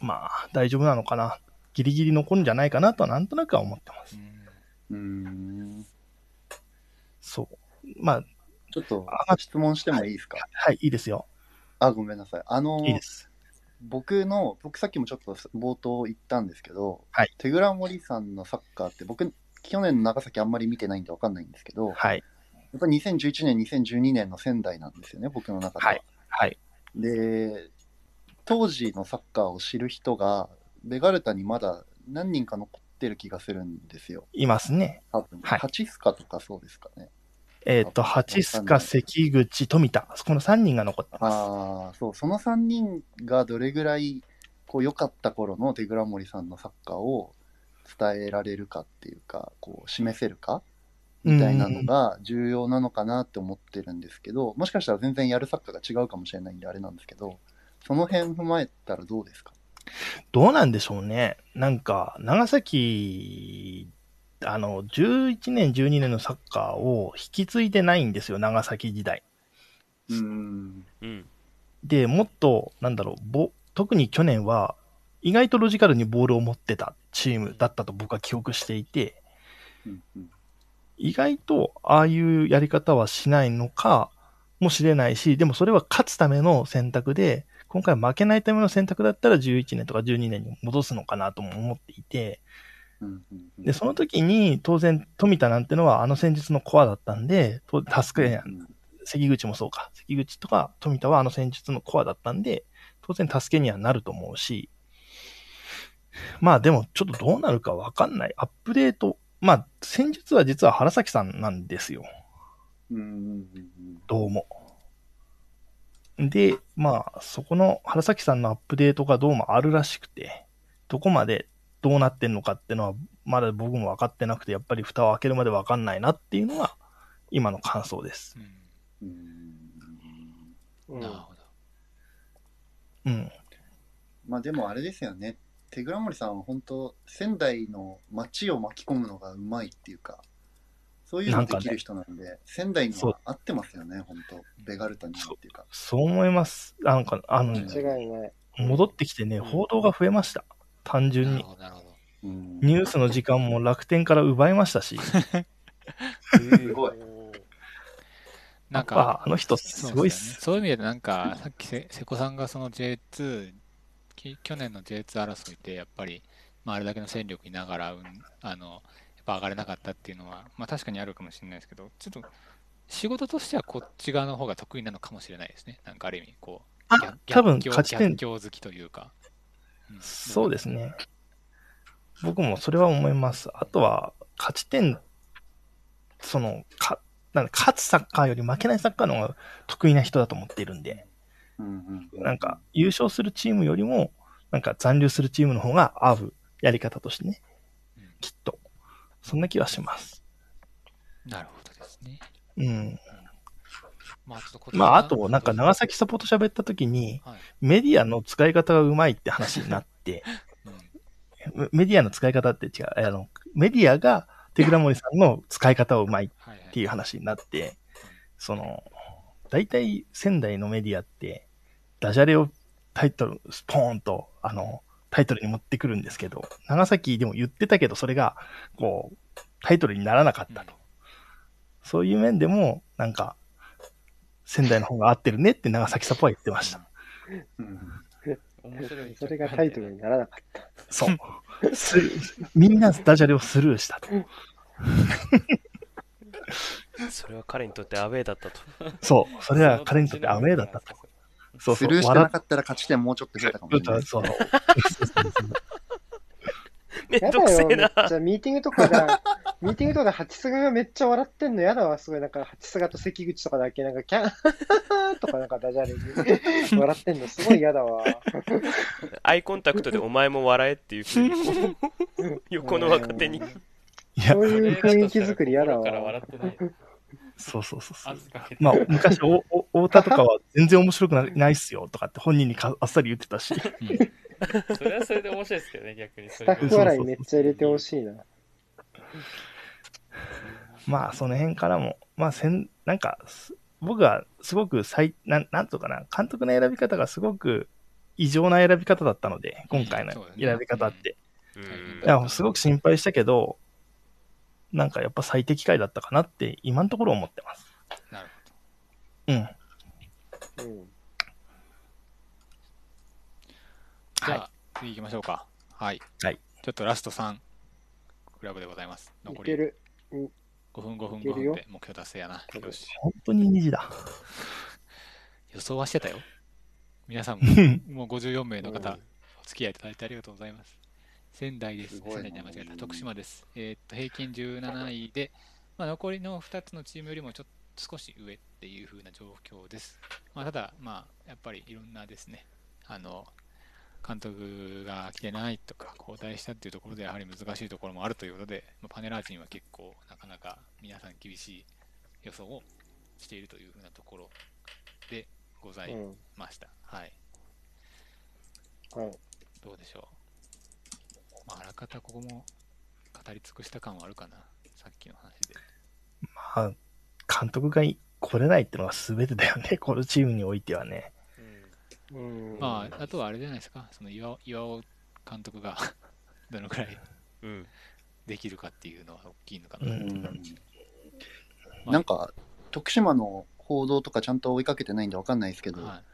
まあ、大丈夫なのかな。ギリギリ残るんじゃないかなとはなんとなくは思ってます。うんうん。そう。まあ、ちょっとあ質問してもいいですか？はい、いいですよ。あ、ごめんなさい。あのいいです。僕の、僕さっきもちょっと冒頭言ったんですけど、はい手倉森さんのサッカーって、僕、去年の長崎あんまり見てないんでわかんないんですけど、はい。やっぱり2011年、2012年の仙台なんですよね、僕の中では。はいはい。で、当時のサッカーを知る人が、ベガルタにまだ何人か残ってる気がするんですよ。いますね。多分。はいハチスカとかそうですかね。えっ、と、八須賀、関口、富田。この3人が残ってます。ああ、そう、その3人がどれぐらい、こう、良かった頃の手倉森さんのサッカーを伝えられるかっていうか、こう、示せるか？みたいなのが重要なのかなって思ってるんですけど、もしかしたら全然やるサッカーが違うかもしれないんであれなんですけど、その辺踏まえたらどうですか？どうなんでしょうね。なんか、長崎、あの、11年、12年のサッカーを引き継いでないんですよ、長崎時代。うーん。うん。で、もっと、なんだろう、ぼ特に去年は、意外とロジカルにボールを持ってたチームだったと僕は記憶していて、うんうん意外とああいうやり方はしないのかもしれないし、でもそれは勝つための選択で、今回負けないための選択だったら11年とか12年に戻すのかなとも思っていて、で、その時に当然富田なんてのはあの戦術のコアだったんで、と助け、うん関口もそうか。関口とか富田はあの戦術のコアだったんで、当然助けにはなると思うし、まあでもちょっとどうなるかわかんない。アップデート、まあ戦術は実は原崎さんなんですよ。どうも。で、まあそこの原崎さんのアップデートがどうもあるらしくて、どこまでどうなってんのかっていうのはまだ僕も分かってなくて、やっぱり蓋を開けるまで分かんないなっていうのが今の感想です。うんうんうんなるほど。うん。まあでもあれですよね。手倉森さんは本当、仙台の街を巻き込むのがうまいっていうか、そういうのできる人なんで、仙台にそうは合ってますよね、本当ベガルタにはっていうか。そう思います。なんか、あの、間違いない。戻ってきてね、報道が増えました。単純に。なるほど、なるほど。うんニュースの時間も楽天から奪いましたし、すごい。なんか、あの人すごいっす。そうねそういう意味でなんか、さっきせ瀬古さんがその J2、き去年の J2 争いでやっぱり、まあ、あれだけの戦力いながら、うんあの、ぱ上がれなかったっていうのは、まあ確かにあるかもしれないですけど、ちょっと仕事としてはこっち側の方が得意なのかもしれないですね。なんかある意味、こう、あ逆、多分勝ち点逆境好きというか。うんそうですね。僕もそれは思います。あとは、勝ち点、その、か、なんか勝つサッカーより負けないサッカーの方が得意な人だと思っているんで、うんうんなんか、優勝するチームよりも、なんか残留するチームの方が合うやり方としてね、うんきっと。そんな気はします。なるほどですね。うん。まあまあ、あと、なんか長崎サポート喋った時に、はいメディアの使い方がうまいって話になって、うん メディアの使い方って違う、あの、メディアが手倉森さんの使い方がうまいっていう話になって、その、大体仙台のメディアって、ダジャレをタイトル、スポーンと、あの、タイトルに持ってくるんですけど、長崎でも言ってたけど、それが、こう、タイトルにならなかったと。そういう面でも、なんか、仙台の方が合ってるねって長崎サポは言ってました。うん面白い。それがタイトルにならなかった。そう。すみんなダジャレをスルーしたと。それは彼にとってアウェーだったと。そう。それは彼にとってアウェーだったと。そうそう。スルーしてなかったら勝ち点もうちょっと増えたかもしれない。そう。めんやだよ、めどくせえな。っちゃミーティングとかが、ミーティングとかでハチスガがめっちゃ笑ってんのやだわ、すごい。なんか、ハチスガと関口とかだけ、なんか、キャーとかなんかダジャレに笑ってんの、すごい嫌だわ。アイコンタクトでお前も笑えっていうふうに 横の若手に。そ、ういう雰囲気作り嫌だ心からわ。そうそうそうそう。まあ、昔、お、お、太田とかは全然面白くなないっすよとかって本人にかあっさり言ってたし。それはそれで面白いですけどね、逆に。ススタッフ笑いめっちゃ入れてほしいな。まあ、その辺からも、まあ、せん、なんか、す僕はすごく最、なん、なんとかな、監督の選び方がすごく異常な選び方だったので、今回の選び方って。うんいや、すごく心配したけど、なんかやっぱ最適解だったかなって今のところ思ってます。なるほど。うん。うん。じゃあ、次行きましょうか。はい。はいちょっとラスト3クラブでございます。い残りける。5分5分5いけるよ分で目標達成やな。よし。本当に2時だ。予想はしてたよ。皆さんも、もう54名の方、うんお付き合いいただいてありがとうございます。仙台です。す仙台じゃ間違えた。徳島です。えーっと、平均17位で、まあ、残りの2つのチームよりもちょっと少し上っていう風な状況です。まあ、ただ、まあ、やっぱりいろんなですね、あの、監督が来てないとか、交代したっていうところで、やはり難しいところもあるということで、まあパネラー陣は結構、なかなか皆さん厳しい予想をしているという風なところでございうん。ました。はい。はい。どうでしょう？まあ、あらかたここも語り尽くした感はあるかな。さっきの話で。まあ、監督が来れないってのが全てだよね。このチームにおいてはね。うん。まあ、あとはあれじゃないですか。その岩尾岩尾監督が どのくらいうん。できるかっていうのは大きいのかうな。うんん。なんか、徳島の報道とかちゃんと追いかけてないんでわかんないですけど、はい。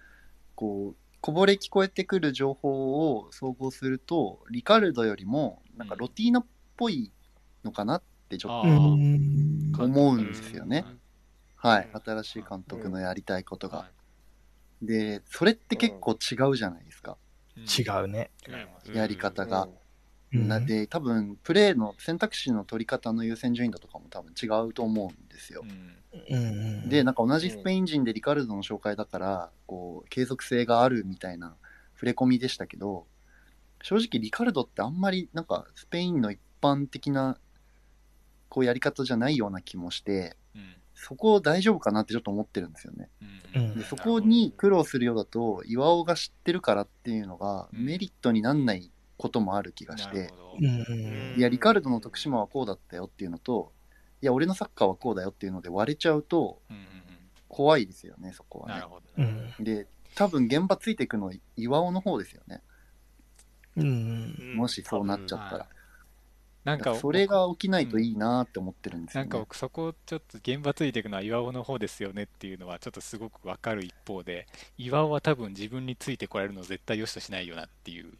こう、こぼれ聞こえてくる情報を総合すると、リカルドよりも、なんかロティーナっぽいのかなってちょっとん。思うんですよね。はいうん。新しい監督のやりたいことがは。で、それって結構違うじゃないですか。い違うね。やり方が。うんなで、多分、プレーの選択肢の取り方の優先順位度とかも多分違うと思うんですよう。ん。うん。で、なんか同じスペイン人でリカルドの紹介だから、こう、継続性があるみたいな触れ込みでしたけど、正直リカルドってあんまりなんかスペインの一般的な、こうやり方じゃないような気もして、うん。そこ大丈夫かなってちょっと思ってるんですよね。でそこに苦労するようだと、岩尾が知ってるからっていうのがうんメリットになんないこともある気がして。いや、リカルドの徳島はこうだったよっていうのと、いや、俺のサッカーはこうだよっていうので割れちゃうと。怖いですよね、そこはねなる。ほど。うん。で、多分現場ついていくの岩尾の方ですよね。うん。もしそうなっちゃったら。なんか、それが起きないといいなって思ってるんですよね。なんか僕そこちょっと現場ついていくのは岩尾の方ですよねっていうのはちょっとすごくわかる一方で岩尾は多分自分についてこられるのを絶対良しとしないよなっていう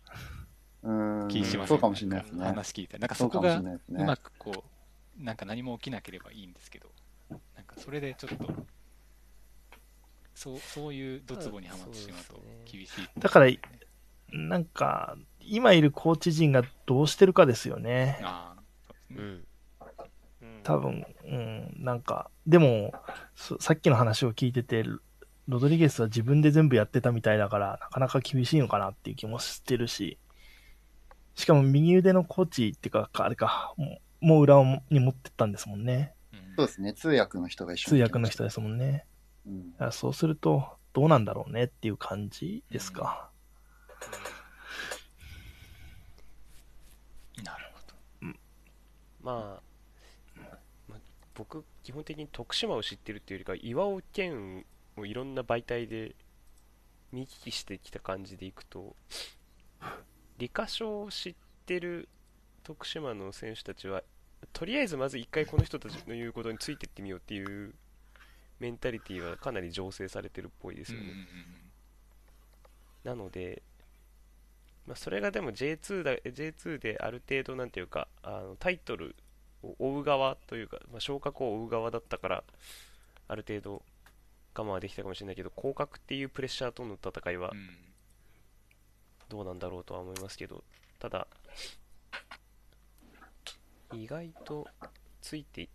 気しますそうかもしれないですね。話聞いてなんかそかもしそうこが。うまくこうなんか何も起きなければいいんですけどなんかそれでちょっとそうそういうドツボにはまってしまうと厳しいだから、なんか、今いるコーチ陣がどうしてるかですよね。あうん。うん多分、うん、なんか、でも、そさっきの話を聞いてて、ロドリゲスは自分で全部やってたみたいだから、なかなか厳しいのかなっていう気もしてるし、しかも右腕のコーチっていうか、あれか、もうもう裏に持ってったんですもんね。うんそうですね。通訳の人が一緒通に。訳の人ですもんね。うんそうすると、どうなんだろうねっていう感じですか。なるほどまあ、まあ僕、基本的に徳島を知ってるっていうよりか、岩尾県をいろんな媒体で見聞きしてきた感じでいくと、理科賞を知ってる徳島の選手たちは、とりあえずまず一回この人たちの言うことについてってみようっていうメンタリティーはかなり醸成されてるっぽいですよね。なので、まあ、それがでも J2, だ J2 である程度なんていうかあのタイトルを追う側というか、まあ、昇格を追う側だったからある程度我慢はできたかもしれないけど降格っていうプレッシャーとの戦いはうんうんどうなんだろうとは思いますけどただ意外とついて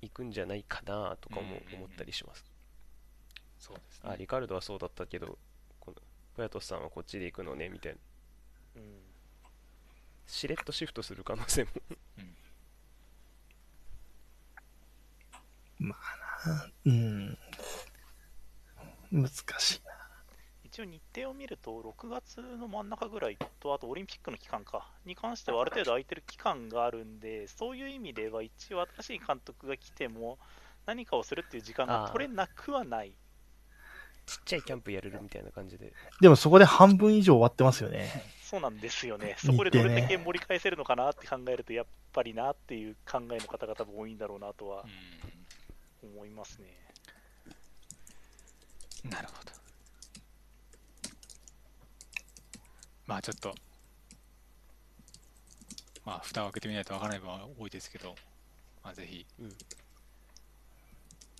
いくんじゃないかなとかも思ったりします、そうですね。あリカルドはそうだったけどこのポヤトスさんはこっちで行くのねみたいな。うん。しれっとシフトする可能性も。うん。難しいな。一応日程を見ると、6月の真ん中ぐらいと、あとオリンピックの期間か、に関してはある程度空いてる期間があるんで、そういう意味では一応新しい監督が来ても、何かをするっていう時間が取れなくはない。ちっちゃいキャンプやれるみたいな感じででもそこで半分以上終わってますよね。そうなんですよね。そこでどれだけ盛り返せるのかなって考えると、やっぱりなっていう考えの方々も多いんだろうなとはう思いますね。んなるほどまあちょっと、まあ蓋を開けてみないとわからない部分は多いですけど、まあぜひうん、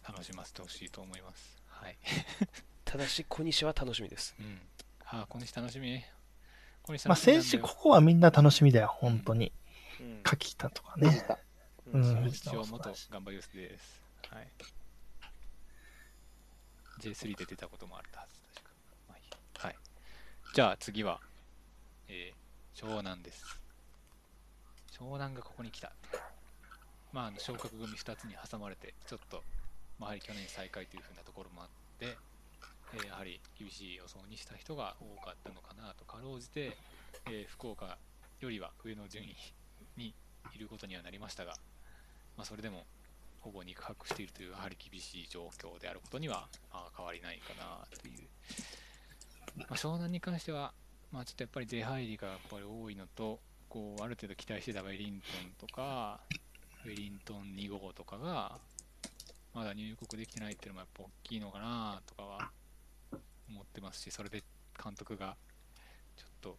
楽しませてほしいと思います。はい。ただし小西は楽しみですうん。ああ、小西楽しみ？小西まあ、楽しみなんだよ選手、ここはみんな楽しみだよ、本当に。うん柿田とかね。うん一藤田応元もそうだしガンバユースです。はい。J3 で出たこともあるはず、確か。まあいいやはい。じゃあ次は、えー、湘南です。湘南がここに来た。まあ、あの昇格組2つに挟まれて、ちょっと、まあ、やはり去年最下位というふうなところもあって、えーやはり厳しい予想にした人が多かったのかなと、かろうじて、えー福岡よりは上の順位にいることにはなりましたが、まあ、それでもほぼ肉薄しているというやはり厳しい状況であることには、まあ、変わりないかなという、まあ、湘南に関しては、まあ、ちょっとやっぱり出入りがやっぱり多いのとこうある程度期待してたウェリントンとかウェリントン2号とかがまだ入国できてないっていうのもやっぱ大きいのかなとかは思ってますしそれで監督がちょっと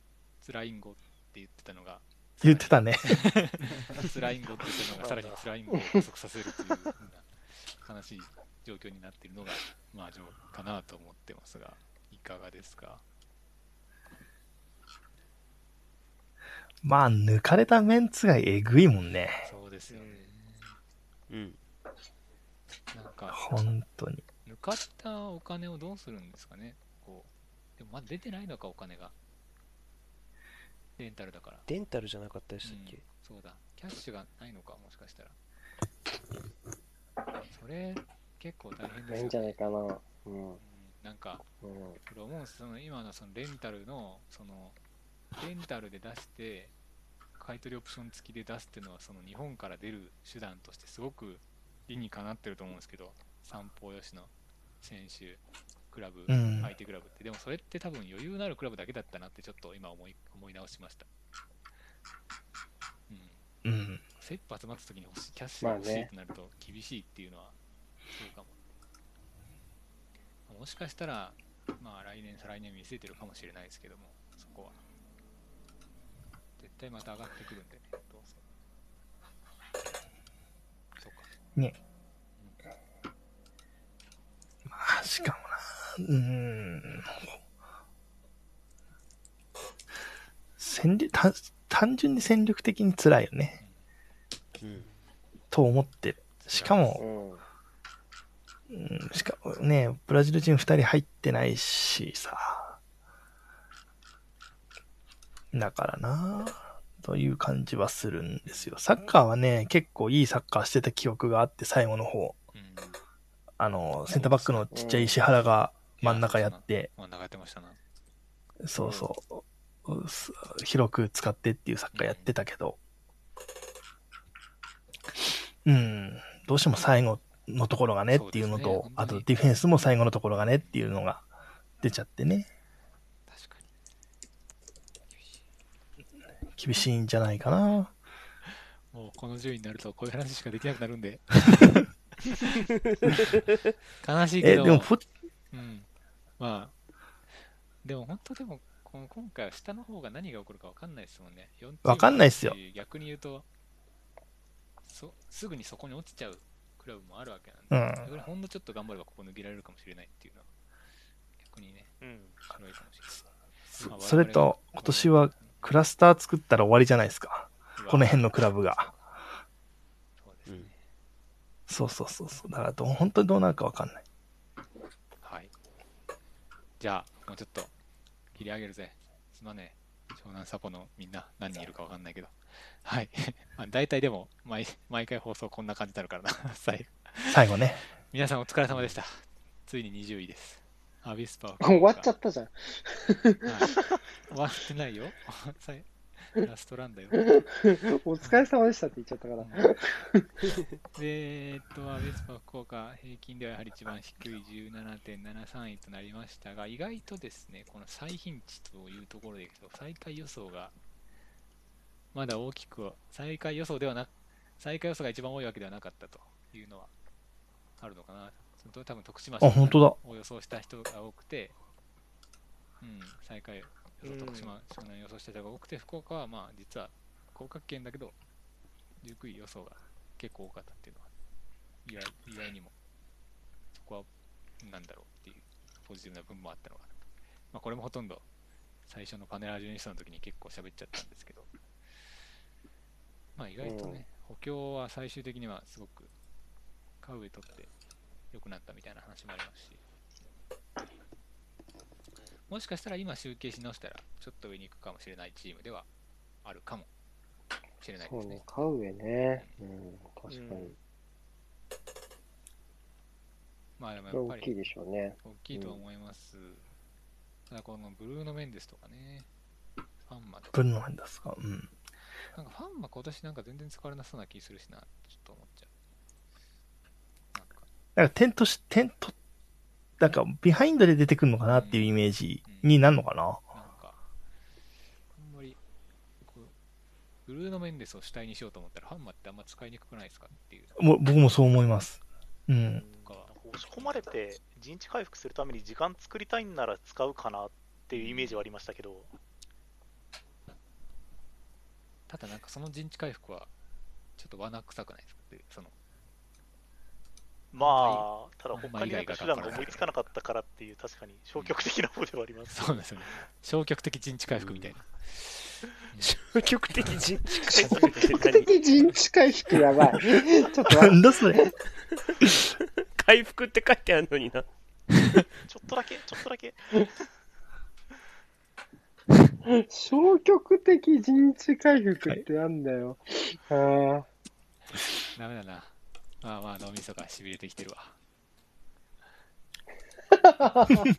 辛いんごって言ってたのが言ってたね。スラインゴっていうのが さらにスラインゴを加速させるという悲しい状況になっているのが、まあ、状かなと思ってますが、いかがですか？まあ、抜かれたメンツがえぐいもんね。そうですよね。うんなんか、本当に。抜かったお金をどうするんですかねこう。でもまだ出てないのか、お金が。レンタルだから。デンタルじゃなかったでしたっけ、うんそうだ。キャッシュがないのか、もしかしたら。それ、結構大変ですよ、ね。ないんじゃないかな。うん。うんなんか、うん。これ思うんですその今のそのレンタルのそのレンタルで出して買い取りオプション付きで出すっていうのはその日本から出る手段としてすごく理にかなってると思うんですけど三方よしの選手クラブ、うん。相手クラブって。でもそれって多分余裕のあるクラブだけだったなってちょっと今思い思い直しました、うん、うん。切羽詰まった時に欲しいキャッシュが欲しいまあねとなると厳しいっていうのはそうかも、もしかしたらまあ来年再来年見据えてるかもしれないですけどもそこは絶対また上がってくるんでねどうせそうかね。まあ、しかもな。うーん。戦力、単単純に戦力的に辛いよね。うんと思ってる。しかも、うん。うん、しかもね、ブラジル人2人入ってないしさ。だからなという感じはするんですよ。サッカーはね、結構いいサッカーしてた記憶があって、最後の方。うん。あの、センターバックのちっちゃい石原が真ん中やって、真ん中やってましたな。そうそう、す広く使ってっていうサッカーやってたけど、うん、どうしても最後のところがねっていうのとあとディフェンスも最後のところがねっていうのが出ちゃってね、確かに厳しいんじゃないかな。もうこの順位になるとこういう話しかできなくなるんで。悲しいけえ、どでもポ、うん、まあ、でも本当でも、この今回は下の方が何が起こるか分かんないですもんね。四チームわかんないっすよ。逆に言うとそ、すぐにそこに落ちちゃうクラブもあるわけなんで、うん。ほんのちょっと頑張ればここ抜けられるかもしれないっていうのは、逆にね、うん。軽いかもしれない。まあそれと、今年はクラスター作ったら終わりじゃないですか。この辺のクラブが。そうですね。そうそうそうそう。だからどう、本当にどうなるかわかんない。はい。じゃあ、もうちょっと切り上げるぜ。すまねえ。湘南サポのみんな何人いるかわかんないけど。はい。まあ、大体でも毎、毎回放送こんな感じになるからな。最後。最後ね。皆さんお疲れ様でした。ついに20位です。アビスパは終わっちゃったじゃん。はい終わってないよ。ラストランだよ。お疲れ様でしたって言っちゃったから。で、えっと、アベスパ福岡、平均ではやはり一番低い17.73位となりましたが、意外とですね、この最頻値というところでいくと、最下位予想が、まだ大きくは、最下位予想ではなく、最下位予想が一番多いわけではなかったというのはあるのかな。多分徳島市あ本当だ。を予想した人が多くて、うん、最下位徳島、湘南予想してた方が多くて、福岡はまあ実は降格圏だけど、19位予想が結構多かったっていうのは、意外意外にも、そこはなんだろうっていうポジティブな部分もあったのかな。まあこれもほとんど最初のパネラージュニストの時に結構喋っちゃったんですけど、まあ意外とね、補強は最終的にはすごく、カウエ取って良くなったみたいな話もありますし、もしかしたら今集計し直したら、ちょっと上に行くかもしれないチームではあるかもしれないですね。そうね、買う上ね。うん、確かに。まあでもやっぱり大きいでしょうね。大きいとは思います。ただこのブルーノ・メンデスとかね、ファンマとか、ブルーノメンデスか。うん。なんかファンマ今年なんか全然使われなそうな気するしな、ちょっと思っちゃう。なんか、点とし、点と、なんかビハインドで出てくるのかなっていうイメージになるのかな。なんか、あんまり、ブルーノ・メンデスを主体にしようと思ったら、ハンマーってあんま使いにくくないですかっていう。もう僕もそう思います。うん。押し込まれて陣地回復するために時間作りたいんなら使うかなっていうイメージはありましたけど、ただなんかその陣地回復は、ちょっと罠臭くないですかその、まあ、ただ他になんか手段が思いつかなかったからっていう、確かに消極的な方ではあります。そうですよね。消極的陣地回復みたいな。消極的人消極的陣地回復やばい。ちょっとなんだそれ？回復って書いてあるのにな。ちょっとだけ、ちょっとだけ。消極的陣地回復ってなんだよ。ああ。ダメだな。まあまあ、脳みそがしびれてきてるわ。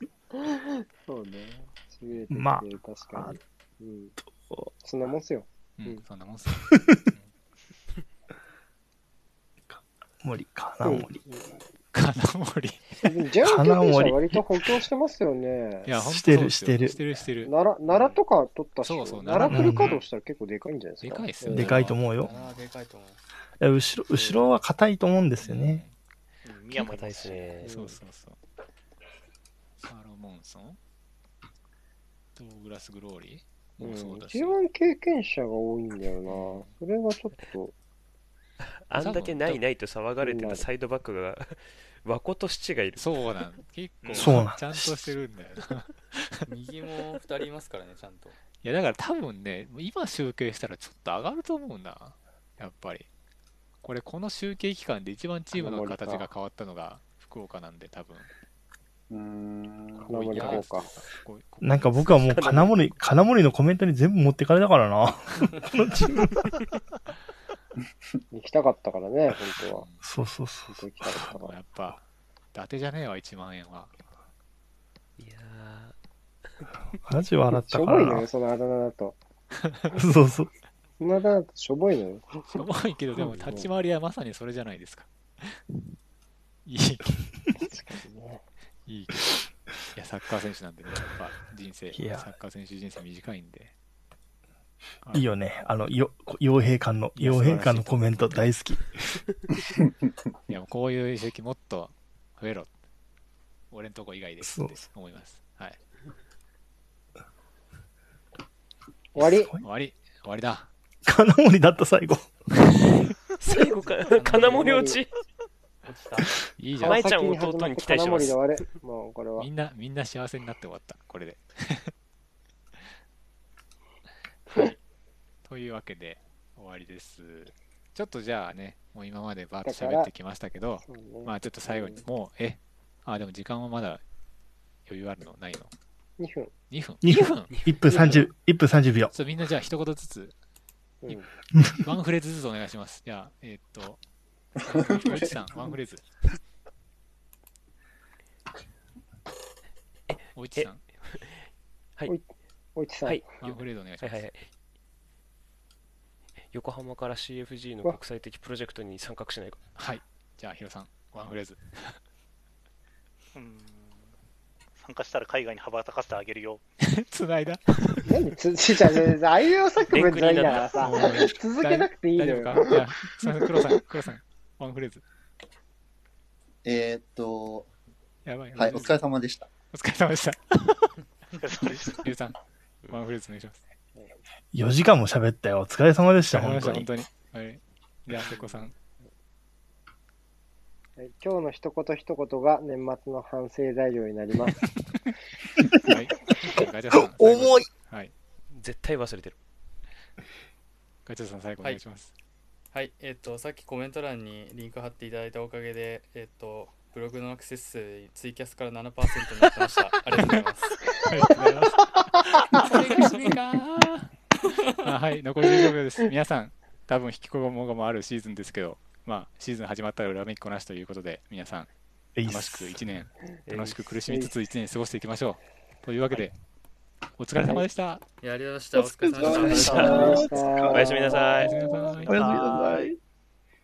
そうね。しびれてきてるまあ確かに。うん。そんなもんっすよ。うん、うんそんなもんっすよ。森かな、森。金森。うん。ジャンケンは割と補強してますよねい。や、してるしてるしてる、してる。奈良、奈良とか取ったし、そうそう奈良フル稼働したら結構でかいんじゃないですか。でかいっすよでかいと思うよ。ああ、でかいと思う。いや後ろ、後ろは硬いと思うんですよね。うん、宮もい硬いね。そうそうそう。サロモンソンドーグラス・グローリーう。もそうんだし。G1 経験者が多いんだよな。それがちょっと、あんだけないないと騒がれてたサイドバックが、和子と七がいる。そうなん。結構、ちゃんとしてるんだよな。右も2人いますからね、ちゃんと。いや、だから多分ね、今集計したらちょっと上がると思うんだ。やっぱり。これ、この集計期間で一番チームの形が変わったのが福岡なんで、多分。うーん。金森効なんか僕はもう金森、金森のコメントに全部持ってかれたからな。行きたかったからね、本当は。そうそうそ本当行きたかったから。やっぱ、伊達じゃねえわ、1万円は。いやう。マジ笑っしたょからなぼいのよ、。そのあだ名だと。そうそう。そのあだしょぼいのよ。しょぼいけど、でも立ち回りはまさにそれじゃないですか。いい。いいけど。いや、サッカー選手なんでね、やっぱ人生、サッカー選手人生短いんで。いいよね。あの、よ、傭兵官の、傭兵官のコメント大好き。いや、もうこういう移籍もっと増えろ。俺んとこ以外ですって思います。はい。終わり終わり。終わりだ。金森だった最後。最後か、金森落ち。落ちた。いいじゃん。舞ちゃん弟に期待します。もうこれはみ。んな、みんな幸せになって終わった。これで。はい。というわけで、終わりです。ちょっとじゃあね、もう今までバーッと喋ってきましたけど、そうねまあちょっと最後に、もう、え、あ、でも時間はまだ余裕あるの？ないの？2分。?2 分2分。1分30、1分30秒。ちょみんなじゃあ一言ずつ、うんワンフレーズずつお願いします。じゃあ、えーっと、おいちさん、ワンフレーズ。おいちさん、はい。おいちさん。はい。ワンフレーズお願いします。はいはいはい。横浜から CFG の国際的プロジェクトに参画しないか。はい。じゃあ、ヒロさん、ワンフレーズ。うん参加したら海外に羽ばたかせてあげるよ。つないだ何つ、ゃちゃ、あいうえお作文じゃないんだからさ続けなくていいの大丈よ。夫か？じゃあ、すみません、黒さん、黒さん、ワンフレーズ。えーっと、やばい。はい、お疲れ様でした。お疲れ様でした。お疲れ様でした。ヒロさん、ワンフレーズお願いします。4時間も喋ったよ。お疲れ様でした、本当に。本当に。はい。じゃあ、瀬古さん。はい今日の一言一言が年末の反省材料になります。はい。ガチャさん。重いはい。絶対忘れてる。ガチャさん、最後お願いします。はい、えっと、さっきコメント欄にリンク貼っていただいたおかげで、えっと、ブログのアクセス数、ツイキャスから7%になってました。ありがとうございます。ありがとうございます。これが締めかあはい、残り15秒です。皆さん、多分引きこもごもあるシーズンですけど、まあ、シーズン始まったら恨みっこなしということで、皆さん、楽しくす1年、楽しく苦しみつつ1年過ごしていきましょう。というわけで、お疲れ様でした。いや、ありがとうございました。お疲れ様でした。おやすみなさいおやすみなさい。